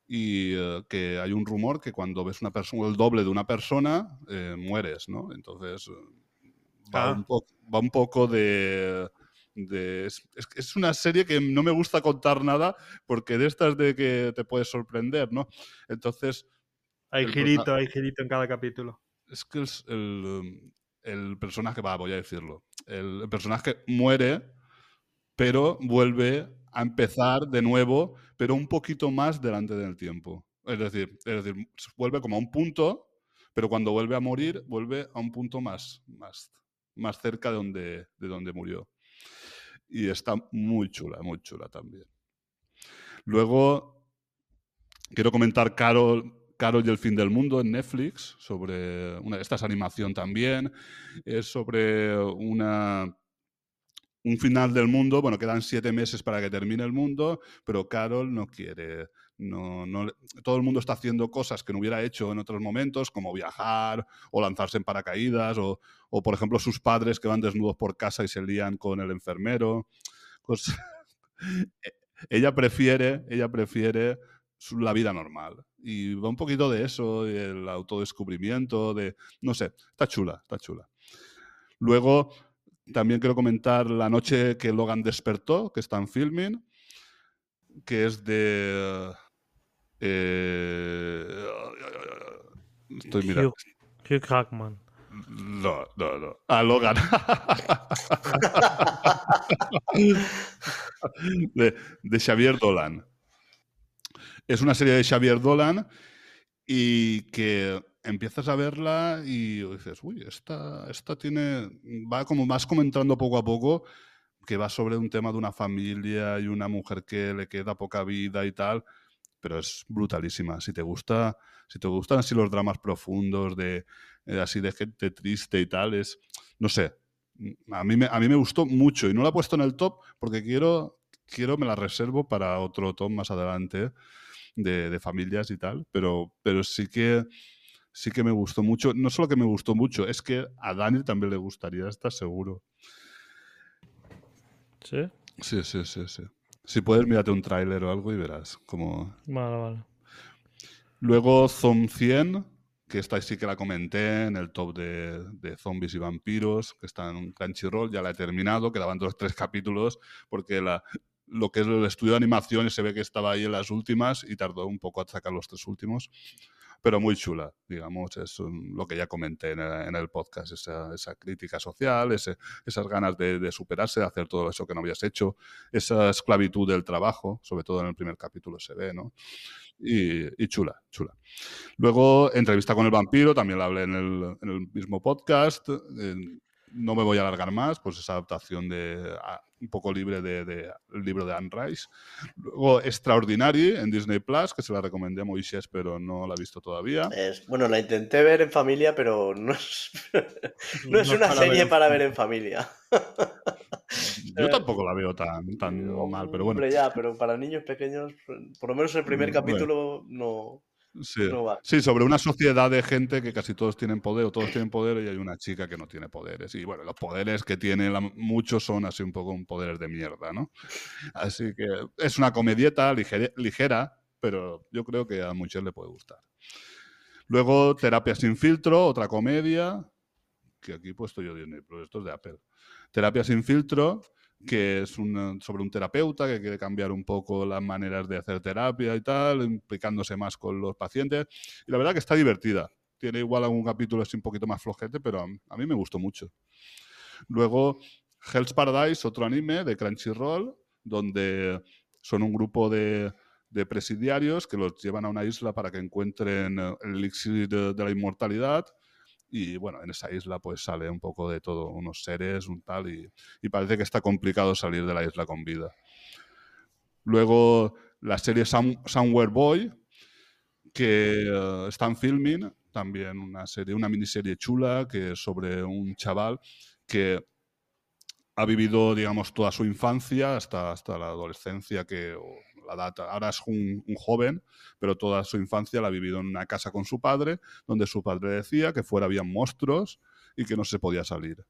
A: y eh, que hay un rumor que cuando ves una persona, el doble de una persona, eh, mueres, ¿no? Entonces, eh, va,
D: Ah.
A: un, po- va un poco de... de- es, es- es una serie que no me gusta contar nada porque de estas de que te puedes sorprender, ¿no? Entonces,
D: Hay girito, hay girito en cada capítulo.
A: es que el, el, el personaje, va, voy a decirlo, el, el personaje muere, pero vuelve a empezar de nuevo, pero un poquito más delante del tiempo. Es decir, es decir, vuelve como a un punto, pero cuando vuelve a morir, vuelve a un punto más, más, más cerca de donde, de donde murió. Y está muy chula, muy chula también. Luego, quiero comentar Carol, Carol y el fin del mundo en Netflix, sobre una, esta es animación también, es sobre una, un final del mundo, bueno, quedan siete meses para que termine el mundo, pero Carol no quiere, no, no, todo el mundo está haciendo cosas que no hubiera hecho en otros momentos, como viajar o lanzarse en paracaídas, o, o, por ejemplo sus padres que van desnudos por casa y se lían con el enfermero. E- ella prefiere, ella prefiere la vida normal. Y va un poquito de eso, el autodescubrimiento, de, no sé, está chula, está chula. Luego, también quiero comentar La noche que Logan despertó, que está en filming, que es de... eh, estoy mirando.
B: Hugh, Hugh Hackman.
A: No, no, no. A Logan. de, de Xavier Dolan. Es una serie de Xavier Dolan y que empiezas a verla y dices, uy, esta, esta tiene, va como vas comentando poco a poco que va sobre un tema de una familia y una mujer que le queda poca vida y tal, pero es brutalísima. Si te gusta, si te gustan así los dramas profundos de eh, así de gente triste y tal, es, no sé, a mí, me, a mí me gustó mucho y no la he puesto en el top porque quiero, quiero me la reservo para otro top más adelante de, de familias y tal, pero, pero sí que sí que me gustó mucho. No solo que me gustó mucho, es que a Dani también le gustaría, estás seguro.
B: ¿Sí?
A: Sí, sí, sí, sí. Si puedes, mírate un tráiler o algo y verás cómo...
B: Vale, vale.
A: Luego Zom 100, que esta sí que la comenté en el top de, de zombies y vampiros, que está en un Crunchyroll, ya la he terminado, quedaban dos tres capítulos, porque la, lo que es el estudio de animación se ve que estaba ahí en las últimas y tardó un poco a sacar los tres últimos, pero muy chula, digamos, es lo que ya comenté en el, en el podcast, esa, crítica social, esas ganas de, superarse, de hacer todo eso que no habías hecho, esa esclavitud del trabajo, sobre todo en el primer capítulo se ve, ¿no? Y, chula, chula. Luego, entrevista con el vampiro, también la hablé en el, mismo podcast. eh, no me voy a alargar más, pues esa adaptación de a- un poco libre del de, el libro de Anne Rice. Luego, Extraordinary en Disney Plus, que se la recomendé a Moisés, pero no la he visto todavía.
G: Es- bueno, la intenté ver en familia, pero no es, no es
D: No
G: una
D: para
G: serie
D: ver en
G: para ver en familia.
A: Yo tampoco la veo tan, tan mal, pero bueno.
G: Hombre, ya, pero para niños pequeños, por lo menos el primer
A: bueno.
G: capítulo no,
A: Sí. sobre una sociedad de gente que casi todos tienen poder o todos tienen poder y hay una chica que no tiene poderes. Y bueno, los poderes que tiene la- muchos son así un poco un poderes de mierda, ¿no? Así que es una comedieta ligere- ligera, pero yo creo que a muchos le puede gustar. Luego, Terapia sin filtro, otra comedia, que aquí he puesto yo Disney, pero esto es de Apple. Terapia sin filtro, que es sobre un terapeuta que quiere cambiar un poco las maneras de hacer terapia y tal, implicándose más con los pacientes. Y la verdad que está divertida. Tiene igual algún capítulo así un poquito más flojete, pero a, mí me gustó mucho. Luego, Hell's Paradise, otro anime de Crunchyroll, donde son un grupo de, presidiarios que los llevan a una isla para que encuentren el elixir de la inmortalidad. Y bueno, en esa isla pues sale un poco de todo, unos seres, un tal, y, parece que está complicado salir de la isla con vida. Luego la serie Some- Somewhere Boy, que eh, están filming, también una serie, una miniserie chula que es sobre un chaval que ha vivido, digamos, toda su infancia hasta, hasta la adolescencia, que. Ahora es un, joven, pero toda su infancia la ha vivido en una casa con su padre, donde su padre decía que fuera había monstruos y que no se podía salir.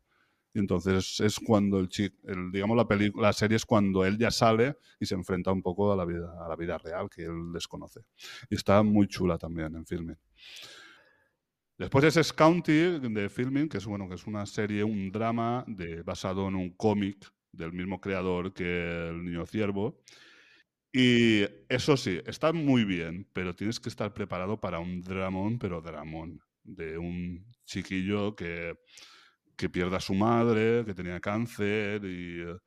A: Y entonces es cuando el chico, digamos, la, peli- la serie es cuando él ya sale y se enfrenta un poco a la vida, a la vida real que él desconoce. Y está muy chula también en filming. Después es County de Filming, que es, bueno, que es una serie, un drama basado en un cómic del mismo creador que El Niño Ciervo. Y eso sí, está muy bien, pero tienes que estar preparado para un dramón, pero dramón, de un chiquillo que, que pierde a su madre, que tenía cáncer y, eh,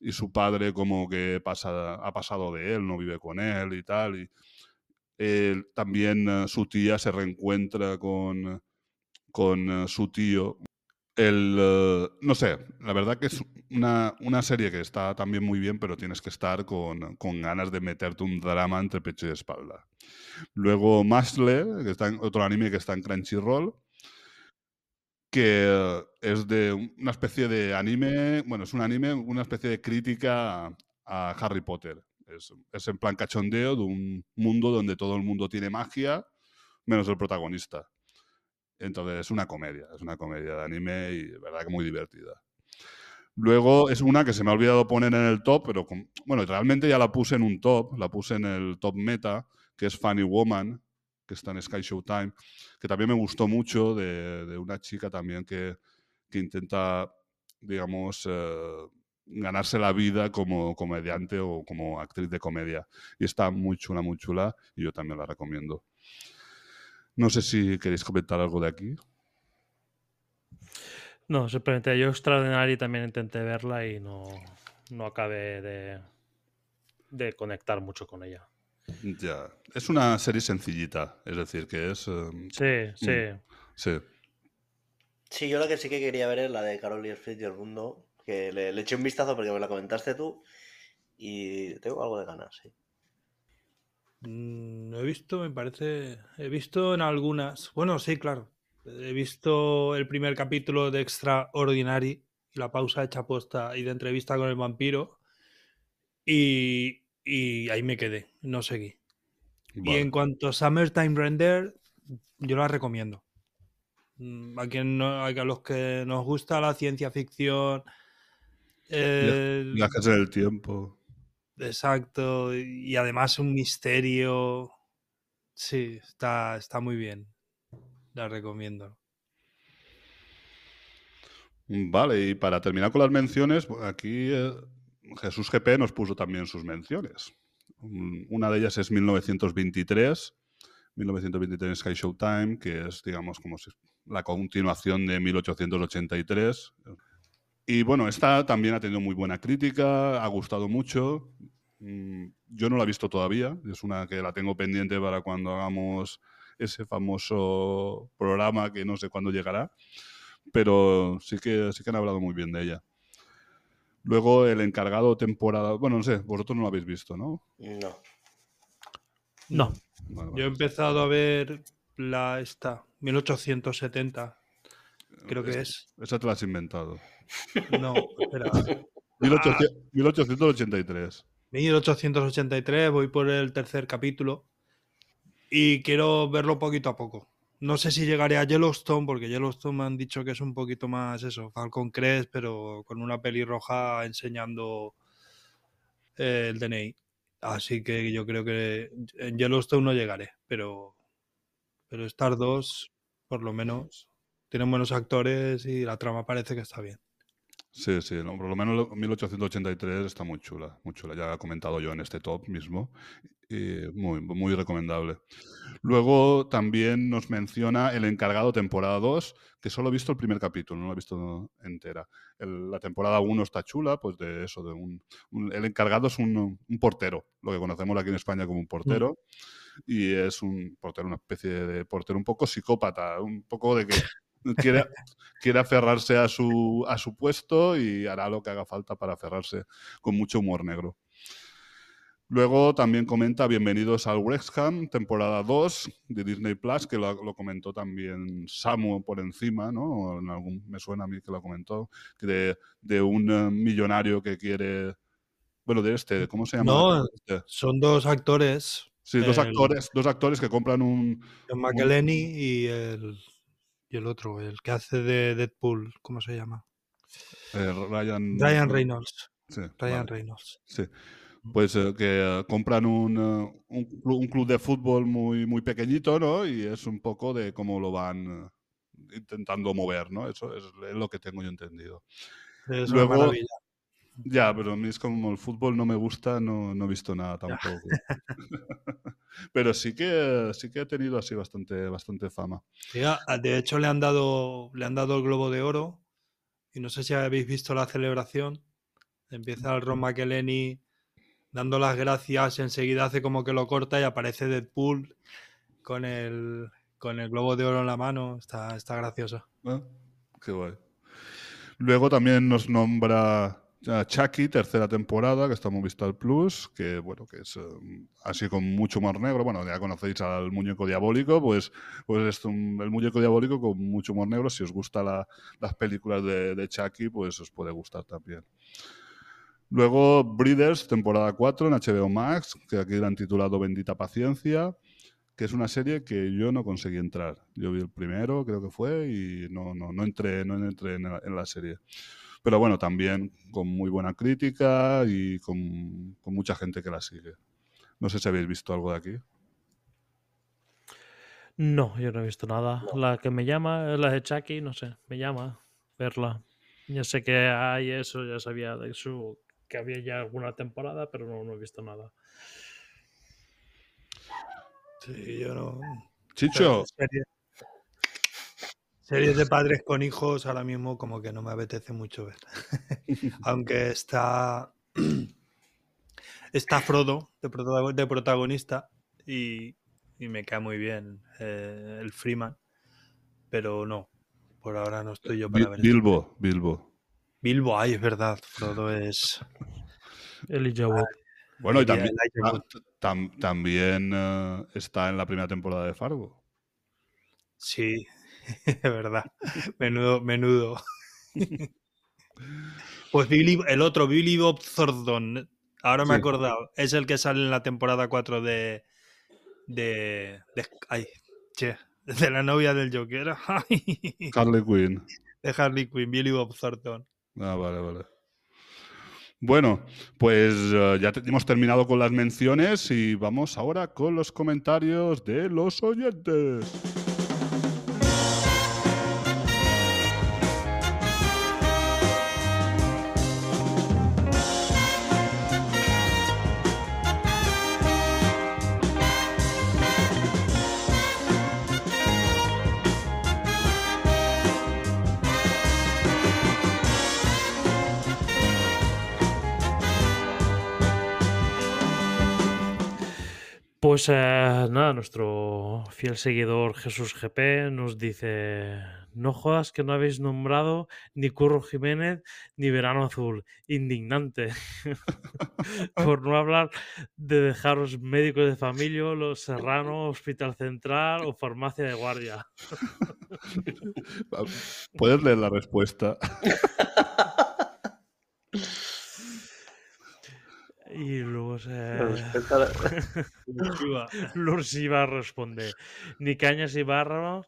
A: y su padre como que pasa, ha pasado de él, no vive con él y tal. Y, también eh, su tía se reencuentra con, con eh, su tío. El, eh, no sé, la verdad que es una, una serie que está también muy bien, pero tienes que estar con, con ganas de meterte un drama entre pecho y espalda. Luego Mashle, que está en, otro anime que está en Crunchyroll, que es de un- una especie de anime, bueno, es un anime, una especie de crítica a, a Harry Potter. Es, es en plan cachondeo de un mundo donde todo el mundo tiene magia, menos el protagonista. Entonces es una comedia, es una comedia de anime y de verdad que muy divertida. Luego es una que se me ha olvidado poner en el top, pero con- bueno, realmente ya la puse en un top, la puse en el top meta, que es Funny Woman, que está en Sky Showtime, que también me gustó mucho de, de una chica también que, intenta, digamos, eh, ganarse la vida como comediante o como actriz de comedia. Y está muy chula, muy chula, y yo también la recomiendo. No sé si queréis comentar algo de aquí.
B: No, simplemente yo Extraordinary también intenté verla y no, no acabé de, de conectar mucho con ella.
A: Ya. Es una serie sencillita, es decir, que es. eh,
B: Sí, sí.
A: Mm. sí.
G: Sí, yo la que sí que quería ver es la de Carol y el Fritz y el mundo, que le, le eché un vistazo porque me la comentaste tú y tengo algo de ganas, sí.
D: Mm, No he visto, me parece. He visto en algunas. Bueno, sí, claro. He visto el primer capítulo de Extraordinary y la pausa hecha posta y de entrevista con el vampiro. Y, y ahí me quedé, no seguí. Y en cuanto a Summertime Render, yo la recomiendo. Mm, A, quien no, a los que nos gusta la ciencia ficción. el-
A: Viajes en el tiempo.
D: Exacto, y además un misterio. Sí, está, está muy bien. La recomiendo.
A: Vale, y para terminar con las menciones, pues, aquí eh, Jesús GP nos puso también sus menciones. Una de ellas es 1923, 1923 Sky Showtime, que es, digamos, como si la continuación de 1883. Y bueno, esta también ha tenido muy buena crítica, ha gustado mucho. Mm, Yo no la he visto todavía, es una que la tengo pendiente para cuando hagamos ese famoso programa que no sé cuándo llegará pero sí que, sí que han hablado muy bien de ella. Luego el encargado temporada, bueno, no sé, vosotros no lo habéis visto, ¿no?
G: No.
B: No.
A: Vale,
D: Yo he empezado a ver la esta, 1870, creo que es.
A: Esa te la has inventado.
D: No, espera.
A: 1800 1883.
D: 1883, voy por el tercer capítulo y quiero verlo poquito a poco. No sé si llegaré a Yellowstone, porque Yellowstone me han dicho que es un poquito más eso, Falcon Crest, pero con una pelirroja enseñando eh, el DNI. Así que yo creo que en Yellowstone no llegaré, pero, pero Star 2, por lo menos, tienen buenos actores y la trama parece que está bien.
A: Sí, sí, por lo menos 1883 está muy chula, muy chula. Ya he comentado yo en este top mismo. Y muy, muy recomendable. Luego también nos menciona El Encargado temporada 2, que solo he visto el primer capítulo, no lo he visto entera. El- la temporada 1 está chula, pues de eso, de un, un- El Encargado es un, un portero, lo que conocemos aquí en España como un portero. Y es un portero, una especie de portero un poco psicópata, un poco de que quiere, quiere aferrarse a su, a su puesto y hará lo que haga falta para aferrarse con mucho humor negro. Luego también comenta Bienvenidos al Wrexham, temporada 2 de Disney Plus, que lo, lo comentó también Samu por encima, ¿no? En algún, me suena a mí que lo comentó, que de, de un eh, millonario que quiere. Bueno, de este, ¿cómo se llama?
D: No,
A: Este.
D: son dos actores,
A: Sí, dos
D: el-
A: actores, dos actores que compran un.
D: John McElhenney y el, y el otro, el que hace de Deadpool, ¿cómo se llama?
A: eh, Ryan.
D: Ryan Reynolds.
A: Sí,
D: Ryan
A: vale.
D: Reynolds.
A: Sí. Pues eh, que eh, compran un, un, un club de fútbol muy, muy pequeñito, ¿no? Y es un poco de cómo lo van intentando mover, ¿no? Eso es, es lo que tengo yo entendido.
D: Es
A: Luego-
D: una maravilla.
A: Ya, pero a mí es como el fútbol no me gusta, no, no he visto nada tampoco. pero sí que, sí que ha tenido así bastante, bastante fama.
D: Sí, a- a- de hecho, le han dado, le han dado el Globo de Oro. Y no sé si habéis visto la celebración. Empieza el Ron McElhenney dando las gracias, enseguida hace como que lo corta y aparece Deadpool con el, con el Globo de Oro en la mano. Está, está gracioso.
A: Ah, Qué guay. Luego también nos nombra Chucky, tercera temporada, que está en Movistar Plus, que bueno, que es eh, así con mucho humor negro. Bueno, ya conocéis al muñeco diabólico, pues, pues es un- el muñeco diabólico con mucho humor negro. Si os gustan las películas de, de Chucky, pues os puede gustar también. Luego Breeders, temporada 4 en HBO Max, que aquí la han titulado Bendita Paciencia, que es una serie que yo no conseguí entrar. Yo vi el primero, creo que fue, y no, no, no entré, no entré en la, en la serie. Pero bueno, también con muy buena crítica y con, con mucha gente que la sigue. No sé si habéis visto algo de aquí.
B: No, yo no he visto nada.
G: No.
B: La que me llama es la de Chucky, no sé, me llama verla. Ya sé que hay eso, ya sabía de eso, que había ya alguna temporada, pero no, no he visto nada.
D: Sí, yo no.
A: Chicho,
D: Series, series de padres con hijos ahora mismo como que no me apetece mucho ver. Aunque está Está Frodo de, protago- de protagonista y, y me cae muy bien eh, el Freeman. Pero no, por ahora no estoy yo para ver.
A: Bilbo, Bilbo.
D: Bilbo, ay, es verdad. Frodo es.
B: Elijah Wood.
A: Bueno, y también, tam- también eh, está en la primera temporada de Fargo.
D: Sí, es verdad. Menudo, menudo. Pues Billy, el otro, Billy Bob Thornton. Ahora me he
A: Sí.
D: acordado. Es el que sale en la temporada 4 de. de. de ay, che, de la novia del Joker. Ay,
A: Harley Quinn.
D: de Harley Quinn, Billy Bob Thornton.
A: Ah, vale, vale. Bueno, pues eh, ya te- hemos terminado con las menciones y vamos ahora con los comentarios de los oyentes.
B: Pues eh, nada, nuestro fiel seguidor Jesús GP nos dice, no jodas que no habéis nombrado ni Curro Jiménez ni Verano Azul. Indignante. Por no hablar de dejaros médicos de familia, Los Serrano, Hospital Central o Farmacia de Guardia.
A: ¿Puedes leer la respuesta?
B: Y luego se...
C: Respecto a la-
B: Lourdes Ibar responde, ni cañas y bárbaros,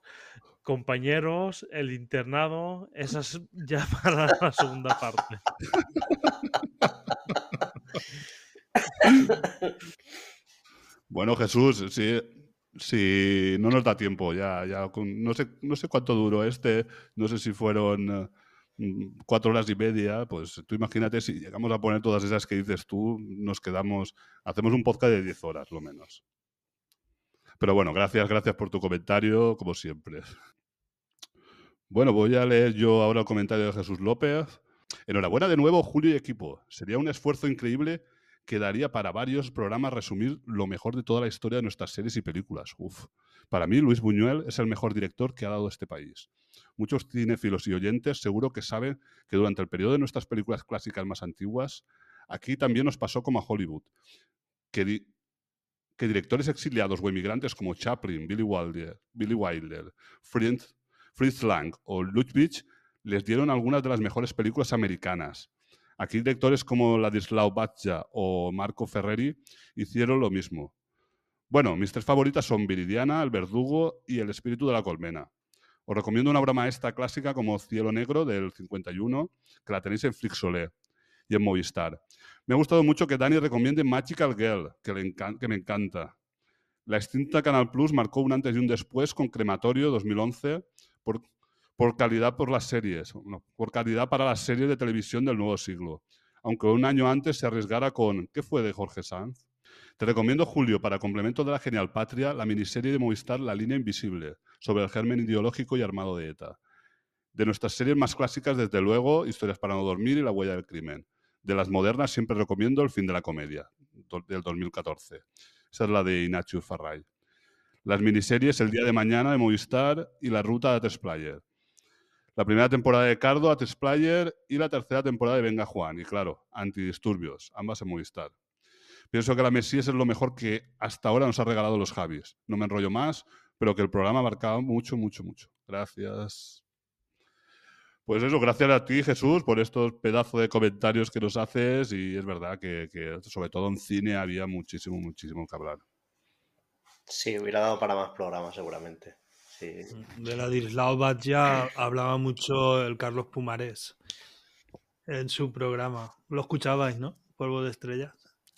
B: compañeros, el internado, esas ya para la segunda parte.
A: Bueno, Jesús, si, si no nos da tiempo, ya, ya con- no, sé, no sé cuánto duró este, no sé si fueron eh, cuatro horas y media, pues tú imagínate si llegamos a poner todas esas que dices tú, nos quedamos, hacemos un podcast de 10 horas, lo menos. Pero bueno, gracias, gracias por tu comentario, como siempre. Bueno, voy a leer yo ahora el comentario de Jesús López. Enhorabuena de nuevo, Julio y equipo. Sería un esfuerzo increíble que daría para varios programas resumir lo mejor de toda la historia de nuestras series y películas. Uf. Para mí, Luis Buñuel es el mejor director que ha dado este país. Muchos cinéfilos y oyentes seguro que saben que durante el periodo de nuestras películas clásicas más antiguas, aquí también nos pasó como a Hollywood, que, di- que directores exiliados o emigrantes como Chaplin, Billy Wilder, Billy Wilder Fritz, Fritz Lang o Lubitsch les dieron algunas de las mejores películas americanas. Aquí directores como Ladislao Batja o Marco Ferreri hicieron lo mismo. Bueno, mis tres favoritas son Viridiana, El Verdugo y El Espíritu de la Colmena. Os recomiendo una obra maestra clásica como Cielo Negro del 51, que la tenéis en Flixolé y en Movistar. Me ha gustado mucho que Dani recomiende Magical Girl, que, me encanta. La extinta Canal Plus marcó un antes y un después con Crematorio 2011 por, calidad por las series, por calidad para las series de televisión del nuevo siglo. Aunque un año antes se arriesgara con ¿Qué fue de Jorge Sanz? Te recomiendo, Julio, para complemento de la Genial Patria, la miniserie de Movistar La Línea Invisible, sobre el germen ideológico y armado de ETA. De nuestras series más clásicas, desde luego, Historias para no dormir y La huella del crimen. De las modernas siempre recomiendo El fin de la comedia, del 2014. Esa es la de Inachu Farray. Las miniseries El día de mañana de Movistar y La ruta de Player. La primera temporada de Cardo, a Player y la tercera temporada de Venga Juan. Y claro, Antidisturbios, ambas en Movistar. Pienso que la Mesías es lo mejor que hasta ahora nos ha regalado los Javis. No me enrollo más, pero que el programa marcaba mucho, mucho, mucho. Gracias. Pues eso, gracias a ti, Jesús, por estos pedazos de comentarios que nos haces. Y es verdad que, que sobre todo en cine había muchísimo, muchísimo que hablar.
G: Sí, hubiera dado para más programas seguramente. Sí.
D: De Ladislao Batja hablaba mucho el Carlos Pumarés en su programa. Lo escuchabais, ¿no? Polvo de estrellas.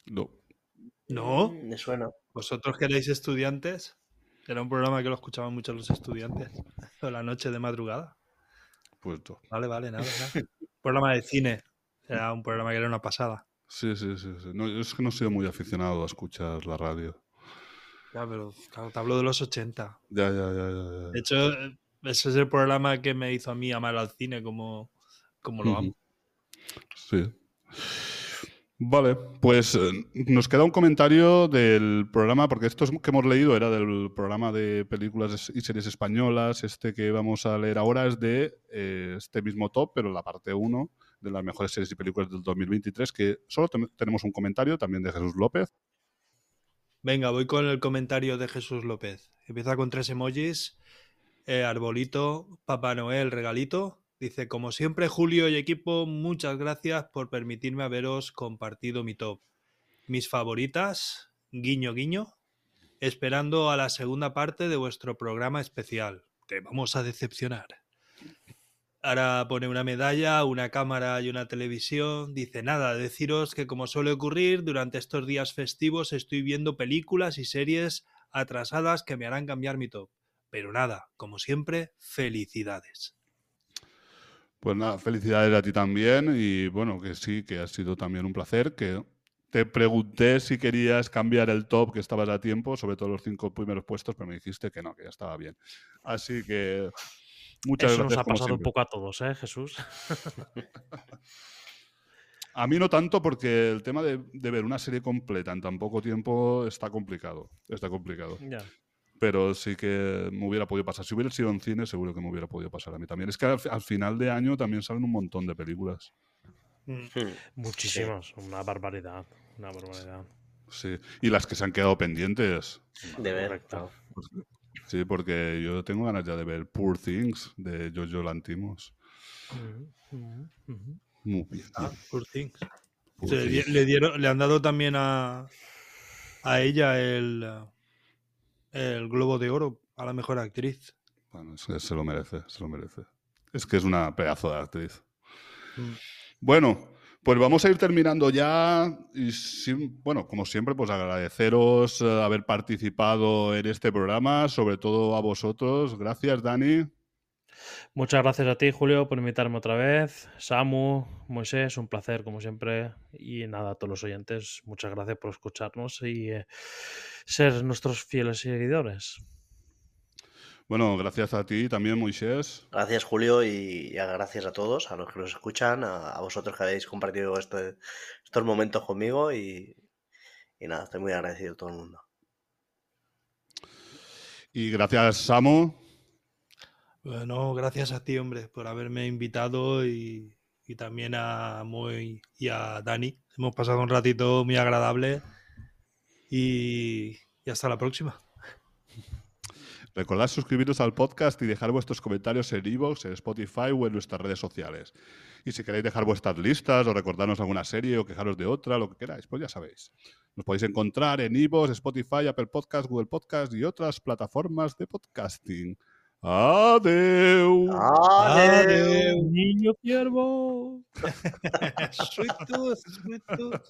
A: No.
D: ¿No?
G: Mm, Me suena.
D: ¿Vosotros que erais estudiantes? Era un programa que lo escuchaban mucho los estudiantes. La noche de madrugada.
A: Pues no.
D: Vale, vale, nada, nada. programa de cine. Era un programa que era una pasada.
A: Sí, sí, sí. sí. No, es que no he sido muy aficionado a escuchar la radio.
D: Ya, pero claro, te hablo de los 80.
A: Ya, ya, ya, ya.
D: De hecho, ese es el programa que me hizo a mí amar al cine como, como lo amo.
A: Sí. Vale, pues eh, nos queda un comentario del programa, porque esto que hemos leído era del programa de películas y series españolas. Este que vamos a leer ahora es de eh, este mismo top, pero la parte 1 de las mejores series y películas del 2023, que solo ten- tenemos un comentario también de Jesús López.
D: Venga, voy con el comentario de Jesús López. Empieza con tres emojis. eh, arbolito, Papá Noel, regalito. Dice, como siempre, Julio y equipo, muchas gracias por permitirme haberos compartido mi top. Mis favoritas, guiño, guiño, esperando a la segunda parte de vuestro programa especial. Te vamos a decepcionar. Ahora pone una medalla, una cámara y una televisión. Dice nada, deciros que como suele ocurrir, durante estos días festivos estoy viendo películas y series atrasadas que me harán cambiar mi top. Pero nada, como siempre, felicidades.
A: Pues nada, felicidades a ti también y bueno, que sí, que ha sido también un placer, que te pregunté si querías cambiar el top, que estabas a tiempo, sobre todo los cinco primeros puestos, pero me dijiste que no, que ya estaba bien. Así que muchas
B: Eso nos
A: gracias.
B: ha
A: como
B: pasado un poco a todos, ¿eh, Jesús?
A: A mí no tanto porque el tema de, de ver una serie completa en tan poco tiempo está complicado, está complicado.
B: ya.
A: Pero sí que me hubiera podido pasar. Si hubiera sido en cine, seguro que me hubiera podido pasar a mí también. Es que al, al final de año también salen un montón de películas.
D: Mm.
G: Hmm.
B: Muchísimos, una barbaridad. Una barbaridad.
A: Sí. Y las que se han quedado pendientes.
G: De ver.
A: Sí, porque yo tengo ganas ya de ver Poor Things de Jojo Lantimos.
B: Ujú, ujú.
A: Muy bien.
D: Ah, poor things.
A: Poor
D: le, di-
A: Things.
D: le dieron, le han dado también a, a ella el, el Globo de Oro a la mejor actriz.
A: Bueno, es que se lo merece, se lo merece. Es que es una pedazo de actriz.
D: Mm.
A: Bueno, pues vamos a ir terminando ya. Y bueno, como siempre, pues agradeceros eh, haber participado en este programa, sobre todo a vosotros. Gracias, Dani.
B: Muchas gracias a ti, Julio, por invitarme otra vez. Samu, Moisés, un placer, como siempre. Y nada, a todos los oyentes, muchas gracias por escucharnos y eh, ser nuestros fieles seguidores.
A: Bueno, gracias a ti también, Moisés.
G: Gracias, Julio, y, gracias a todos, a los que nos escuchan, a, a vosotros que habéis compartido este- estos momentos conmigo y, y nada, estoy muy agradecido a todo el mundo.
A: Y gracias, Samu.
D: Bueno, gracias a ti, hombre, por haberme invitado y, y también a Moy y a Dani. Hemos pasado un ratito muy agradable y, y hasta la próxima.
A: Recordad suscribiros al podcast y dejar vuestros comentarios en iVoox, en Spotify o en nuestras redes sociales. Y si queréis dejar vuestras listas o recordarnos alguna serie o quejaros de otra, lo que queráis, pues ya sabéis. Nos podéis encontrar en iVoox, Spotify, Apple Podcast, Google Podcast y otras plataformas de podcasting.
H: Adeus! Adeus! Ninho Pierbo! muito doce.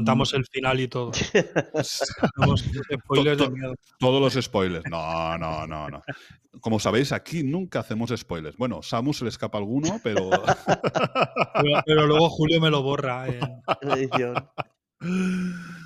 H: contamos mm.
D: el final y todo.
A: Todos los spoilers. No, no, no, no. Como sabéis, aquí nunca hacemos spoilers. Bueno, samus le escapa alguno, pero.
D: pero, luego Julio me lo borra. Eh.